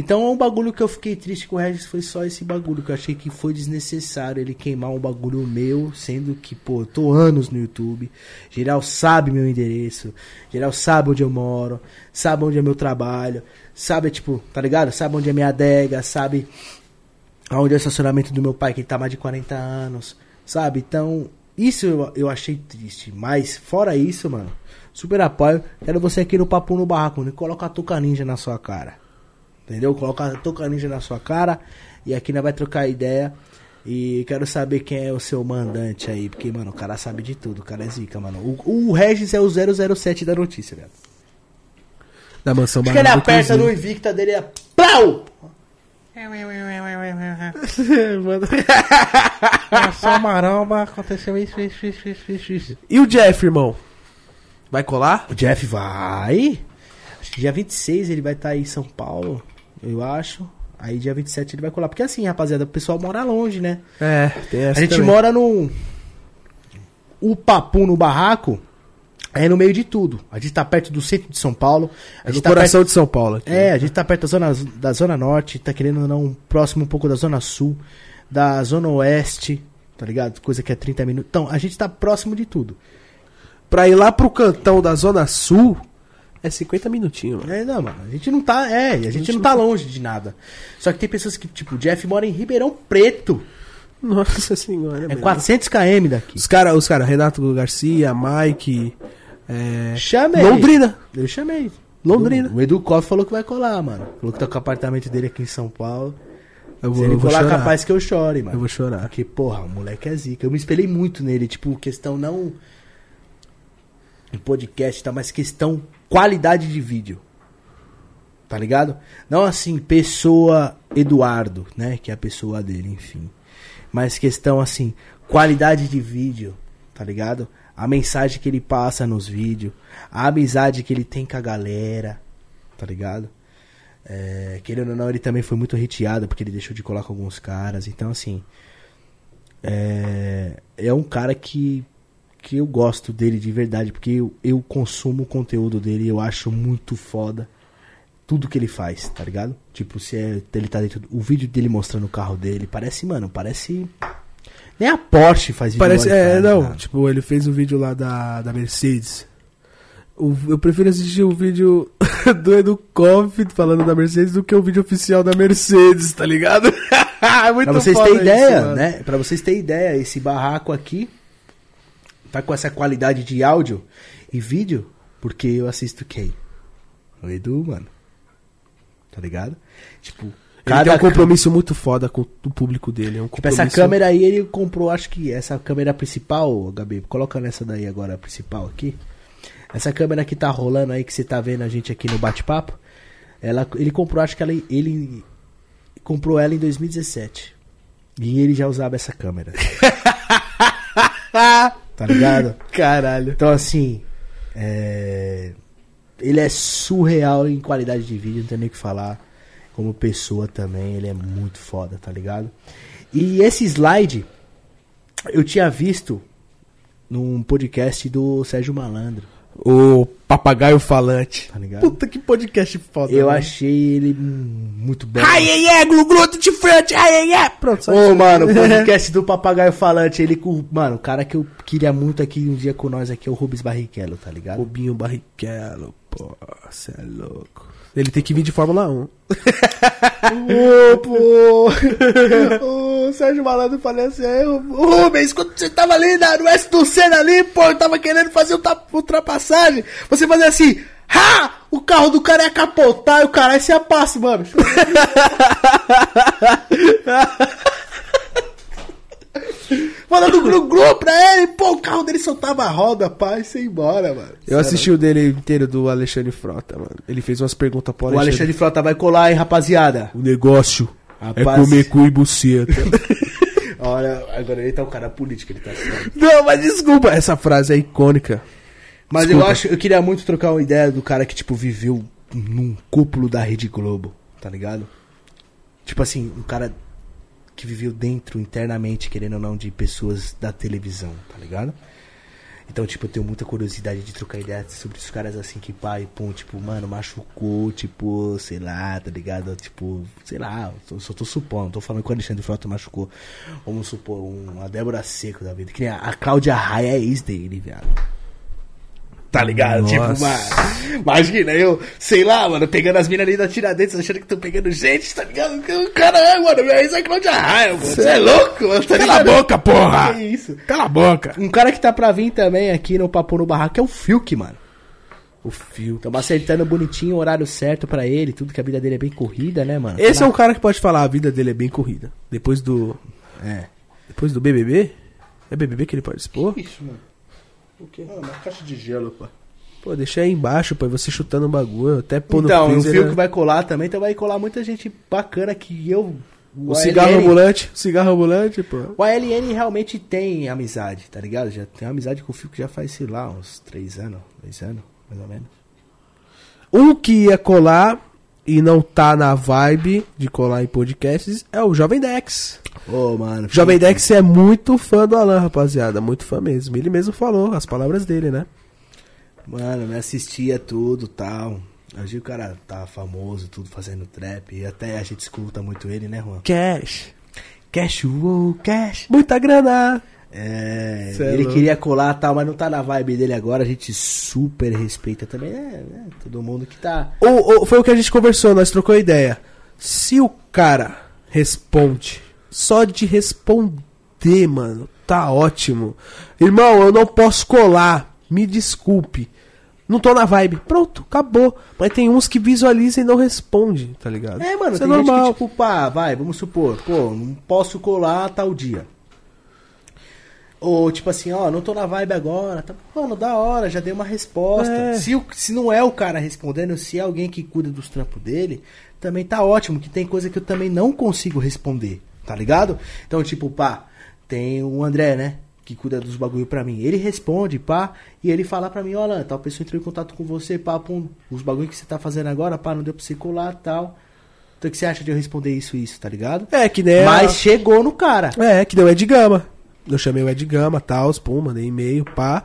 Speaker 2: Então é um bagulho que eu fiquei triste com o Regis, foi só esse bagulho, que eu achei que foi desnecessário ele queimar um bagulho meu, sendo que, pô, eu tô anos no YouTube, geral sabe meu endereço, geral sabe onde eu moro, sabe onde é meu trabalho, sabe, tipo, tá ligado? Sabe onde é minha adega, sabe aonde é o estacionamento do meu pai, que ele tá mais de 40 anos, sabe? Então, isso eu, eu achei triste. Mas, fora isso, mano, super apoio. Quero você aqui no Papo no Barraco, né? Coloca a Tuca Ninja na sua cara. Entendeu? Coloca a Tuca Ninja na sua cara. E aqui nós vai trocar ideia. E quero saber quem é o seu mandante aí. Porque, mano, o cara sabe de tudo. O cara é zica, mano. O, o Regis é o 007 da notícia, velho.
Speaker 1: Da mansão
Speaker 2: Acho que ele aperta no. Invicta dele é. Plau! Só maromba, aconteceu isso, isso, isso, isso, isso, isso.
Speaker 1: E o Jeff, irmão? Vai colar?
Speaker 2: O Jeff vai. Acho que dia 26 ele vai estar aí em São Paulo, eu acho. Aí dia 27 ele vai colar. Porque assim, rapaziada, o pessoal mora longe, né?
Speaker 1: É, tem essa
Speaker 2: A gente
Speaker 1: também.
Speaker 2: mora no. O Papu no barraco é no meio de tudo. A gente tá perto do centro de São Paulo. A
Speaker 1: É
Speaker 2: gente tá
Speaker 1: coração de São Paulo. aqui.
Speaker 2: é, a gente tá perto da zona, da zona norte, tá querendo não, próximo um pouco da zona sul, da zona oeste, tá ligado? Coisa que é 30 minutos. Então, a gente tá próximo de tudo.
Speaker 1: Pra ir lá pro cantão da Zona Sul, é 50 minutinhos. mano.
Speaker 2: É, não, mano, a gente não tá, é, a gente não tá longe de nada. Só que tem pessoas que, tipo, o Jeff mora em Ribeirão Preto.
Speaker 1: Nossa senhora.
Speaker 2: É
Speaker 1: meu.
Speaker 2: 400 km daqui.
Speaker 1: Os caras, os cara, Renato Garcia, Mike, é...
Speaker 2: Chamei.
Speaker 1: Londrina.
Speaker 2: Eu chamei.
Speaker 1: Londrina.
Speaker 2: O Edu Koff falou que vai colar, mano. Falou que tá com o apartamento dele aqui em São Paulo.
Speaker 1: Eu
Speaker 2: Se
Speaker 1: vou,
Speaker 2: ele
Speaker 1: eu
Speaker 2: colar, capaz que eu chore, mano.
Speaker 1: Eu vou chorar.
Speaker 2: Porque, porra, o moleque é zica. Eu me espelhei muito nele, tipo, questão não. Em podcast, tá? Mas questão qualidade de vídeo. Tá ligado? Não assim, pessoa Eduardo, né? Que é a pessoa dele, enfim. Mas questão assim, qualidade de vídeo, tá ligado? A mensagem que ele passa nos vídeos, a amizade que ele tem com a galera, tá ligado? É, querendo ou não, ele também foi muito hateado porque ele deixou de colar com alguns caras. Então, assim. É, é um cara que, que eu gosto dele de verdade, porque eu, eu consumo o conteúdo dele e eu acho muito foda tudo que ele faz, tá ligado? Tipo, se é, ele tá dentro. O vídeo dele mostrando o carro dele, parece, mano, parece. Nem a Porsche faz vídeo
Speaker 1: Parece, é,
Speaker 2: faz,
Speaker 1: não,
Speaker 2: cara.
Speaker 1: tipo, ele fez um vídeo lá da, da Mercedes. o- eu prefiro assistir o vídeo do Edu Koff falando da Mercedes do que o vídeo oficial da Mercedes, tá ligado? é muito
Speaker 2: Pra vocês terem
Speaker 1: isso,
Speaker 2: ideia,
Speaker 1: mano.
Speaker 2: né? Pra vocês terem ideia, esse barraco aqui tá com essa qualidade de áudio e vídeo porque eu assisto quem? O Edu, mano. Tá ligado? Tipo,
Speaker 1: Ele tem um compromisso muito foda com o público dele. É um
Speaker 2: Tipo,
Speaker 1: compromisso...
Speaker 2: essa câmera aí ele comprou, acho que essa câmera principal, Gabi, coloca nessa daí agora, a principal aqui. Essa câmera que tá rolando aí, que você tá vendo a gente aqui no bate-papo, ela, ele comprou, acho que ela, ele comprou ela em 2017. E ele já usava essa câmera. tá ligado?
Speaker 1: Caralho.
Speaker 2: Então, assim, é, ele é surreal em qualidade de vídeo, não tem nem o que falar. Como pessoa também, ele é muito foda, tá ligado? E esse slide eu tinha visto num podcast do Sérgio Malandro,
Speaker 1: O papagaio falante.
Speaker 2: tá ligado?
Speaker 1: Puta que podcast foda.
Speaker 2: eu
Speaker 1: mano.
Speaker 2: achei ele muito bom.
Speaker 1: Ai, ai, ai, glu, glu, tutti frutti, ai, ai, ai. Pronto, só
Speaker 2: Ô,
Speaker 1: isso.
Speaker 2: mano, o podcast do Papagaio Falante, ele com. Mano, o cara que eu queria muito aqui um dia com nós aqui é o Rubens Barrichello, tá ligado?
Speaker 1: Rubinho Barrichello, pô, cê é louco. Ele tem que vir de Fórmula 1.
Speaker 2: Ô, pô! o Sérgio Malandro falou assim, "Ei, ô, Rubens, quando você tava ali na, no S do Senna ali, pô, eu tava querendo fazer ultra- ultrapassagem, você fazia assim, ha! O carro do cara ia capotar e o caralho se passa, mano. Falando glu glu pra ele, pô, o carro dele soltava a roda, e ia embora, mano.
Speaker 1: Eu assisti o dele inteiro do Alexandre Frota, mano. Ele fez umas perguntas pro
Speaker 2: O
Speaker 1: Alexandre.
Speaker 2: Alexandre Frota vai colar, hein, rapaziada.
Speaker 1: O negócio é
Speaker 2: Rapaz.
Speaker 1: comer cu e buceta.
Speaker 2: Olha, agora ele tá um cara político, ele tá.
Speaker 1: Não, mas desculpa, essa frase é icônica.
Speaker 2: Mas
Speaker 1: Desculpa.
Speaker 2: eu acho, eu queria muito trocar uma ideia do cara que, tipo, viveu num cúpulo da Rede Globo, tá ligado? Tipo assim, um cara que viveu dentro, internamente, querendo ou não, de pessoas da televisão, tá ligado? Então, tipo, eu tenho muita curiosidade de trocar ideia sobre os caras assim que pai, pum, tipo, mano, machucou, tipo, sei lá, tá ligado? Tipo, sei lá, só tô supondo, tô falando que o Alexandre Frota machucou. Vamos supor, um- uma Débora Seco da vida. Que a, a Cláudia Raia é ex dele, viado. Tá ligado?
Speaker 1: Nossa.
Speaker 2: Tipo, mano, imagina eu, sei lá, mano, pegando as minas ali da Tiradentes, achando que tô pegando gente, tá ligado? Caralho, mano, minha ex é Cláudia Raia, mano. Você é louco, mano, tá
Speaker 1: Cala a boca, porra!
Speaker 2: Que isso?
Speaker 1: Cala a boca!
Speaker 2: Um cara que tá pra vir também aqui no Papo no Barraco é o Fiuk, mano.
Speaker 1: O fio.
Speaker 2: Tamo acertando bonitinho o horário certo pra ele, tudo que a vida dele é bem corrida, né, mano?
Speaker 1: Esse é um cara que pode falar, a vida dele é bem corrida. Depois do.
Speaker 2: É.
Speaker 1: Depois do BBB? É BBB que ele participou?
Speaker 2: Isso, mano. O quê? Ah, uma caixa de gelo, pô.
Speaker 1: Pô, deixa aí embaixo, pô, e você chutando o bagulho, até pôr
Speaker 2: Então,
Speaker 1: no
Speaker 2: o
Speaker 1: freezer,
Speaker 2: Fiuk
Speaker 1: né?
Speaker 2: vai colar também, então vai colar muita gente bacana que eu...
Speaker 1: O cigarro
Speaker 2: ALN
Speaker 1: ambulante, cigarro ambulante, pô.
Speaker 2: O ALN realmente tem amizade, tá ligado? Já tem amizade com o Fiuk já faz, sei lá, uns três anos, dois anos, mais ou menos.
Speaker 1: Um que ia colar e não tá na vibe de colar em podcasts é o Jovem Dex.
Speaker 2: Ô, mano.
Speaker 1: Jovem
Speaker 2: Fiuk-
Speaker 1: Dex é muito fã do Alan, rapaziada. Muito fã mesmo. Ele mesmo falou as palavras dele, né?
Speaker 2: Mano, me assistia tudo tal. Hoje o cara tá famoso, tudo fazendo trap. E até a gente escuta muito ele, né, Juan?
Speaker 1: Cash.
Speaker 2: Cash, uou, cash.
Speaker 1: Muita grana.
Speaker 2: É,
Speaker 1: Cê é
Speaker 2: ele queria colar tal, mas não tá na vibe dele agora. A gente super respeita também, né? né, Todo mundo que tá.
Speaker 1: O, o- foi o que a gente conversou, nós trocou ideia. Se o cara responde, só de responder, mano, tá ótimo. Irmão, eu não posso colar, me desculpe. Não tô na vibe. Pronto, acabou. Mas tem uns que visualizam e não respondem, tá ligado?
Speaker 2: É, mano,
Speaker 1: Isso é normal.
Speaker 2: gente que, tipo, pá, vai, vamos supor, pô, não posso colar tal dia. Ou, tipo assim, ó, não tô na vibe agora, tá, mano, da hora, já dei uma resposta.
Speaker 1: É.
Speaker 2: Se, o- se não é o cara respondendo, se é alguém que cuida dos trampos dele, também tá ótimo, que tem coisa que eu também não consigo responder, tá ligado? Então, tipo, pá, tem o André, né? Que cuida dos bagulho pra mim. Ele responde, pá, e ele fala pra mim, ó, Alan, tal pessoa entrou em contato com você, pá, pum, os bagulho que você tá fazendo agora, pá, não deu pra você colar tal. Então o que você acha de eu responder isso e isso, tá ligado?
Speaker 1: É, que nem. a-
Speaker 2: Mas chegou no cara.
Speaker 1: É, que deu Ed Gama. Eu chamei o Ed Gama, tal, pum, mandei e-mail, pá.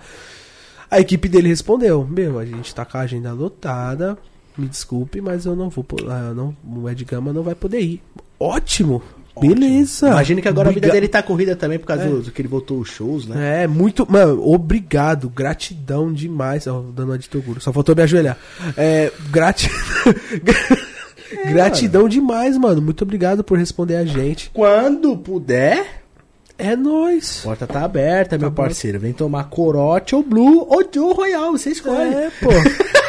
Speaker 1: A equipe dele respondeu: Meu, a gente tá com a agenda lotada. Me desculpe, mas eu não vou. ah, não, o Ed Gama não vai poder ir. Ótimo! Beleza.
Speaker 2: Imagina que agora a vida dele tá corrida também por causa do, do que ele voltou os shows, né?
Speaker 1: É, muito. Mano, obrigado. Gratidão demais. Ó, dando uma de Toguro. Só faltou me ajoelhar. É, grati... Gratidão demais, mano. Muito obrigado por responder a gente.
Speaker 2: Quando puder,
Speaker 1: É nóis.
Speaker 2: porta tá aberta, meu
Speaker 1: bom.
Speaker 2: parceiro. Vem tomar corote ou blue ou Joe Royal, você escolhe.
Speaker 1: É, pô.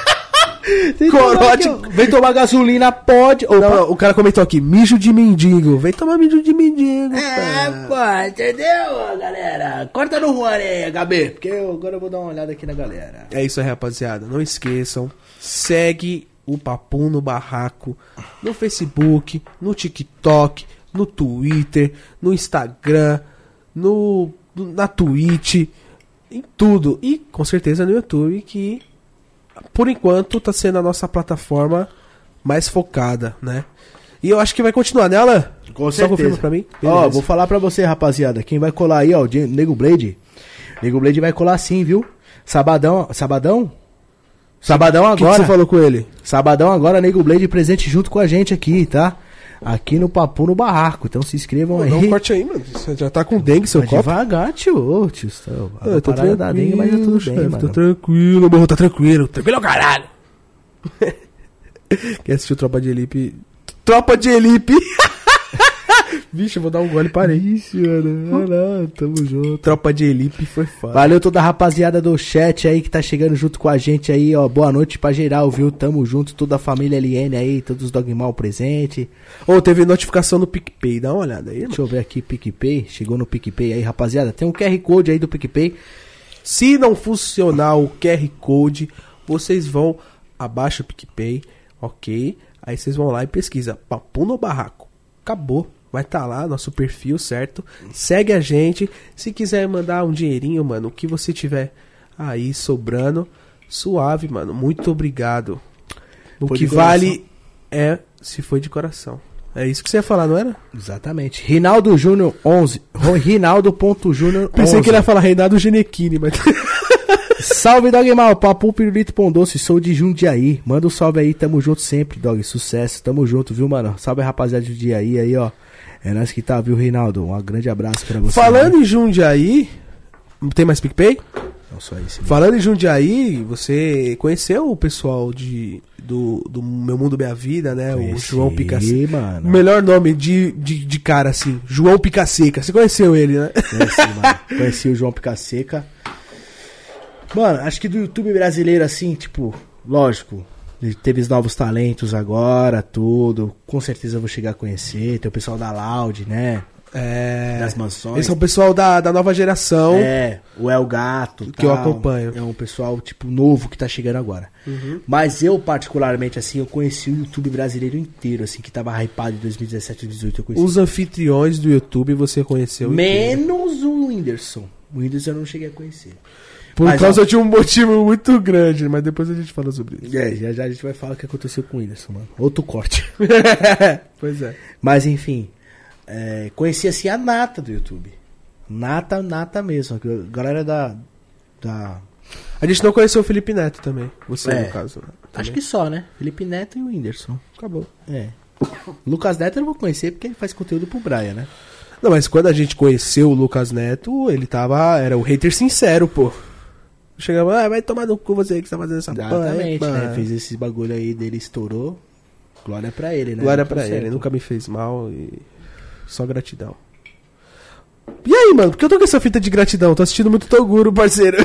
Speaker 1: Corote-.
Speaker 2: Vem tomar gasolina, pode.
Speaker 1: Não, não, o cara comentou aqui, mijo de mendigo. Vem tomar mijo de mendigo.
Speaker 2: É, pô, entendeu, galera? Corta no Juan aí, HB, porque eu, agora eu vou dar uma olhada aqui na galera.
Speaker 1: É isso aí, rapaziada. Não esqueçam. Segue o Papum no Barraco no Facebook, no TikTok, no Twitter, no Instagram, no, na Twitch, em tudo. E com certeza no YouTube, que por enquanto tá sendo a nossa plataforma mais focada, né? E eu acho que vai continuar, né, Alan?
Speaker 2: Com
Speaker 1: Só confirma pra mim.
Speaker 2: Ó,
Speaker 1: Beleza.
Speaker 2: vou falar pra você, rapaziada. Quem vai colar aí, ó, o Nego Blade. Nego Blade vai colar sim, viu? Sabadão, sabadão? Sabadão
Speaker 1: O que, que
Speaker 2: agora.
Speaker 1: você falou com ele?
Speaker 2: Sabadão agora, Nego Blade presente junto com a gente aqui, tá? Aqui no Papo no Barraco. Então se inscrevam aí.
Speaker 1: Dá um corte aí, mano. Você já tá com dengue, seu
Speaker 2: Vai
Speaker 1: copo?
Speaker 2: devagar, tio. Ô, tio. A
Speaker 1: Eu tô
Speaker 2: parada da dengue, mas tá tudo bem,
Speaker 1: chefe,
Speaker 2: mano.
Speaker 1: Tô tranquilo, morro, tá tranquilo. Tranquilo, caralho. Quer assistir o Tropa de Elite? Tropa de Elite! Vixe, eu vou dar um gole e parei.
Speaker 2: Ixi, mano. Não, tamo junto.
Speaker 1: Tropa de Elite foi foda.
Speaker 2: Valeu toda a rapaziada do chat aí que tá chegando junto com a gente aí, ó. Boa noite pra geral, viu? Tamo junto, toda a família LN aí, todos os Dogmal presente.
Speaker 1: Ô, teve notificação no PicPay, dá uma olhada aí, irmão.
Speaker 2: Deixa eu ver aqui, PicPay. Chegou no PicPay aí, rapaziada. Tem um QR Code aí do PicPay.
Speaker 1: Se não funcionar o QR Code, vocês vão abaixo do PicPay, ok? Aí vocês vão lá e pesquisa Papo no Barraco. Acabou. Vai estar lá, nosso perfil, certo? Segue a gente. Se quiser mandar um dinheirinho, mano, o que você tiver aí sobrando, suave, mano. Muito obrigado. O
Speaker 2: Foi
Speaker 1: que vale é se foi de coração. É isso que você ia falar, não era?
Speaker 2: Exatamente. Rinaldo Júnior 11. Ro- Rinaldo.júnior 11.
Speaker 1: Pensei que ele ia falar Reinaldo Genequini, mas.
Speaker 2: Salve, Dogmal. Papo Pirulito Pão Doce. Sou de Jundiaí. Manda um salve aí. Tamo junto sempre, Dog. Sucesso. Tamo junto, viu, mano? Salve, rapaziada de Jundiaí aí, ó. É nós que tá, viu, Rinaldo? Um grande abraço pra você.
Speaker 1: Falando em Jundiaí. Tem mais PicPay?
Speaker 2: Não só isso.
Speaker 1: Falando em Jundiaí, você conheceu o pessoal de, do, do Meu Mundo Minha Vida, né? o João Picaseca.
Speaker 2: mano.
Speaker 1: O melhor nome de, de, de cara, assim. João Picaseca. Você conheceu ele, né?
Speaker 2: Conheci, mano. Conheci o João Picaseca. Mano, acho que do YouTube brasileiro, assim, tipo, lógico. Teve os novos talentos agora, tudo. Com certeza eu vou chegar a conhecer. Tem o pessoal da Loud, né?
Speaker 1: É.
Speaker 2: Das mansões.
Speaker 1: Esse é o pessoal da, da nova geração.
Speaker 2: É, o El Gato.
Speaker 1: Que eu
Speaker 2: tal.
Speaker 1: acompanho.
Speaker 2: É um pessoal, tipo, novo que tá chegando agora.
Speaker 1: Uhum.
Speaker 2: Mas eu, particularmente, assim, eu conheci o YouTube brasileiro inteiro, assim, que tava hypado em 2017 e 2018. Eu conheci.
Speaker 1: Os anfitriões do YouTube você conheceu. inteiro.
Speaker 2: Menos o Whindersson. O Whindersson eu não cheguei a conhecer.
Speaker 1: Por
Speaker 2: Mas,
Speaker 1: causa
Speaker 2: ó,
Speaker 1: de um motivo muito grande, mas depois a gente fala sobre isso.
Speaker 2: É, já já a gente vai falar o que aconteceu com o Whindersson, mano. Outro corte.
Speaker 1: pois é.
Speaker 2: Mas enfim, é, conheci assim a nata do YouTube. Nata, nata mesmo. A galera da. da
Speaker 1: A gente não conheceu o Felipe Neto também. Você,
Speaker 2: É.
Speaker 1: no caso. né?
Speaker 2: acho
Speaker 1: Também.
Speaker 2: que só, né? Felipe Neto e o Whindersson.
Speaker 1: acabou.
Speaker 2: É. Lucas Neto eu não vou conhecer porque ele faz conteúdo pro Brian, né?
Speaker 1: Não, mas quando a gente conheceu o Lucas Neto, ele tava. Era o hater sincero, pô. Chegava, ah, vai tomar no cu você que tá fazendo essa porra. aí,
Speaker 2: Exatamente, né?
Speaker 1: mano."
Speaker 2: Fez esse bagulho aí dele, estourou. Glória pra ele, né?
Speaker 1: Glória pra ele, nunca me fez mal e. Só gratidão. E aí, mano, por que eu tô com essa fita de gratidão? Tô assistindo muito Toguro, parceiro.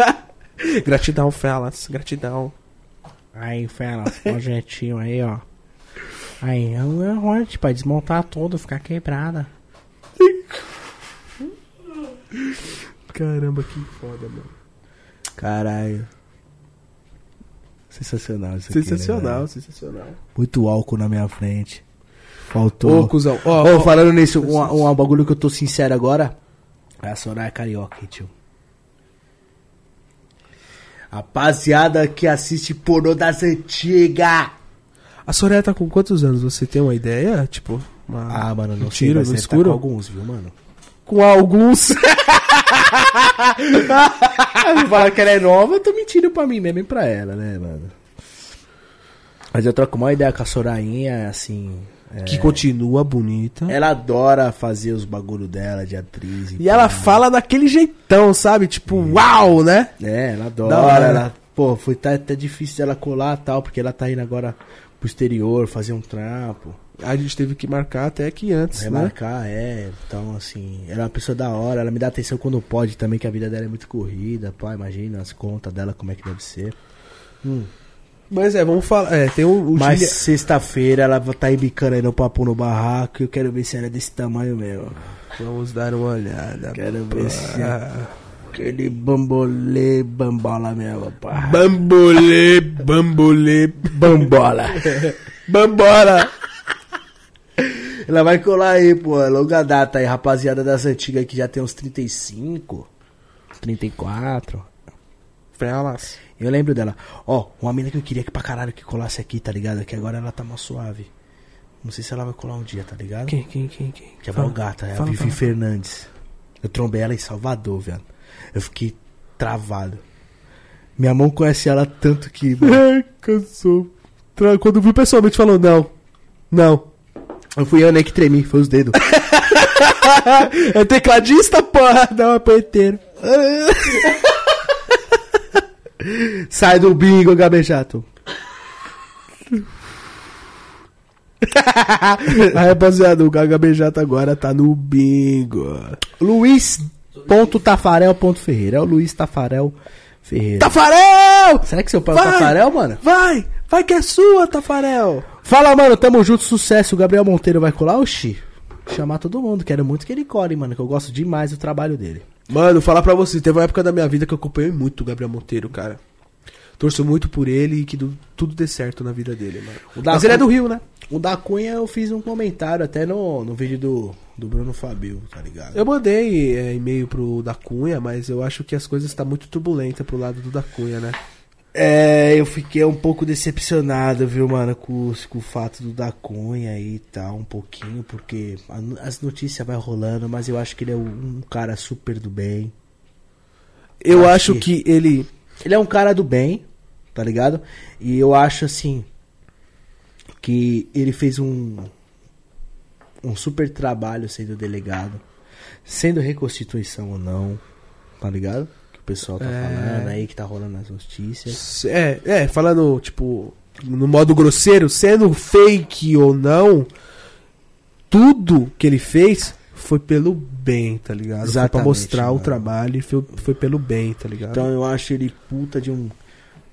Speaker 1: gratidão, Felas, gratidão.
Speaker 3: Aí, fera, projetinho aí, ó. Aí, é um rote pra desmontar tudo, ficar quebrada.
Speaker 1: Caramba, que foda, mano.
Speaker 2: Caralho. Sensacional isso aqui, né,
Speaker 1: Sensacional, sensacional.
Speaker 2: Muito álcool na minha frente. Faltou.
Speaker 1: Ô, cuzão. Ó,
Speaker 2: falando nisso, um, um bagulho que eu tô sincero agora. É a Soraya Carioca, tio. Rapaziada que assiste pornô das antigas.
Speaker 1: A Soraya tá com quantos anos? Você tem uma ideia? Tipo, uma-
Speaker 2: Ah, mano, não
Speaker 1: um
Speaker 2: sei,
Speaker 1: tiro
Speaker 2: mas
Speaker 1: no
Speaker 2: deve tá
Speaker 1: escuro?
Speaker 2: com alguns, viu, mano?
Speaker 1: Com alguns.
Speaker 2: Falar que ela é nova, eu tô mentindo pra mim mesmo e pra ela, né, mano? Mas eu troco uma ideia com a Sorainha, assim.
Speaker 1: Que continua bonita.
Speaker 2: Ela adora fazer os bagulho dela de atriz.
Speaker 1: E ela fala daquele jeitão, sabe? Tipo, uau, né?
Speaker 2: É, ela adora.
Speaker 1: Hora.
Speaker 2: Ela, pô, foi tá, até difícil dela colar e tal, porque ela tá indo agora pro exterior fazer um trampo.
Speaker 1: A gente teve que marcar até aqui antes, né?
Speaker 2: Remarcar, é. Então, assim, ela é uma pessoa da hora, ela me dá atenção quando pode também, que a vida dela é muito corrida, pá, imagina as contas dela, como é que deve ser.
Speaker 1: Mas é, vamos falar. É, tem o, o
Speaker 2: Mas
Speaker 1: Gilha-
Speaker 2: sexta-feira ela tá embicando aí no papo no barraco e eu quero ver se ela é desse tamanho mesmo.
Speaker 1: Vamos dar uma olhada.
Speaker 2: Quero ver se
Speaker 1: Ah.
Speaker 2: aquele bambolê bambola mesmo, pá.
Speaker 1: Bambolê, bambolê,
Speaker 2: Bambola.
Speaker 1: bambora.
Speaker 2: Ela vai colar aí, pô, é longa data aí, rapaziada das antigas que já tem uns 35, 34.
Speaker 1: Felas.
Speaker 2: Eu lembro dela. Ó, uma mina que eu queria que pra caralho que colasse aqui, tá ligado? Que agora ela tá mais suave. Não sei se ela vai colar um dia, tá ligado?
Speaker 1: Quem, quem, quem, quem?
Speaker 2: Que é
Speaker 1: Fala.
Speaker 2: Valgata, é a
Speaker 1: Fala,
Speaker 2: Vivi
Speaker 1: fala.
Speaker 2: Fernandes. Eu trombei ela em Salvador, velho. Eu fiquei travado. Minha mão conhece ela tanto que. mano,
Speaker 1: Ai, cansou. Tra- Quando viu pessoalmente, falou: não. Não.
Speaker 2: Eu fui eu nem que tremi, foi os dedos.
Speaker 1: É tecladista, porra. Não, é poeteiro.
Speaker 2: Sai do bingo, Gabejato.
Speaker 1: A rapaziada, o Gaga Beijata agora tá no bingo.
Speaker 2: Luiz.tafarel.ferreira. É o Luiz Tafarel Ferreira.
Speaker 1: Tafarel!
Speaker 2: Será que seu pai é o
Speaker 1: Vai!
Speaker 2: Tafarel, mano?
Speaker 1: Vai! Vai que é sua, Tafarel!
Speaker 2: Fala, mano, tamo junto, sucesso. O Gabriel Monteiro vai colar, oxi. Chamar todo mundo, quero muito que ele cole, mano, que eu gosto demais do trabalho dele.
Speaker 1: Mano, falar pra você, teve uma época da minha vida que eu acompanhei muito o Gabriel Monteiro, cara. Torço muito por ele e que do- tudo dê certo na vida dele, mano. Mas ele é
Speaker 2: Cunha-
Speaker 1: do Rio, né?
Speaker 2: O da Cunha eu fiz um comentário até no, no vídeo do, do Bruno Fabio, tá ligado?
Speaker 1: Eu mandei é, e-mail pro da Cunha, mas eu acho que as coisas estão muito turbulentas pro lado do da Cunha, né?
Speaker 2: É, eu fiquei um pouco decepcionado, viu, mano, com, com o fato do da Cunha aí e tal, um pouquinho, porque a as notícias vai rolando, mas eu acho que ele é um, um cara super do bem.
Speaker 1: Eu
Speaker 2: Acho
Speaker 1: acho que ele.
Speaker 2: Ele é um cara do bem, tá ligado? E eu acho assim que ele fez um um super trabalho sendo delegado, sendo reconstituição ou não, tá ligado? O pessoal tá
Speaker 1: É.
Speaker 2: falando aí que tá rolando nas notícias.
Speaker 1: É, é, falando, tipo, no modo grosseiro, sendo fake ou não, tudo que ele fez foi pelo bem, tá ligado? foi pra
Speaker 2: Exatamente,
Speaker 1: mostrar o
Speaker 2: mano.
Speaker 1: trabalho e foi, foi pelo bem, tá ligado?
Speaker 2: Então eu acho ele puta de um,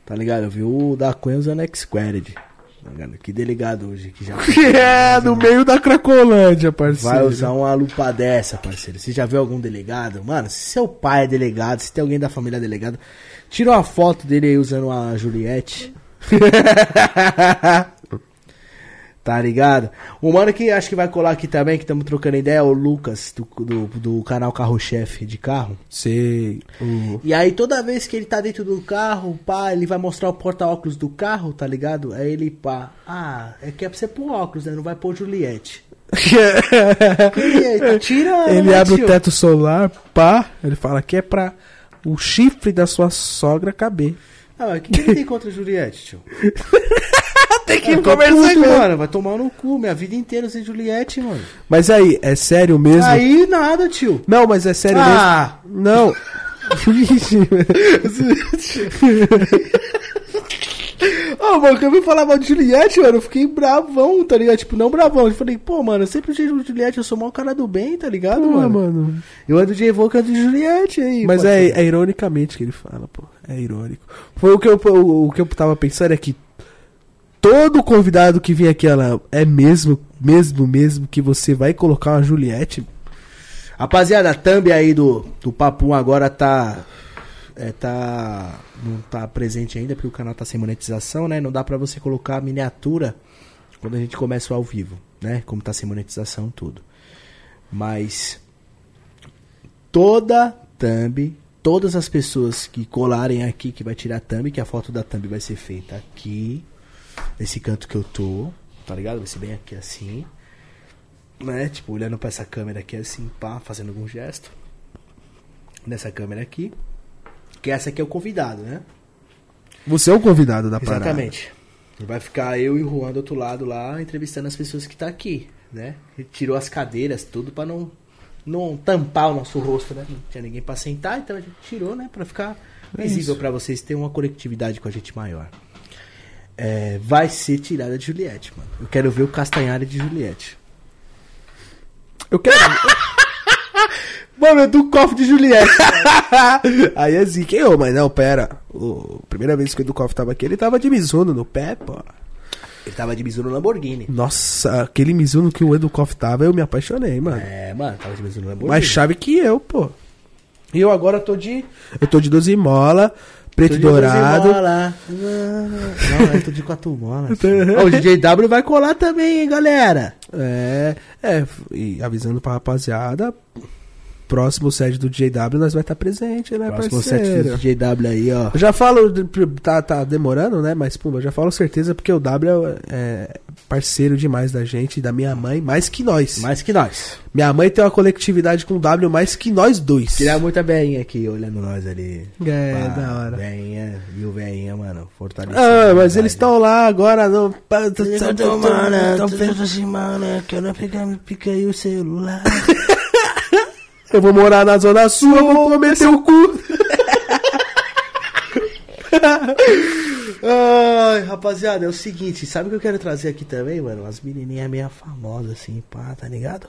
Speaker 2: tá ligado? Eu vi o da Cunha usando X-Squared. Que delegado hoje que já
Speaker 1: é, no meio da Cracolândia, parceiro.
Speaker 2: Vai usar uma lupa dessa, parceiro. Você já viu algum delegado? Mano, se seu pai é delegado, se tem alguém da família delegado, tira uma foto dele aí usando a Juliette. tá ligado? O mano que acho que vai colar aqui também, que estamos trocando ideia, é o Lucas, do, do, do canal Carro Chefe de Carro.
Speaker 1: Sei. O-
Speaker 2: E aí toda vez que ele tá dentro do carro, pá, ele vai mostrar o porta-óculos do carro, tá ligado? Aí ele, pá, ah, é que é pra você pôr óculos, né? Não vai pôr Juliette. Ele tá tirando,
Speaker 1: Ele
Speaker 2: né,
Speaker 1: abre o
Speaker 2: tio?
Speaker 1: teto solar, pá, ele fala que é pra o chifre da sua sogra caber.
Speaker 2: Ah, o que, que ele tem contra a Juliette, tio?
Speaker 1: Tem
Speaker 2: Eu tô puto, mano. Vai tomar no cu. Minha vida inteira sem Juliette, mano.
Speaker 1: Mas aí, é sério mesmo?
Speaker 2: Aí nada, tio.
Speaker 1: Não, mas é sério
Speaker 2: Ah.
Speaker 1: mesmo. Não.
Speaker 2: Ô, mano, quando eu vi falar mal de Juliette, mano, eu fiquei bravão, tá ligado? Tipo, não bravão. Eu falei, pô, mano, eu sempre achei Juliette, eu sou mó cara do bem, tá ligado,
Speaker 1: Pô,
Speaker 2: mano?
Speaker 1: mano.
Speaker 2: Eu ando de evoca de Juliette aí.
Speaker 1: Mas é, é ironicamente que ele fala, pô. É irônico. Foi o que eu, o, o que eu tava pensando é que todo convidado que vem aqui, ela é mesmo, mesmo, mesmo que você vai colocar uma Juliette.
Speaker 2: Rapaziada, a thumb aí do, do Papum agora tá. É, tá. Não tá presente ainda porque o canal tá sem monetização, né? Não dá pra você colocar a miniatura quando a gente começa o ao vivo, né? Como tá sem monetização, tudo. Mas. Toda thumb, todas as pessoas que colarem aqui, que vai tirar a thumb, que a foto da thumb vai ser feita aqui, nesse canto que eu tô, tá ligado? Vai ser bem aqui assim né? Tipo, olhando pra essa câmera aqui assim, pá, fazendo algum gesto. Nessa câmera aqui. Que essa aqui é o convidado, né?
Speaker 1: Você é o convidado da parada.
Speaker 2: Exatamente. Vai ficar eu e o Juan do outro lado lá entrevistando as pessoas que tá aqui, né? Ele tirou as cadeiras, tudo pra não, não tampar o nosso rosto, né? Não tinha ninguém pra sentar, então a gente tirou, né? Pra ficar visível pra vocês terem uma conectividade com a gente maior. É, vai ser tirada de Juliette, mano. Eu quero ver o Castanhari de Juliette.
Speaker 1: Eu quero.
Speaker 2: Mano, é do cofre de Juliette.
Speaker 1: Aí é zica. Ô, mas não, pera. O... Primeira vez que o Educoff tava aqui, ele tava de Mizuno no pé, pô.
Speaker 2: Ele tava de Mizuno Lamborghini.
Speaker 1: Nossa, aquele Mizuno que o Educoff tava, eu me apaixonei, mano.
Speaker 2: É, mano, tava de Mizuno Lamborghini.
Speaker 1: Mais chave que eu, pô. E eu agora tô de. Eu tô de 12 mola, preto e dourado.
Speaker 2: Não, eu tô de quatro molas. Ó, o DJ W vai colar também, hein, galera.
Speaker 1: É, é, e avisando pra rapaziada, próximo set do JW nós vai estar presente, né,
Speaker 2: Próximo set
Speaker 1: parceiro?
Speaker 2: do DJ W aí, ó.
Speaker 1: Eu já falo, tá, tá demorando, né? Mas, pumba, eu já falo certeza porque o W é parceiro demais da gente da minha mãe, mais que nós.
Speaker 2: Mais que nós.
Speaker 1: Minha mãe tem uma coletividade com o W mais que nós dois.
Speaker 2: Tirar muita veinha aqui olhando nós ali.
Speaker 1: É, da hora.
Speaker 2: Veinha, viu, veinha, mano. Fortalecido.
Speaker 1: Ah, mas eles estão lá agora no.
Speaker 2: Mano, tô assim, mano, que eu não pegar, pica aí o celular.
Speaker 1: Eu vou morar na Zona Sul, eu vou comer seu cu.
Speaker 2: Ai, rapaziada, é o seguinte, sabe o que eu quero trazer aqui também, mano? Umas menininhas meio famosas, assim, pá, tá ligado?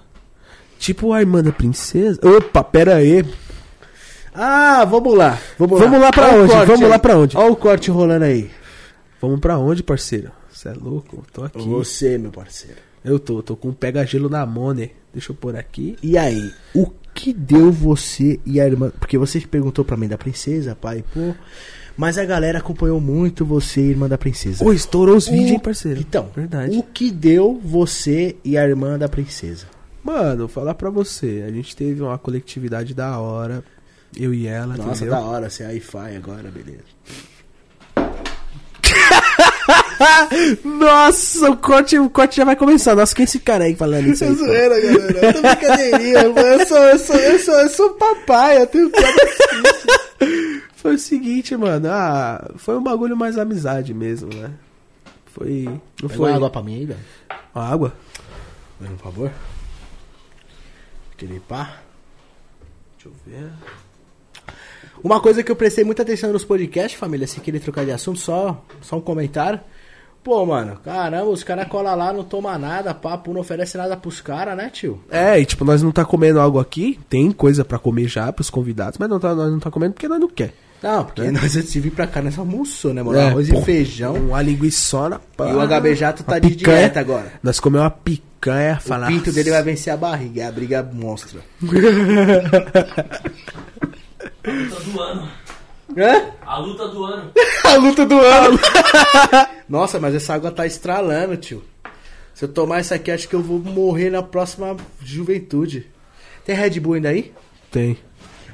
Speaker 1: Tipo a irmã da princesa. Opa, pera aí.
Speaker 2: Ah, vamos lá. Vamos,
Speaker 1: Vamos lá pra
Speaker 2: Ó o
Speaker 1: onde?
Speaker 2: corte
Speaker 1: Vamos
Speaker 2: aí.
Speaker 1: lá pra onde?
Speaker 2: Ó o corte rolando aí.
Speaker 1: Vamos pra onde, parceiro? Você é louco? Tô aqui.
Speaker 2: Você, meu parceiro.
Speaker 1: Eu tô, tô com um pega-gelo na mão, né? Deixa eu pôr aqui.
Speaker 2: E aí, o que deu você e a irmã? Porque você perguntou pra mim da princesa, pai, pô. Mas a galera acompanhou muito você e a irmã da princesa.
Speaker 1: Ô, estourou os vídeos, hein, parceiro?
Speaker 2: Então,
Speaker 1: Verdade.
Speaker 2: o que deu você e a irmã da princesa?
Speaker 1: Mano, falar pra você, a gente teve uma coletividade da hora, eu e ela,
Speaker 2: Nossa,
Speaker 1: entendeu?
Speaker 2: da hora, você é Wi-Fi agora, beleza.
Speaker 1: Nossa, o corte, o corte já vai começar. Nossa, quem é esse cara aí falando isso aí? pô?
Speaker 2: galera. Eu tô brincadeirinha, mano. Eu sou, eu sou, eu sou, eu sou papai, eu tenho
Speaker 1: Foi o seguinte, mano, ah, foi um bagulho mais amizade mesmo, né? Foi, não
Speaker 2: Foi
Speaker 1: foi
Speaker 2: água pra mim aí, velho.
Speaker 1: Uma água?
Speaker 2: Por favor. Aquele pá.
Speaker 1: Deixa eu ver.
Speaker 2: Uma coisa que eu prestei muita atenção nos podcasts, família, se querer trocar de assunto, só, só um comentário. Pô, mano, caramba, os caras colam lá, não toma nada, papo, não oferece nada pros caras, né, tio?
Speaker 1: É, e tipo, nós não tá comendo algo aqui, tem coisa pra comer já pros convidados, mas não tá, nós não tá comendo porque nós não quer.
Speaker 2: Não, porque nós antes de vir pra cá, nós almoçou, né, mano?
Speaker 1: É,
Speaker 2: Arroz
Speaker 1: pô.
Speaker 2: e feijão.
Speaker 1: Uma linguiçona. pá.
Speaker 2: E o HB Jato tá de
Speaker 1: picanha.
Speaker 2: dieta agora.
Speaker 1: Nós comemos uma picanha,
Speaker 2: O
Speaker 1: falar.
Speaker 2: pinto dele vai vencer a barriga, é a briga monstra.
Speaker 4: A luta do ano.
Speaker 2: Hã?
Speaker 4: A luta do ano.
Speaker 2: A luta do ano. Nossa, mas essa água tá estralando, tio. Se eu tomar isso aqui, acho que eu vou morrer na próxima juventude. Tem Red Bull ainda aí?
Speaker 1: Tem.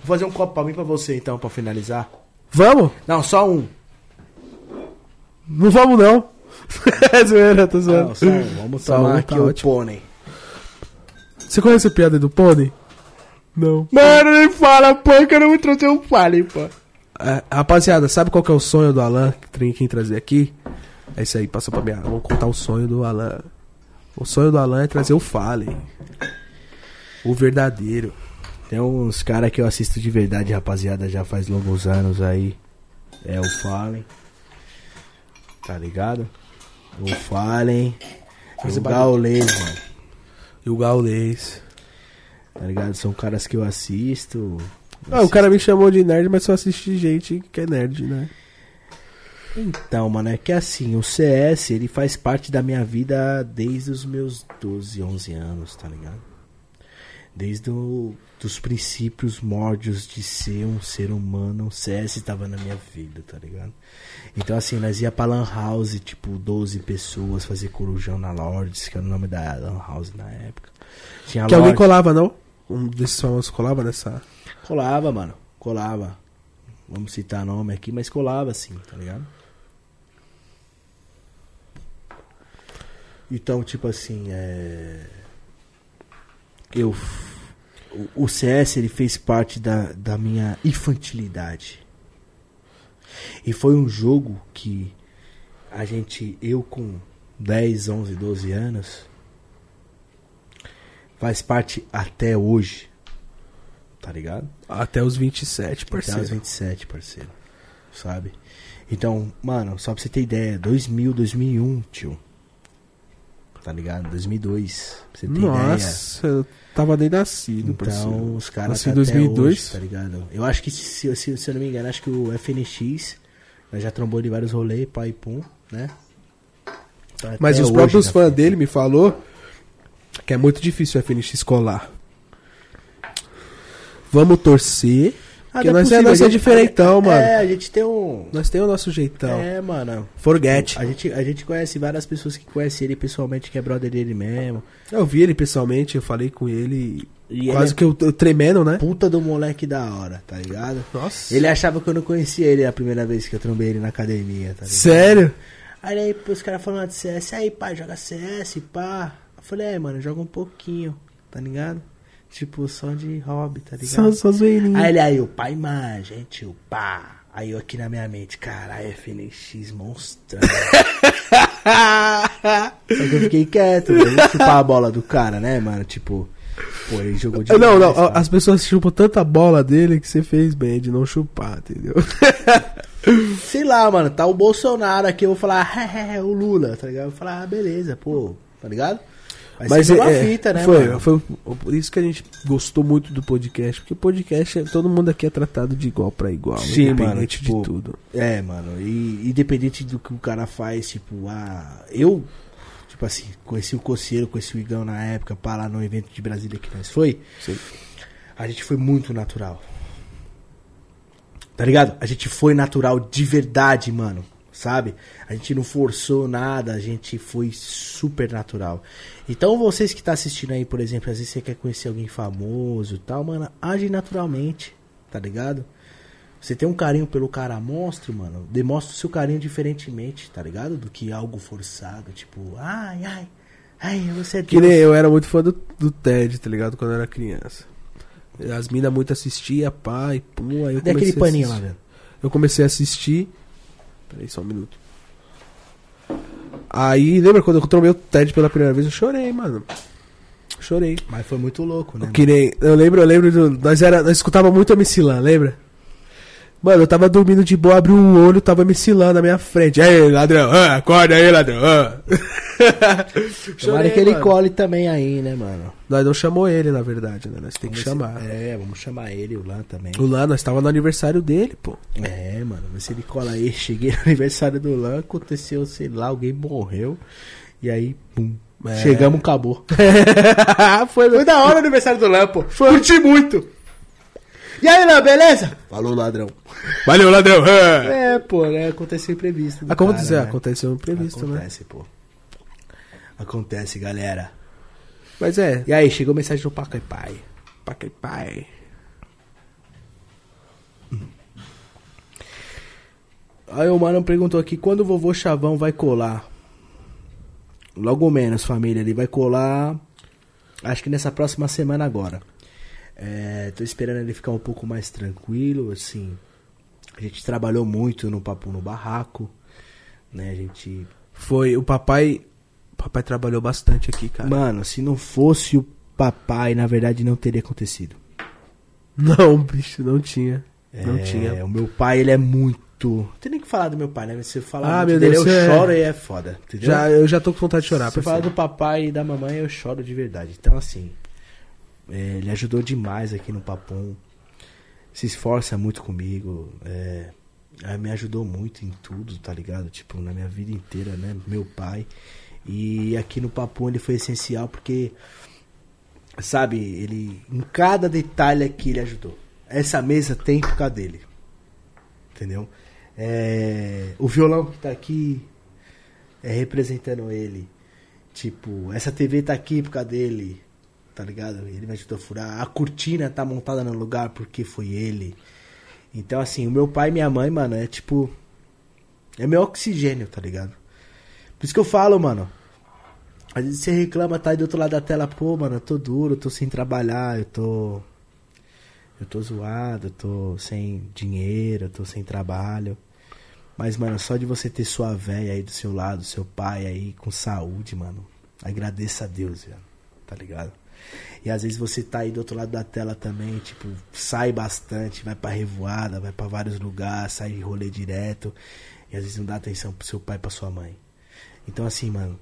Speaker 2: Vou fazer um copo pra mim e pra você, então, pra finalizar.
Speaker 1: Vamos?
Speaker 2: Não, só um.
Speaker 1: Não vamos não. É zoeira, tô zoando.
Speaker 2: Não, só um. Vamos
Speaker 1: Só
Speaker 2: tomar
Speaker 1: um,
Speaker 2: aqui
Speaker 1: tá
Speaker 2: o
Speaker 1: ótimo.
Speaker 2: pônei.
Speaker 1: Você conhece a piada do pônei? Não.
Speaker 2: Mano, nem fala, pô, que eu não me trouxe um fale, pô.
Speaker 1: É, rapaziada, sabe qual que é o sonho do Alan que tem quem trazer aqui? É isso aí, passa pra mim. Vamos contar o sonho do Alan. O sonho do Alan é trazer o Fallen. O verdadeiro.
Speaker 2: Tem uns caras que eu assisto de verdade, rapaziada, já faz longos anos aí. É o Fallen. Tá ligado? O Fallen. E o Gaulês, mano.
Speaker 1: E o Gaulês.
Speaker 2: Tá ligado? São caras que eu assisto.
Speaker 1: Ah, o cara me chamou de nerd, mas só assiste gente que é nerd, né?
Speaker 2: Então, mano, é que assim, o CS, ele faz parte da minha vida desde os meus 12, 11 anos, tá ligado? Desde o, dos princípios mórdios de ser um ser humano, o CS tava na minha vida, tá ligado? Então, assim, nós ia pra Lan House, tipo, 12 pessoas, fazer corujão na Lords, que era o nome da Lan House na época. Tinha
Speaker 1: Que alguém colava, não? Um desses famosos colava nessa.
Speaker 2: Colava, mano. Colava. Vamos citar nome aqui, mas colava sim, tá ligado? Então, tipo assim, é. Eu. o- O CS ele fez parte da, da minha infantilidade. E foi um jogo que a gente, eu com 10, 11, 12 anos, faz parte até hoje. Tá ligado?
Speaker 1: Até os 27,
Speaker 2: Até os
Speaker 1: parceiro.
Speaker 2: 27, parceiro. Sabe? Então, mano, só pra você ter ideia, 2000, 2001, tio. Tá ligado? 2002. Pra você ter ideia.
Speaker 1: Nossa, eu tava nem nascido, parceiro.
Speaker 2: Então, os caras
Speaker 1: Nasci
Speaker 2: tá
Speaker 1: em
Speaker 2: até
Speaker 1: 2002.
Speaker 2: hoje, tá ligado? Eu acho que, se, se, se eu não me engano, acho que o FNX nós já trombou de vários rolês, pai e pum, né? Tá
Speaker 1: Mas os próprios fãs dele me falou que é muito difícil o FNX colar. Vamos torcer.
Speaker 2: Ah,
Speaker 1: porque nós, é,
Speaker 2: possível,
Speaker 1: nós é
Speaker 2: gente-
Speaker 1: diferentão, mano.
Speaker 2: É, a gente tem um.
Speaker 1: Nós temos o nosso jeitão.
Speaker 2: É, mano.
Speaker 1: Forget.
Speaker 2: A gente, a gente conhece várias pessoas que conhecem ele pessoalmente, que é brother dele mesmo.
Speaker 1: Eu vi ele pessoalmente, eu falei com ele.
Speaker 2: E
Speaker 1: quase
Speaker 2: ele é
Speaker 1: que eu, eu tremendo, né?
Speaker 2: puta do moleque da hora, tá ligado?
Speaker 1: Nossa.
Speaker 2: Ele achava que eu não conhecia ele a primeira vez que eu trombei ele na academia, tá ligado?
Speaker 1: Sério?
Speaker 2: Aí, aí os caras falando de CS, aí pai, joga CS, pá. Eu falei, é, mano, joga um pouquinho, tá ligado? Tipo, só de hobby, tá ligado?
Speaker 1: Só, só.
Speaker 2: Aí ele aí, o pai imagem, hein, tio, pá. Aí eu aqui na minha mente, caralho, FNX monstrão. Só que eu fiquei quieto, eu vou chupar a bola do cara, né, mano? Tipo, pô, ele jogou de
Speaker 1: não, não, as pessoas chupam tanta bola dele que você fez bem de não chupar, entendeu?
Speaker 2: Sei lá, mano, tá o Bolsonaro aqui, eu vou falar, é, é, o Lula, tá ligado? Eu vou falar, ah, beleza, pô, tá ligado? Mas,
Speaker 1: Mas
Speaker 2: foi uma
Speaker 1: é,
Speaker 2: fita, né,
Speaker 1: foi,
Speaker 2: mano?
Speaker 1: foi por isso que a gente gostou muito do podcast, porque podcast, é- todo mundo aqui é tratado de igual pra igual,
Speaker 2: Sim,
Speaker 1: independente
Speaker 2: mano, tipo,
Speaker 1: de tudo.
Speaker 2: É, mano, e independente do que o cara faz, tipo, ah, eu, tipo assim, conheci o Coceiro, conheci o Igão na época, pá, lá no evento de Brasília que nós foi,
Speaker 1: Sim.
Speaker 2: a gente foi muito natural. Tá ligado? A gente foi natural de verdade, mano. Sabe? A gente não forçou nada, a gente foi super natural. Então vocês que tá assistindo aí, por exemplo, às vezes você quer conhecer alguém famoso e tal, mano, age naturalmente, tá ligado? Você tem um carinho pelo cara monstro, mano, demonstra o seu carinho diferentemente, tá ligado? Do que algo forçado, tipo, ai, ai, ai, você é
Speaker 1: Que nem eu era muito fã do, do Ted, tá ligado? Quando eu era criança. As minas muito assistia, e pum, aí eu
Speaker 2: Cadê
Speaker 1: comecei
Speaker 2: aquele paninho lá, velho?
Speaker 1: Eu comecei a assistir. Peraí, só um minuto. Aí, lembra quando eu trombei o Ted pela primeira vez? Eu chorei, mano. Chorei.
Speaker 2: Mas foi muito louco, né?
Speaker 1: Que nem, eu lembro, eu lembro do, nós era, nós escutava muito MC Lan, lembra? Mano, eu tava dormindo de boa, abri um olho, tava MC Lan na minha frente. Aí, ladrão, ah, acorda aí, ladrão. Ah.
Speaker 2: Tomara que ele
Speaker 1: mano.
Speaker 2: cole também aí, né, mano?
Speaker 1: Nós não chamou ele, na verdade, né? Nós tem que
Speaker 2: Vamos
Speaker 1: chamar.
Speaker 2: se- É, vamos chamar ele, o Lan também.
Speaker 1: O Lan, nós tava no aniversário dele, pô.
Speaker 2: É, mano, mas se ele cola aí, cheguei no aniversário do Lan, aconteceu, sei lá, alguém morreu. E aí, pum.
Speaker 1: É.
Speaker 2: Chegamos, acabou.
Speaker 1: Foi,
Speaker 2: Foi da hora o aniversário do Lan, pô. Curti muito. E aí, Lan, beleza? Falou, ladrão.
Speaker 1: Valeu, ladrão.
Speaker 2: É, pô, né? Aconteceu imprevisto.
Speaker 1: Aconteceu,
Speaker 2: cara, né?
Speaker 1: aconteceu imprevisto, né?
Speaker 2: Acontece, pô. Acontece, galera.
Speaker 1: Mas é,
Speaker 2: E aí, chegou mensagem do Paca e Pai.
Speaker 1: pai, pai.
Speaker 2: Aí o mano perguntou aqui, quando o vovô Chavão vai colar? Logo menos, família, ele vai colar, acho que nessa próxima semana agora. É, tô esperando ele ficar um pouco mais tranquilo, assim. A gente trabalhou muito no Papo no Barraco, né? A gente...
Speaker 1: Foi, o papai. O papai trabalhou bastante aqui, cara.
Speaker 2: Mano, se não fosse o papai, na verdade não teria acontecido.
Speaker 1: Não, bicho, não tinha. Não
Speaker 2: É,
Speaker 1: tinha.
Speaker 2: O meu pai, ele é muito... Não tem nem que falar do meu pai, né? Se eu falar
Speaker 1: Ah, meu
Speaker 2: dele,
Speaker 1: Deus,
Speaker 2: eu
Speaker 1: é-
Speaker 2: choro e é foda. Entendeu?
Speaker 1: Já, eu já tô com vontade de chorar,
Speaker 2: Se eu falar do papai e da mamãe, eu choro de verdade. Então, assim, é, ele ajudou demais aqui no Papum. Se esforça muito comigo. É, é, me ajudou muito em tudo, tá ligado? Tipo, na minha vida inteira, né? Meu pai. E aqui no Papum ele foi essencial porque, sabe, ele. Em cada detalhe aqui ele ajudou. Essa mesa tem por causa dele. Entendeu? É, o violão que tá aqui é representando ele. Tipo, essa TV tá aqui por causa dele, tá ligado? Ele me ajudou a furar. A cortina tá montada no lugar porque foi ele. Então, assim, o meu pai e minha mãe, mano, é tipo. É meu oxigênio, tá ligado? Por isso que eu falo, mano. Às vezes você reclama, tá aí do outro lado da tela, pô, mano, eu tô duro, eu tô sem trabalhar, eu tô. Eu tô zoado, eu tô sem dinheiro, eu tô sem trabalho. Mas, mano, só de você ter sua véia aí do seu lado, seu pai aí com saúde, mano. Agradeça a Deus, velho. Tá ligado? E às vezes você tá aí do outro lado da tela também, tipo, sai bastante, vai pra revoada, vai pra vários lugares, sai de rolê direto. E às vezes não dá atenção pro seu pai pra sua mãe. Então assim, mano,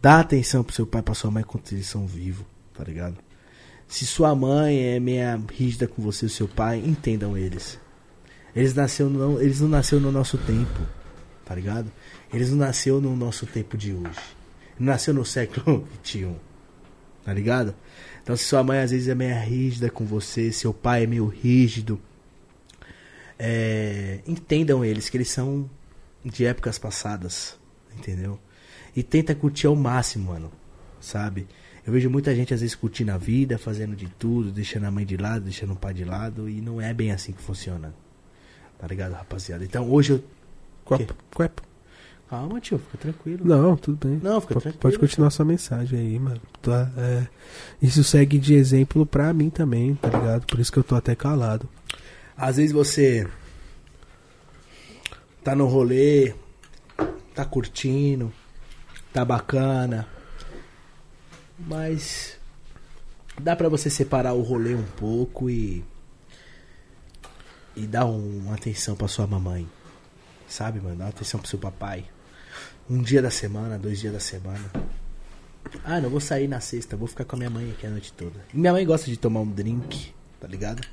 Speaker 2: dá atenção pro seu pai pra sua mãe quando eles são vivos, tá ligado? Se sua mãe é meia rígida com você, o seu pai, entendam eles. Eles, nasceu não, eles não nasceram no nosso tempo, tá ligado? Eles não nasceram no nosso tempo de hoje. Nasceu no século XXI, tá ligado? Então se sua mãe às vezes é meia rígida com você, seu pai é meio rígido, é, entendam eles que eles são de épocas passadas, entendeu? E tenta curtir ao máximo, mano, sabe? Eu vejo muita gente às vezes curtindo a vida, fazendo de tudo, deixando a mãe de lado, deixando o pai de lado, e não é bem assim que funciona. Tá ligado, rapaziada? Então hoje eu.
Speaker 1: Quep, quep.
Speaker 2: Calma, tio, fica tranquilo.
Speaker 1: Não, tudo bem.
Speaker 2: Não, fica
Speaker 1: P-
Speaker 2: tranquilo.
Speaker 1: Pode continuar sua mensagem aí, mano. Tá, é, isso segue de exemplo pra mim também, tá ligado? Por isso que eu tô até calado.
Speaker 2: Às vezes você tá no rolê, tá curtindo, tá bacana, mas dá pra você separar o rolê um pouco e e dar um- uma atenção pra sua mamãe, sabe, mano? Dar uma atenção pro seu papai. Um dia da semana, dois dias da semana. Ah, não vou sair na sexta, vou ficar com a minha mãe aqui a noite toda. E minha mãe gosta de tomar um drink, tá ligado?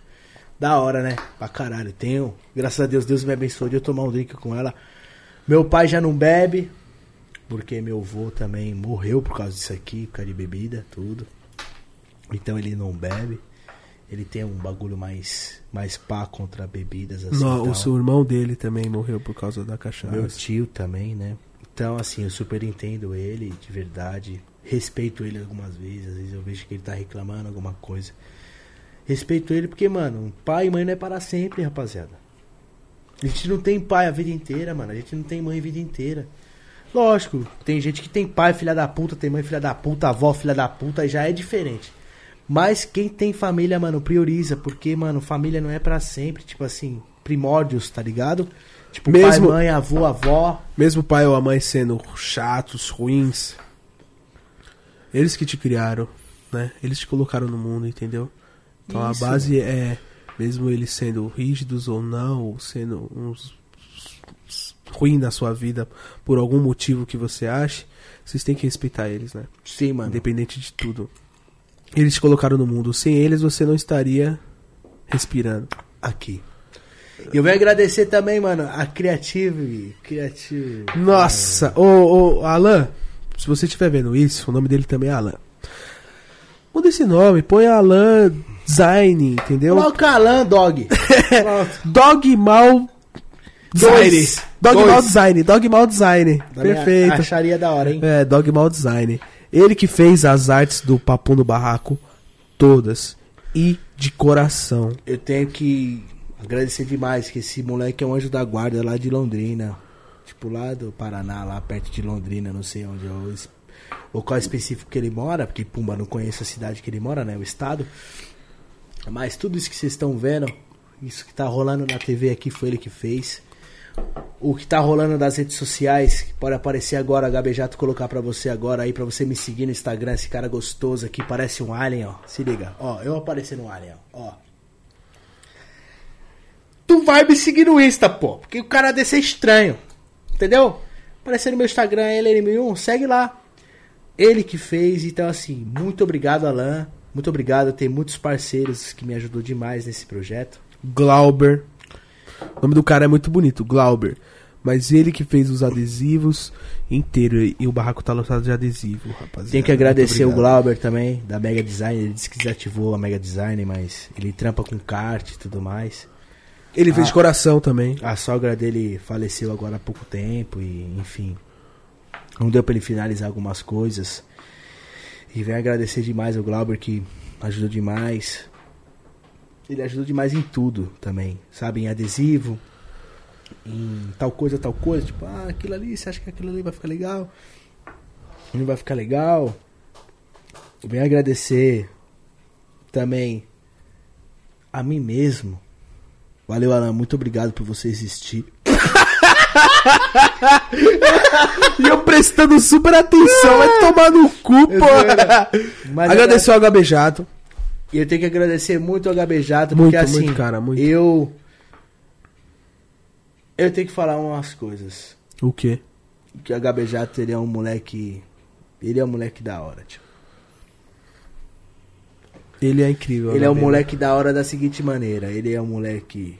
Speaker 2: Da hora, né? Pra caralho. Tenho. Graças a Deus, Deus me abençoou de eu tomar um drink com ela. Meu pai já não bebe. Porque meu avô também morreu por causa disso aqui, por causa de bebida, tudo. Então ele não bebe. Ele tem um bagulho mais, mais pá contra bebidas assim.
Speaker 1: Não, o seu irmão dele também morreu por causa da cachaça.
Speaker 2: Meu tio também, né? Então, assim, eu super entendo ele, de verdade. Respeito ele algumas vezes. Às vezes eu vejo que ele tá reclamando alguma coisa. Respeito ele porque, mano, pai e mãe não é para sempre, rapaziada. A gente não tem pai a vida inteira, mano. A gente não tem mãe a vida inteira. Lógico, tem gente que tem pai filha da puta, tem mãe filha da puta, avó filha da puta, já é diferente. Mas quem tem família, mano, prioriza, porque, mano, família não é pra sempre, tipo assim, primórdios, tá ligado? Tipo,
Speaker 1: Mesmo-
Speaker 2: pai, mãe, avô, avó.
Speaker 1: Mesmo o pai ou a mãe sendo chatos, ruins, eles que te criaram, né? Eles te colocaram no mundo, entendeu? Então
Speaker 2: Isso.
Speaker 1: a base é, mesmo eles sendo rígidos ou não, ou sendo uns ruim na sua vida por algum motivo que você ache, vocês têm que respeitar eles, né?
Speaker 2: Sim, mano.
Speaker 1: Independente de tudo. Eles te colocaram no mundo. Sem eles você não estaria respirando.
Speaker 2: Aqui. Eu venho agradecer também, mano, a Creative. Creative.
Speaker 1: Nossa, ô, ô, Alan, se você estiver vendo isso, o nome dele também é Alan. Muda esse nome, põe Alan Design, entendeu?
Speaker 2: Coloca Alan, dog.
Speaker 1: Dog Mal Design.
Speaker 2: Dois.
Speaker 1: Dog
Speaker 2: Dois.
Speaker 1: Mal Design, Dog Mal Design. Perfeito.
Speaker 2: Acharia da hora, hein?
Speaker 1: É, Dog Mal Design. Ele que fez as artes do Papo no Barraco, todas. E de coração.
Speaker 2: Eu tenho que agradecer demais que esse moleque é um anjo da guarda lá de Londrina. Tipo, lá do Paraná, lá perto de Londrina, não sei onde é o local específico que ele mora, porque Pumba não conheço a cidade que ele mora, né? O estado. Mas tudo isso que vocês estão vendo, isso que tá rolando na TV aqui foi ele que fez. O que tá rolando nas redes sociais, que pode aparecer agora, a Gabejato colocar pra você agora aí, pra você me seguir no Instagram, esse cara gostoso aqui, parece um alien, ó. Se liga, ó, eu aparecendo um alien, ó. ó. Tu vai me seguir no Insta, pô, porque o cara desse é estranho, entendeu? Aparecendo no meu Instagram, LN1001, segue lá. Ele que fez, então assim, muito obrigado, Alan. Muito obrigado, tem muitos parceiros que me ajudou demais nesse projeto.
Speaker 1: Glauber. O nome do cara é muito bonito, Glauber. Mas ele que fez os adesivos inteiro e o barraco tá lotado de adesivo, rapaziada.
Speaker 2: Tem que agradecer o. Glauber também, da Mega Design. Ele disse que desativou a Mega Design, mas ele trampa com kart e tudo mais.
Speaker 1: Ele fez de coração também.
Speaker 2: A sogra dele faleceu agora há pouco tempo e, enfim, não deu pra ele finalizar algumas coisas. E venho agradecer demais ao Glauber que ajudou demais. Ele ajudou demais em tudo também, sabe? Em adesivo, em tal coisa, tal coisa. Tipo, ah, aquilo ali, você acha que aquilo ali vai ficar legal? Não vai ficar legal? Venho agradecer também a mim mesmo. Valeu, Alan. Muito obrigado por você existir.
Speaker 1: E eu prestando super atenção, vai tomar no cu, porra.
Speaker 2: Mas
Speaker 1: Agradecer ao HB Jato.
Speaker 2: E eu tenho que agradecer muito ao HB Jato,
Speaker 1: Muito,
Speaker 2: porque assim,
Speaker 1: muito, cara, muito.
Speaker 2: eu. Eu tenho que falar umas coisas.
Speaker 1: O quê?
Speaker 2: Que o HB Jato, ele é um moleque. Ele é um moleque da hora, tio.
Speaker 1: Ele é incrível.
Speaker 2: Ele é um
Speaker 1: HB.
Speaker 2: moleque da hora da seguinte maneira. Ele é um moleque.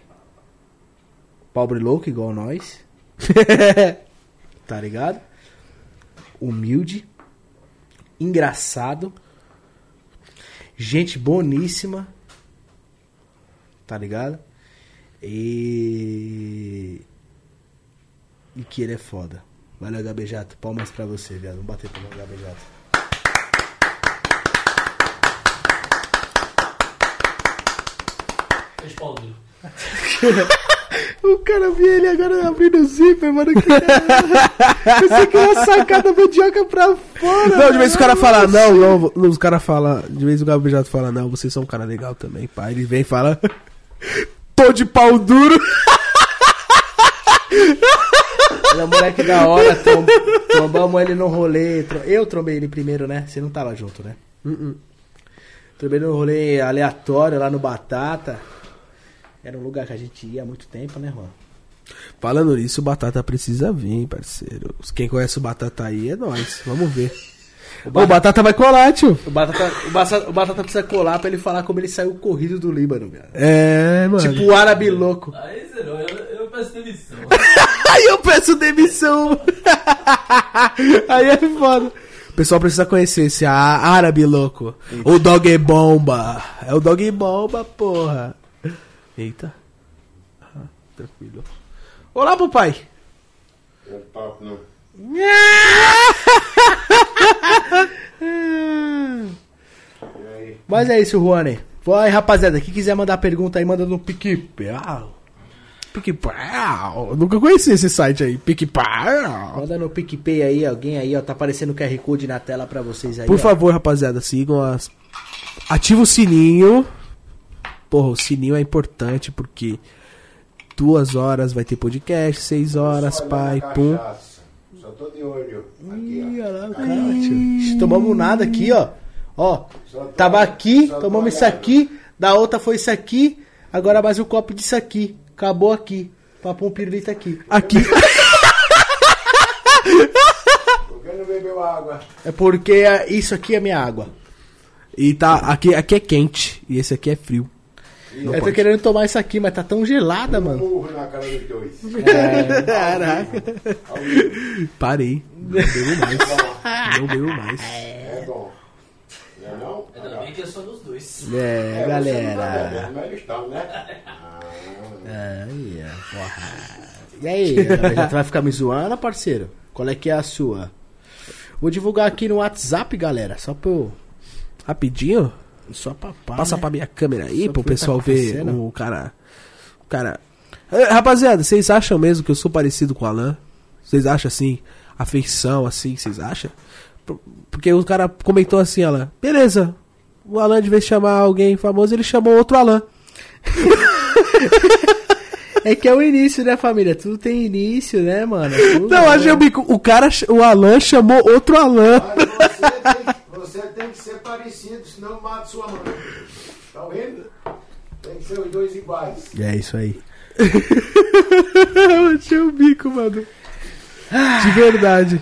Speaker 2: Pobre louco, igual nós. tá ligado? Humilde. Engraçado. Gente boníssima. Tá ligado? E. E que ele é foda. Valeu, HB Jato. Palmas pra você, viado. Vamos bater palmas, HB Jato.
Speaker 4: Duro.
Speaker 2: O cara viu ele agora abrindo o zíper, mano. Que... Pensei que era uma sacada mandioca pra fora.
Speaker 1: Não, de vez o cara fala não, não, os cara fala, de vez o Gabriel Jato fala não, vocês são um cara legal também, pai. Ele vem e fala, tô de pau duro.
Speaker 2: Ele é um moleque da hora. Tom... Trombamos ele no rolê. tro- Eu trombei ele primeiro, né? Você não tava junto, né? Trombei no rolê aleatório lá no Batata. Era um lugar que a gente ia há muito tempo, né, Juan?
Speaker 1: Falando nisso, o Batata precisa vir, parceiro. Quem conhece o Batata aí é nós, vamos ver. O Batata, vai colar, tio.
Speaker 2: O Batata, o, Batata, o Batata precisa colar pra ele falar como ele saiu corrido do Líbano, cara.
Speaker 1: É, mano.
Speaker 2: Tipo o árabe louco.
Speaker 4: Aí zerou, eu, eu peço demissão.
Speaker 1: Aí eu peço demissão. Aí é foda. O pessoal precisa conhecer esse árabe louco. O Dog Bomba. É o Dog Bomba, porra. Eita. Ah, tranquilo. Olá, papai.
Speaker 5: Não papo não.
Speaker 2: Mas é isso, Juane. Vai, rapaziada, quem quiser mandar pergunta aí, manda no PicPau.
Speaker 1: PicPau. Nunca conheci esse site aí. PicPau.
Speaker 2: Manda no PicPay aí, alguém aí, ó. Tá aparecendo o QR Code na tela pra vocês aí.
Speaker 1: Por
Speaker 2: ó.
Speaker 1: favor, rapaziada, sigam as. Ativa o sininho. Porra, o sininho é importante porque duas horas vai ter podcast, seis horas, pai, pum.
Speaker 5: Só tô de olho. Aqui,
Speaker 2: Ih, olha lá o cara, tio. Tomamos nada aqui, ó. Ó,
Speaker 5: tô-
Speaker 2: tava aqui, tomamos isso aqui, da outra foi isso aqui, agora mais um copo disso aqui. Acabou aqui. Papo um pirulito aqui.
Speaker 1: Aqui.
Speaker 5: Por que não bebeu água?
Speaker 2: É porque isso aqui é minha água.
Speaker 1: E tá. Aqui, aqui é quente. E esse aqui é frio. Não
Speaker 2: Eu tô
Speaker 1: pode.
Speaker 2: querendo tomar isso aqui, mas tá tão gelada, mano.
Speaker 5: Murro na cara dos dois.
Speaker 2: Caraca.
Speaker 5: Ao vivo.
Speaker 1: Parei. Não bebo mais. Não bebo mais.
Speaker 5: É bom. Não é não?
Speaker 4: Ainda bem que eu sou dos dois.
Speaker 2: É,
Speaker 5: É, tá
Speaker 2: galera.
Speaker 5: mas eles estão, né? Ah,
Speaker 2: Aí, ó, porra. E aí, já tu vai ficar me zoando, parceiro? Qual é que é a sua? Vou divulgar aqui no WhatsApp, galera. Só pra eu.
Speaker 1: Rapidinho.
Speaker 2: Só
Speaker 1: Passa
Speaker 2: né?
Speaker 1: pra minha câmera aí,
Speaker 2: Só
Speaker 1: pro pessoal ver o cara. O cara. É, rapaziada, vocês acham mesmo que eu sou parecido com o Alan? Vocês acham assim? Afeição, assim, vocês acham? Por- Porque o cara comentou assim, Alan. Beleza. O Alan, de vez de chamar alguém famoso, ele chamou outro Alan.
Speaker 2: É que é o início, né, família? Tudo tem início, né, mano? Tudo,
Speaker 1: Não,
Speaker 2: né?
Speaker 1: achei o bico. O cara, o Alan chamou outro Alan.
Speaker 5: Mas você tem, você tem que ser parecido, senão mata sua mãe. Tá ouvindo? Tem que ser os dois iguais.
Speaker 2: É isso aí.
Speaker 1: Eu achei o bico, mano. De verdade.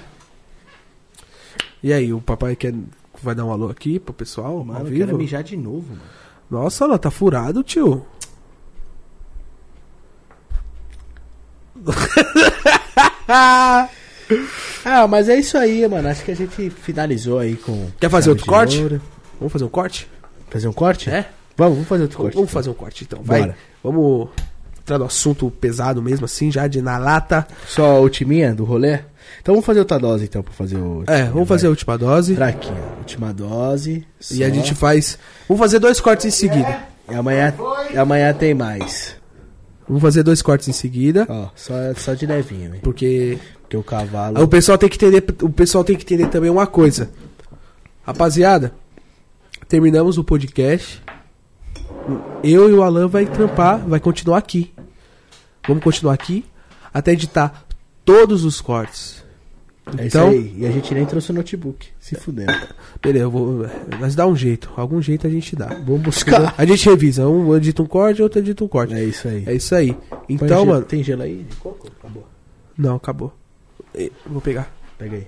Speaker 1: E aí, o papai quer, vai dar um alô aqui pro pessoal,
Speaker 2: Mano,
Speaker 1: ao
Speaker 2: eu
Speaker 1: vivo?
Speaker 2: quero mijar de novo, mano.
Speaker 1: Nossa, Alan, tá furado, tio.
Speaker 2: Ah, mas é isso aí, mano. Acho que a gente finalizou aí com.
Speaker 1: Quer fazer outro corte?
Speaker 2: ouro.
Speaker 1: Vamos fazer um corte?
Speaker 2: Fazer um corte?
Speaker 1: É?
Speaker 2: Vamos, vamos fazer outro corte.
Speaker 1: Vamos fazer um corte então, vai.
Speaker 2: Bora.
Speaker 1: Vamos entrar no assunto pesado mesmo assim, já de na lata.
Speaker 2: Só a ultiminha do rolê? Então vamos fazer outra dose então pra fazer o.
Speaker 1: É, vamos fazer a última dose.
Speaker 2: Fraquinha. Última dose.
Speaker 1: E a
Speaker 2: só.
Speaker 1: gente faz. Vamos fazer dois cortes em seguida.
Speaker 2: E amanhã, e amanhã tem mais.
Speaker 1: Vamos fazer dois cortes em seguida.
Speaker 2: Ó, só, só de levinho, hein?
Speaker 1: Porque
Speaker 2: Porque o cavalo.
Speaker 1: o pessoal tem que entender, o pessoal tem que entender também uma coisa. Rapaziada, terminamos o podcast. Eu e o Alan vai trampar, vai continuar aqui. Vamos continuar aqui até editar todos os cortes.
Speaker 2: É
Speaker 1: Então-
Speaker 2: isso aí. E a gente nem trouxe o notebook. Se fudendo.
Speaker 1: Beleza, eu vou. Mas dá um jeito. Algum jeito a gente dá.
Speaker 2: Vamos buscar.
Speaker 1: A gente revisa. Um edita um corte, outro edita um corte.
Speaker 2: É isso aí.
Speaker 1: É isso aí. Então, mano.
Speaker 2: Tem gelo aí de coco? Acabou.
Speaker 1: Não, acabou. Eh, Vou pegar.
Speaker 2: Pega aí.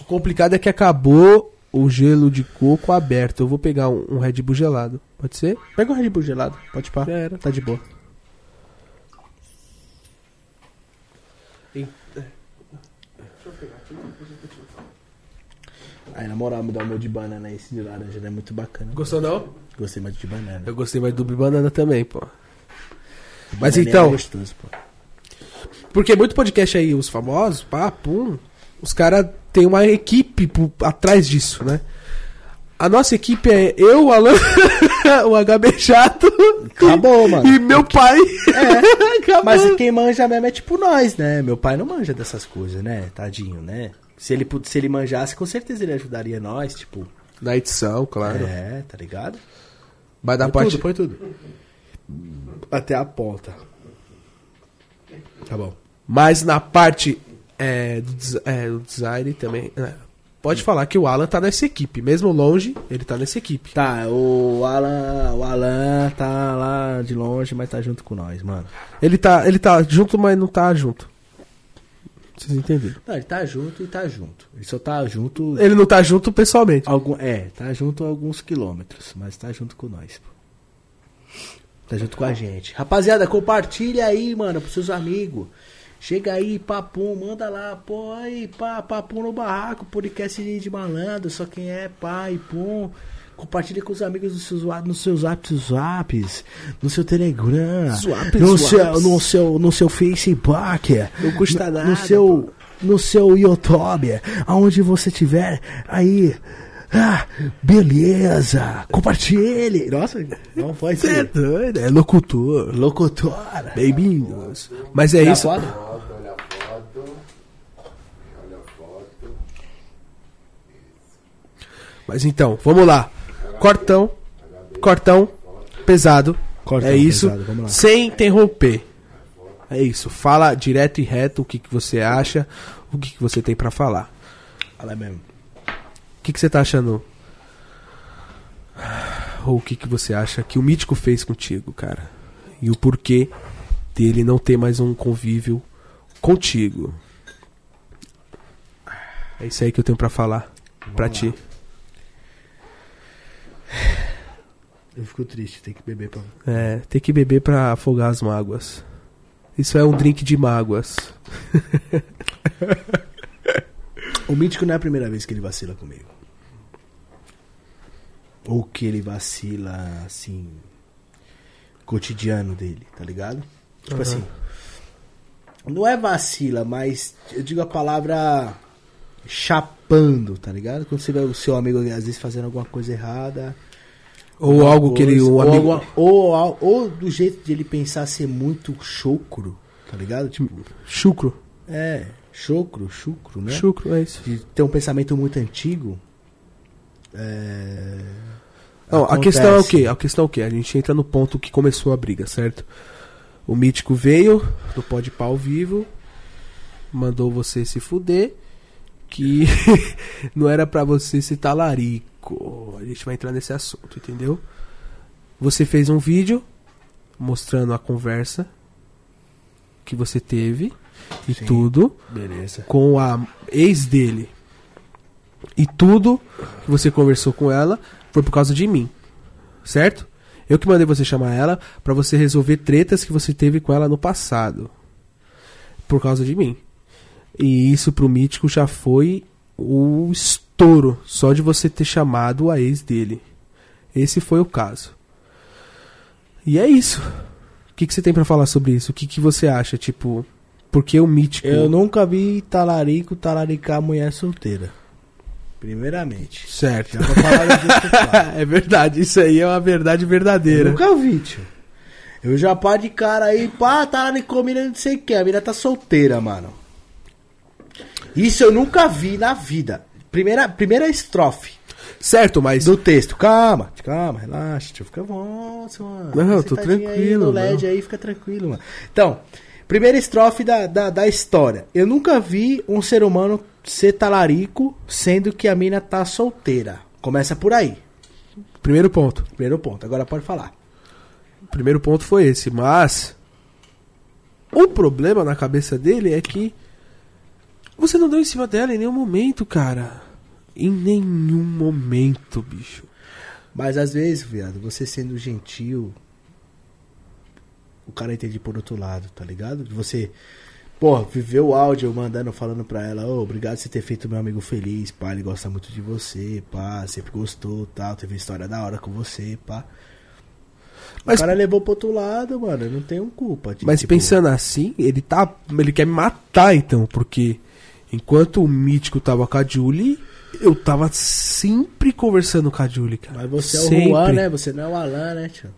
Speaker 1: O complicado é que acabou o gelo de coco aberto. Eu vou pegar um, um Red Bull gelado. Pode ser?
Speaker 2: Pega um Red Bull gelado. Pode pá.
Speaker 1: Já era.
Speaker 2: Tá de boa. Aí, na moral, me dá o meu de banana aí. Esse de laranja ele é muito bacana.
Speaker 1: Gostou não?
Speaker 2: Gostei mais de banana.
Speaker 1: Eu gostei mais do banana também, pô. Mas
Speaker 2: Banana é
Speaker 1: então,
Speaker 2: gostoso, pô.
Speaker 1: porque muito podcast aí, os famosos, pá, pum, os caras têm uma equipe por- atrás disso, né? A nossa equipe é eu, o Alan, o HB Chato
Speaker 2: Acabou, mano.
Speaker 1: e meu pai.
Speaker 2: É,
Speaker 1: Acabou.
Speaker 2: Mas quem manja mesmo é tipo nós, né? Meu pai não manja dessas coisas, né? Tadinho, né? Se ele, se ele manjasse, com certeza ele ajudaria nós, tipo.
Speaker 1: Na edição, claro.
Speaker 2: É, tá ligado?
Speaker 1: Mas da
Speaker 2: Põe
Speaker 1: parte.
Speaker 2: tudo, põe tudo. Até a ponta. Tá bom.
Speaker 1: Mas na parte é, do, é, do design também. né? Pode falar que o Alan tá nessa equipe. Mesmo longe, ele tá nessa equipe.
Speaker 2: Tá, o Alan, o Alan tá lá de longe, mas tá junto com nós, mano.
Speaker 1: Ele tá, ele tá junto, mas não tá junto. Vocês entenderam?
Speaker 2: Não, ele tá junto e tá junto. Ele só tá junto.
Speaker 1: Ele não tá junto pessoalmente.
Speaker 2: Algum, é, tá junto alguns quilômetros, mas tá junto com nós, pô. Tá junto com a gente. Rapaziada, compartilha aí, mano, pros seus amigos. Chega aí, papum, manda lá, pô, aí, pá, papum no barraco, podcast de malandro, só quem é pai, pum. Compartilha com os amigos nos seus, nos seus WhatsApps, no seu Telegram,
Speaker 1: Zwaps,
Speaker 2: no,
Speaker 1: zwaps.
Speaker 2: seu, no, seu, no seu Facebook,
Speaker 1: Não custa
Speaker 2: no,
Speaker 1: nada,
Speaker 2: no seu, no seu YouTube, aonde você tiver aí. Ah, beleza! Compartilhe! Nossa, não pode
Speaker 1: Você é
Speaker 2: ser.
Speaker 1: doido, é locutor.
Speaker 2: Locutor.
Speaker 1: Bem-vindos. Mas é
Speaker 2: Tá
Speaker 1: isso.
Speaker 2: foda?
Speaker 5: Foto, olha a foto. Olha a foto.
Speaker 1: Mas então, vamos lá. Cortão. Cortão. Pesado.
Speaker 2: Cortão
Speaker 1: é isso.
Speaker 2: pesado, vamos lá.
Speaker 1: Sem interromper. É isso. Fala direto e reto o que, que você acha, o que, que você tem pra falar.
Speaker 2: Fala mesmo.
Speaker 1: O que, que você tá achando? Ou o que, que você acha que o Mítico fez contigo, cara? E o porquê dele não ter mais um convívio contigo? É isso aí que eu tenho pra falar pra ti.
Speaker 2: Eu fico triste, tem que beber pra.
Speaker 1: É, tem que beber pra afogar as mágoas. Isso é um drink de mágoas.
Speaker 2: O Mítico não é a primeira vez que ele vacila comigo. Ou que ele vacila, assim. Cotidiano dele, tá ligado? Tipo
Speaker 1: Aham.
Speaker 2: assim. Não é vacila, mas eu digo a palavra chapando, tá ligado? Quando você vê o seu amigo às vezes fazendo alguma coisa errada.
Speaker 1: Ou algo que ele.
Speaker 2: coisa, ou,
Speaker 1: amigo,
Speaker 2: ou, al- ou do jeito de ele pensar ser muito chocro, tá ligado? Tipo,
Speaker 1: Chucro.
Speaker 2: é, chocro, chucro, né?
Speaker 1: Chucro, é isso.
Speaker 2: de ter um pensamento muito antigo. É...
Speaker 1: Não, a questão é o quê? A questão é o quê? A gente entra no ponto que começou a briga, certo? O Mítico veio do Pode Pau ao vivo, mandou você se fuder, que não era pra você se talarico. A gente vai entrar nesse assunto, entendeu? Você fez um vídeo mostrando a conversa que você teve e
Speaker 2: Sim.
Speaker 1: tudo
Speaker 2: Beleza.
Speaker 1: com a ex dele. E tudo que você conversou com ela foi por causa de mim. Certo? Eu que mandei você chamar ela pra você resolver tretas que você teve com ela no passado. Por causa de mim. E isso pro Mítico já foi o estouro só de você ter chamado a ex dele. Esse foi o caso. E é isso. O que, que você tem pra falar sobre isso? O que, que você acha? Tipo, por que o Mítico.
Speaker 2: Eu nunca vi talarico talaricar mulher solteira. Primeiramente.
Speaker 1: Certo. É verdade, isso aí é uma verdade
Speaker 2: Eu
Speaker 1: verdadeira.
Speaker 2: nunca vi, tio. Eu já pá de cara aí, pá, tá lá com a mina não sei o que. A mina tá solteira, mano. Isso eu nunca vi na vida. Primeira, primeira estrofe.
Speaker 1: Certo, mas.
Speaker 2: Do texto. Calma, calma, relaxa, tio. Fica bom, mano.
Speaker 1: Não, tô
Speaker 2: tadinho aí
Speaker 1: tranquilo,
Speaker 2: no LED aí, fica tranquilo, mano. Então, primeira estrofe da, da, da história. Eu nunca vi um ser humano ser talarico, sendo que a mina tá solteira. Começa por aí.
Speaker 1: Primeiro ponto.
Speaker 2: Primeiro ponto. Agora pode falar.
Speaker 1: Primeiro ponto foi esse, mas. O problema na cabeça dele é que. Você não deu em cima dela em nenhum momento, cara. Em nenhum momento, bicho.
Speaker 2: Mas às vezes, viado, você sendo gentil, o cara entende por outro lado, tá ligado? Você, pô, viveu o áudio mandando, falando pra ela, ô, obrigado por você ter feito meu amigo feliz, pá, ele gosta muito de você, pá, sempre gostou, tal, teve história da hora com você, pá.
Speaker 1: Mas-
Speaker 2: o cara levou pro outro lado, mano, eu não tenho culpa. de,
Speaker 1: Mas
Speaker 2: tipo,
Speaker 1: pensando assim, ele tá. Ele quer me matar então, porque enquanto o mítico tava com a Julie, eu tava sempre conversando com a Julie, cara.
Speaker 2: Mas você é
Speaker 1: sempre.
Speaker 2: o Juan, né? Você não é o Alan, né, tio?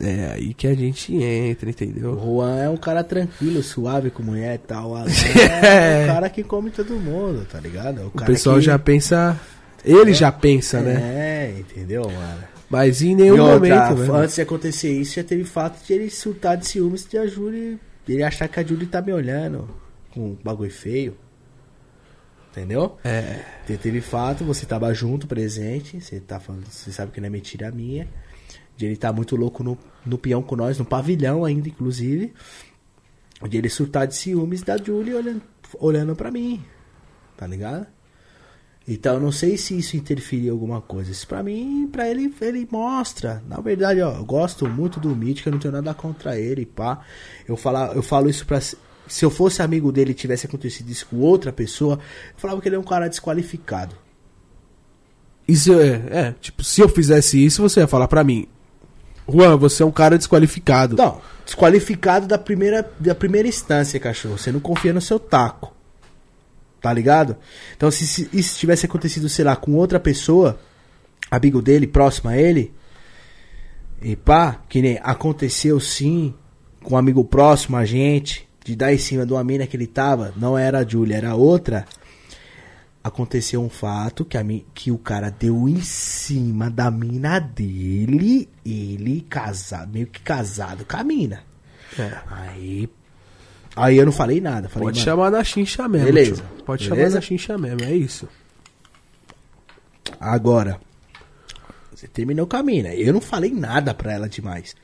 Speaker 1: É aí que a gente entra,
Speaker 2: O
Speaker 1: entendeu?
Speaker 2: Juan é um cara tranquilo, suave com mulher e tal. O Alan
Speaker 1: É.
Speaker 2: é um cara que come todo mundo, tá ligado? É
Speaker 1: O
Speaker 2: cara
Speaker 1: pessoal
Speaker 2: que-
Speaker 1: já pensa. Ele já pensa, né?
Speaker 2: É, entendeu, mano?
Speaker 1: Mas em nenhum
Speaker 2: outra,
Speaker 1: momento, velho.
Speaker 2: antes de acontecer isso, já teve fato de ele surtar de ciúmes de a Júlia. Ele achar que a Júlia tá me olhando com um bagulho feio. Entendeu?
Speaker 1: É.
Speaker 2: Te- Teve fato, você tava junto, presente. Você tá falando, você sabe que não é mentira minha. De ele tá muito louco no, no peão com nós, no pavilhão ainda, inclusive. De ele surtar de ciúmes da Julie olhando, olhando pra mim. Tá ligado? Então eu não sei se isso interferiu em alguma coisa. Isso pra mim, pra ele, ele mostra. Na verdade, ó, eu gosto muito do Mítico, eu não tenho nada contra ele, pá. Eu, fala, eu falo isso pra. Se eu fosse amigo dele e tivesse acontecido isso com outra pessoa, eu falava que ele é um cara desqualificado.
Speaker 1: Isso é, é, tipo, se eu fizesse isso, você ia falar pra mim. Juan, você é um cara desqualificado.
Speaker 2: Não, desqualificado da primeira, da primeira instância, cachorro. Você não confia no seu taco. Tá ligado? Então, se, se isso tivesse acontecido, sei lá, com outra pessoa, amigo dele, próximo a ele, e pá, que nem aconteceu sim, com um amigo próximo a gente, de dar em cima de uma mina que ele tava, não era a Julia, era outra. Aconteceu um fato que, a que o cara deu em cima da mina dele, ele casado, meio que casado com a mina.
Speaker 1: É.
Speaker 2: Aí. Aí eu não falei nada. Falei,
Speaker 1: Pode chamar na chincha mesmo.
Speaker 2: Beleza.
Speaker 1: tio. Pode
Speaker 2: Beleza?
Speaker 1: chamar na chincha mesmo, é isso.
Speaker 2: Agora. Você terminou com a mina. Eu não falei nada pra ela demais.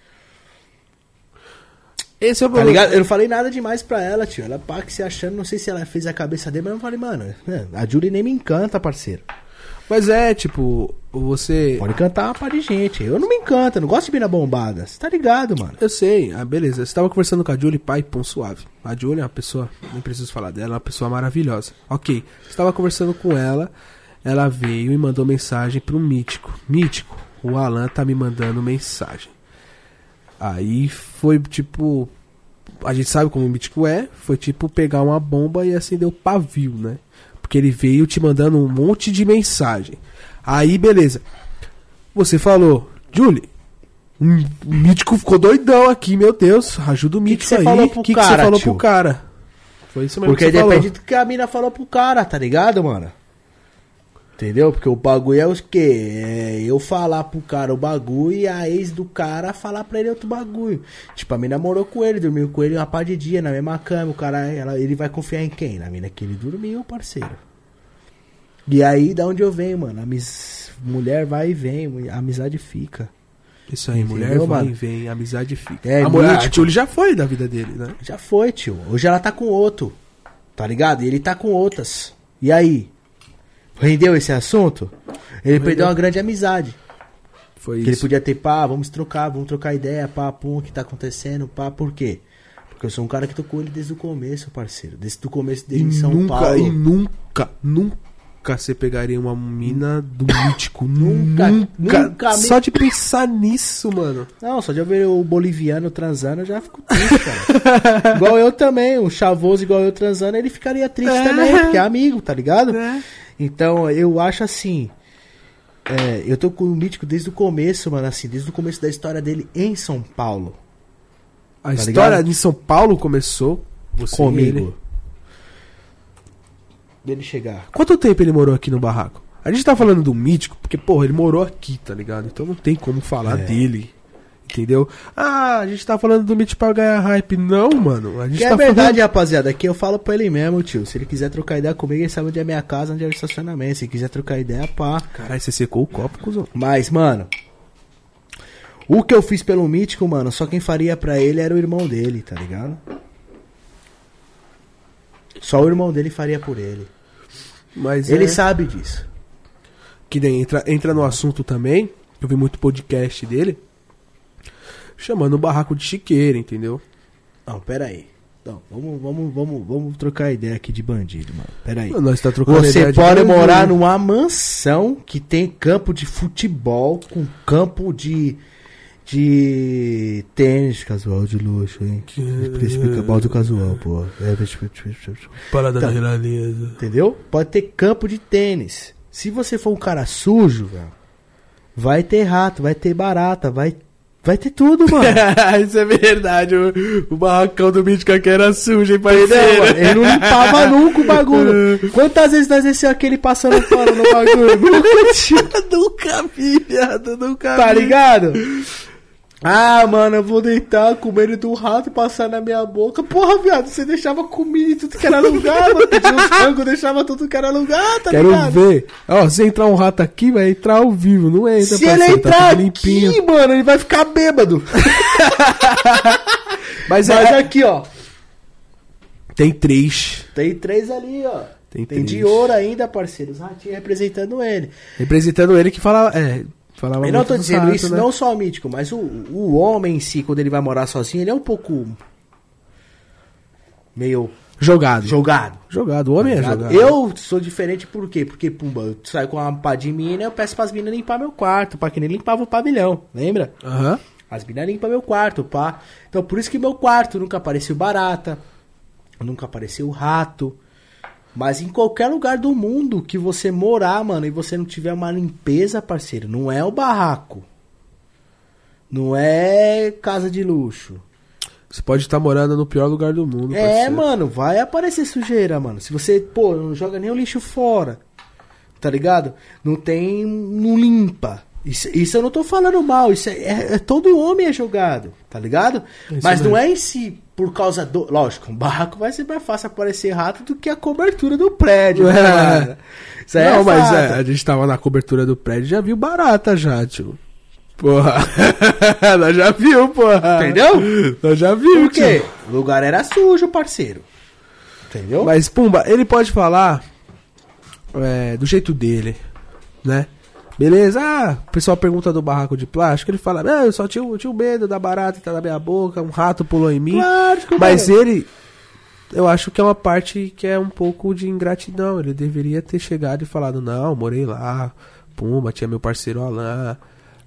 Speaker 1: Esse é o
Speaker 2: Tá
Speaker 1: problema.
Speaker 2: ligado? Eu não falei nada demais pra ela, tio. Ela pá que se achando, não sei se ela fez a cabeça dele, mas eu falei, mano, é, a Julie nem me encanta, parceiro.
Speaker 1: Mas é, tipo, você.
Speaker 2: Pode cantar uma par de gente. Eu não me encanta, não gosto de mina bombada. Você tá ligado, mano?
Speaker 1: Eu sei, ah, beleza. Você tava conversando com a Julie, pai, pão suave. A Julie é uma pessoa, nem preciso falar dela, é uma pessoa maravilhosa. Ok, você tava conversando com ela, ela veio e mandou mensagem pro Mítico. Mítico, o Alan tá me mandando mensagem. Aí foi tipo. A gente sabe como o Mítico é, foi tipo pegar uma bomba e acender o pavio, né? Porque ele veio te mandando um monte de mensagem. Aí, beleza. Você falou, Julie, o mítico ficou doidão aqui, meu Deus. Ajuda o
Speaker 2: que
Speaker 1: mítico aí. O que, você falou
Speaker 2: tio?
Speaker 1: pro cara? Foi isso mesmo
Speaker 2: Porque
Speaker 1: que você
Speaker 2: depende
Speaker 1: falou.
Speaker 2: do que a mina falou pro cara, tá ligado, mano? Entendeu? Porque o bagulho é o quê? É eu falar pro cara o bagulho e a ex do cara falar pra ele outro bagulho. Tipo, a mina morou com ele, dormiu com ele uma par de dia na mesma cama. O cara, ela, ele vai confiar em quem? Na mina que ele dormiu, parceiro. E aí, da onde eu venho, mano? A mis... mulher vai e vem, a amizade fica.
Speaker 1: Isso aí,
Speaker 2: Entendeu,
Speaker 1: mulher vai e vem, amizade fica.
Speaker 2: É,
Speaker 1: a mulher, a
Speaker 2: mítico.
Speaker 1: Julie já foi da vida dele, né?
Speaker 2: Já foi, tio. Hoje ela tá com outro. Tá ligado? E ele tá com outras. E aí? Rendeu esse assunto? Ele perdeu uma grande amizade.
Speaker 1: Foi
Speaker 2: Que ele
Speaker 1: isso.
Speaker 2: podia ter, pá, vamos trocar, vamos trocar ideia, pá, pum, o que tá acontecendo, pá, por quê? Porque eu sou um cara que tô com ele desde o começo, parceiro. Desde o começo
Speaker 1: E
Speaker 2: dele em São
Speaker 1: nunca,
Speaker 2: Paulo.
Speaker 1: e nunca, nunca você pegaria uma mina do mítico.
Speaker 2: Nunca,
Speaker 1: nunca.
Speaker 2: nunca
Speaker 1: Só de pensar nisso, mano.
Speaker 2: Não, só de eu ver o boliviano transando, eu já fico triste, cara. igual eu também, o chavoso igual eu transando, ele ficaria triste
Speaker 1: É.
Speaker 2: também, porque é amigo, tá ligado?
Speaker 1: É.
Speaker 2: Então, eu acho assim. é, eu tô com o Mítico desde o começo, mano, assim, desde o começo da história dele em São Paulo.
Speaker 1: A
Speaker 2: Tá
Speaker 1: história
Speaker 2: ligado?
Speaker 1: de São Paulo começou você e ele.
Speaker 2: comigo. Dele chegar.
Speaker 1: Quanto tempo ele morou aqui no barraco? A gente tá falando do mítico porque, porra, ele morou aqui, tá ligado? Então não tem como falar
Speaker 2: É.
Speaker 1: dele. Entendeu? Ah, a gente tá falando do mítico pra ganhar hype. Não, mano. A gente
Speaker 2: Que
Speaker 1: tá
Speaker 2: é verdade, rapaziada. Aqui eu falo pra ele mesmo, tio. Se ele quiser trocar ideia comigo, ele sabe onde é minha casa, onde é o estacionamento. Se quiser trocar ideia, pá.
Speaker 1: falando. Caralho, você secou o copo, cuzão.
Speaker 2: Mas, mano. O que eu fiz pelo Mítico, mano, só quem faria pra ele era o irmão dele, tá ligado? Só o irmão dele faria por ele.
Speaker 1: Mas
Speaker 2: Ele
Speaker 1: é...
Speaker 2: sabe disso.
Speaker 1: que daí entra, entra no assunto também. Eu vi muito podcast dele. Chamando o barraco de chiqueira, entendeu?
Speaker 2: Não, pera aí. Não, vamos, vamos, vamos, vamos trocar ideia aqui de bandido, mano. Pera aí.
Speaker 1: Nós tá trocando
Speaker 2: Você
Speaker 1: ideia de
Speaker 2: pode
Speaker 1: bandido.
Speaker 2: morar numa mansão que tem campo de futebol com campo de de tênis casual de luxo, hein? Explica balde casual, pô. É,
Speaker 1: Parada
Speaker 2: Tá.
Speaker 1: da realeza.
Speaker 2: Entendeu? Pode ter campo de tênis. Se você for um cara sujo, velho, vai ter rato, vai ter barata, vai vai ter tudo, mano.
Speaker 1: Isso é verdade. O, o barracão do mítico aqui era sujo, hein, parceiro?
Speaker 2: Ele não limpava nunca o bagulho. Quantas vezes nós desceu aquele passando pano no bagulho? Nunca tinha.
Speaker 1: nunca vi, viado. Nunca
Speaker 2: Tá
Speaker 1: vi.
Speaker 2: ligado? Ah, mano, eu vou deitar com medo do rato passar na minha boca. Porra, viado, você deixava comida em tudo que era lugar, mano. Pedia os frangos, deixava tudo que era lugar, tá
Speaker 1: Quero
Speaker 2: ligado?
Speaker 1: ver. Ó, se entrar um rato aqui, vai entrar ao vivo. Não entra,
Speaker 2: Se ele
Speaker 1: parceiro, tá
Speaker 2: entrar
Speaker 1: limpinho.
Speaker 2: aqui, mano, ele vai ficar bêbado.
Speaker 1: Mas,
Speaker 2: Mas
Speaker 1: é,
Speaker 2: aqui, ó.
Speaker 1: tem três.
Speaker 2: Tem três ali, ó.
Speaker 1: Tem
Speaker 2: Tem,
Speaker 1: três.
Speaker 2: de ouro ainda, parceiro. Os ratinhos representando ele.
Speaker 1: Representando ele que fala. É, falava
Speaker 2: Eu não tô dizendo isso,
Speaker 1: né?
Speaker 2: não só o mítico, mas o, o homem em si, quando ele vai morar sozinho, ele é um pouco. meio
Speaker 1: Jogado.
Speaker 2: jogado.
Speaker 1: Jogado. O homem é
Speaker 2: ligado?
Speaker 1: jogado.
Speaker 2: Eu sou diferente por quê? Porque, pumba, eu saio com uma pá de mina, eu peço pras minas limpar meu quarto, pra que nem limpava o pavilhão, lembra?
Speaker 1: Aham.
Speaker 2: As minas limpam meu quarto, pá. Então por isso que meu quarto nunca apareceu barata, nunca apareceu rato. Mas em qualquer lugar do mundo que você morar, mano, e você não tiver uma limpeza, parceiro, não é o barraco. Não é casa de luxo.
Speaker 1: Você pode estar morando no pior lugar do mundo.
Speaker 2: É,
Speaker 1: parceiro.
Speaker 2: mano, vai aparecer sujeira, mano. Se você, pô, não joga nem o lixo fora, tá ligado? Não tem, não limpa. Isso, isso eu não tô falando mal, isso é, é- é- todo homem é jogado, tá ligado?
Speaker 1: Isso
Speaker 2: Mas não
Speaker 1: mesmo.
Speaker 2: é em si por causa do, lógico, um barraco vai ser mais fácil aparecer rato do que a cobertura do prédio, né,
Speaker 1: É.
Speaker 2: Isso aí
Speaker 1: não,
Speaker 2: é
Speaker 1: mas é, a gente tava na cobertura do prédio já viu barata já, tio. Porra. Nós já viu, porra.
Speaker 2: Entendeu?
Speaker 1: Nós já viu,
Speaker 2: Por quê?
Speaker 1: tio.
Speaker 2: O lugar era sujo, parceiro. Entendeu?
Speaker 1: Mas, Pumba, ele pode falar é, do jeito dele, né? Beleza, ah, o pessoal pergunta do barraco de plástico, ele fala, ah, eu só tinha, eu tinha um medo da barata estar na minha boca, um rato pulou em mim. Mas ele, eu acho que é uma parte que é um pouco de ingratidão. Ele deveria ter chegado e falado, não, morei lá, Pumba, tinha meu parceiro Alain,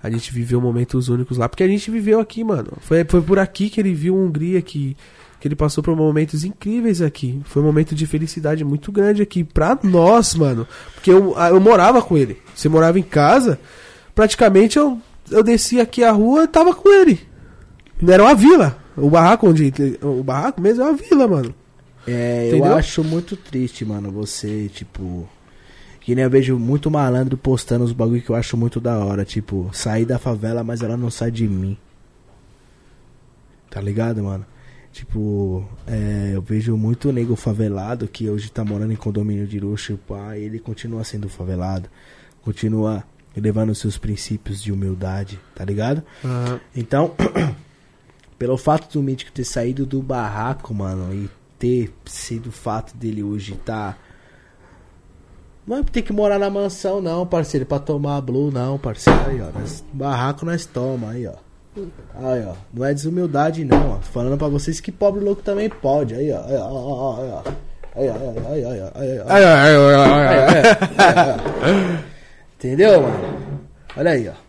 Speaker 1: a gente viveu momentos únicos lá, porque a gente viveu aqui, mano. Foi, foi por aqui que ele viu a Hungria, que, que ele passou por momentos incríveis aqui. Foi um momento de felicidade muito grande aqui pra nós, mano. Porque eu, eu morava com ele. Você morava em casa, praticamente eu, eu descia aqui a rua e tava com ele. Era uma vila. O barraco onde. O barraco mesmo é uma vila, mano.
Speaker 2: É, eu
Speaker 1: Entendeu?
Speaker 2: acho muito triste, mano, você, tipo. Que nem eu vejo muito malandro postando os bagulho que eu acho muito da hora. Tipo, sair da favela, mas ela não sai de mim. Tá ligado, mano? Tipo, é, eu vejo muito nego favelado que hoje tá morando em condomínio de luxo e pá, ele continua sendo favelado. Continua levando seus princípios de humildade, tá ligado? Então, pelo fato do Mítico ter saído do barraco, mano, e ter sido o fato dele hoje tá. Não é ter que morar na mansão, não, parceiro, pra tomar blue, não, parceiro. Aí, ó, nós, barraco nós toma, aí, ó. Aí, ó, não é desumildade, não, ó. Falando pra vocês que pobre louco também pode, aí, ó. Aí, ó, ó, ó, aí, ó. Aí, ó, aí, ó, aí, ó, aí, ó, aí, ó. É. Entendeu, mano? Olha aí, ó.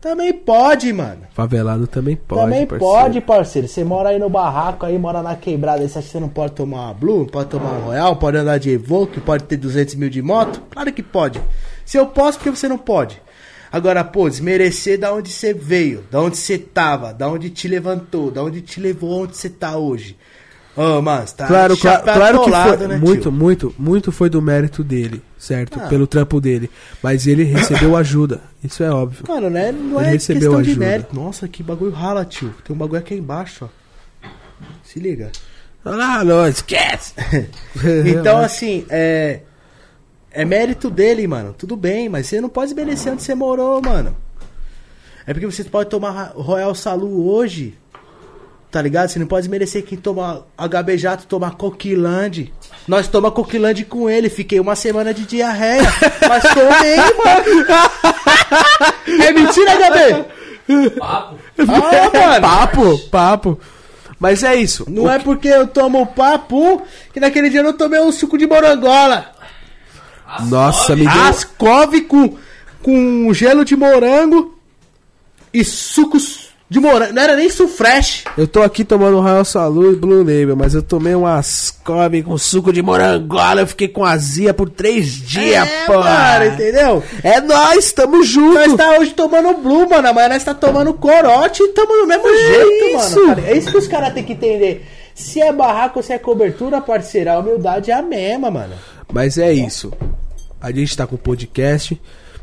Speaker 2: Também pode, mano.
Speaker 1: Favelado também pode.
Speaker 2: Também
Speaker 1: parceiro.
Speaker 2: pode, parceiro. Você mora aí no barraco, aí mora na quebrada, aí você acha que você não pode tomar uma Blue, pode tomar uma Royal, pode andar de Evoque, pode ter 200 mil de moto? Claro que pode. Se eu posso, porque você não pode? Agora, pô, desmerecer da onde você veio, da onde você tava, da onde te levantou, da onde te levou onde você tá hoje. Ô, mano, você tá
Speaker 1: Claro, claro, claro que foi.
Speaker 2: né,
Speaker 1: muito,
Speaker 2: tio?
Speaker 1: muito, muito foi do mérito dele, certo?
Speaker 2: Ah.
Speaker 1: Pelo trampo dele. Mas ele recebeu ajuda. Isso é óbvio.
Speaker 2: Mano, né? Não
Speaker 1: Ele
Speaker 2: é
Speaker 1: recebeu
Speaker 2: questão de
Speaker 1: ajuda.
Speaker 2: mérito. Nossa, que bagulho rala, tio. Tem um bagulho aqui embaixo, ó. Se liga.
Speaker 1: Ah, não, esquece!
Speaker 2: Então, assim, é. É mérito dele, mano. Tudo bem, mas você não pode desmerecer onde você morou, mano. É porque você pode tomar Royal Salu hoje. Tá ligado? Você não pode desmerecer quem toma HB Jato, toma Coquilande. Nós toma Coquilande com ele. Fiquei uma semana de diarreia. mas tomei, mano. É mentira, HB?
Speaker 4: Papo.
Speaker 2: Ah, mano.
Speaker 1: papo, papo. Mas é isso.
Speaker 2: Não é porque eu tomo papo que naquele dia eu não tomei um suco de morangola.
Speaker 1: Nossa, me deu.
Speaker 2: Ascov com, com gelo de morango e sucos de morango. Não era nem sufresh.
Speaker 1: Eu tô aqui tomando Royal Salu e Blue Label, mas eu tomei um Ascov com suco de morangola. Eu fiquei com azia por três dias,
Speaker 2: é,
Speaker 1: pô.
Speaker 2: mano, entendeu?
Speaker 1: É nós, tamo junto.
Speaker 2: Nós tá hoje tomando Blue, mano. Amanhã nós tá tomando corote e tamo no mesmo jeito,
Speaker 1: isso.
Speaker 2: mano. cara. É isso que os caras têm que entender. Se é barraco ou se é cobertura, parceiro, a humildade é a mesma, mano.
Speaker 1: Mas é isso. A gente tá com o podcast.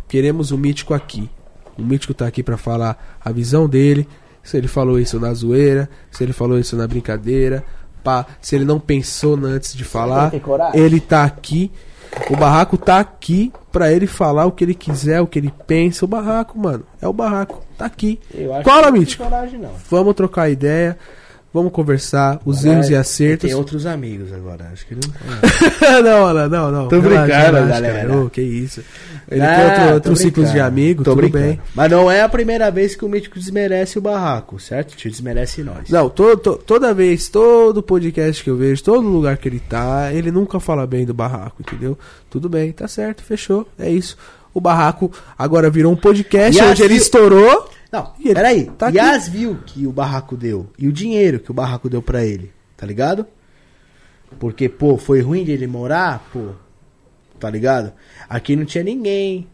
Speaker 1: Queremos o Mítico aqui. O Mítico tá aqui pra falar a visão dele. Se ele falou isso na zoeira, se ele falou isso na brincadeira. Pá, se ele não pensou antes de falar, ele tá aqui. O barraco tá aqui pra ele falar o que ele quiser, o que ele pensa. O barraco, mano, é o barraco. Tá aqui.
Speaker 2: Eu acho
Speaker 1: Cola,
Speaker 2: que não
Speaker 1: Mítico.
Speaker 2: coragem, não.
Speaker 1: Vamos trocar ideia. Vamos conversar os erros e acertos.
Speaker 2: Tem outros amigos agora. Acho que ele não.
Speaker 1: não, não, não, não.
Speaker 2: Tô brincando, galera.
Speaker 1: cara. Ô, que isso. Ele
Speaker 2: Ah,
Speaker 1: tem outro, outros ciclos de
Speaker 2: brincando,
Speaker 1: amigo,
Speaker 2: tô
Speaker 1: tudo
Speaker 2: brincando.
Speaker 1: bem.
Speaker 2: Mas não é a primeira vez que o Mítico desmerece o barraco, certo? Te desmerece nós.
Speaker 1: Não, to- to- toda vez, todo podcast que eu vejo, todo lugar que ele tá, ele nunca fala bem do barraco, entendeu? Tudo bem, tá certo, fechou, é isso. O barraco agora virou um podcast
Speaker 2: E
Speaker 1: onde
Speaker 2: assim-
Speaker 1: ele estourou.
Speaker 2: Não,
Speaker 1: E ele
Speaker 2: peraí.
Speaker 1: tá aqui.
Speaker 2: Yas viu que o barraco deu. E o dinheiro que o barraco deu pra ele. Tá ligado? Porque, pô, foi ruim de ele morar, pô. Tá ligado? Aqui não tinha ninguém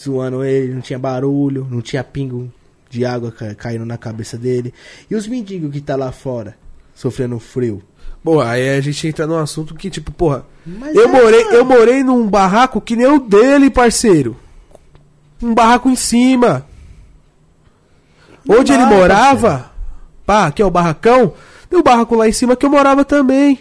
Speaker 2: zoando ele, não tinha barulho, não tinha pingo de água ca- caindo na cabeça dele. E os mendigos que tá lá fora, sofrendo frio.
Speaker 1: Pô, aí a gente entra num assunto que, tipo, porra,
Speaker 2: Mas
Speaker 1: eu
Speaker 2: é,
Speaker 1: morei,
Speaker 2: mano.
Speaker 1: eu morei num barraco que nem o dele, parceiro. Um barraco em cima. Onde ele morava, pá, que é o barracão, tem um barraco lá em cima que eu morava também.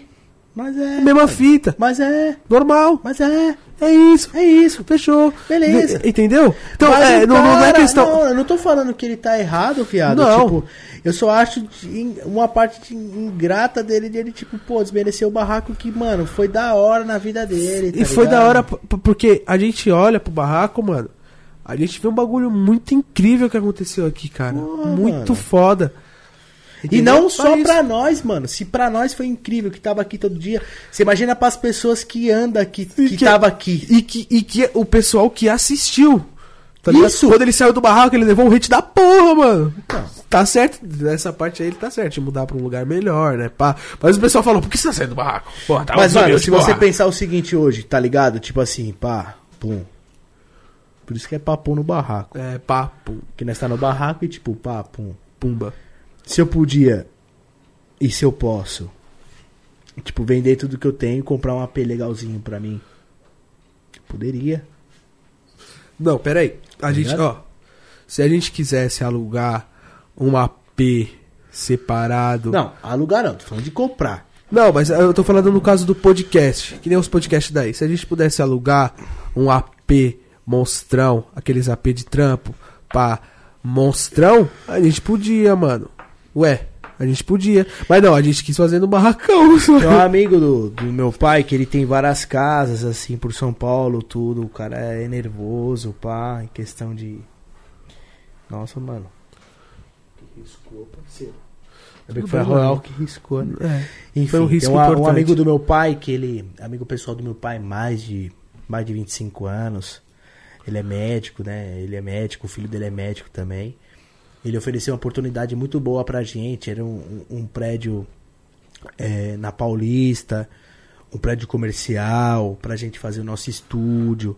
Speaker 2: Mas é.
Speaker 1: Mesma fita.
Speaker 2: Mas é.
Speaker 1: Normal.
Speaker 2: Mas é.
Speaker 1: É isso.
Speaker 2: É isso.
Speaker 1: Fechou.
Speaker 2: Beleza.
Speaker 1: De- Entendeu? Então, é,
Speaker 2: o
Speaker 1: não, não é
Speaker 2: cara-
Speaker 1: questão.
Speaker 2: Não, eu não tô falando que ele tá errado, viado.
Speaker 1: Não.
Speaker 2: Tipo, eu só acho uma parte ingrata dele, dele, tipo, pô, desmerecer o barraco que, mano, foi da hora na vida dele.
Speaker 1: E
Speaker 2: tá
Speaker 1: foi da hora, porque a gente olha pro barraco, mano. A gente vê um bagulho muito incrível que aconteceu aqui, cara.
Speaker 2: Porra,
Speaker 1: muito
Speaker 2: mano.
Speaker 1: foda.
Speaker 2: E
Speaker 1: Entendeu?
Speaker 2: não só
Speaker 1: isso.
Speaker 2: pra nós, mano. Se pra nós foi incrível que tava aqui todo dia, você imagina pras pessoas que andam aqui, que,
Speaker 1: que-
Speaker 2: tava aqui.
Speaker 1: E que, e que o pessoal que assistiu. Tá?
Speaker 2: Isso.
Speaker 1: Quando ele saiu do barraco, ele levou um hit da porra, mano. Tá certo, nessa parte aí ele tá certo, de mudar pra um lugar melhor, né? Pá. Mas o pessoal falou, por que você tá saindo do barraco? Porra, tá
Speaker 2: Mas, mano, se você
Speaker 1: porra.
Speaker 2: pensar o seguinte hoje, tá ligado? Tipo assim, pá, pum. Por isso que é papo no barraco.
Speaker 1: É, papo,
Speaker 2: Que nós tá no barraco e tipo, pum.
Speaker 1: pumba.
Speaker 2: Se eu podia e se eu posso, tipo, vender tudo que eu tenho e comprar um AP legalzinho pra mim. Poderia.
Speaker 1: Não, peraí. A
Speaker 2: Tá
Speaker 1: gente,
Speaker 2: ligado?
Speaker 1: ó. Se a gente quisesse alugar um AP separado.
Speaker 2: Não, alugar não, tô falando de comprar.
Speaker 1: Não, mas eu tô falando no caso do podcast, que nem os podcasts daí. Se a gente pudesse alugar um AP monstrão, aqueles AP de trampo, pra monstrão, a gente podia, mano. Ué, a gente podia. Mas não, a gente quis fazer no barracão.
Speaker 2: Tem um amigo do, do meu pai que ele tem várias casas assim por São Paulo, tudo. O cara é nervoso, pá, em questão de. Nossa, mano. Que riscou, parceiro. Foi a. Royal que riscou, né?
Speaker 1: É,
Speaker 2: Enfim,
Speaker 1: Foi um risco
Speaker 2: tem um, um amigo do meu pai, que ele. Amigo pessoal do meu pai, mais de, mais de 25 anos. Ele é médico, né? Ele é médico, o filho dele é médico também. Ele ofereceu uma oportunidade muito boa pra gente. Era um, um- um prédio é, na Paulista, um prédio comercial, pra gente fazer o nosso estúdio.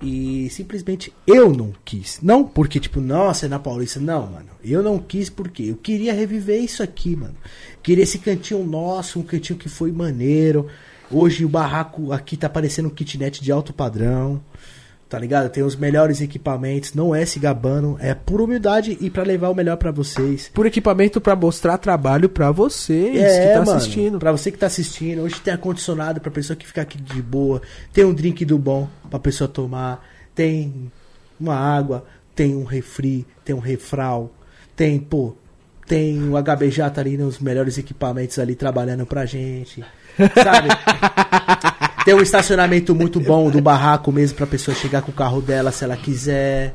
Speaker 2: E simplesmente eu não quis. Não porque, tipo, nossa, é na Paulista. Não, mano. Eu não quis porque eu queria reviver isso aqui, mano. Queria esse cantinho nosso, um cantinho que foi maneiro. Hoje o barraco aqui tá parecendo um kitnet de alto padrão. Tá ligado? Tem os melhores equipamentos. Não é se gabando. É pura humildade e pra levar o melhor pra vocês.
Speaker 1: Por equipamento pra mostrar trabalho pra vocês que tá
Speaker 2: mano,
Speaker 1: assistindo.
Speaker 2: Pra você que tá assistindo, hoje tem ar-condicionado pra pessoa que ficar aqui de boa. Tem um drink do bom pra pessoa tomar. Tem uma água, tem um refri, tem um refral. Tem, pô, tem o HBJ tá ali nos melhores equipamentos ali trabalhando pra gente. Sabe? tem um estacionamento muito bom do barraco mesmo pra pessoa chegar com o carro dela se ela quiser.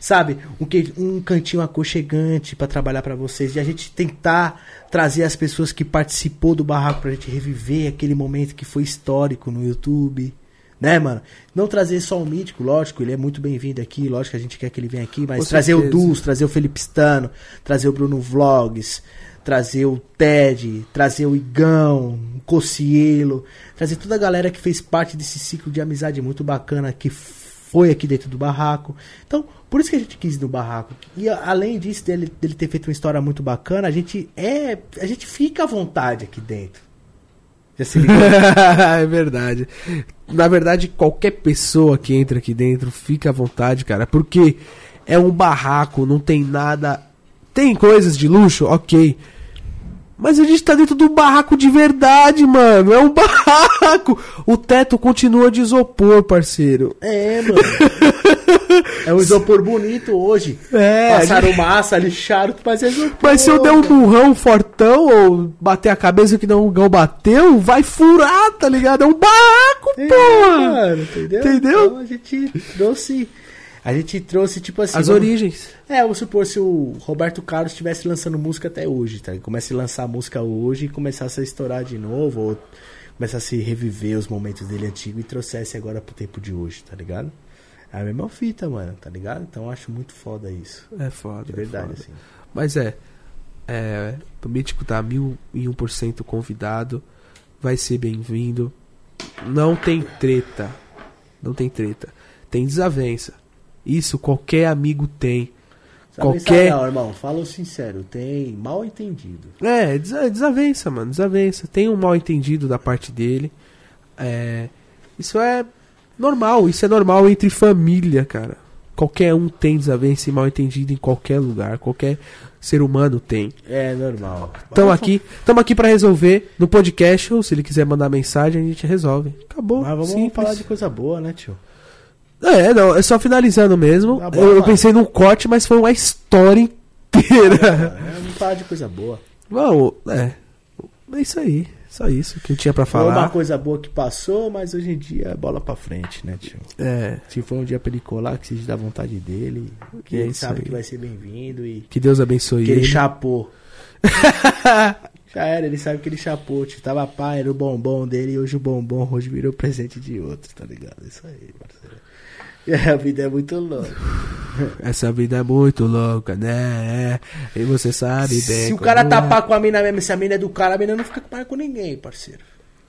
Speaker 2: Sabe? Um, que- um cantinho aconchegante pra trabalhar pra vocês. E a gente tentar trazer as pessoas que participou do barraco pra gente reviver aquele momento que foi histórico no YouTube. Né, mano? Não trazer só o mítico, lógico, ele é muito bem-vindo aqui, lógico que a gente quer que ele venha aqui, mas
Speaker 1: Com
Speaker 2: trazer o
Speaker 1: certeza.
Speaker 2: Dus, trazer o Felipe Stano, trazer o Bruno Vlogs, trazer o Ted, trazer o Igão, o Cocielo, trazer toda a galera que fez parte desse ciclo de amizade muito bacana que foi aqui dentro do barraco. Então, por isso que a gente quis ir no barraco. E além disso, dele, dele ter feito uma história muito bacana, a gente é. A gente fica à vontade aqui dentro.
Speaker 1: É verdade. Na verdade, qualquer pessoa que entra aqui dentro fica à vontade, cara, porque é um barraco, não tem nada. Tem coisas de luxo, ok. Mas a gente tá dentro do barraco de verdade, mano. É um barraco. O teto continua de isopor, parceiro.
Speaker 2: É, mano. É um isopor bonito hoje.
Speaker 1: É,
Speaker 2: Passaram massa, lixaram, mas é isopor.
Speaker 1: Mas se eu der um burrão fortão ou bater a cabeça que não o Gão bateu, vai furar, tá ligado? É um barraco,
Speaker 2: É,
Speaker 1: porra!
Speaker 2: mano, entendeu?
Speaker 1: Entendeu?
Speaker 2: Então a gente trouxe. A gente trouxe, tipo assim.
Speaker 1: As
Speaker 2: vamos-
Speaker 1: origens.
Speaker 2: É, vamos supor se o Roberto Carlos estivesse lançando música até hoje, tá? Começa a lançar música hoje e começasse a estourar de novo, ou começasse a reviver os momentos dele antigo e trouxesse agora pro tempo de hoje, tá ligado? É a mesma fita, mano, tá ligado? Então eu acho muito foda isso.
Speaker 1: É foda.
Speaker 2: De verdade,
Speaker 1: é foda.
Speaker 2: assim.
Speaker 1: Mas é. É. O Mítico tá mil e um por cento convidado. Vai ser bem-vindo. Não tem treta. Não tem treta. Tem desavença. Isso qualquer amigo tem.
Speaker 2: Sabe,
Speaker 1: Qualquer-
Speaker 2: sabe, não, irmão, fala o sincero, tem mal entendido.
Speaker 1: É, desa- desavença, mano. Desavença. Tem um mal entendido da parte dele. É. Isso é normal. Isso é normal entre família, cara. Qualquer um tem desavença e mal entendido em qualquer lugar. Qualquer ser humano tem.
Speaker 2: É normal.
Speaker 1: Tamo
Speaker 2: Vamos
Speaker 1: aqui, tamo aqui para resolver no podcast, ou se ele quiser mandar mensagem, a gente resolve. Acabou.
Speaker 2: Mas vamos
Speaker 1: simples.
Speaker 2: falar de coisa boa, né, tio?
Speaker 1: É, não, é só finalizando mesmo.
Speaker 2: Tá bom,
Speaker 1: eu, eu pensei num corte, mas foi uma história inteira.
Speaker 2: É, vamos falar de coisa boa.
Speaker 1: Bom, é. É isso aí. Só isso que eu tinha pra
Speaker 2: Foi uma
Speaker 1: falar.
Speaker 2: coisa boa que passou, mas hoje em dia é bola pra frente, né, tio?
Speaker 1: É.
Speaker 2: Se for um dia pra ele colar, que seja da vontade dele, que
Speaker 1: É
Speaker 2: ele sabe
Speaker 1: aí.
Speaker 2: que vai ser bem-vindo e
Speaker 1: Que Deus abençoe
Speaker 2: que ele
Speaker 1: ele.
Speaker 2: chapou. Já era, ele sabe que ele chapou, tio. Tava pai, era o bombom dele e hoje o bombom hoje virou presente de outro, tá ligado? Isso aí, parceiro. E a vida é muito louca.
Speaker 1: Essa vida é muito louca, né? É. E você sabe bem.
Speaker 2: Se o cara
Speaker 1: é.
Speaker 2: pá com a mina mesmo, se a mina é do cara, a mina não fica mais com ninguém, parceiro.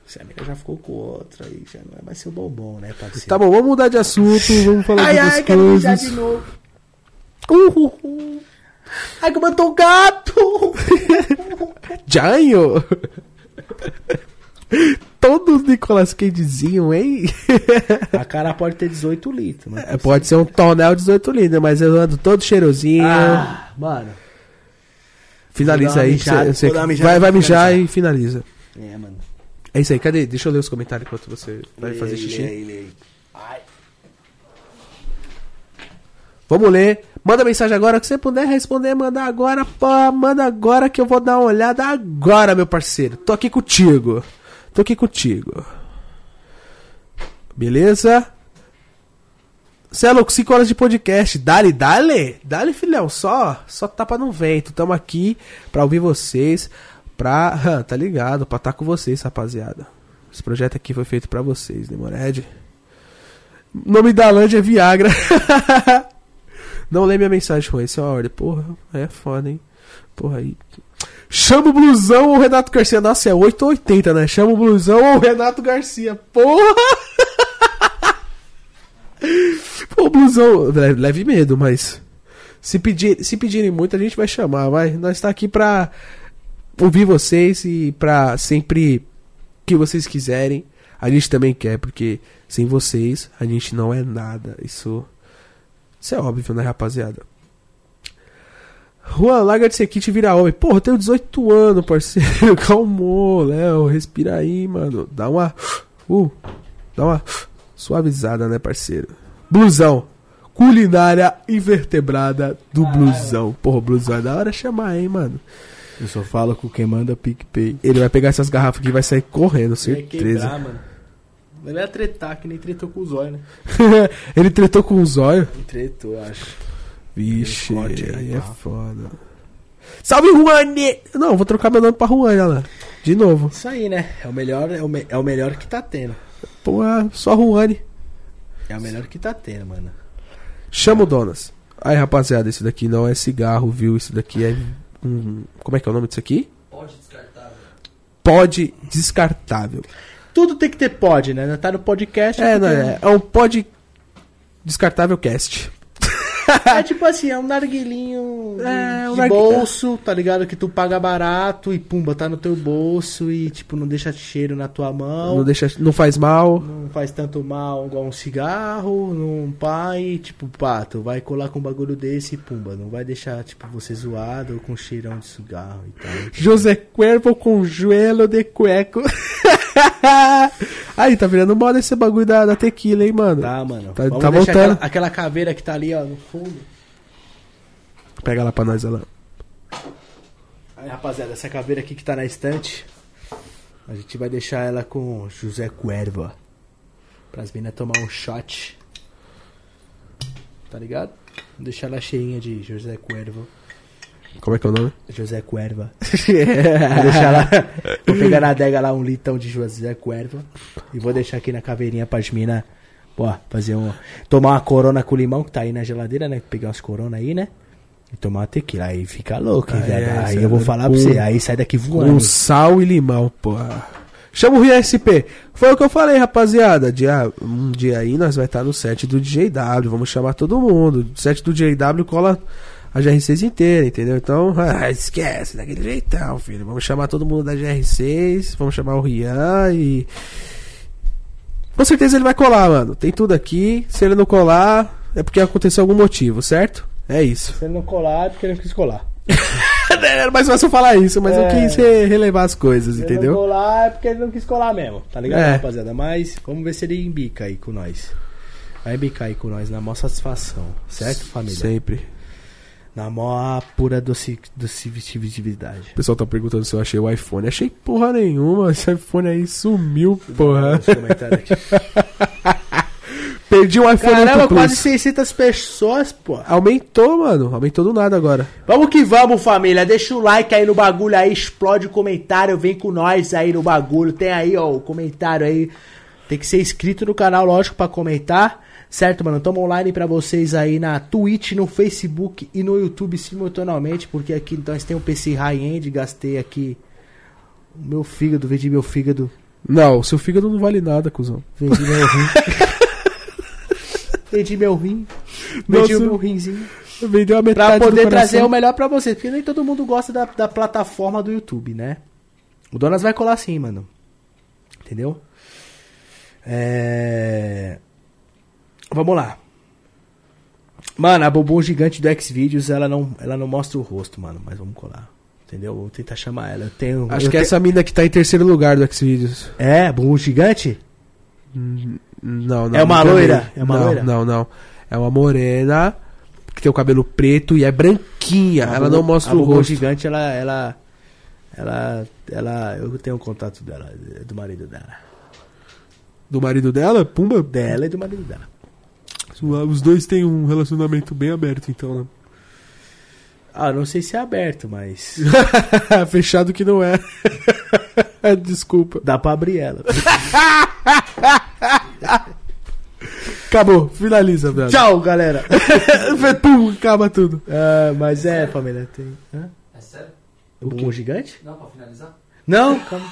Speaker 2: Se a mina já ficou com outra, aí já não é mais seu bombom, né, parceiro?
Speaker 1: Tá bom, vamos mudar de assunto, vamos falar
Speaker 2: Ai,
Speaker 1: de
Speaker 2: ai,
Speaker 1: outras
Speaker 2: quero mijar
Speaker 1: coisas.
Speaker 2: de novo. Uh, uh, uh. Ai, que eu matou o gato!
Speaker 1: Janho! Todo Nicolas Cagezinho, hein?
Speaker 2: A cara pode ter 18 litros, mas
Speaker 1: É, pode ser um tonel 18 litros, mas eu ando todo cheirosinho.
Speaker 2: Ah, mano.
Speaker 1: finaliza aí.
Speaker 2: mijada,
Speaker 1: cê- cê-
Speaker 2: vou dar uma mijada
Speaker 1: vai vai mijar e finaliza.
Speaker 2: É, mano.
Speaker 1: É isso aí, cadê? Deixa eu ler os comentários enquanto você vai
Speaker 2: Lê
Speaker 1: fazer xixi.
Speaker 2: lê lê. Ai.
Speaker 1: Vamos ler. Manda mensagem agora que você puder responder, manda agora, pô, manda agora que eu vou dar uma olhada agora, meu parceiro. Tô aqui contigo. Tô aqui contigo. Beleza? Você é louco, 5 horas de podcast. Dale, dale. Dale, filhão. Só, só tapa no vento. Tamo aqui pra ouvir vocês. Pra. Tá ligado? Pra estar com vocês, rapaziada. Esse projeto aqui foi feito pra vocês, Demored. O nome da Land é Viagra. Não lê minha mensagem com esse, é uma ordem. Porra, é foda, hein? Porra, aí. Chama o Blusão ou o Renato Garcia? Nossa, é 8 ou 80, né? Chama o Blusão ou o Renato Garcia. Porra! blusão. Leve, leve medo, mas. Se, pedir, se pedirem muito, a gente vai chamar, vai. Nós tá aqui pra ouvir vocês e pra sempre que vocês quiserem. A gente também quer, porque sem vocês a gente não é nada. Isso, isso é óbvio, né, rapaziada? Juan, larga de ser kit e vira homem. Porra, eu tenho 18 anos, parceiro. Calmou, Léo. Respira aí, mano. Dá uma. Uh, dá uma suavizada, né, parceiro? Blusão. Culinária invertebrada do blusão. Porra, blusão é da hora chamar, hein, mano.
Speaker 2: Eu só falo com quem manda PicPay.
Speaker 1: Ele vai pegar essas garrafas aqui e vai sair correndo,
Speaker 2: Ele ia quebrar,
Speaker 1: certeza.
Speaker 2: mano. Ele ia tretar, que nem tretou com o zóio, né?
Speaker 1: Ele tretou com o zóio.
Speaker 2: Ele tretou, acho.
Speaker 1: Vixe,
Speaker 2: corte aí,
Speaker 1: aí é
Speaker 2: pá.
Speaker 1: foda. Salve, Juane! Não, vou trocar meu nome pra Juane, olha lá. De novo.
Speaker 2: Isso aí, né? É o melhor, é o, me- é o melhor que tá tendo.
Speaker 1: Porra, só Juane.
Speaker 2: É o melhor que tá tendo, mano.
Speaker 1: Chama o Donas. Aí, rapaziada, esse daqui não é cigarro, viu? Isso daqui é um... Como é que é o nome disso aqui?
Speaker 4: Pode descartar.
Speaker 1: Pod descartável.
Speaker 2: Tudo tem que ter pod, né? Tá no podcast.
Speaker 1: É, não, é, é um pod descartável cast.
Speaker 2: É tipo assim, é um narguilinho de,
Speaker 1: É, um
Speaker 2: de
Speaker 1: nargu-
Speaker 2: bolso, tá ligado? Que tu paga barato e pumba, tá no teu bolso e tipo, não deixa cheiro na tua mão.
Speaker 1: Não, deixa, não faz mal.
Speaker 2: Não faz tanto mal igual um cigarro, não pai, tipo, pá, tu vai colar com um bagulho desse e pumba, não vai deixar, tipo, você zoado ou com cheirão de cigarro e tal.
Speaker 1: José Cuervo com joelho de cueco. Aí, tá virando moda esse bagulho da, da tequila, hein, mano?
Speaker 2: Tá, mano.
Speaker 1: Tá-
Speaker 2: Vamos
Speaker 1: tá voltando.
Speaker 2: Aquela, aquela caveira que tá ali, ó, no fundo.
Speaker 1: Pega lá pra nós, lá.
Speaker 2: Aí, rapaziada, essa caveira aqui que tá na estante, a gente vai deixar ela com José Cuervo. Pras minas tomar um shot. Tá ligado? Vamos deixar ela cheinha de José Cuervo.
Speaker 1: Como é que é o nome?
Speaker 2: José Cuerva. Vou deixar lá. Vou pegar na adega lá um litão de José Cuerva. E vou deixar aqui na caveirinha pras minas. Pô, fazer um. Tomar uma corona com limão que tá aí na geladeira, né? Pegar umas corona aí, né? E tomar uma tequila. Aí fica louco, hein,
Speaker 1: Aí
Speaker 2: velho?
Speaker 1: é,
Speaker 2: Aí eu vou
Speaker 1: é
Speaker 2: falar
Speaker 1: com-
Speaker 2: pra você. Aí sai daqui
Speaker 1: Com
Speaker 2: voando.
Speaker 1: sal e limão, porra. Chama o Rio SP. Foi o que eu falei, rapaziada. Dia, um dia aí nós vai estar no set do DJW. Vamos chamar todo mundo. Set do DJW cola a GR6 inteira, entendeu? Então, ah, esquece, daquele jeitão, filho. Vamos chamar todo mundo da GR6. Vamos chamar o Rian e. Com certeza ele vai colar, mano. Tem tudo aqui. Se ele não colar, é porque aconteceu algum motivo, certo? É isso.
Speaker 2: Se ele não colar, é porque ele não quis colar.
Speaker 1: Era mais fácil falar isso, mas eu
Speaker 2: É.
Speaker 1: quis re- relevar as coisas,
Speaker 2: Se ele
Speaker 1: entendeu?
Speaker 2: não colar, é porque ele não quis colar mesmo. Tá ligado,
Speaker 1: É.
Speaker 2: rapaziada? Mas vamos ver se ele embica aí com nós. Vai embicar aí com nós na maior satisfação. Certo, família?
Speaker 1: Sempre.
Speaker 2: Na maior pura doci- docilidade.
Speaker 1: O pessoal tá perguntando se eu achei o iPhone. Achei porra nenhuma. Esse iPhone aí sumiu, porra. Perdi o iPhone
Speaker 2: Caramba,
Speaker 1: 8 Plus.
Speaker 2: quase 600 pessoas, pô.
Speaker 1: Aumentou, mano. Aumentou do nada agora.
Speaker 2: Vamos que vamos, família. Deixa o like aí no bagulho aí, explode o comentário, vem com nós aí no bagulho. Tem aí, ó, o comentário aí. Tem que ser inscrito no canal, lógico, pra comentar. Certo, mano? Tamo online pra vocês aí na Twitch, no Facebook e no YouTube simultaneamente, porque aqui nós tem um PC high-end, gastei aqui o meu fígado, vendi meu fígado,
Speaker 1: Não, seu fígado não vale nada, cuzão.
Speaker 2: vendi meu rim. vendi meu rim, vendi
Speaker 1: Nossa.
Speaker 2: o meu rinzinho.
Speaker 1: Vendeu a
Speaker 2: Pra
Speaker 1: metade do
Speaker 2: poder trazer o melhor pra vocês. Porque nem todo mundo gosta da, da plataforma do YouTube, né? O Donas vai colar sim, mano. Entendeu? É... Vamos lá. Mano, a bumbum gigante do Xvideos, ela não, ela não mostra o rosto, mano. Mas vamos colar. Entendeu? Vou tentar chamar ela. Eu tenho.
Speaker 1: Acho
Speaker 2: eu
Speaker 1: que é
Speaker 2: te-
Speaker 1: essa mina que tá em terceiro lugar do Xvideos.
Speaker 2: É, bumbum gigante?
Speaker 1: Não, não.
Speaker 2: É uma loira? É uma
Speaker 1: não,
Speaker 2: loira?
Speaker 1: Não, não. É uma morena que tem o cabelo preto e é branquinha.
Speaker 2: A
Speaker 1: ela não mostra
Speaker 2: a
Speaker 1: o rosto.
Speaker 2: gigante, ela, ela. Ela. Ela. Eu tenho o contato dela, do marido dela.
Speaker 1: Do marido dela? Pumba.
Speaker 2: Dela e do marido dela.
Speaker 1: Os dois têm um relacionamento bem aberto, então, né?
Speaker 2: Ah, não sei se é aberto, mas.
Speaker 1: Fechado que não é. Desculpa.
Speaker 2: Dá pra abrir ela.
Speaker 1: Acabou, finaliza, velho.
Speaker 2: Tchau, galera.
Speaker 1: Pum, acaba tudo.
Speaker 2: Ah, mas é, família, tem. Hã?
Speaker 4: É sério?
Speaker 2: O bumbum gigante?
Speaker 4: Não, pra finalizar?
Speaker 2: Não, calma.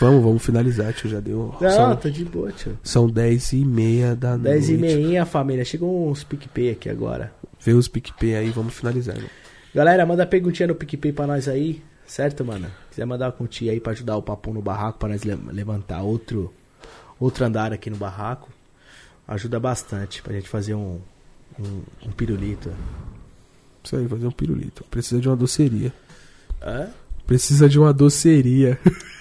Speaker 1: Vamos, vamos finalizar, tio. Já deu.
Speaker 2: Não,
Speaker 1: são,
Speaker 2: tá de boa, tio.
Speaker 1: são 10 e meia da
Speaker 2: 10
Speaker 1: noite.
Speaker 2: e meia, família. Chegou uns PicPay aqui agora.
Speaker 1: Vê os PicPay aí, vamos finalizar, irmão.
Speaker 2: Galera, manda perguntinha no PicPay pra nós aí, certo, mano? Quiser mandar uma continha aí pra ajudar o papo no barraco, pra nós le- levantar outro, outro andar aqui no barraco, ajuda bastante pra gente fazer um, um, um pirulito.
Speaker 1: Isso aí, fazer um pirulito. Precisa de uma doceria.
Speaker 2: Hã?
Speaker 1: Precisa de uma doceria.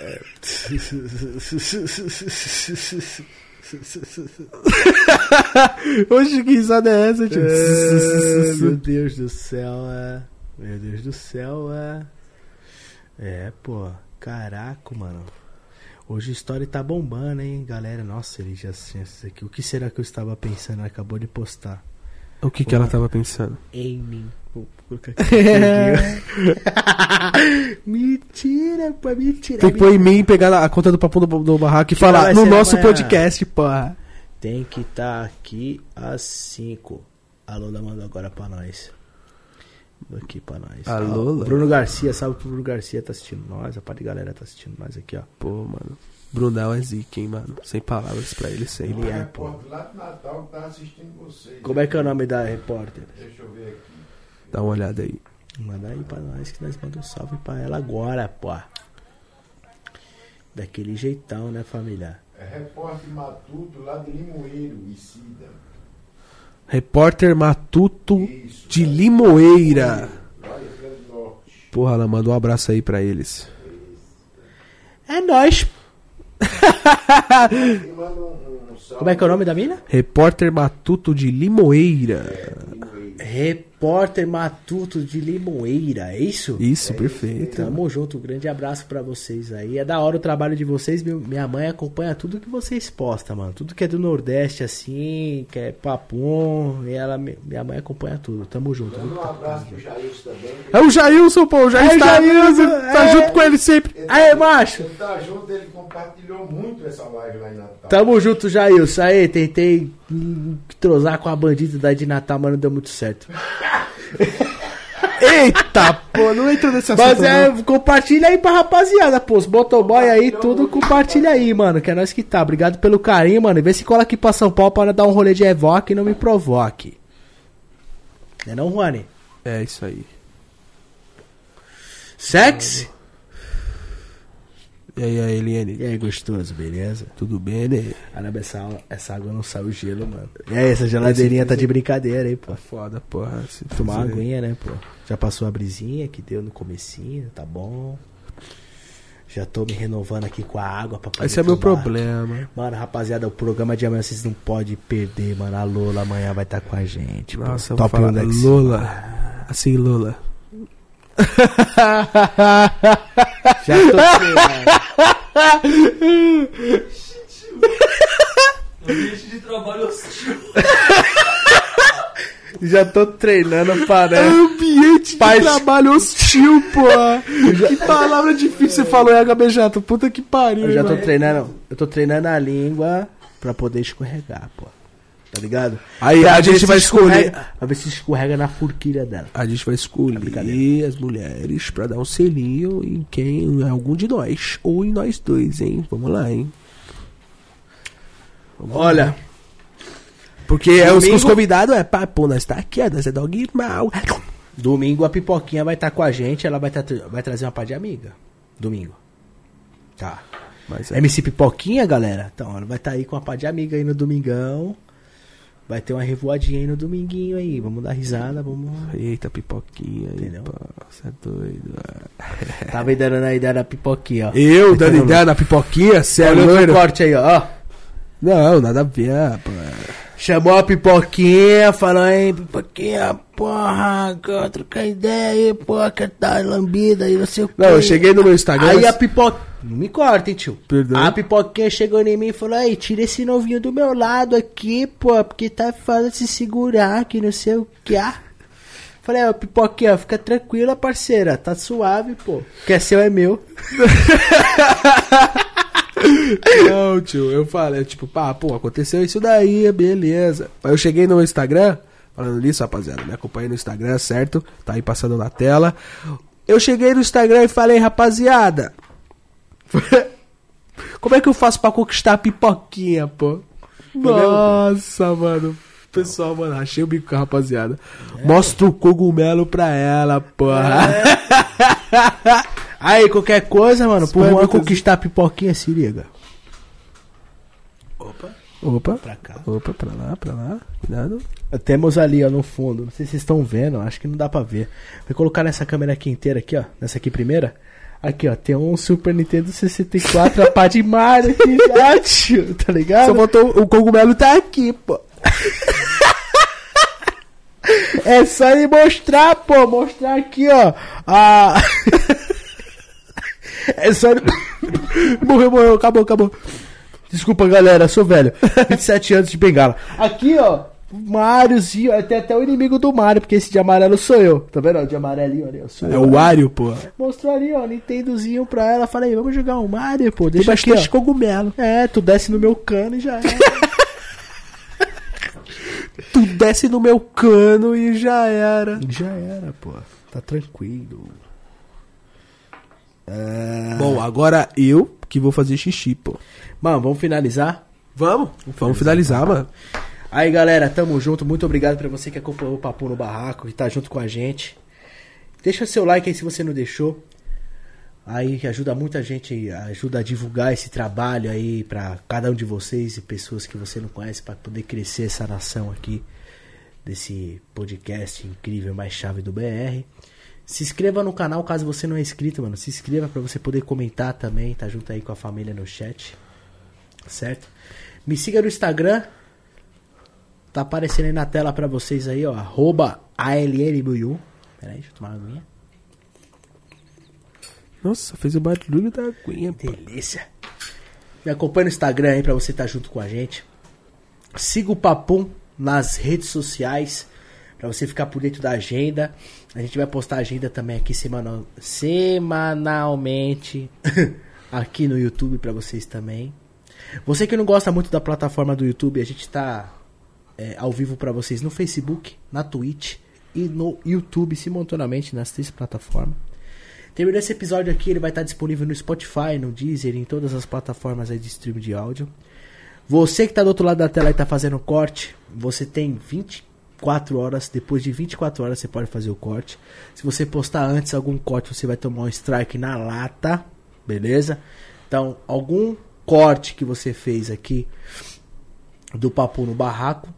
Speaker 1: Oxe, que risada é essa, tio?
Speaker 2: É, meu Deus do céu, é. Meu Deus do céu, é. É, pô. Caraca, mano. Hoje a história tá bombando, hein, galera. Nossa, ele já tinha isso aqui. O que será que eu estava pensando? Acabou de postar.
Speaker 1: O que, que ela tava pensando?
Speaker 2: Em mim. Vou colocar aqui. mentira, pô, mentira.
Speaker 1: Tem que pôr em mim, pegar a conta do papo do, do barraco e
Speaker 2: Que
Speaker 1: falar no nosso
Speaker 2: amanhã?
Speaker 1: podcast, porra.
Speaker 2: Tem que estar aqui às 5. A Lola mandou agora pra nós. Mandou Aqui pra nós.
Speaker 1: A
Speaker 2: Ó,
Speaker 1: Lola?
Speaker 2: Bruno Garcia, sabe que o Bruno Garcia tá assistindo nós. A parte de galera tá assistindo nós aqui, ó.
Speaker 1: Pô, mano. Brunel é zica, hein, mano. Sem palavras pra ele sempre.
Speaker 2: Ele é,
Speaker 5: É,
Speaker 2: pô.
Speaker 5: pô. Lá do Natal que tá assistindo vocês.
Speaker 2: Como é que é o nome da repórter?
Speaker 5: Deixa eu ver aqui.
Speaker 1: Dá uma olhada aí.
Speaker 2: Manda aí pra nós que nós mandamos um salve pra ela agora, pô. Daquele jeitão, né, família?
Speaker 5: É repórter Matuto lá de Limoeiro, Isida.
Speaker 1: Repórter Matuto
Speaker 5: Isso.
Speaker 1: de Limoeira.
Speaker 5: Grande do Norte.
Speaker 1: Porra, ela manda um abraço aí pra eles.
Speaker 2: É nóis. Como é que é o nome da mina?
Speaker 1: Repórter Matuto de Limoeira.
Speaker 2: Repórter Matuto de Limoeira, é isso?
Speaker 1: Isso, perfeito.
Speaker 2: Tamo junto, um grande abraço pra vocês aí. É da hora o trabalho de vocês. Minha mãe acompanha tudo que vocês postam, mano. Tudo que é do Nordeste, assim, que é papum. E ela, minha mãe acompanha tudo. Tamo junto.
Speaker 5: Manda um abraço pro Jailson também.
Speaker 1: É o Jailson, pô. O Jailson
Speaker 2: É
Speaker 1: tá,
Speaker 2: Jailson,
Speaker 1: tá
Speaker 2: é.
Speaker 1: junto com ele sempre.
Speaker 5: Ele
Speaker 2: Aê,
Speaker 5: tá-
Speaker 2: macho.
Speaker 5: Ele tá junto, ele compartilhou muito essa live lá em Natal.
Speaker 2: Tamo junto, Jailson. Aí, tentei hum, trozar com a bandida da de Natal, mas não deu muito certo.
Speaker 1: Eita, pô. Não entra nesse assunto.
Speaker 2: Mas é,
Speaker 1: não.
Speaker 2: compartilha aí pra rapaziada, pô. Os motoboy aí, tudo compartilha aí, mano. Que é nós que tá. Obrigado pelo carinho, mano. E vê se cola aqui pra São Paulo pra dar um rolê de Evoque e não me provoque. Não é não, Juani?
Speaker 1: É isso aí.
Speaker 2: Sexy?
Speaker 1: E aí, aí, Eliane?
Speaker 2: E aí, gostoso, beleza?
Speaker 1: Tudo bem, né?
Speaker 2: Caramba, essa, essa água não saiu gelo, mano. E aí, essa geladeirinha tá de brincadeira aí, pô.
Speaker 1: Foda, porra.
Speaker 2: Tomar uma aguinha, né, pô? Já passou a brisinha que deu no comecinho, tá bom. Já tô me renovando aqui com a água pra poder
Speaker 1: Esse é meu problema.
Speaker 2: Mano, rapaziada, o programa de amanhã vocês não podem perder, mano. A Lola amanhã vai estar com a gente. pô.
Speaker 1: Nossa, eu vou
Speaker 2: Top 1
Speaker 1: falar. Lola. Assim, Lola.
Speaker 2: Já tô treinando.
Speaker 4: Ambiente de trabalho hostil.
Speaker 2: Já tô treinando para.
Speaker 1: Ambiente de trabalho hostil, porra. Que palavra difícil você falou, é. Puta que pariu.
Speaker 2: Eu já tô
Speaker 1: irmão.
Speaker 2: treinando. Eu tô treinando a língua pra poder escorregar, pô. Tá ligado?
Speaker 1: Aí a
Speaker 2: ver
Speaker 1: gente vai escolher.
Speaker 2: Pra ver se escorrega na forquilha dela.
Speaker 1: A gente vai escolher as mulheres pra dar um selinho em quem em algum de nós. Ou em nós dois, hein? Vamos lá, hein?
Speaker 2: Olha,
Speaker 1: Porque é os,
Speaker 2: Domingo-
Speaker 1: os convidados é pá, pô, nós tá aqui, nós é dog mal.
Speaker 2: domingo a Pipoquinha vai estar com a gente. Ela vai, tá, vai trazer uma par de amiga. Domingo. Tá.
Speaker 1: Mas é.
Speaker 2: MC Pipoquinha, galera. Então, ela vai estar aí com uma par de amiga aí no domingão. Vai ter uma revoadinha aí no dominguinho aí. Vamos dar risada, vamos.
Speaker 1: Eita, pipoquinha aí,
Speaker 2: Entendeu?
Speaker 1: pô. Você é doido. é.
Speaker 2: Tava aí dando a ideia da pipoquinha, ó.
Speaker 1: Eu dando ideia na pipoquinha, cê é
Speaker 2: Olha o
Speaker 1: loiro?
Speaker 2: corte aí, ó.
Speaker 1: Não, nada a ver, pô.
Speaker 2: Chamou a pipoquinha, falou aí, pipoquinha, porra, quer trocar ideia aí, porra, que tá lambida aí, não sei o quê.
Speaker 1: Não, eu cheguei no meu Instagram.
Speaker 2: Aí a pipoca. Não me corta, hein, tio.
Speaker 1: Perdão.
Speaker 2: A pipoquinha chegou em mim e falou: aí, tira esse novinho do meu lado aqui, pô, porque tá fácil se segurar, que não sei o que. Ah. Falei, ó, pipoquinha, fica tranquila, parceira, tá suave, pô. Que é seu é meu.
Speaker 1: Não, tio, eu falei, tipo, pá, pô, aconteceu isso daí, beleza. Aí eu cheguei no Instagram, falando nisso, rapaziada, me acompanhei no Instagram, certo? Tá aí passando na tela. Eu cheguei no Instagram e falei, rapaziada, Como é que eu faço pra conquistar a pipoquinha, pô? Nossa, mano. Pessoal, mano, achei o bico com a rapaziada. Mostra o cogumelo pra ela, porra.
Speaker 2: Aí, qualquer coisa, mano, pro
Speaker 1: Vai
Speaker 2: Juan conquistar a pipoquinha, se liga.
Speaker 1: Opa,
Speaker 2: Pra cá.
Speaker 1: opa, pra lá, pra lá. Cuidado.
Speaker 2: Temos ali, ó, no fundo. Não sei se vocês estão vendo, acho que não dá pra ver. Vou colocar nessa câmera aqui inteira, aqui, ó. Nessa aqui primeira. Aqui, ó, tem um Super Nintendo 64, a pá de Mario aqui já, tio, tá ligado?
Speaker 1: Só botou o cogumelo tá aqui, pô.
Speaker 2: É só ele mostrar, pô, mostrar aqui, ó. A... é só ele... morreu, morreu, acabou, acabou. Desculpa, galera, sou velho. 27 anos de bengala. Aqui, ó, Mariozinho, tem até o inimigo do Mario, porque esse de amarelo sou eu. Tá vendo? De amarelinho ali, ó,
Speaker 1: É o Wario, pô.
Speaker 2: Mostrou ali, ó, Nintendozinho pra ela. Falei, vamos jogar um Mario, pô.
Speaker 1: Tem
Speaker 2: Deixa aqui,
Speaker 1: bastante
Speaker 2: ó.
Speaker 1: cogumelo.
Speaker 2: É, tu desce no meu cano e já é.
Speaker 1: Tu desce no meu cano e já era.
Speaker 2: já era, pô. Tá tranquilo. É...
Speaker 1: Bom, agora eu que vou fazer xixi, pô.
Speaker 2: Mano, vamos finalizar?
Speaker 1: Vamos? Vamos finalizar, mano.
Speaker 2: Aí, galera, tamo junto. Muito obrigado pra você que acompanhou o Papo no Barraco, que tá junto com a gente. Deixa seu like aí se você não deixou. Aí que ajuda muita gente, ajuda a divulgar esse trabalho aí pra cada um de vocês e pessoas que você não conhece pra poder crescer essa nação aqui desse podcast incrível mais chave do BR. Se inscreva no canal caso você não é inscrito, mano. Se inscreva pra você poder comentar também, tá junto aí com a família no chat. Certo? Me siga no Instagram, Tá aparecendo aí na tela pra vocês aí, ó. Arroba ALN1001. Pera aí, deixa eu tomar uma aguinha.
Speaker 1: Nossa, fez o barulho da aguinha.
Speaker 2: Delícia. Me acompanha no Instagram aí pra você estar junto com a gente. Siga o Papum nas redes sociais pra você ficar por dentro da agenda. A gente vai postar a agenda também aqui semanal, semanalmente aqui no YouTube pra vocês também. Você que não gosta muito da plataforma do YouTube, a gente tá é, ao vivo pra vocês no Facebook, na Twitch e no YouTube simultaneamente nas três plataformas. Terminou esse episódio aqui, ele vai estar disponível no Spotify, no Deezer, em todas as plataformas de stream de áudio. Você que está do outro lado da tela e está fazendo corte, você tem 24 horas. Depois de 24 horas você pode fazer o corte. Se você postar antes algum corte, você vai tomar um strike na lata, beleza? Então, algum corte que você fez aqui do Papo no Barraco,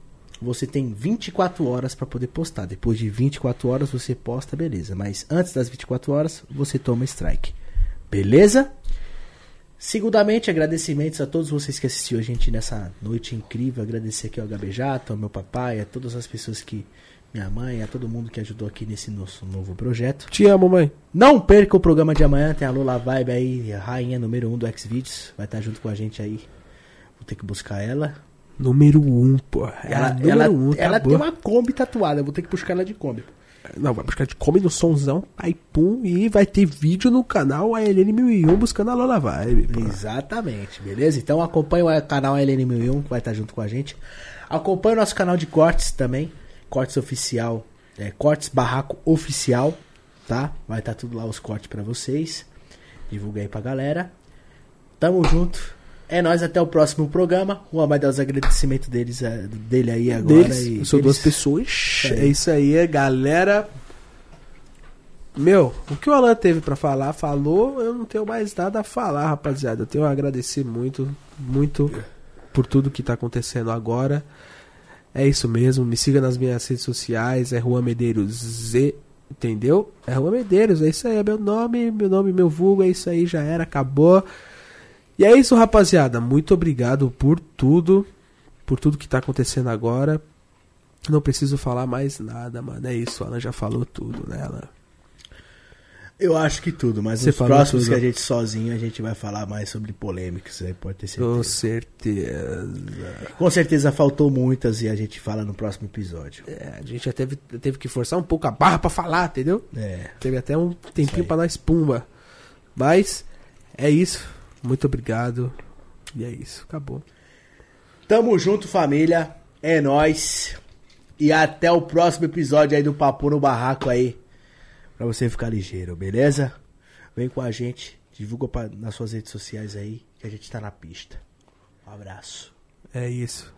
Speaker 2: você tem 24 horas para poder postar. Depois de 24 horas você posta, beleza. Mas antes das 24 horas você toma strike. Beleza? Segundamente, agradecimentos a todos vocês que assistiram a gente nessa noite incrível. Agradecer aqui ao Gabejato, ao meu papai, a todas as pessoas que. Minha mãe, a todo mundo que ajudou aqui nesse nosso novo projeto.
Speaker 1: Te amo, mãe.
Speaker 2: Não perca o programa de amanhã, tem a Lula Vibe aí, rainha número 1 um do Xvideos. Vai estar junto com a gente aí. Vou ter que buscar ela.
Speaker 1: Número 1, um, pô. É
Speaker 2: Ela,
Speaker 1: a número
Speaker 2: ela,
Speaker 1: um,
Speaker 2: ela
Speaker 1: acabou.
Speaker 2: tem uma Kombi tatuada, eu vou ter que buscar ela de Kombi.
Speaker 1: Não, vai buscar de come no somzão, aí pum, e vai ter vídeo no canal ALN1001 buscando a Lola Vibe, pô.
Speaker 2: Exatamente, beleza? Então acompanha o canal LN1001 que vai estar junto com a gente. Acompanha o nosso canal de cortes também, cortes oficial, é, cortes barraco oficial, tá? Vai estar tudo lá os cortes pra vocês. Divulga aí pra galera. Tamo junto. É nóis, até o próximo programa. O vai dar os agradecimentos deles, é, dele aí agora.
Speaker 1: Deles,
Speaker 2: e
Speaker 1: são duas
Speaker 2: deles-
Speaker 1: pessoas.
Speaker 2: aí.
Speaker 1: É isso aí, galera. Meu, o que o Alan teve pra falar, falou. Eu não tenho mais nada a falar, rapaziada. Eu tenho a agradecer muito, muito por tudo que tá acontecendo agora. É isso mesmo. Me siga nas minhas redes sociais. É Juan Medeiros Z. Entendeu? É Juan Medeiros. É isso aí. É meu nome, meu nome, meu vulgo. É isso aí. Já era. Acabou. E é isso, rapaziada. Muito obrigado por tudo. Por tudo que tá acontecendo agora. Não preciso falar mais nada, mano. É isso, Alan já falou tudo, né, Alan?
Speaker 2: Eu acho que tudo, mas
Speaker 1: Você
Speaker 2: nos próximos
Speaker 1: tudo.
Speaker 2: que a gente sozinho, a gente vai falar mais sobre polêmicas, aí pode ter certeza.
Speaker 1: Com certeza.
Speaker 2: Com certeza faltou muitas e a gente fala no próximo episódio.
Speaker 1: É, a gente já teve, teve que forçar um pouco a barra pra falar, entendeu?
Speaker 2: É.
Speaker 1: Teve até um tempinho pra nós pumba. Mas é isso. Muito obrigado. E é isso. Acabou.
Speaker 2: Tamo junto, família. É nóis. E até o próximo episódio aí do Papo no Barraco aí. Pra você ficar ligeiro, beleza? Vem com a gente Divulga pra, nas suas redes sociais aí que a gente tá na pista. Um abraço.
Speaker 1: É isso.